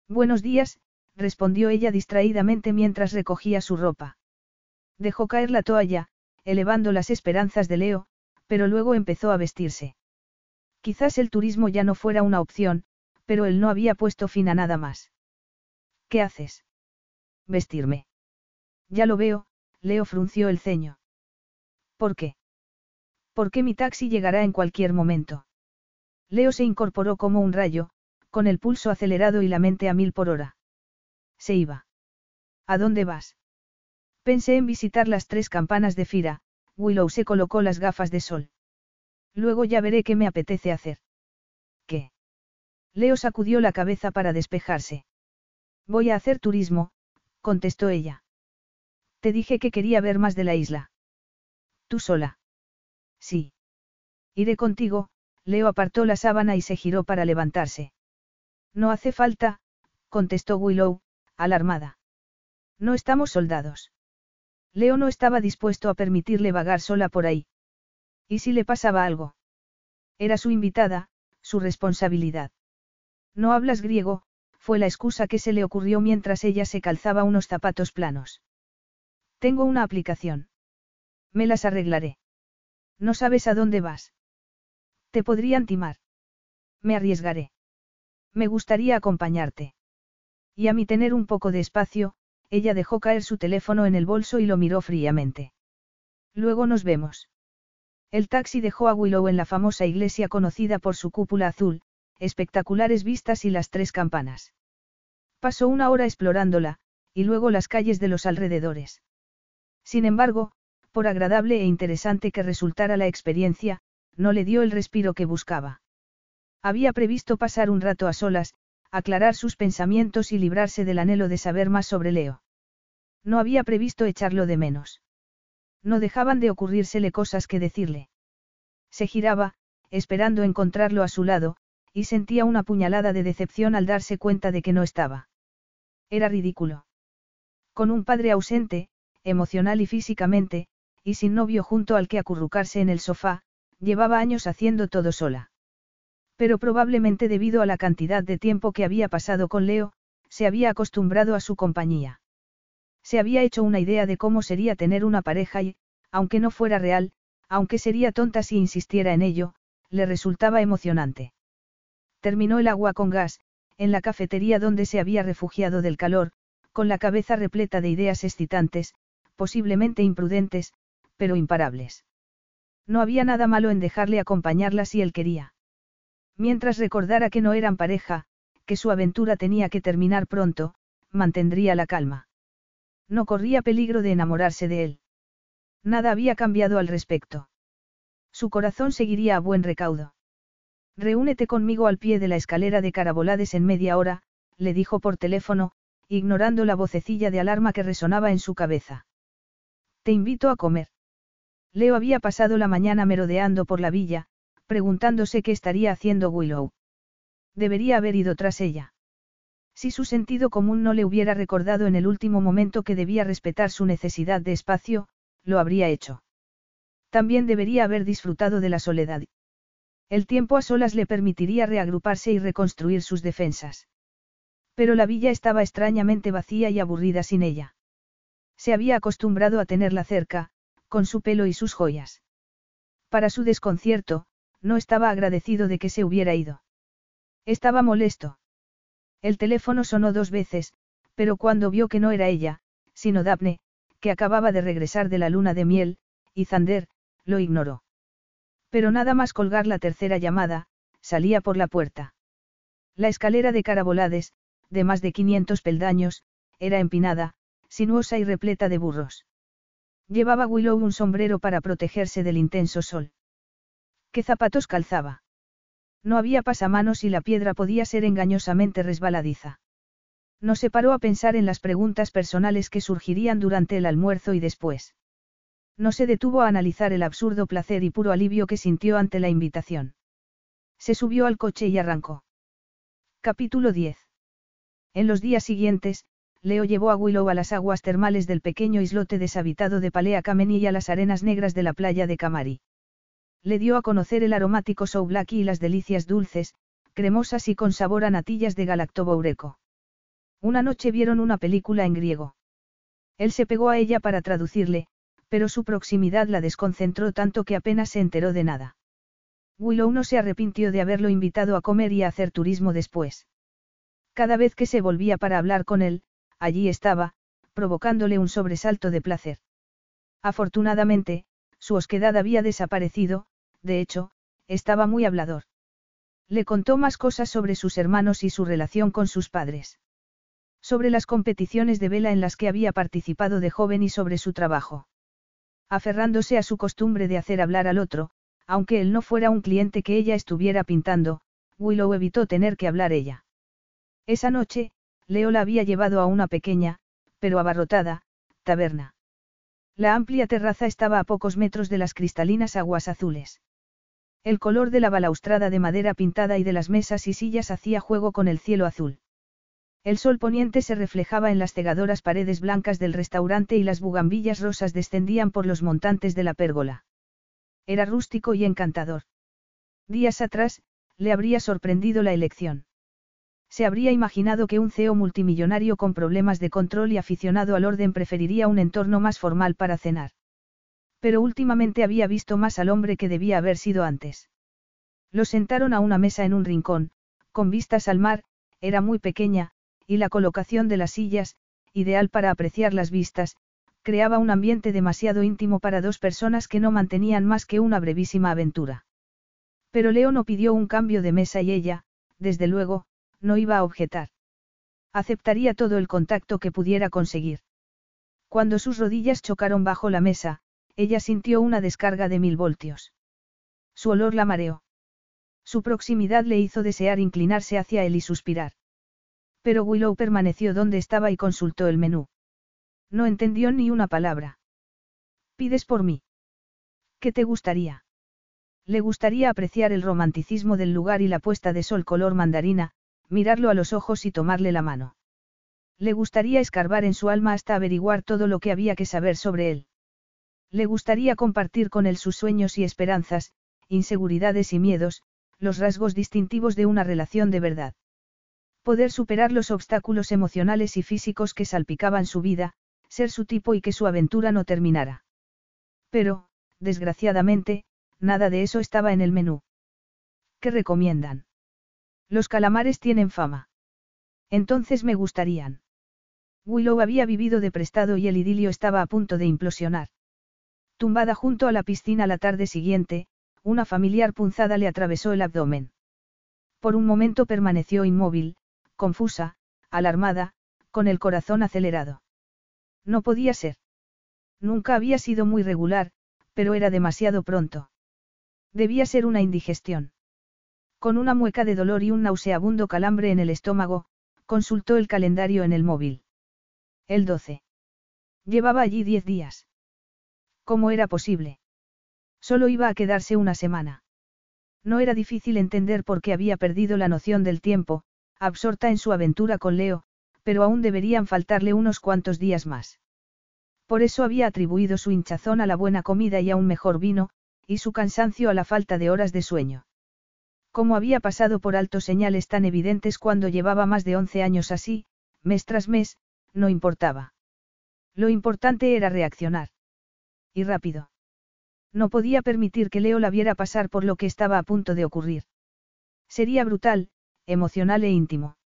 Buenos días, respondió ella distraídamente mientras recogía su ropa. Dejó caer la toalla, elevando las esperanzas de Leo, pero luego empezó a vestirse. Quizás el turismo ya no fuera una opción, pero él no había puesto fin a nada más. ¿Qué haces? Vestirme. Ya lo veo, Leo frunció el ceño. ¿Por qué? Porque mi taxi llegará en cualquier momento. Leo se incorporó como un rayo, con el pulso acelerado y la mente a mil por hora. Se iba. ¿A dónde vas? Pensé en visitar las tres campanas de Fira, Willow se colocó las gafas de sol. Luego ya veré qué me apetece hacer. ¿Qué? Leo sacudió la cabeza para despejarse. Voy a hacer turismo, contestó ella. Te dije que quería ver más de la isla. ¿Tú sola? Sí. Iré contigo, Leo apartó la sábana y se giró para levantarse. No hace falta, contestó Willow, alarmada. No estamos soldados. Leo no estaba dispuesto a permitirle vagar sola por ahí. ¿Y si le pasaba algo? Era su invitada, su responsabilidad. No hablas griego, fue la excusa que se le ocurrió mientras ella se calzaba unos zapatos planos. Tengo una aplicación. Me las arreglaré. No sabes a dónde vas. Te podrían timar. Me arriesgaré. Me gustaría acompañarte. Y a mí tener un poco de espacio, ella dejó caer su teléfono en el bolso y lo miró fríamente. Luego nos vemos. El taxi dejó a Willow en la famosa iglesia conocida por su cúpula azul, espectaculares vistas y las tres campanas. Pasó una hora explorándola, y luego las calles de los alrededores. Sin embargo, por agradable e interesante que resultara la experiencia, no le dio el respiro que buscaba. Había previsto pasar un rato a solas, aclarar sus pensamientos y librarse del anhelo de saber más sobre Leo. No había previsto echarlo de menos. No dejaban de ocurrírsele cosas que decirle. Se giraba, esperando encontrarlo a su lado, y sentía una puñalada de decepción al darse cuenta de que no estaba. Era ridículo. Con un padre ausente, emocional y físicamente, y sin novio junto al que acurrucarse en el sofá, llevaba años haciendo todo sola. Pero probablemente debido a la cantidad de tiempo que había pasado con Leo, se había acostumbrado a su compañía. Se había hecho una idea de cómo sería tener una pareja y, aunque no fuera real, aunque sería tonta si insistiera en ello, le resultaba emocionante. Terminó el agua con gas, en la cafetería donde se había refugiado del calor, con la cabeza repleta de ideas excitantes, posiblemente imprudentes, pero imparables. No había nada malo en dejarle acompañarla si él quería. Mientras recordara que no eran pareja, que su aventura tenía que terminar pronto, mantendría la calma. No corría peligro de enamorarse de él. Nada había cambiado al respecto. Su corazón seguiría a buen recaudo. Reúnete conmigo al pie de la escalera de Carabolades en media hora, le dijo por teléfono, ignorando la vocecilla de alarma que resonaba en su cabeza. Te invito a comer. Leo había pasado la mañana merodeando por la villa, preguntándose qué estaría haciendo Willow. Debería haber ido tras ella. Si su sentido común no le hubiera recordado en el último momento que debía respetar su necesidad de espacio, lo habría hecho. También debería haber disfrutado de la soledad. El tiempo a solas le permitiría reagruparse y reconstruir sus defensas. Pero la villa estaba extrañamente vacía y aburrida sin ella. Se había acostumbrado a tenerla cerca, con su pelo y sus joyas. Para su desconcierto, no estaba agradecido de que se hubiera ido. Estaba molesto. El teléfono sonó dos veces, pero cuando vio que no era ella, sino Daphne, que acababa de regresar de la luna de miel, y Zander, lo ignoró. Pero nada más colgar la tercera llamada, salía por la puerta. La escalera de Carabolades, de más de 500 peldaños, era empinada, sinuosa y repleta de burros. Llevaba Willow un sombrero para protegerse del intenso sol. ¿Qué zapatos calzaba? No había pasamanos y la piedra podía ser engañosamente resbaladiza. No se paró a pensar en las preguntas personales que surgirían durante el almuerzo y después. No se detuvo a analizar el absurdo placer y puro alivio que sintió ante la invitación. Se subió al coche y arrancó. Capítulo 10. En los días siguientes, Leo llevó a Willow a las aguas termales del pequeño islote deshabitado de Palea Kameni y a las arenas negras de la playa de Camari. Le dio a conocer el aromático souvlaki y las delicias dulces, cremosas y con sabor a natillas de galactoboureco. Una noche vieron una película en griego. Él se pegó a ella para traducirle, pero su proximidad la desconcentró tanto que apenas se enteró de nada. Willow no se arrepintió de haberlo invitado a comer y a hacer turismo después. Cada vez que se volvía para hablar con él, allí estaba, provocándole un sobresalto de placer. Afortunadamente, su osquedad había desaparecido, de hecho, estaba muy hablador. Le contó más cosas sobre sus hermanos y su relación con sus padres. Sobre las competiciones de vela en las que había participado de joven y sobre su trabajo. Aferrándose a su costumbre de hacer hablar al otro, aunque él no fuera un cliente que ella estuviera pintando, Willow evitó tener que hablar ella. Esa noche, Leo la había llevado a una pequeña, pero abarrotada, taberna. La amplia terraza estaba a pocos metros de las cristalinas aguas azules. El color de la balaustrada de madera pintada y de las mesas y sillas hacía juego con el cielo azul. El sol poniente se reflejaba en las cegadoras paredes blancas del restaurante y las bugambillas rosas descendían por los montantes de la pérgola. Era rústico y encantador. Días atrás, le habría sorprendido la elección. Se habría imaginado que un CEO multimillonario con problemas de control y aficionado al orden preferiría un entorno más formal para cenar. Pero últimamente había visto más al hombre que debía haber sido antes. Lo sentaron a una mesa en un rincón, con vistas al mar, era muy pequeña, y la colocación de las sillas, ideal para apreciar las vistas, creaba un ambiente demasiado íntimo para dos personas que no mantenían más que una brevísima aventura. Pero Leo no pidió un cambio de mesa y ella, desde luego, no iba a objetar. Aceptaría todo el contacto que pudiera conseguir. Cuando sus rodillas chocaron bajo la mesa, ella sintió una descarga de mil voltios. Su olor la mareó. Su proximidad le hizo desear inclinarse hacia él y suspirar. Pero Willow permaneció donde estaba y consultó el menú. No entendió ni una palabra. ¿Pides por mí? ¿Qué te gustaría? Le gustaría apreciar el romanticismo del lugar y la puesta de sol color mandarina, mirarlo a los ojos y tomarle la mano. Le gustaría escarbar en su alma hasta averiguar todo lo que había que saber sobre él. Le gustaría compartir con él sus sueños y esperanzas, inseguridades y miedos, los rasgos distintivos de una relación de verdad. Poder superar los obstáculos emocionales y físicos que salpicaban su vida, ser su tipo y que su aventura no terminara. Pero, desgraciadamente, nada de eso estaba en el menú. ¿Qué recomiendan? Los calamares tienen fama. Entonces me gustarían. Willow había vivido de prestado y el idilio estaba a punto de implosionar. Tumbada junto a la piscina la tarde siguiente, una familiar punzada le atravesó el abdomen. Por un momento permaneció inmóvil, confusa, alarmada, con el corazón acelerado. No podía ser. Nunca había sido muy regular, pero era demasiado pronto. Debía ser una indigestión. Con una mueca de dolor y un nauseabundo calambre en el estómago, consultó el calendario en el móvil. El 12. Llevaba allí diez días. ¿Cómo era posible? Solo iba a quedarse una semana. No era difícil entender por qué había perdido la noción del tiempo, absorta en su aventura con Leo, pero aún deberían faltarle unos cuantos días más. Por eso había atribuido su hinchazón a la buena comida y a un mejor vino, y su cansancio a la falta de horas de sueño. Como había pasado por alto señales tan evidentes cuando llevaba más de once años así, mes tras mes, no importaba. Lo importante era reaccionar. Y rápido. No podía permitir que Leo la viera pasar por lo que estaba a punto de ocurrir. Sería brutal, emocional e íntimo.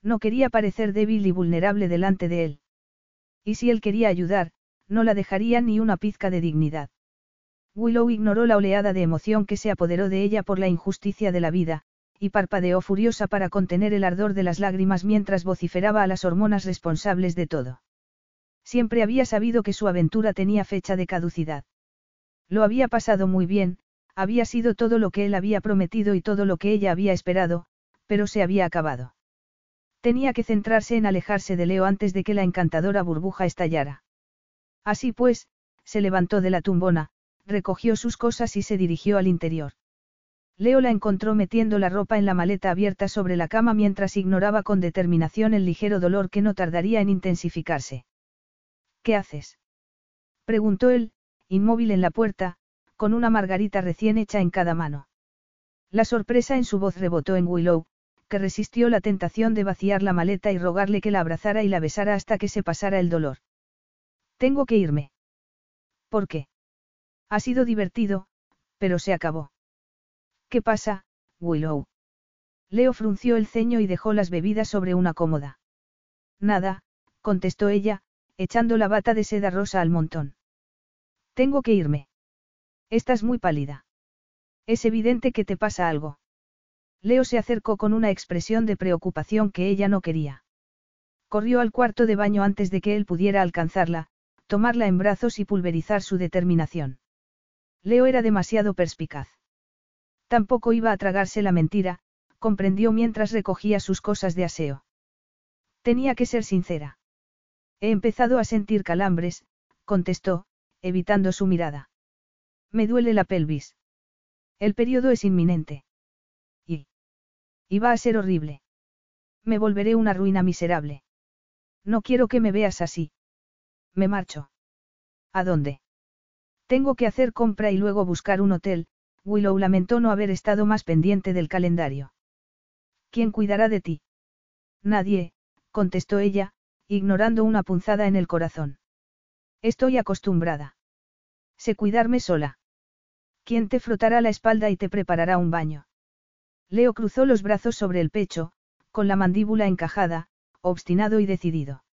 No quería parecer débil y vulnerable delante de él. Y si él quería ayudar, no la dejaría ni una pizca de dignidad. Willow ignoró la oleada de emoción que se apoderó de ella por la injusticia de la vida, y parpadeó furiosa para contener el ardor de las lágrimas mientras vociferaba a las hormonas responsables de todo. Siempre había sabido que su aventura tenía fecha de caducidad. Lo había pasado muy bien, Había sido todo lo que él había prometido y todo lo que ella había esperado, pero se había acabado. Tenía que centrarse en alejarse de Leo antes de que la encantadora burbuja estallara. Así pues, se levantó de la tumbona, recogió sus cosas y se dirigió al interior. Leo la encontró metiendo la ropa en la maleta abierta sobre la cama mientras ignoraba con determinación el ligero dolor que no tardaría en intensificarse. ¿Qué haces? preguntó él, inmóvil en la puerta, con una margarita recién hecha en cada mano. La sorpresa en su voz rebotó en Willow, que resistió la tentación de vaciar la maleta y rogarle que la abrazara y la besara hasta que se pasara el dolor. Tengo que irme. ¿Por qué? Ha sido divertido, pero se acabó. ¿Qué pasa, Willow? Leo frunció el ceño y dejó las bebidas sobre una cómoda. Nada, contestó ella, echando la bata de seda rosa al montón. Tengo que irme. Estás muy pálida. Es evidente que te pasa algo. Leo se acercó con una expresión de preocupación que ella no quería. Corrió al cuarto de baño antes de que él pudiera alcanzarla, tomarla en brazos y pulverizar su determinación. Leo era demasiado perspicaz. Tampoco iba a tragarse la mentira, comprendió mientras recogía sus cosas de aseo. Tenía que ser sincera. He empezado a sentir calambres, contestó, evitando su mirada. Me duele la pelvis. El periodo es inminente. Y va a ser horrible. Me volveré una ruina miserable. No quiero que me veas así. Me marcho. ¿A dónde? Tengo que hacer compra y luego buscar un hotel, Willow lamentó no haber estado más pendiente del calendario. ¿Quién cuidará de ti? Nadie, contestó ella, ignorando una punzada en el corazón. Estoy acostumbrada. Sé cuidarme sola. ¿Quién te frotará la espalda y te preparará un baño? Leo cruzó los brazos sobre el pecho, con la mandíbula encajada, obstinado y decidido.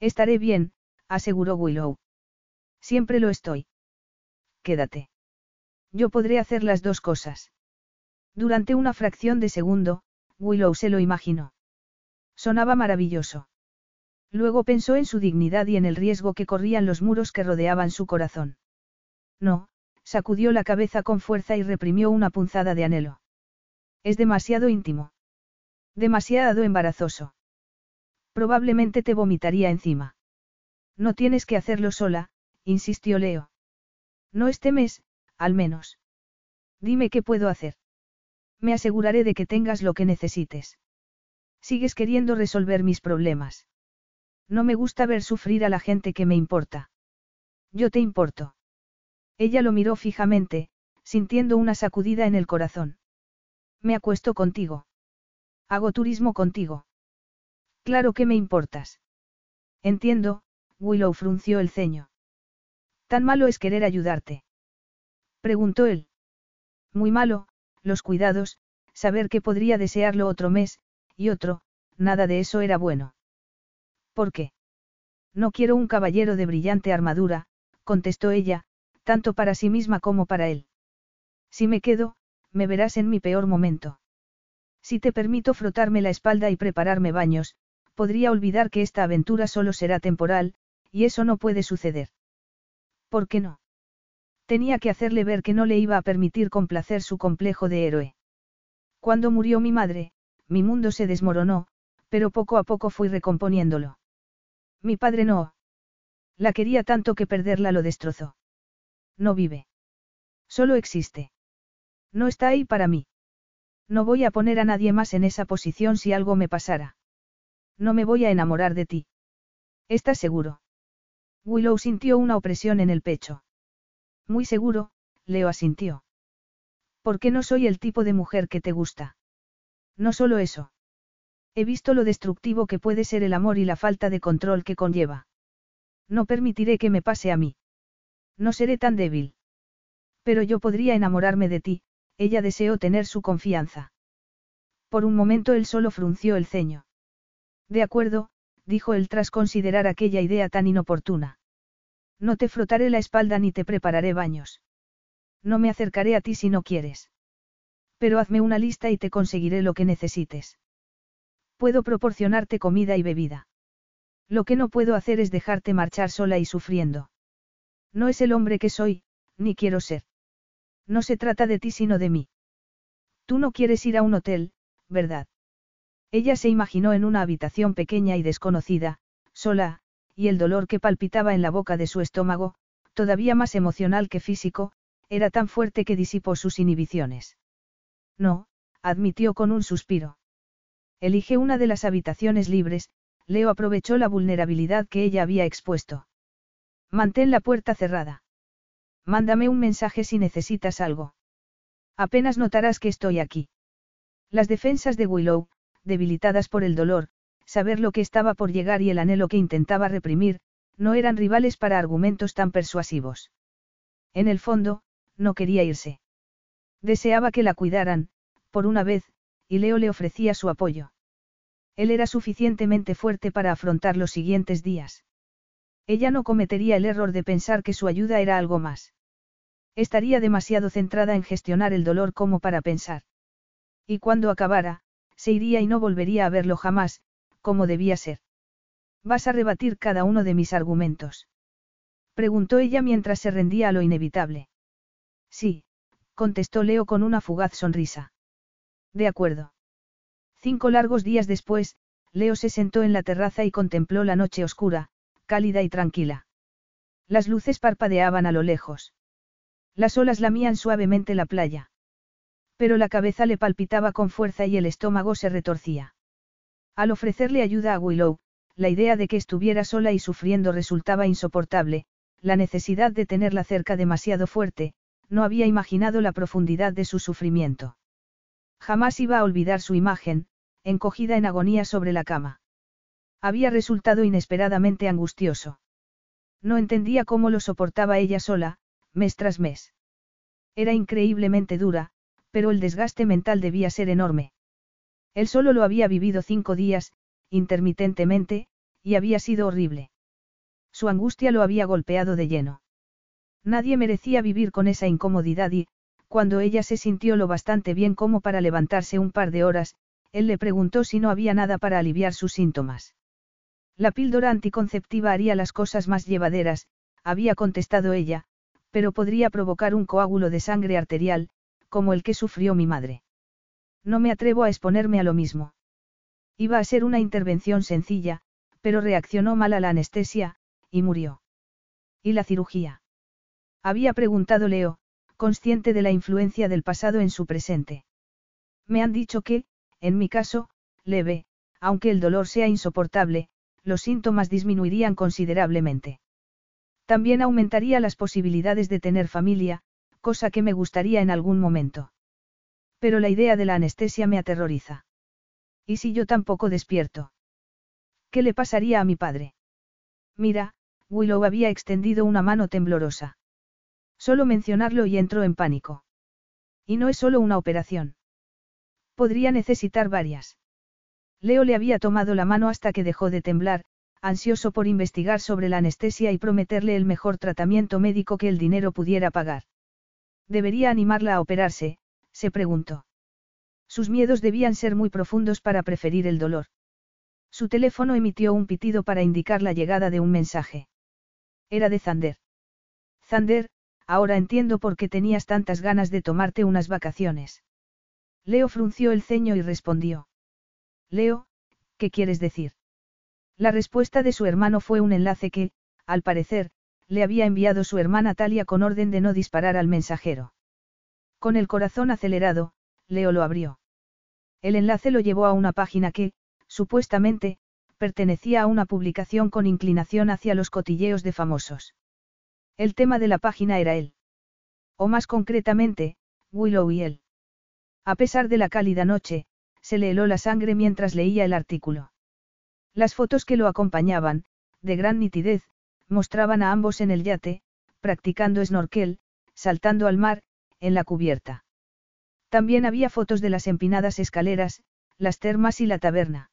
Estaré bien, aseguró Willow. Siempre lo estoy. Quédate. Yo podré hacer las dos cosas. Durante una fracción de segundo, Willow se lo imaginó. Sonaba maravilloso. Luego pensó en su dignidad y en el riesgo que corrían los muros que rodeaban su corazón. No, sacudió la cabeza con fuerza y reprimió una punzada de anhelo. Es demasiado íntimo. Demasiado embarazoso. Probablemente te vomitaría encima. No tienes que hacerlo sola, insistió Leo. No este mes, al menos. Dime qué puedo hacer. Me aseguraré de que tengas lo que necesites. Sigues queriendo resolver mis problemas. No me gusta ver sufrir a la gente que me importa. Yo te importo. Ella lo miró fijamente, sintiendo una sacudida en el corazón. Me acuesto contigo. Hago turismo contigo. Claro que me importas. Entiendo, Willow frunció el ceño. ¿Tan malo es querer ayudarte? Preguntó él. Muy malo, los cuidados, saber que podría desearlo otro mes, y otro, nada de eso era bueno. ¿Por qué? No quiero un caballero de brillante armadura, contestó ella, tanto para sí misma como para él. Si me quedo, me verás en mi peor momento. Si te permito frotarme la espalda y prepararme baños, podría olvidar que esta aventura solo será temporal, y eso no puede suceder. ¿Por qué no? Tenía que hacerle ver que no le iba a permitir complacer su complejo de héroe. Cuando murió mi madre, mi mundo se desmoronó, pero poco a poco fui recomponiéndolo. Mi padre no. La quería tanto que perderla lo destrozó. No vive. Solo existe. No está ahí para mí. No voy a poner a nadie más en esa posición si algo me pasara. No me voy a enamorar de ti. ¿Estás seguro? Willow sintió una opresión en el pecho. Muy seguro, Leo asintió. ¿Por qué no soy el tipo de mujer que te gusta? No solo eso. He visto lo destructivo que puede ser el amor y la falta de control que conlleva. No permitiré que me pase a mí. No seré tan débil. Pero yo podría enamorarme de ti, ella deseó tener su confianza. Por un momento él solo frunció el ceño. De acuerdo, dijo él tras considerar aquella idea tan inoportuna. No te frotaré la espalda ni te prepararé baños. No me acercaré a ti si no quieres. Pero hazme una lista y te conseguiré lo que necesites. Puedo proporcionarte comida y bebida. Lo que no puedo hacer es dejarte marchar sola y sufriendo. No es el hombre que soy, ni quiero ser. No se trata de ti sino de mí. Tú no quieres ir a un hotel, ¿verdad? Ella se imaginó en una habitación pequeña y desconocida, sola, y el dolor que palpitaba en la boca de su estómago, todavía más emocional que físico, era tan fuerte que disipó sus inhibiciones. No, admitió con un suspiro. Elige una de las habitaciones libres, Leo aprovechó la vulnerabilidad que ella había expuesto. Mantén la puerta cerrada. Mándame un mensaje si necesitas algo. Apenas notarás que estoy aquí. Las defensas de Willow, debilitadas por el dolor, saber lo que estaba por llegar y el anhelo que intentaba reprimir, no eran rivales para argumentos tan persuasivos. En el fondo, no quería irse. Deseaba que la cuidaran, por una vez, y Leo le ofrecía su apoyo. Él era suficientemente fuerte para afrontar los siguientes días. Ella no cometería el error de pensar que su ayuda era algo más. Estaría demasiado centrada en gestionar el dolor como para pensar. Y cuando acabara, se iría y no volvería a verlo jamás, como debía ser. Vas a rebatir cada uno de mis argumentos. Preguntó ella mientras se rendía a lo inevitable. Sí, contestó Leo con una fugaz sonrisa. De acuerdo. Cinco largos días después, Leo se sentó en la terraza y contempló la noche oscura, cálida y tranquila. Las luces parpadeaban a lo lejos. Las olas lamían suavemente la playa. Pero la cabeza le palpitaba con fuerza y el estómago se retorcía. Al ofrecerle ayuda a Willow, la idea de que estuviera sola y sufriendo resultaba insoportable, la necesidad de tenerla cerca demasiado fuerte, no había imaginado la profundidad de su sufrimiento. Jamás iba a olvidar su imagen, encogida en agonía sobre la cama. Había resultado inesperadamente angustioso. No entendía cómo lo soportaba ella sola, mes tras mes. Era increíblemente dura, pero el desgaste mental debía ser enorme. Él solo lo había vivido cinco días, intermitentemente, y había sido horrible. Su angustia lo había golpeado de lleno. Nadie merecía vivir con esa incomodidad y, cuando ella se sintió lo bastante bien como para levantarse un par de horas, él le preguntó si no había nada para aliviar sus síntomas. La píldora anticonceptiva haría las cosas más llevaderas, había contestado ella, pero podría provocar un coágulo de sangre arterial, como el que sufrió mi madre. No me atrevo a exponerme a lo mismo. Iba a ser una intervención sencilla, pero reaccionó mal a la anestesia, y murió. ¿Y la cirugía? Había preguntado Leo, consciente de la influencia del pasado en su presente. Me han dicho que, en mi caso, leve, aunque el dolor sea insoportable, los síntomas disminuirían considerablemente. También aumentaría las posibilidades de tener familia, cosa que me gustaría en algún momento. Pero la idea de la anestesia me aterroriza. ¿Y si yo tampoco despierto? ¿Qué le pasaría a mi padre? Mira, Willow había extendido una mano temblorosa. Solo mencionarlo y entró en pánico. Y no es solo una operación. Podría necesitar varias. Leo le había tomado la mano hasta que dejó de temblar, ansioso por investigar sobre la anestesia y prometerle el mejor tratamiento médico que el dinero pudiera pagar. ¿Debería animarla a operarse? se preguntó. Sus miedos debían ser muy profundos para preferir el dolor. Su teléfono emitió un pitido para indicar la llegada de un mensaje. Era de Zander. Zander, ahora entiendo por qué tenías tantas ganas de tomarte unas vacaciones. Leo frunció el ceño y respondió. Leo, ¿qué quieres decir? La respuesta de su hermano fue un enlace que, al parecer, le había enviado su hermana Talia con orden de no disparar al mensajero. Con el corazón acelerado, Leo lo abrió. El enlace lo llevó a una página que, supuestamente, pertenecía a una publicación con inclinación hacia los cotilleos de famosos. El tema de la página era él. O más concretamente, Willow y él. A pesar de la cálida noche, se le heló la sangre mientras leía el artículo. Las fotos que lo acompañaban, de gran nitidez, mostraban a ambos en el yate, practicando snorkel, saltando al mar, en la cubierta. También había fotos de las empinadas escaleras, las termas y la taberna.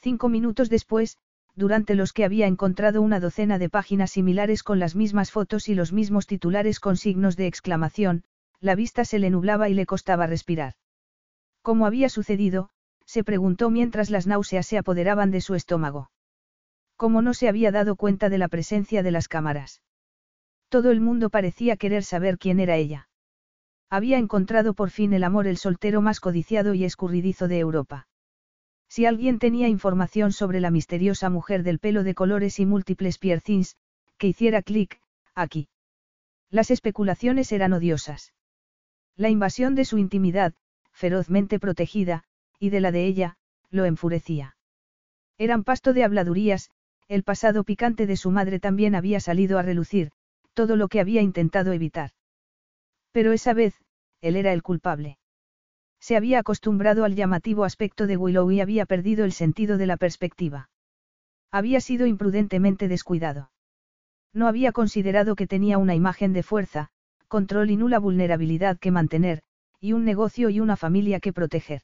Cinco minutos después, durante los que había encontrado una docena de páginas similares con las mismas fotos y los mismos titulares con signos de exclamación, la vista se le nublaba y le costaba respirar. ¿Cómo había sucedido? se preguntó mientras las náuseas se apoderaban de su estómago. ¿Cómo no se había dado cuenta de la presencia de las cámaras? Todo el mundo parecía querer saber quién era ella. Había encontrado por fin el amor el soltero más codiciado y escurridizo de Europa. Si alguien tenía información sobre la misteriosa mujer del pelo de colores y múltiples piercings, que hiciera clic, aquí. Las especulaciones eran odiosas. La invasión de su intimidad, ferozmente protegida, y de la de ella, lo enfurecía. Eran pasto de habladurías, el pasado picante de su madre también había salido a relucir, todo lo que había intentado evitar. Pero esa vez, él era el culpable. Se había acostumbrado al llamativo aspecto de Willow y había perdido el sentido de la perspectiva. Había sido imprudentemente descuidado. No había considerado que tenía una imagen de fuerza, control y nula vulnerabilidad que mantener, y un negocio y una familia que proteger.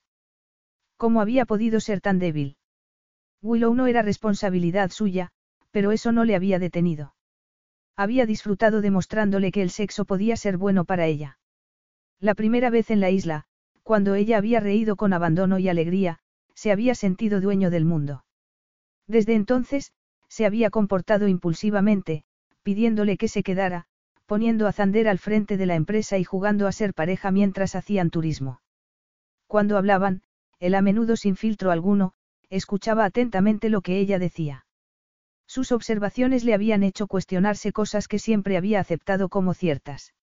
¿Cómo había podido ser tan débil? Willow no era responsabilidad suya, pero eso no le había detenido. Había disfrutado demostrándole que el sexo podía ser bueno para ella. La primera vez en la isla, cuando ella había reído con abandono y alegría, se había sentido dueño del mundo. Desde entonces, se había comportado impulsivamente, pidiéndole que se quedara, poniendo a Zander al frente de la empresa y jugando a ser pareja mientras hacían turismo. Cuando hablaban, él a menudo sin filtro alguno, escuchaba atentamente lo que ella decía. Sus observaciones le habían hecho cuestionarse cosas que siempre había aceptado como ciertas.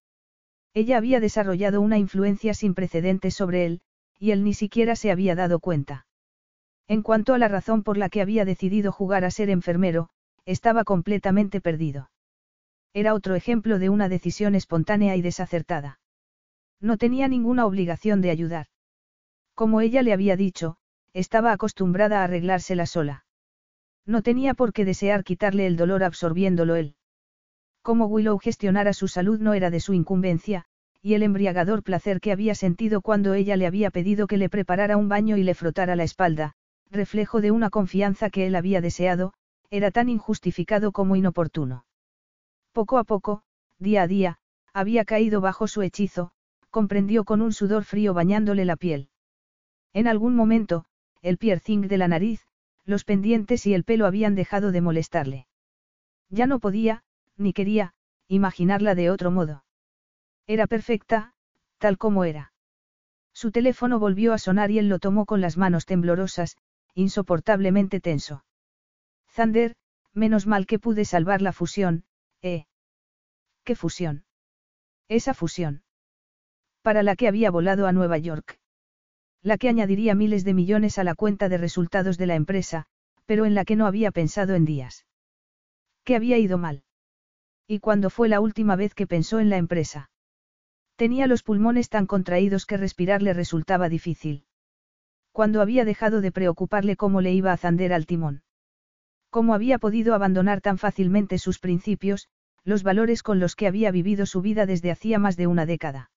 Ella había desarrollado una influencia sin precedentes sobre él, y él ni siquiera se había dado cuenta. En cuanto a la razón por la que había decidido jugar a ser enfermero, estaba completamente perdido. Era otro ejemplo de una decisión espontánea y desacertada. No tenía ninguna obligación de ayudar. Como ella le había dicho, estaba acostumbrada a arreglársela sola. No tenía por qué desear quitarle el dolor absorbiéndolo él. Como Willow gestionara su salud no era de su incumbencia, y el embriagador placer que había sentido cuando ella le había pedido que le preparara un baño y le frotara la espalda, reflejo de una confianza que él había deseado, era tan injustificado como inoportuno. Poco a poco, día a día, había caído bajo su hechizo, comprendió con un sudor frío bañándole la piel. En algún momento, el piercing de la nariz, los pendientes y el pelo habían dejado de molestarle. Ya no podía, ni quería, imaginarla de otro modo. Era perfecta, tal como era. Su teléfono volvió a sonar y él lo tomó con las manos temblorosas, insoportablemente tenso. Zander, menos mal que pude salvar la fusión, ¿eh? ¿Qué fusión? Esa fusión. Para la que había volado a Nueva York. La que añadiría miles de millones a la cuenta de resultados de la empresa, pero en la que no había pensado en días. ¿Qué había ido mal? ¿Y cuándo fue la última vez que pensó en la empresa? Tenía los pulmones tan contraídos que respirar le resultaba difícil. Cuando había dejado de preocuparle cómo le iba a zander al timón. Cómo había podido abandonar tan fácilmente sus principios, los valores con los que había vivido su vida desde hacía más de una década.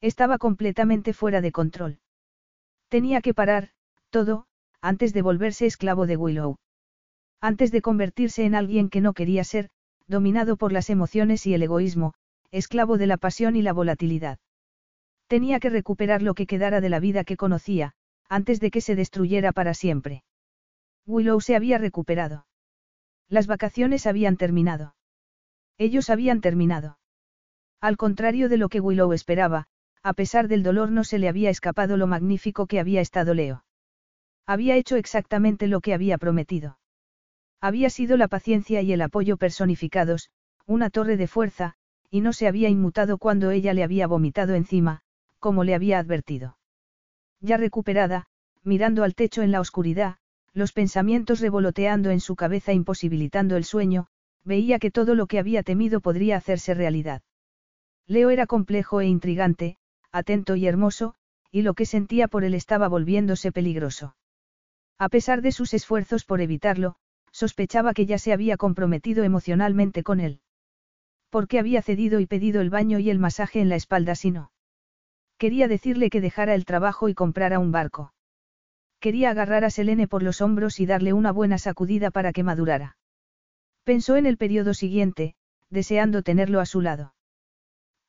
Estaba completamente fuera de control. Tenía que parar, todo, antes de volverse esclavo de Willow. Antes de convertirse en alguien que no quería ser, dominado por las emociones y el egoísmo, esclavo de la pasión y la volatilidad. Tenía que recuperar lo que quedara de la vida que conocía, antes de que se destruyera para siempre. Willow se había recuperado. Las vacaciones habían terminado. Ellos habían terminado. Al contrario de lo que Willow esperaba, a pesar del dolor no se le había escapado lo magnífico que había estado Leo. Había hecho exactamente lo que había prometido. Había sido la paciencia y el apoyo personificados, una torre de fuerza, y no se había inmutado cuando ella le había vomitado encima, como le había advertido. Ya recuperada, mirando al techo en la oscuridad, los pensamientos revoloteando en su cabeza imposibilitando el sueño, veía que todo lo que había temido podría hacerse realidad. Leo era complejo e intrigante, atento y hermoso, y lo que sentía por él estaba volviéndose peligroso. A pesar de sus esfuerzos por evitarlo, sospechaba que ya se había comprometido emocionalmente con él. ¿Por qué había cedido y pedido el baño y el masaje en la espalda si no? Quería decirle que dejara el trabajo y comprara un barco. Quería agarrar a Selene por los hombros y darle una buena sacudida para que madurara. Pensó en el periodo siguiente, deseando tenerlo a su lado.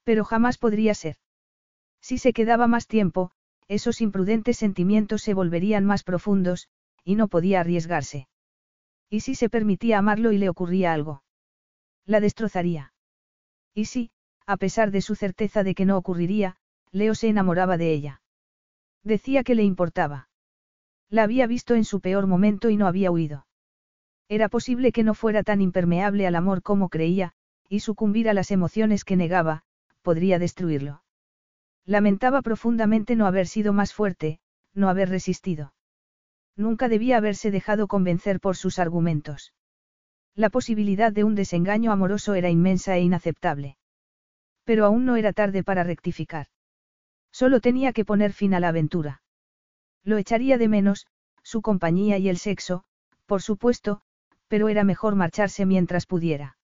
Pero jamás podría ser. Si se quedaba más tiempo, esos imprudentes sentimientos se volverían más profundos, y no podía arriesgarse. ¿Y si se permitía amarlo y le ocurría algo? La destrozaría. Y si, a pesar de su certeza de que no ocurriría, Leo se enamoraba de ella. Decía que le importaba. La había visto en su peor momento y no había huido. Era posible que no fuera tan impermeable al amor como creía, y sucumbir a las emociones que negaba, podría destruirlo. Lamentaba profundamente no haber sido más fuerte, no haber resistido. Nunca debía haberse dejado convencer por sus argumentos. La posibilidad de un desengaño amoroso era inmensa e inaceptable. Pero aún no era tarde para rectificar. Solo tenía que poner fin a la aventura. Lo echaría de menos, su compañía y el sexo, por supuesto, pero era mejor marcharse mientras pudiera.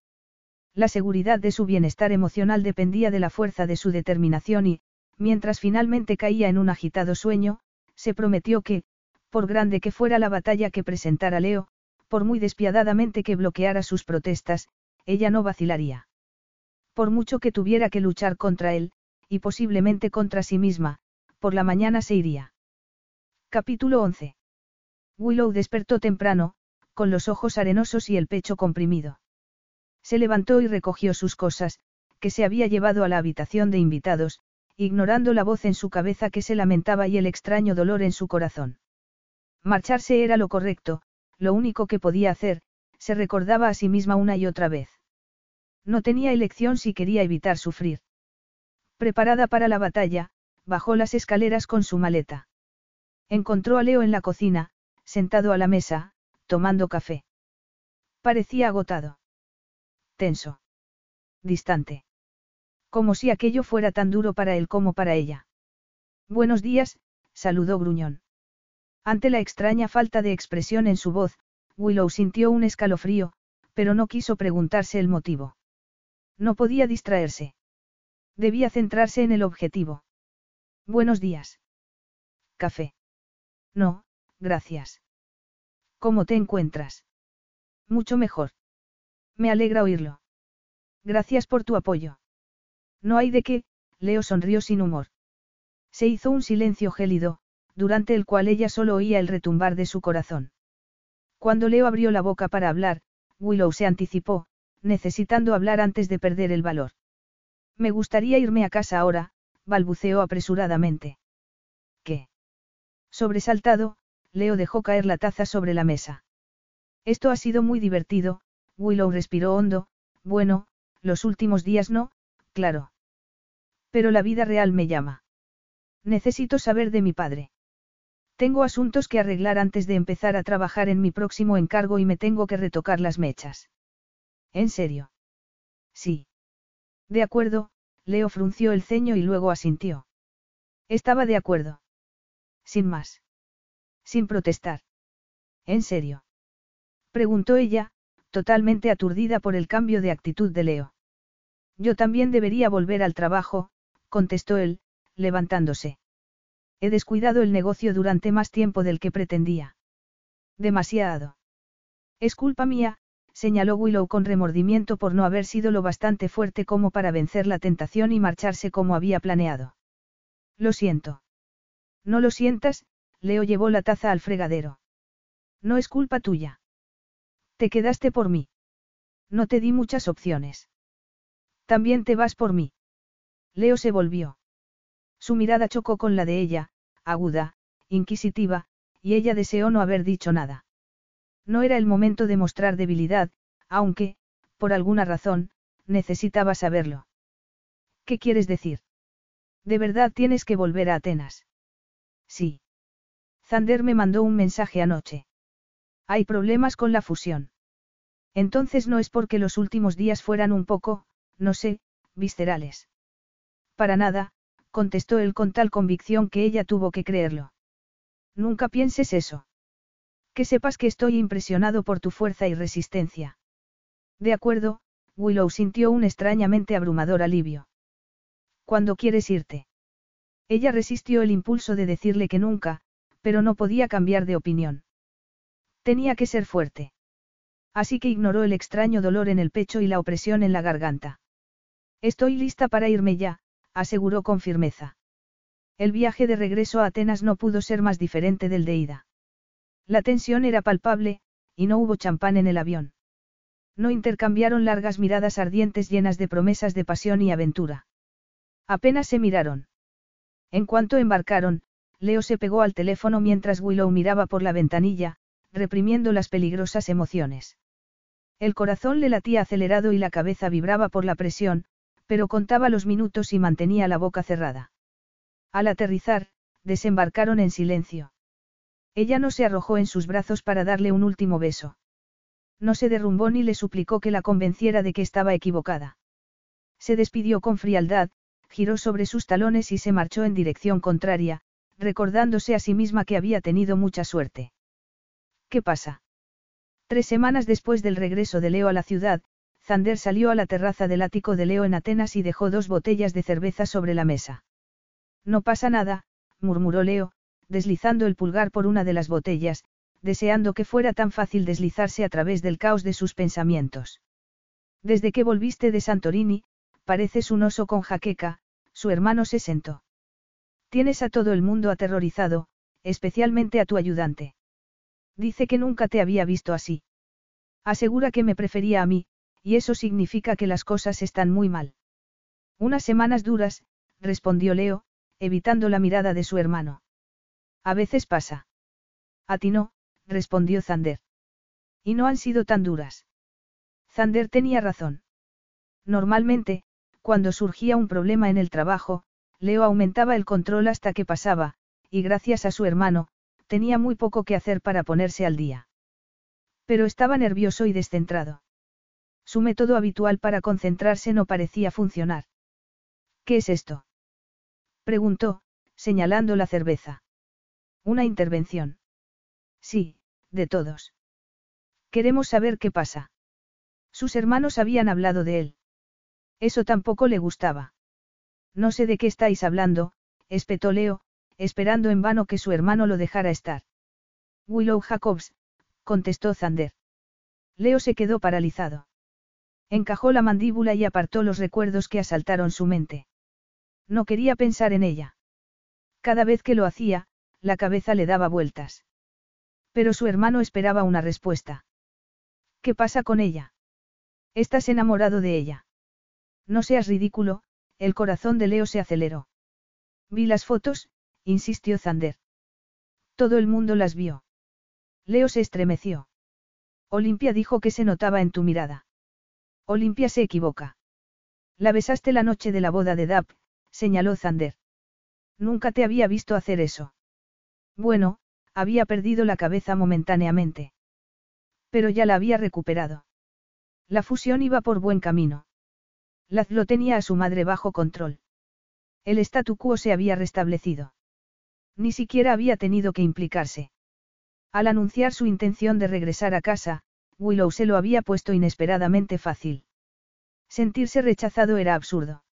La seguridad de su bienestar emocional dependía de la fuerza de su determinación y, mientras finalmente caía en un agitado sueño, se prometió que, por grande que fuera la batalla que presentara Leo, por muy despiadadamente que bloqueara sus protestas, ella no vacilaría. Por mucho que tuviera que luchar contra él, y posiblemente contra sí misma, por la mañana se iría. Capítulo 11. Willow despertó temprano, con los ojos arenosos y el pecho comprimido. Se levantó y recogió sus cosas, que se había llevado a la habitación de invitados, ignorando la voz en su cabeza que se lamentaba y el extraño dolor en su corazón. Marcharse era lo correcto, lo único que podía hacer, se recordaba a sí misma una y otra vez. No tenía elección si quería evitar sufrir. Preparada para la batalla, bajó las escaleras con su maleta. Encontró a Leo en la cocina, sentado a la mesa, tomando café. Parecía agotado. Tenso. Distante. Como si aquello fuera tan duro para él como para ella. Buenos días, saludó Gruñón. Ante la extraña falta de expresión en su voz, Willow sintió un escalofrío, pero no quiso preguntarse el motivo. No podía distraerse. Debía centrarse en el objetivo. Buenos días. Café. No, gracias. ¿Cómo te encuentras? Mucho mejor. Me alegra oírlo. Gracias por tu apoyo. No hay de qué, Leo sonrió sin humor. Se hizo un silencio gélido, durante el cual ella solo oía el retumbar de su corazón. Cuando Leo abrió la boca para hablar, Willow se anticipó, necesitando hablar antes de perder el valor. Me gustaría irme a casa ahora, balbuceó apresuradamente. Sobresaltado, Leo dejó caer la taza sobre la mesa. Esto ha sido muy divertido, Willow respiró hondo, bueno, los últimos días no, claro. Pero la vida real me llama. Necesito saber de mi padre. Tengo asuntos que arreglar antes de empezar a trabajar en mi próximo encargo y me tengo que retocar las mechas. ¿En serio? Sí. De acuerdo, Leo frunció el ceño y luego asintió. Estaba de acuerdo. Sin más. Sin protestar. ¿En serio? Preguntó ella, totalmente aturdida por el cambio de actitud de Leo. Yo también debería volver al trabajo, contestó él, levantándose. He descuidado el negocio durante más tiempo del que pretendía. Demasiado. Es culpa mía, señaló Willow con remordimiento por no haber sido lo bastante fuerte como para vencer la tentación y marcharse como había planeado. Lo siento. No lo sientas, Leo llevó la taza al fregadero. No es culpa tuya. Te quedaste por mí. No te di muchas opciones. También te vas por mí. Leo se volvió. Su mirada chocó con la de ella, aguda, inquisitiva, y ella deseó no haber dicho nada. No era el momento de mostrar debilidad, aunque, por alguna razón, necesitaba saberlo. ¿Qué quieres decir? ¿De verdad tienes que volver a Atenas? Sí. Zander me mandó un mensaje anoche. Hay problemas con la fusión. Entonces no es porque los últimos días fueran un poco, no sé, viscerales. Para nada, contestó él con tal convicción que ella tuvo que creerlo. Nunca pienses eso. Que sepas que estoy impresionado por tu fuerza y resistencia. De acuerdo, Willow sintió un extrañamente abrumador alivio. ¿Cuándo quieres irte? Ella resistió el impulso de decirle que nunca, pero no podía cambiar de opinión. Tenía que ser fuerte. Así que ignoró el extraño dolor en el pecho y la opresión en la garganta. Estoy lista para irme ya, aseguró con firmeza. El viaje de regreso a Atenas no pudo ser más diferente del de ida. La tensión era palpable, y no hubo champán en el avión. No intercambiaron largas miradas ardientes llenas de promesas de pasión y aventura. Apenas se miraron. En cuanto embarcaron, Leo se pegó al teléfono mientras Willow miraba por la ventanilla, reprimiendo las peligrosas emociones. El corazón le latía acelerado y la cabeza vibraba por la presión, pero contaba los minutos y mantenía la boca cerrada. Al aterrizar, desembarcaron en silencio. Ella no se arrojó en sus brazos para darle un último beso. No se derrumbó ni le suplicó que la convenciera de que estaba equivocada. Se despidió con frialdad, giró sobre sus talones y se marchó en dirección contraria, recordándose a sí misma que había tenido mucha suerte. ¿Qué pasa? Tres semanas después del regreso de Leo a la ciudad, Zander salió a la terraza del ático de Leo en Atenas y dejó dos botellas de cerveza sobre la mesa. No pasa nada, murmuró Leo, deslizando el pulgar por una de las botellas, deseando que fuera tan fácil deslizarse a través del caos de sus pensamientos. Desde que volviste de Santorini, pareces un oso con jaqueca, su hermano se sentó. Tienes a todo el mundo aterrorizado, especialmente a tu ayudante. Dice que nunca te había visto así. Asegura que me prefería a mí, y eso significa que las cosas están muy mal. Unas semanas duras, respondió Leo, evitando la mirada de su hermano. A veces pasa. A ti no, respondió Zander. Y no han sido tan duras. Zander tenía razón. Normalmente, cuando surgía un problema en el trabajo, Leo aumentaba el control hasta que pasaba, y gracias a su hermano, tenía muy poco que hacer para ponerse al día. Pero estaba nervioso y descentrado. Su método habitual para concentrarse no parecía funcionar. ¿Qué es esto? preguntó, señalando la cerveza. Una intervención. Sí, de todos. Queremos saber qué pasa. Sus hermanos habían hablado de él. Eso tampoco le gustaba. No sé de qué estáis hablando, espetó Leo, esperando en vano que su hermano lo dejara estar. Willow Jacobs, contestó Zander. Leo se quedó paralizado. Encajó la mandíbula y apartó los recuerdos que asaltaron su mente. No quería pensar en ella. Cada vez que lo hacía, la cabeza le daba vueltas. Pero su hermano esperaba una respuesta. ¿Qué pasa con ella? Estás enamorado de ella. No seas ridículo, el corazón de Leo se aceleró. Vi las fotos, insistió Zander. Todo el mundo las vio. Leo se estremeció. Olimpia dijo que se notaba en tu mirada. Olimpia se equivoca. La besaste la noche de la boda de Dap, señaló Zander. Nunca te había visto hacer eso. Bueno, había perdido la cabeza momentáneamente. Pero ya la había recuperado. La fusión iba por buen camino. Laz lo tenía a su madre bajo control. El statu quo se había restablecido. Ni siquiera había tenido que implicarse. Al anunciar su intención de regresar a casa, Willow se lo había puesto inesperadamente fácil. Sentirse rechazado era absurdo.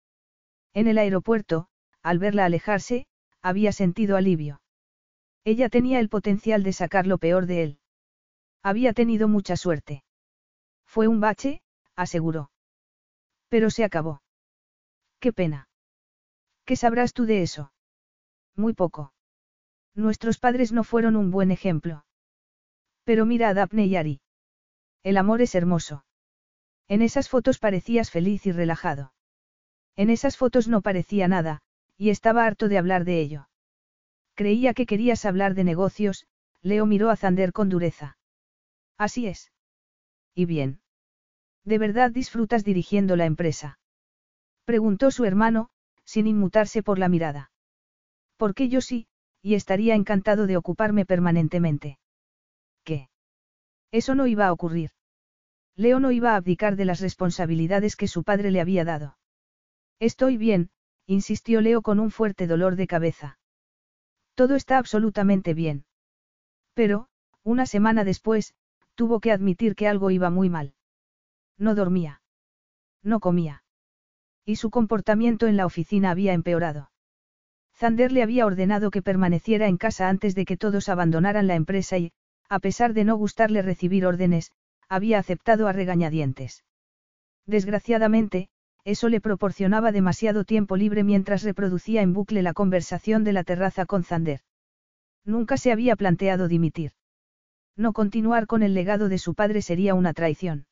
En el aeropuerto, al verla alejarse, había sentido alivio. Ella tenía el potencial de sacar lo peor de él. Había tenido mucha suerte. Fue un bache, aseguró. Pero se acabó. Qué pena. ¿Qué sabrás tú de eso? Muy poco. Nuestros padres no fueron un buen ejemplo. Pero mira a Daphne y Ari. El amor es hermoso. En esas fotos parecías feliz y relajado. En esas fotos no parecía nada, y estaba harto de hablar de ello. Creía que querías hablar de negocios, Leo miró a Zander con dureza. Así es. ¿Y bien? ¿De verdad disfrutas dirigiendo la empresa? Preguntó su hermano, sin inmutarse por la mirada. Porque yo sí, y estaría encantado de ocuparme permanentemente. ¿Qué? Eso no iba a ocurrir. Leo no iba a abdicar de las responsabilidades que su padre le había dado. Estoy bien, insistió Leo con un fuerte dolor de cabeza. Todo está absolutamente bien. Pero, una semana después, tuvo que admitir que algo iba muy mal. No dormía. No comía. Y su comportamiento en la oficina había empeorado. Zander le había ordenado que permaneciera en casa antes de que todos abandonaran la empresa y, a pesar de no gustarle recibir órdenes, había aceptado a regañadientes. Desgraciadamente, eso le proporcionaba demasiado tiempo libre mientras reproducía en bucle la conversación de la terraza con Zander. Nunca se había planteado dimitir. No continuar con el legado de su padre sería una traición.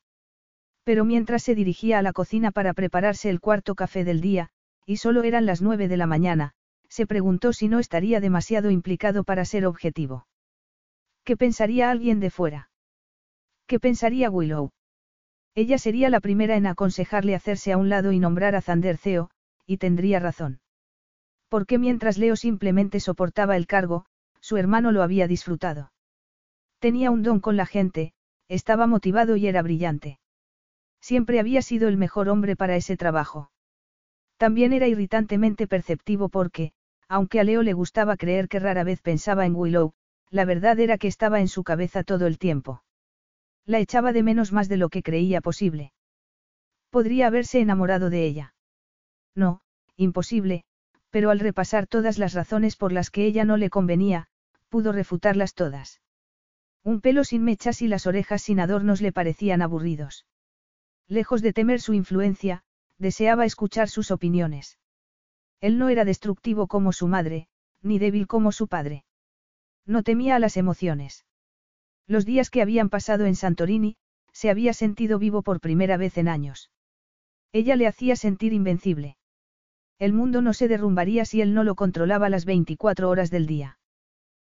Pero mientras se dirigía a la cocina para prepararse el cuarto café del día, y solo eran las nueve de la mañana, se preguntó si no estaría demasiado implicado para ser objetivo. ¿Qué pensaría alguien de fuera? ¿Qué pensaría Willow? Ella sería la primera en aconsejarle hacerse a un lado y nombrar a Zander CEO, y tendría razón. Porque mientras Leo simplemente soportaba el cargo, su hermano lo había disfrutado. Tenía un don con la gente, estaba motivado y era brillante. Siempre había sido el mejor hombre para ese trabajo. También era irritantemente perceptivo porque, aunque a Leo le gustaba creer que rara vez pensaba en Willow, la verdad era que estaba en su cabeza todo el tiempo. La echaba de menos más de lo que creía posible. Podría haberse enamorado de ella. No, imposible, pero al repasar todas las razones por las que ella no le convenía, pudo refutarlas todas. Un pelo sin mechas y las orejas sin adornos le parecían aburridos. Lejos de temer su influencia, deseaba escuchar sus opiniones. Él no era destructivo como su madre, ni débil como su padre. No temía a las emociones. Los días que habían pasado en Santorini, se había sentido vivo por primera vez en años. Ella le hacía sentir invencible. El mundo no se derrumbaría si él no lo controlaba las 24 horas del día.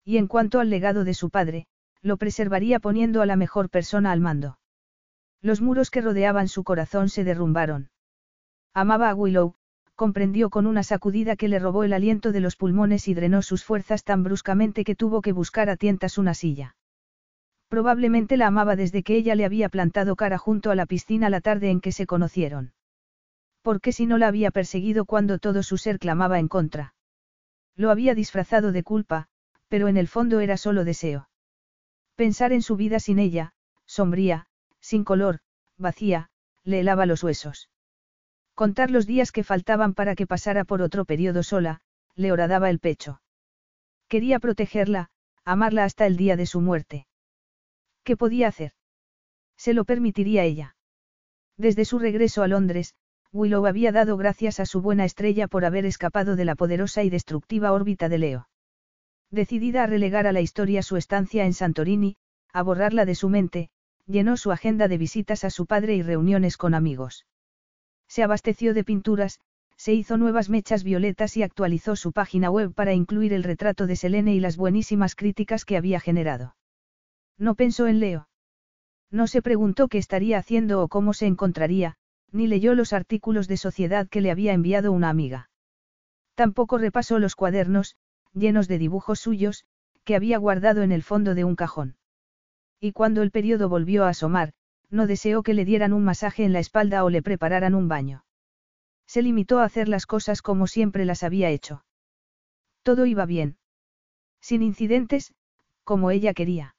Y en cuanto al legado de su padre, lo preservaría poniendo a la mejor persona al mando. Los muros que rodeaban su corazón se derrumbaron. Amaba a Willow, comprendió con una sacudida que le robó el aliento de los pulmones y drenó sus fuerzas tan bruscamente que tuvo que buscar a tientas una silla. Probablemente la amaba desde que ella le había plantado cara junto a la piscina la tarde en que se conocieron. Porque si no la había perseguido cuando todo su ser clamaba en contra? Lo había disfrazado de culpa, pero en el fondo era solo deseo. Pensar en su vida sin ella, sombría, sin color, vacía, le helaba los huesos. Contar los días que faltaban para que pasara por otro periodo sola, le horadaba el pecho. Quería protegerla, amarla hasta el día de su muerte. ¿Qué podía hacer? Se lo permitiría ella. Desde su regreso a Londres, Willow había dado gracias a su buena estrella por haber escapado de la poderosa y destructiva órbita de Leo. Decidida a relegar a la historia su estancia en Santorini, a borrarla de su mente, llenó su agenda de visitas a su padre y reuniones con amigos. Se abasteció de pinturas, se hizo nuevas mechas violetas y actualizó su página web para incluir el retrato de Selene y las buenísimas críticas que había generado. No pensó en Leo. No se preguntó qué estaría haciendo o cómo se encontraría, ni leyó los artículos de sociedad que le había enviado una amiga. Tampoco repasó los cuadernos, llenos de dibujos suyos, que había guardado en el fondo de un cajón. Y cuando el periodo volvió a asomar, no deseó que le dieran un masaje en la espalda o le prepararan un baño. Se limitó a hacer las cosas como siempre las había hecho. Todo iba bien. Sin incidentes, como ella quería.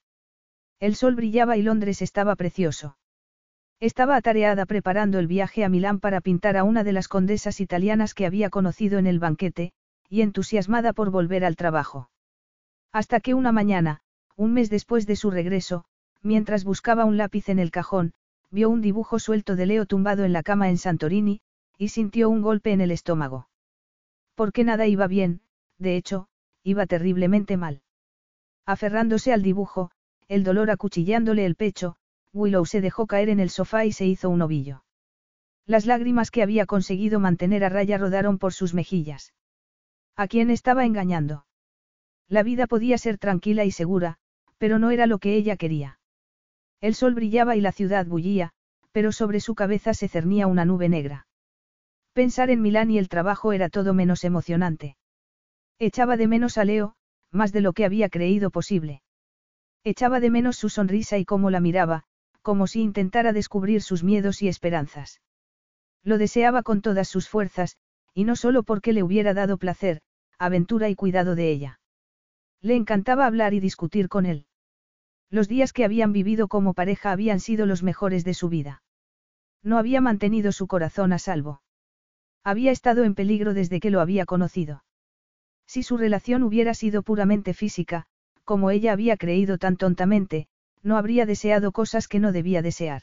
El sol brillaba y Londres estaba precioso. Estaba atareada preparando el viaje a Milán para pintar a una de las condesas italianas que había conocido en el banquete, y entusiasmada por volver al trabajo. Hasta que una mañana, un mes después de su regreso, mientras buscaba un lápiz en el cajón, vio un dibujo suelto de Leo tumbado en la cama en Santorini, y sintió un golpe en el estómago. Porque nada iba bien, de hecho, iba terriblemente mal. Aferrándose al dibujo, el dolor acuchillándole el pecho, Willow se dejó caer en el sofá y se hizo un ovillo. Las lágrimas que había conseguido mantener a raya rodaron por sus mejillas. ¿A quién estaba engañando? La vida podía ser tranquila y segura, pero no era lo que ella quería. El sol brillaba y la ciudad bullía, pero sobre su cabeza se cernía una nube negra. Pensar en Milán y el trabajo era todo menos emocionante. Echaba de menos a Leo, más de lo que había creído posible. Echaba de menos su sonrisa y cómo la miraba, como si intentara descubrir sus miedos y esperanzas. Lo deseaba con todas sus fuerzas, y no solo porque le hubiera dado placer, aventura y cuidado de ella. Le encantaba hablar y discutir con él. Los días que habían vivido como pareja habían sido los mejores de su vida. No había mantenido su corazón a salvo. Había estado en peligro desde que lo había conocido. Si su relación hubiera sido puramente física, como ella había creído tan tontamente, no habría deseado cosas que no debía desear.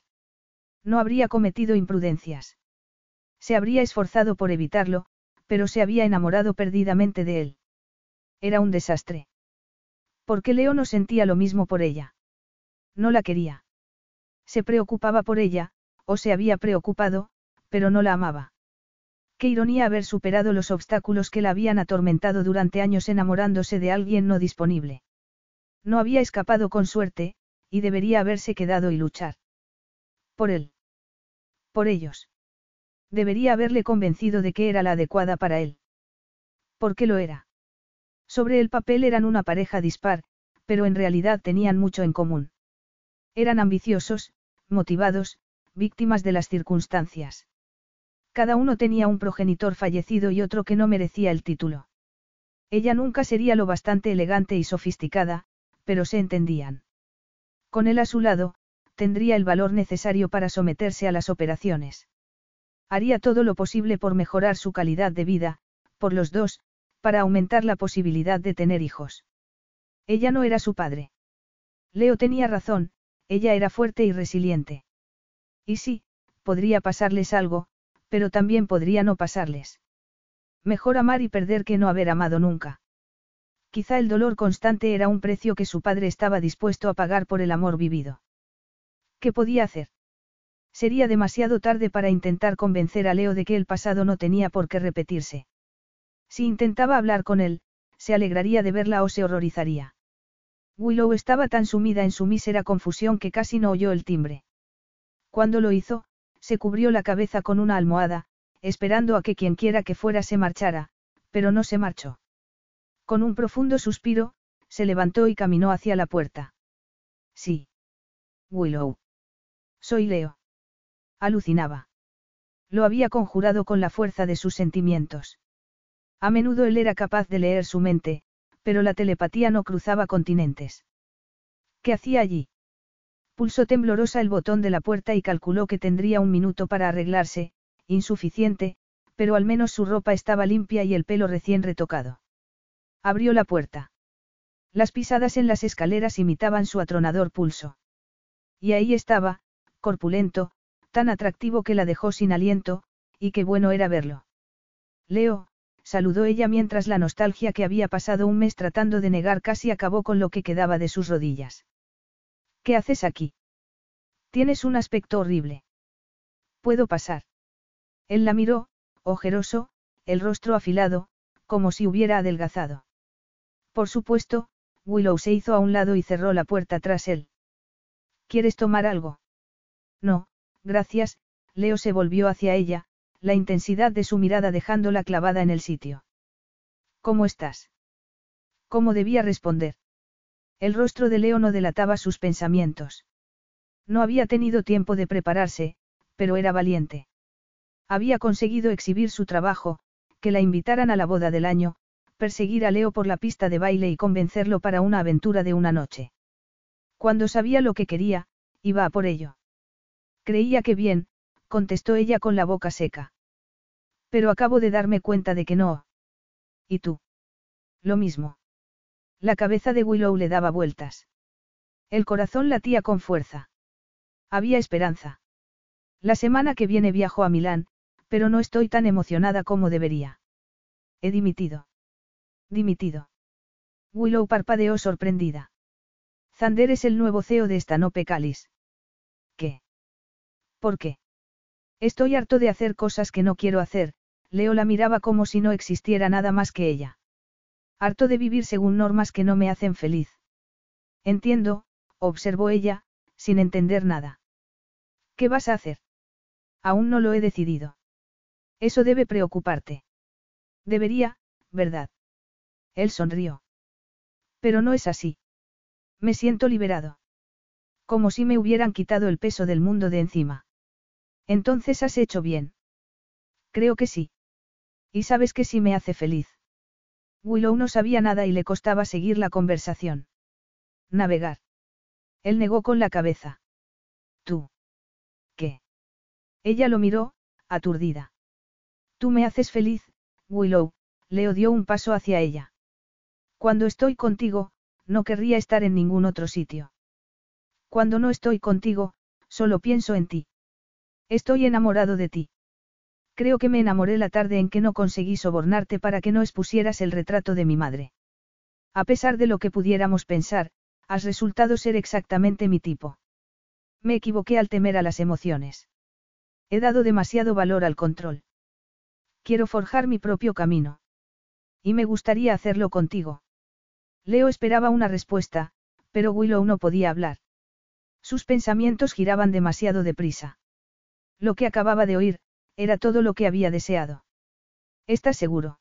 No habría cometido imprudencias. Se habría esforzado por evitarlo, pero se había enamorado perdidamente de él. Era un desastre. Porque Leo no sentía lo mismo por ella. No la quería. Se preocupaba por ella, o se había preocupado, pero no la amaba. Qué ironía haber superado los obstáculos que la habían atormentado durante años enamorándose de alguien no disponible. No había escapado con suerte, y debería haberse quedado y luchar. Por él. Por ellos. Debería haberle convencido de que era la adecuada para él. ¿Por qué lo era? Sobre el papel eran una pareja dispar, pero en realidad tenían mucho en común. Eran ambiciosos, motivados, víctimas de las circunstancias. Cada uno tenía un progenitor fallecido y otro que no merecía el título. Ella nunca sería lo bastante elegante y sofisticada, pero se entendían. Con él a su lado, tendría el valor necesario para someterse a las operaciones. Haría todo lo posible por mejorar su calidad de vida, por los dos, para aumentar la posibilidad de tener hijos. Ella no era su padre. Leo tenía razón, ella era fuerte y resiliente. Y sí, podría pasarles algo, pero también podría no pasarles. Mejor amar y perder que no haber amado nunca. Quizá el dolor constante era un precio que su padre estaba dispuesto a pagar por el amor vivido. ¿Qué podía hacer? Sería demasiado tarde para intentar convencer a Leo de que el pasado no tenía por qué repetirse. Si intentaba hablar con él, se alegraría de verla o se horrorizaría. Willow estaba tan sumida en su mísera confusión que casi no oyó el timbre. Cuando lo hizo, se cubrió la cabeza con una almohada, esperando a que quienquiera que fuera se marchara, pero no se marchó. Con un profundo suspiro, se levantó y caminó hacia la puerta. Sí. Willow. Soy Leo. Alucinaba. Lo había conjurado con la fuerza de sus sentimientos. A menudo él era capaz de leer su mente, pero la telepatía no cruzaba continentes. ¿Qué hacía allí? Pulsó temblorosa el botón de la puerta y calculó que tendría un minuto para arreglarse, insuficiente, pero al menos su ropa estaba limpia y el pelo recién retocado. Abrió la puerta. Las pisadas en las escaleras imitaban su atronador pulso. Y ahí estaba, corpulento, tan atractivo que la dejó sin aliento, y qué bueno era verlo. Leo, saludó ella mientras la nostalgia que había pasado un mes tratando de negar casi acabó con lo que quedaba de sus rodillas. ¿Qué haces aquí? Tienes un aspecto horrible. ¿Puedo pasar? Él la miró, ojeroso, el rostro afilado, como si hubiera adelgazado. Por supuesto, Willow se hizo a un lado y cerró la puerta tras él. ¿Quieres tomar algo? No, gracias, Leo se volvió hacia ella, la intensidad de su mirada dejándola clavada en el sitio. ¿Cómo estás? ¿Cómo debía responder? El rostro de Leo no delataba sus pensamientos. No había tenido tiempo de prepararse, pero era valiente. Había conseguido exhibir su trabajo, que la invitaran a la boda del año, perseguir a Leo por la pista de baile y convencerlo para una aventura de una noche. Cuando sabía lo que quería, iba a por ello. Creía que bien, contestó ella con la boca seca. Pero acabo de darme cuenta de que no. ¿Y tú? Lo mismo. La cabeza de Willow le daba vueltas. El corazón latía con fuerza. Había esperanza. La semana que viene viajo a Milán, pero no estoy tan emocionada como debería. He dimitido. Dimitido. Willow parpadeó sorprendida. Zander es el nuevo CEO de Stanope Calis. ¿Qué? ¿Por qué? Estoy harto de hacer cosas que no quiero hacer, Leo la miraba como si no existiera nada más que ella. Harto de vivir según normas que no me hacen feliz. Entiendo, observó ella, sin entender nada. ¿Qué vas a hacer? Aún no lo he decidido. Eso debe preocuparte. Debería, ¿verdad? Él sonrió. Pero no es así. Me siento liberado. Como si me hubieran quitado el peso del mundo de encima. Entonces has hecho bien. Creo que sí. Y sabes que sí me hace feliz. Willow no sabía nada y le costaba seguir la conversación. Navegar. Él negó con la cabeza. ¿Tú? ¿Qué? Ella lo miró, aturdida. Tú me haces feliz, Willow, Leo dio un paso hacia ella. Cuando estoy contigo, no querría estar en ningún otro sitio. Cuando no estoy contigo, solo pienso en ti. Estoy enamorado de ti. Creo que me enamoré la tarde en que no conseguí sobornarte para que no expusieras el retrato de mi madre. A pesar de lo que pudiéramos pensar, has resultado ser exactamente mi tipo. Me equivoqué al temer a las emociones. He dado demasiado valor al control. Quiero forjar mi propio camino. Y me gustaría hacerlo contigo. Leo esperaba una respuesta, pero Willow no podía hablar. Sus pensamientos giraban demasiado deprisa. Lo que acababa de oír, era todo lo que había deseado. ¿Estás seguro?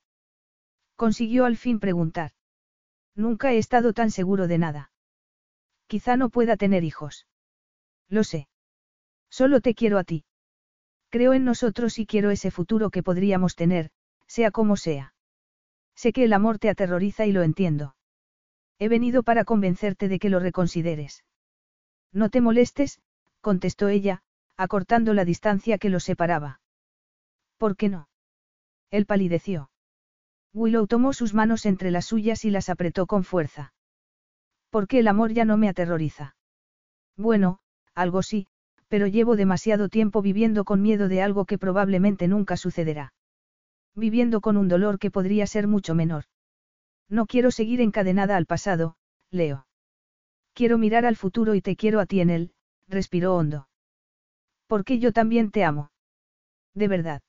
Consiguió al fin preguntar. Nunca he estado tan seguro de nada. Quizá no pueda tener hijos. Lo sé. Solo te quiero a ti. Creo en nosotros y quiero ese futuro que podríamos tener, sea como sea. Sé que el amor te aterroriza y lo entiendo. He venido para convencerte de que lo reconsideres. No te molestes, contestó ella, acortando la distancia que los separaba. ¿Por qué no? Él palideció. Willow tomó sus manos entre las suyas y las apretó con fuerza. Porque el amor ya no me aterroriza. Bueno, algo sí, pero llevo demasiado tiempo viviendo con miedo de algo que probablemente nunca sucederá. Viviendo con un dolor que podría ser mucho menor. No quiero seguir encadenada al pasado, Leo. Quiero mirar al futuro y te quiero a ti en él, respiró hondo. Porque yo también te amo. De verdad.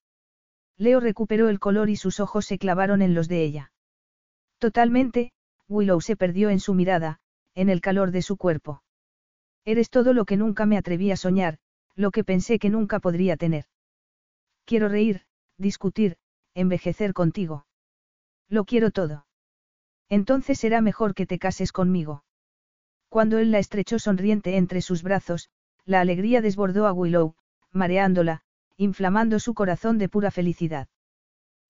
Leo recuperó el color y sus ojos se clavaron en los de ella. Totalmente, Willow se perdió en su mirada, en el calor de su cuerpo. Eres todo lo que nunca me atreví a soñar, lo que pensé que nunca podría tener. Quiero reír, discutir, envejecer contigo. Lo quiero todo. Entonces será mejor que te cases conmigo. Cuando él la estrechó sonriente entre sus brazos, la alegría desbordó a Willow, mareándola, inflamando su corazón de pura felicidad.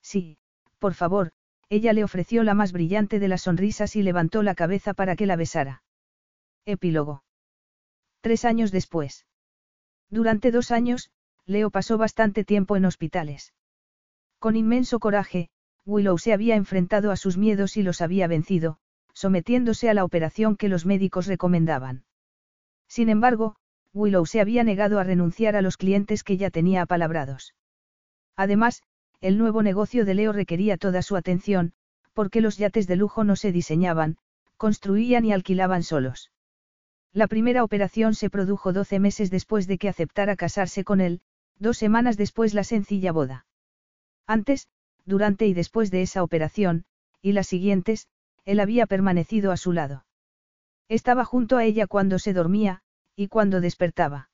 Sí, por favor, ella le ofreció la más brillante de las sonrisas y levantó la cabeza para que la besara. Epílogo. Tres años después. Durante dos años, Leo pasó bastante tiempo en hospitales. Con inmenso coraje, Willow se había enfrentado a sus miedos y los había vencido, sometiéndose a la operación que los médicos recomendaban. Sin embargo, Willow se había negado a renunciar a los clientes que ya tenía apalabrados. Además, el nuevo negocio de Leo requería toda su atención, porque los yates de lujo no se diseñaban, construían y alquilaban solos. La primera operación se produjo 12 meses después de que aceptara casarse con él, dos semanas después la sencilla boda. Antes, durante y después de esa operación, y las siguientes, él había permanecido a su lado. Estaba junto a ella cuando se dormía, y cuando despertaba.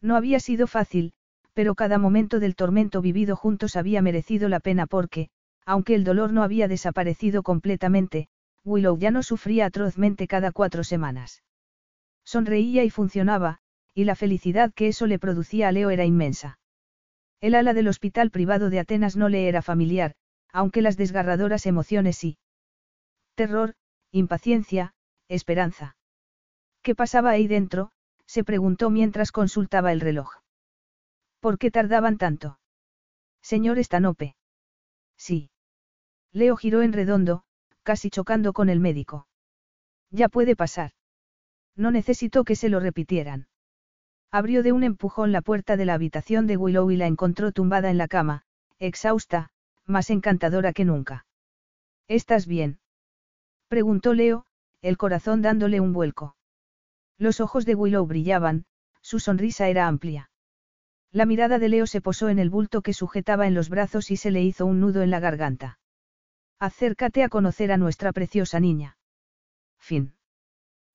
No había sido fácil, pero cada momento del tormento vivido juntos había merecido la pena porque, aunque el dolor no había desaparecido completamente, Willow ya no sufría atrozmente cada cuatro semanas. Sonreía y funcionaba, y la felicidad que eso le producía a Leo era inmensa. El ala del hospital privado de Atenas no le era familiar, aunque las desgarradoras emociones sí. Terror, impaciencia, esperanza. ¿Qué pasaba ahí dentro? Se preguntó mientras consultaba el reloj. ¿Por qué tardaban tanto? Señor Estanope. Sí. Leo giró en redondo, casi chocando con el médico. Ya puede pasar. No necesitó que se lo repitieran. Abrió de un empujón la puerta de la habitación de Willow y la encontró tumbada en la cama, exhausta, más encantadora que nunca. ¿Estás bien? Preguntó Leo, el corazón dándole un vuelco. Los ojos de Willow brillaban, su sonrisa era amplia. La mirada de Leo se posó en el bulto que sujetaba en los brazos y se le hizo un nudo en la garganta. Acércate a conocer a nuestra preciosa niña. Fin.